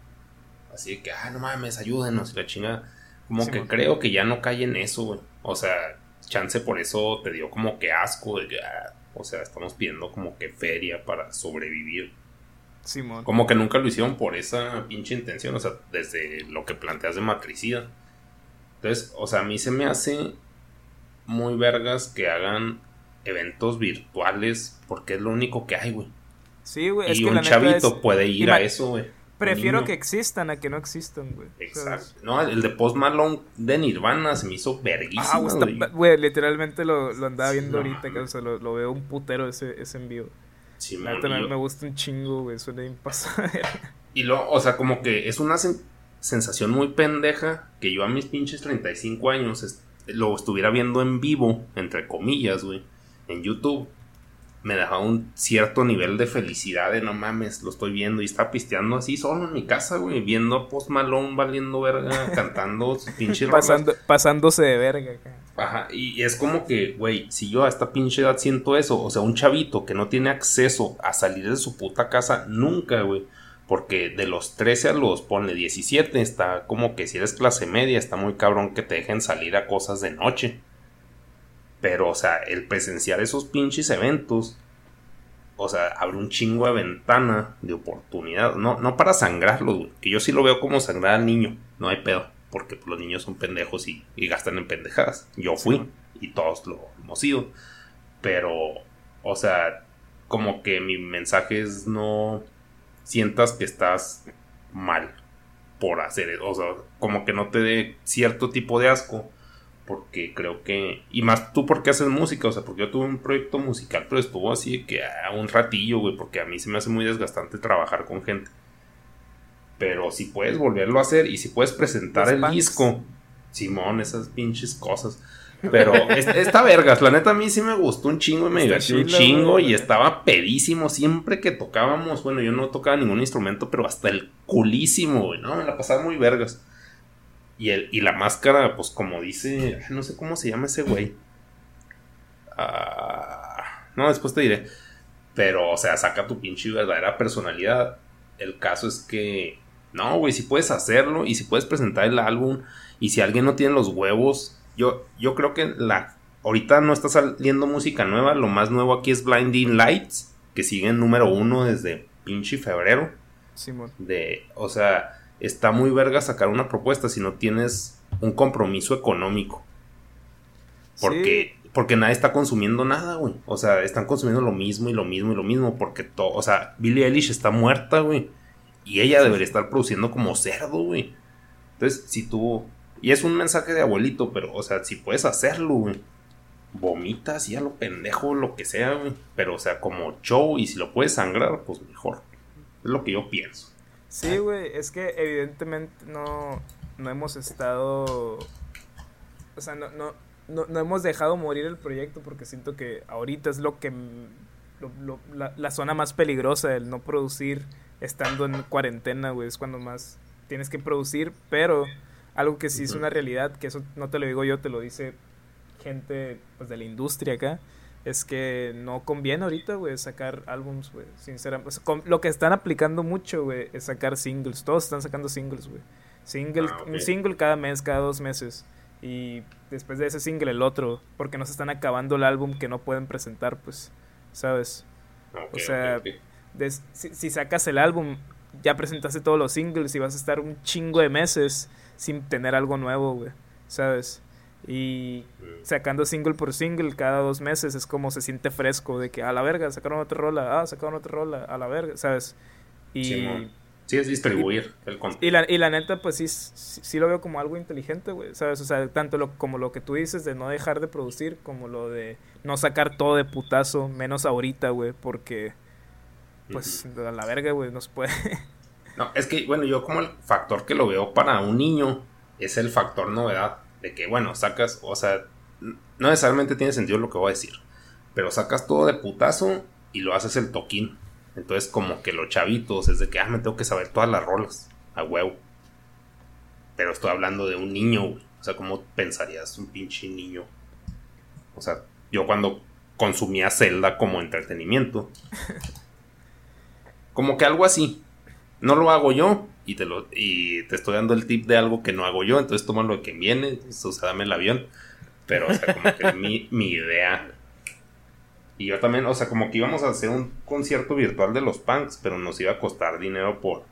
Así que, ah, no mames, ayúdenos, la chinga. Como que creo que ya no cae en eso, güey. O sea, chance por eso te dio como que asco de ah, o sea, estamos pidiendo como que feria para sobrevivir. Como que nunca lo hicieron por esa pinche intención, o sea, desde lo que planteas de matricida. Entonces, o sea, a mí se me hace muy vergas que hagan eventos virtuales porque es lo único que hay, güey. Sí, güey. Y un chavito puede ir a eso, güey. Prefiero que existan a que no existan, güey. Exacto. No, el de Post Malone de Nirvana se me hizo verguísimo. Ah, güey, literalmente lo, andaba viendo ahorita, que, o sea, lo, veo un putero ese, ese envío. Sí, me, gusta un chingo, güey. Suena bien Y lo, o sea, como que es una sensación muy pendeja que yo a mis pinches 35 años lo estuviera viendo en vivo, entre comillas, güey, en YouTube. Me dejaba un cierto nivel de felicidad de no mames, lo estoy viendo y está pisteando así solo en mi casa, güey, viendo a Post Malone valiendo verga, cantando sus pinches Pasando, Pasándose de verga. Ajá, y es como que, güey, si yo a esta pinche edad siento eso, o sea, un chavito que no tiene acceso a salir de su puta casa nunca, güey porque de los 13 a los, ponle 17, está como que si eres clase media, está muy cabrón que te dejen salir a cosas de noche. Pero, o sea, el presenciar esos pinches eventos, o sea, abre un chingo de ventana de oportunidad. No, no para sangrarlo, que yo sí lo veo como sangrar al niño, no hay pedo, porque pues, los niños son pendejos y, y gastan en pendejadas. Yo fui y todos lo hemos sido. Pero, o sea, como que mi mensaje es no sientas que estás mal por hacer eso. O sea, como que no te dé cierto tipo de asco. Porque creo que. Y más tú porque haces música. O sea, porque yo tuve un proyecto musical, pero estuvo así que a un ratillo, güey. Porque a mí se me hace muy desgastante trabajar con gente. Pero si puedes volverlo a hacer y si puedes presentar el disco, Simón, esas pinches cosas. Pero esta vergas, la neta a mí sí me gustó un chingo y me divertí un chingo y estaba pedísimo siempre que tocábamos. Bueno, yo no tocaba ningún instrumento, pero hasta el culísimo, güey, ¿no? Me la pasaba muy vergas. Y, el, y la máscara, pues como dice, no sé cómo se llama ese güey. Ah, no, después te diré. Pero, o sea, saca tu pinche verdadera personalidad. El caso es que, no, güey, si puedes hacerlo y si puedes presentar el álbum y si alguien no tiene los huevos yo, yo creo que la ahorita no está saliendo música nueva. Lo más nuevo aquí es Blinding Lights, que sigue en número uno desde pinche febrero. Simón. De, o sea, está muy verga sacar una propuesta si no tienes un compromiso económico. Porque, porque nadie está consumiendo nada, güey. O sea, están consumiendo lo mismo y lo mismo y lo mismo. Porque todo, o sea, Billie Eilish está muerta, güey. Y ella debería estar produciendo como cerdo, güey. Entonces, si tú y es un mensaje de abuelito, pero, o sea, si puedes hacerlo, güey. Vomitas y a lo pendejo, lo que sea, güey. Pero, o sea, como show y si lo puedes sangrar, pues mejor. Es lo que yo pienso. Sí, güey, es que evidentemente no, no hemos estado... O sea, no, no, no, hemos dejado morir el proyecto porque siento que ahorita es lo que... la, la zona más peligrosa, el no producir estando en cuarentena, güey. Es cuando más tienes que producir, pero algo que sí es una realidad, que eso no te lo digo yo, te lo dice gente pues, de la industria acá, es que no conviene ahorita, güey, sacar álbums, güey, sinceramente. lo que están aplicando mucho, güey, es sacar singles. Todos están sacando singles, güey. Single, ah, Un single cada mes, cada dos meses. Y después de ese single el otro, porque no se están acabando el álbum que no pueden presentar, pues, ¿sabes? o sea, si, si, sacas el álbum, ya presentaste todos los singles y vas a estar un chingo de meses sin tener algo nuevo, güey, ¿sabes? Y sacando single por single cada dos meses es como se siente fresco, de que a la verga, sacaron otra rola, ah, sacaron otra rola, a la verga, ¿sabes? Y... Sí, es distribuir el contenido. Y la, y la neta, pues sí, sí, lo veo como algo inteligente, güey, ¿sabes? O sea, tanto lo, como lo que tú dices de no dejar de producir, como lo de no sacar todo de putazo, menos ahorita, güey, porque, pues, a la verga, güey, no se puede. No, es que, bueno, yo como el factor que lo veo para un niño es el factor novedad. De que, bueno, sacas, o sea, no necesariamente tiene sentido lo que voy a decir. Pero sacas todo de putazo y lo haces el toquín. Entonces, como que los chavitos es de que, ah, me tengo que saber todas las rolas. A huevo. Pero estoy hablando de un niño, güey. O sea, ¿cómo pensarías un pinche niño? O sea, yo cuando consumía Zelda como entretenimiento. Como que algo así no lo hago yo y te, lo, y te estoy dando el tip de algo que no hago yo, entonces toma lo que viene, o sea, dame el avión. Pero, o sea, como que es mi, mi idea. Y yo también, o sea, como que íbamos a hacer un concierto virtual de los punks, pero nos iba a costar dinero por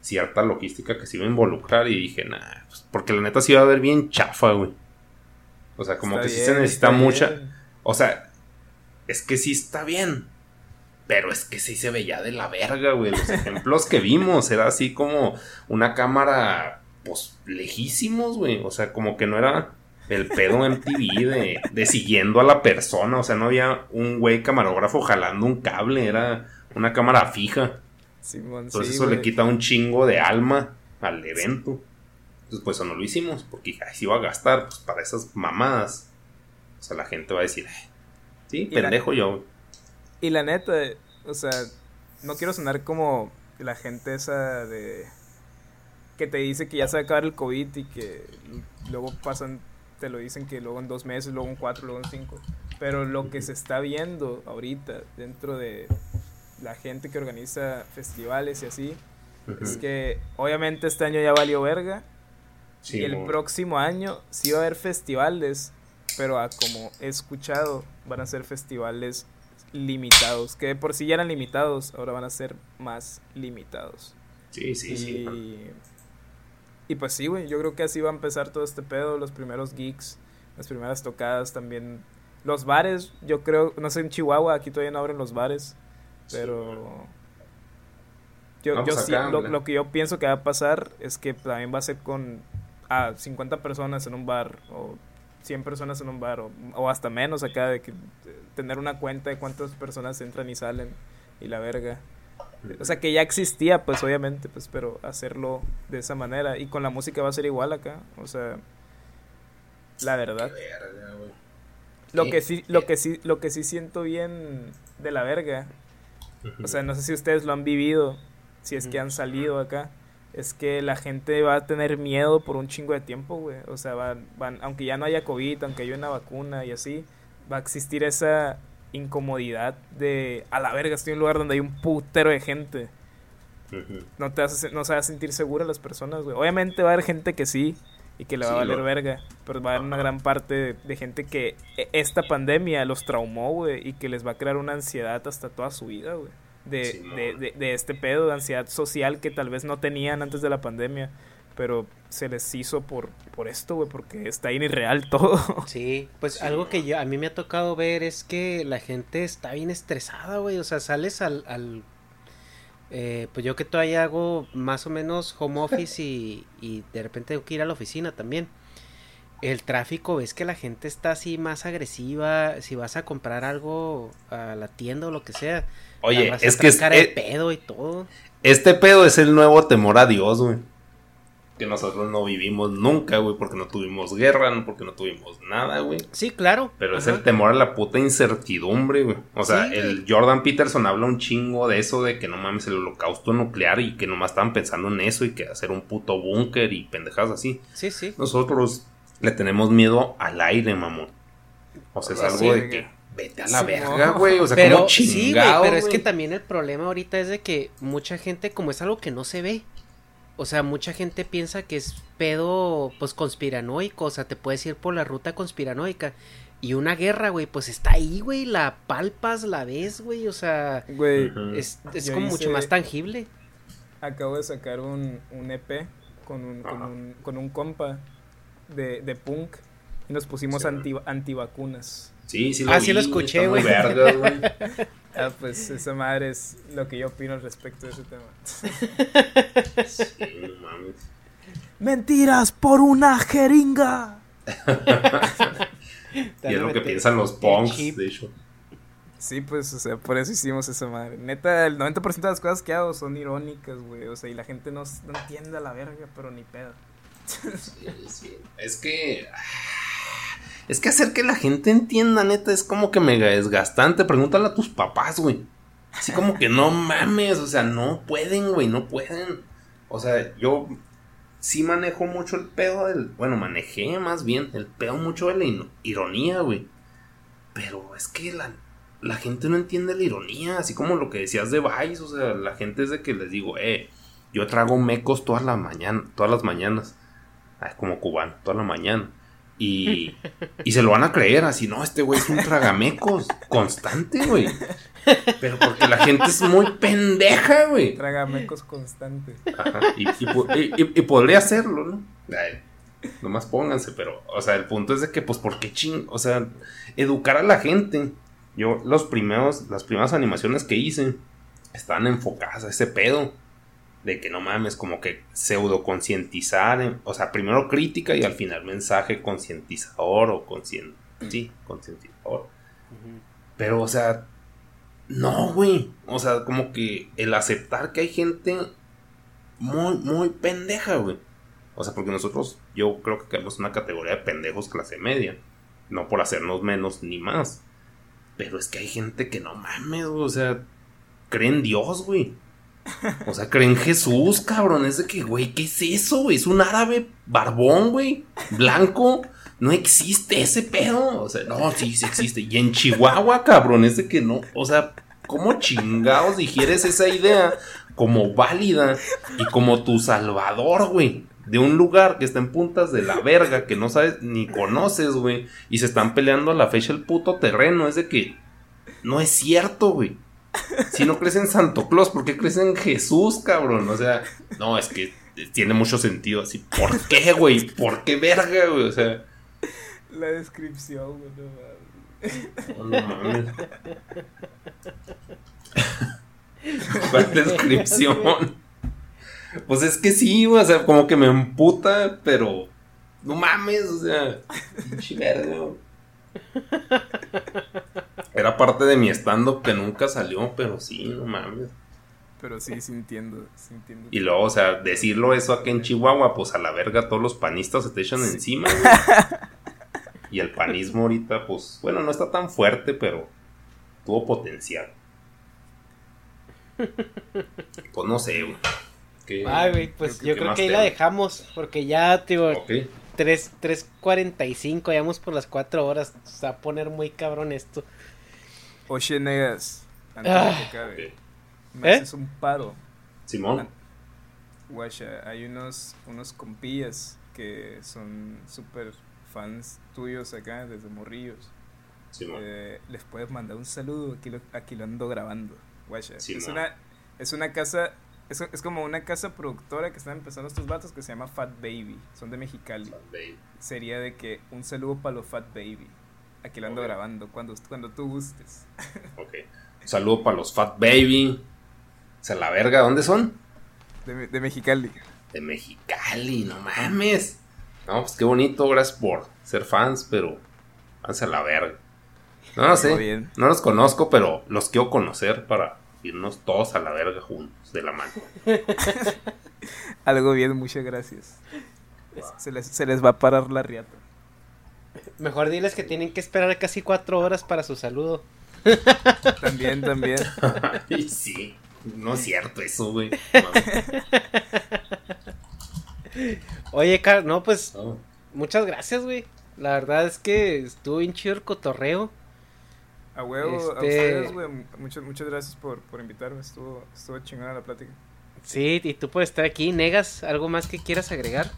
cierta logística que se iba a involucrar. Y dije, nah, pues, porque la neta sí iba a ver bien chafa, güey. O sea, como que sí se necesita mucha. O sea, es que sí está bien. Pero es que sí se veía de la verga, güey. Los ejemplos que vimos era así como una cámara, pues, lejísimos, güey. O sea, como que no era el pedo MTV de, de siguiendo a la persona. O sea, no había un güey camarógrafo jalando un cable, era una cámara fija. Entonces eso le quita un chingo de alma. al evento. Entonces, pues eso no lo hicimos, porque si iba a gastar pues, para esas mamadas. O sea, la gente va a decir, sí, pendejo yo. Y la neta, o sea, no quiero sonar como la gente esa de que te dice que ya se va a acabar el COVID y que luego pasan, te lo dicen que luego en dos meses, luego en cuatro, luego en cinco. Pero lo que se está viendo ahorita dentro de la gente que organiza festivales y así, es que obviamente este año ya valió verga. y el próximo año sí va a haber festivales, pero como he escuchado, van a ser festivales limitados, que por sí ya eran limitados, ahora van a ser más limitados. Sí, sí, y, sí. Y pues sí, güey, yo creo que así va a empezar todo este pedo, los primeros geeks, las primeras tocadas también. Los bares, yo creo, no sé, en Chihuahua, aquí todavía no abren los bares, pero... yo, yo sí, lo, que yo pienso que va a pasar es que también va a ser con a 50 personas en un bar o 100 personas en un bar o, hasta menos acá de que tener una cuenta de cuántas personas entran y salen y la verga. O sea, que ya existía, pues obviamente, pues, pero hacerlo de esa manera. Y con la música va a ser igual acá. O sea, la verdad. Lo que sí, lo que sí, lo que sí siento bien de la verga. O sea, no sé si ustedes lo han vivido, si es que han salido acá. Es que la gente va a tener miedo por un chingo de tiempo, güey. O sea, van, van, aunque ya no haya COVID, aunque haya una vacuna y así, va a existir esa incomodidad de a la verga estoy en un lugar donde hay un putero de gente. No te vas a, no se va a sentir segura las personas, güey. Obviamente va a haber gente que sí y que le va a valer verga, pero va a haber una gran parte de, gente que e, esta pandemia los traumó, güey, y que les va a crear una ansiedad hasta toda su vida, güey. De, de, de, este pedo de ansiedad social que tal vez no tenían antes de la pandemia pero se les hizo por, por esto, güey, porque está bien irreal todo. Sí, pues algo que yo, a mí me ha tocado ver es que la gente está bien estresada, güey, o sea, sales al, al eh, pues yo que todavía hago más o menos home office y, y de repente tengo que ir a la oficina también. El tráfico, ves que la gente está así más agresiva. Si vas a comprar algo a la tienda o lo que sea, oye, es que es el pedo y todo. Este pedo es el nuevo temor a Dios, güey que nosotros no vivimos nunca, güey, porque no tuvimos guerra, porque no tuvimos nada, güey. Sí, claro. Pero es el temor a la puta incertidumbre, güey. O sea, el Jordan Peterson habla un chingo de eso, de que no mames el holocausto nuclear y que nomás estaban pensando en eso y que hacer un puto búnker y pendejadas así. Sí, sí. Nosotros le tenemos miedo al aire, mamón. O sea, es algo de que vete a la verga, güey. O sea, pero, como chingado, sí, pero es que también el problema ahorita es de que mucha gente, como es algo que no se ve, o sea, mucha gente piensa que es pedo, pues, conspiranoico, o sea, te puedes ir por la ruta conspiranoica. Y una guerra, güey, pues está ahí, güey, la palpas, la ves, güey, o sea, güey, es, como mucho más tangible. Acabo de sacar un, un EP con un, con un, con un compa de, de punk y nos pusimos anti, antivacunas. Sí, sí lo Ah, sí lo escuché, güey. Ah, pues esa madre es lo que yo opino al respecto de ese tema. Sí, no mames. Mentiras por una jeringa. y es lo que piensan los punks, de hecho. Sí, pues, o sea, por eso hicimos esa madre. Neta, el 90% de las cosas que hago son irónicas, güey. O sea, y la gente no, no entiende a la verga, pero ni pedo. Es que. Es que hacer que la gente entienda, neta, es como que mega desgastante. Pregúntale a tus papás, güey. Así como que no mames, o sea, no pueden, güey, no pueden. O sea, yo sí manejo mucho el pedo del. Bueno, manejé más bien el pedo mucho de la ironía, güey. Pero es que la, la gente no entiende la ironía, así como lo que decías de Vice, o sea, la gente es de que les digo, eh, yo trago mecos todas las mañanas, todas las mañanas. Ay, como cubano, toda la mañana. Y, y se lo van a creer así, no, este güey es un tragamecos constante, güey. Pero porque la gente es muy pendeja, güey. Tragamecos constante. Ajá, y, y, podría hacerlo, ¿no? Ay, nomás pónganse, pero, o sea, el punto es de que, pues, ¿por qué ching? O sea, educar a la gente. Yo, los primeros, las primeras animaciones que hice, estaban enfocadas a ese pedo de que no mames, como que pseudo concientizar, o sea, primero crítica y al final mensaje concientizador o conscien sí, concientizador. Pero, o sea, no, güey. O sea, como que el aceptar que hay gente muy, muy pendeja, güey. O sea, porque nosotros, yo creo que caemos una categoría de pendejos clase media. No por hacernos menos ni más. Pero es que hay gente que no mames, güey. O sea, cree en Dios, güey. O sea, cree en Jesús, cabrón. Es de que, güey, ¿qué es eso? Es un árabe barbón, güey. Blanco. No existe ese pedo. O sea, no, sí, sí existe. Y en Chihuahua, cabrón, es de que no. O sea, ¿cómo chingados digieres esa idea como válida y como tu salvador, güey? De un lugar que está en puntas de la verga, que no sabes ni conoces, güey. Y se están peleando a la fecha el puto terreno. Es de que no es cierto, güey. Si no crees en Santo Claus, ¿por qué crees en Jesús, cabrón? O sea, no, es que tiene mucho sentido así. ¿Por qué, güey? ¿Por qué verga, güey? O sea. La descripción, güey, no mames. No, no mames. ¿Cuál descripción? Pues es que sí, güey, o sea, como que me emputa, pero no mames, o sea, pinche verga, güey. Era parte de mi stand-up que nunca salió, pero sí, no mames. Pero sí, sintiendo, sintiendo. Y luego, o sea, decirlo eso aquí en Chihuahua, pues a la verga todos los panistas se te echan encima, güey. Y el panismo ahorita, pues, bueno, no está tan fuerte, pero tuvo potencial. Pues no sé, güey. ¿Qué- Ay, güey, pues yo creo que ahí la dejamos, porque ya, tío, Ok. 3, 3.45, ya vamos por las 4 horas, se va a poner muy cabrón esto. Oye, negas, antes Ah. de que acabe, me ¿Eh? haces un paro. Simón. Guacha, hay unos, unos compillas que son súper fans tuyos acá, desde morrillos. Simón. Eh, les puedes mandar un saludo, aquí lo, aquí lo ando grabando. Guacha, es una, es una casa, es, es como una casa productora que están empezando estos vatos que se llama Fat Baby, son de Mexicali. Baby. Sería de que un saludo para los Fat Baby. Aquí lo ando grabando, cuando, cuando tú gustes. Ok. Un saludo para los Fat Baby. O sea, la verga, ¿dónde son? De, de Mexicali. De Mexicali, no mames. No, pues qué bonito, gracias por ser fans, pero váyanse a la verga. No lo sé, bien. no los conozco, pero los quiero conocer para irnos todos a la verga juntos, de la mano. Algo bien, muchas gracias. Se les, se les va a parar la riata. Mejor diles que tienen que esperar casi 4 horas para su saludo. También, también. Ay, sí, no es cierto eso, güey. Oye, Car, no, pues No. muchas gracias, güey. La verdad es que estuvo bien chido el cotorreo. A huevo, a Este- ustedes, güey. Muchas, muchas gracias por, por invitarme. Estuvo, estuvo chingona la plática. Sí, y tú puedes estar aquí. Negas, ¿algo más que quieras agregar?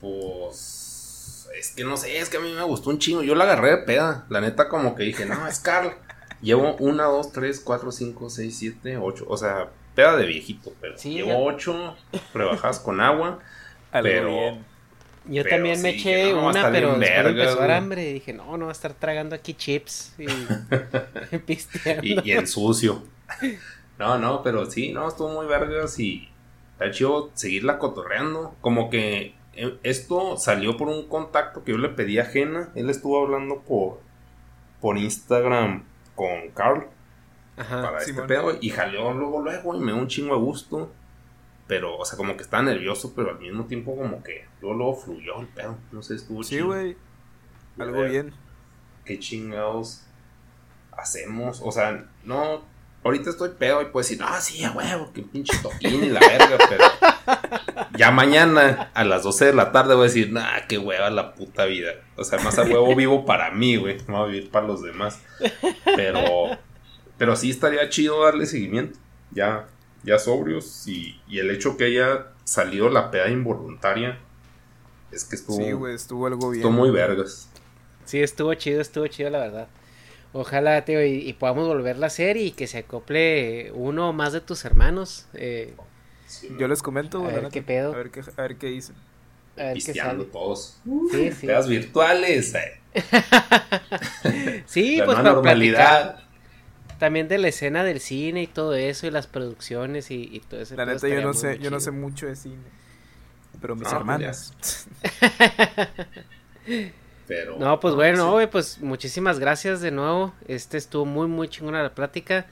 Pues es que no sé, es que a mí me gustó un chingo. Yo la agarré de peda. La neta, como que dije, no, es Carl. Llevo una, dos, tres, cuatro, cinco, seis, siete, ocho. O sea, peda de viejito, pero Sí, llevo ya. ocho rebajadas con agua. Algo Pero bien. Yo Pero también me sí, eché no, una, pero después vergas, empezó a dar güey. hambre y dije, no, no va a estar tragando aquí chips y y, y en sucio. No, no, pero sí, no, estuvo muy vergas y está chido seguirla cotorreando. Como que eh, esto salió por un contacto que yo le pedí a Jena. Él estuvo hablando por, por Instagram con Carl Ajá. para este pedo y jaleó luego, luego y me dio un chingo de gusto. Pero, o sea, como que estaba nervioso, pero al mismo tiempo como que luego, luego fluyó el pedo. No sé, estuvo Sí, güey. Algo bien. ¿Qué chingados hacemos? O sea, no. Ahorita estoy pedo y puedo decir, ah, sí, a huevo, que pinche toquín y la verga, pero. Ya mañana a las 12 de la tarde voy a decir, nah, qué hueva la puta vida. O sea, más a huevo vivo para mí, güey. No voy a vivir para los demás. Pero. Pero sí estaría chido darle seguimiento. Ya, ya sobrios. Y, y el hecho que haya salido la peda involuntaria. Es que estuvo. Sí, güey, estuvo algo bien. estuvo muy vergas. Sí, estuvo chido, estuvo chido, la verdad. Ojalá, tío, y, y podamos volverla a hacer y que se acople uno o más de tus hermanos. Eh, Yo les comento, A güey. ver neta. qué pedo. A ver qué, a ver qué dicen. a ver qué Pisteando sale. todos. Sí, sí. Pedas virtuales. eh. Sí, la pues para platicar normalidad. También de la escena del cine y todo eso y las producciones y, y todo eso. La neta, yo no sé, yo no sé mucho de cine. Pero mis No, hermanos. Pero. No, pues bueno, sí. güey, pues muchísimas gracias de nuevo. Este estuvo muy, muy chingona la plática.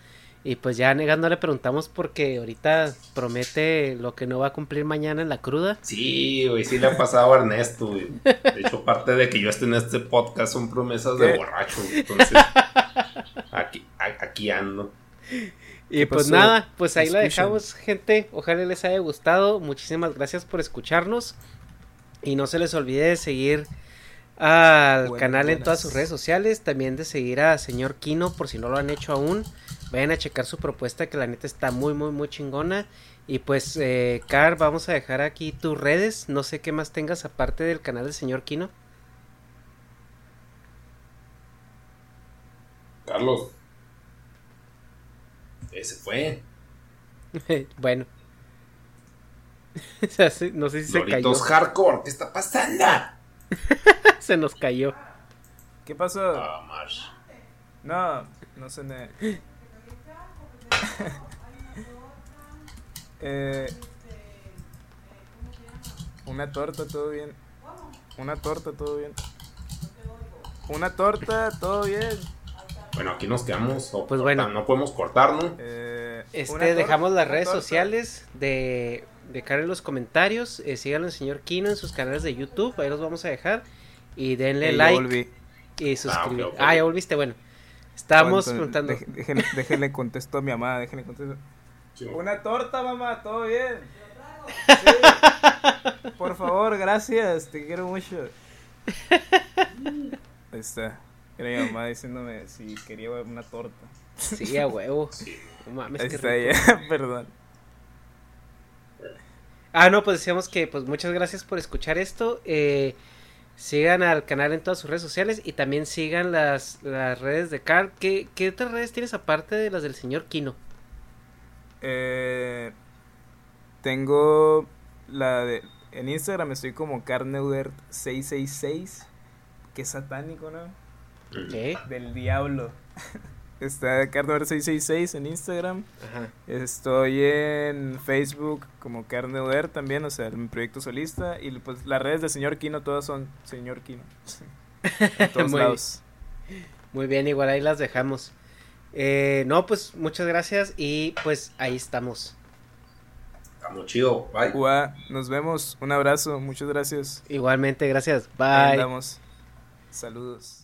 Y pues ya negando le preguntamos porque ahorita promete lo que no va a cumplir mañana en la cruda. Sí, güey, sí le ha pasado a Ernesto, güey. De hecho, parte de que yo esté en este podcast son promesas de borracho, güey. Entonces, Y pues pasó? nada, pues ahí la Escuchen. dejamos, gente. Ojalá les haya gustado. Muchísimas gracias por escucharnos. Y no se les olvide de seguir al Buenas, canal en buenas. todas sus redes sociales. También de seguir a señor Kino por si no lo han hecho aún. Vayan a checar su propuesta que la neta está muy, muy, muy chingona. Y pues, eh, Car, vamos a dejar aquí tus redes. No sé qué más tengas aparte del canal del señor Kino. Carlos. Ese fue. bueno. No sé si se cayó. Loritos Hardcore, ¿qué está pasando? se nos cayó. ¿Qué pasó? Ah, Marsh. No, no sé. ne- eh, una torta, todo bien. Una torta, todo bien. Una torta, todo bien. Bueno, aquí nos quedamos. o Pues corta- bueno. No podemos cortar, ¿no? Eh, Este, dejamos las redes sociales de, de Karen en los comentarios. Eh, síganlo al señor Kino en sus canales de YouTube. Ahí los vamos a dejar. Y denle like volví. y suscribir. ok, ok. Ah, ya volviste. Bueno, Entonces, preguntando. déjenle, déjenle contesto a mi mamá, déjenle contesto. Sí, Una torta, mamá, todo bien. Sí. Por favor, gracias, te quiero mucho. Ahí está. Era mi mamá diciéndome si quería una torta. Sí, a huevo. No mames, Ahí está rico. ya, perdón. Ah, no, pues decíamos que pues muchas gracias por escuchar esto. Eh, sigan al canal en todas sus redes sociales y también sigan las, las redes de Car. ¿Qué, ¿Qué otras redes tienes aparte de las del señor Kino? Eh, tengo la de. En Instagram estoy como Carneudert666. Que es satánico, ¿no? ¿Qué? Del diablo. Está Carneudert666 en Instagram. Ajá. Estoy en Facebook como Carne Uder también, o sea, mi proyecto solista. Y pues las redes de Señor Kino todas son Señor Kino. En todos Muy lados. Muy bien, igual ahí las dejamos. Eh, no, pues muchas gracias y pues ahí estamos. Estamos chido. Bye. Ua, nos vemos. Un abrazo. Muchas gracias. Igualmente, gracias. Ahí Bye. andamos. Saludos.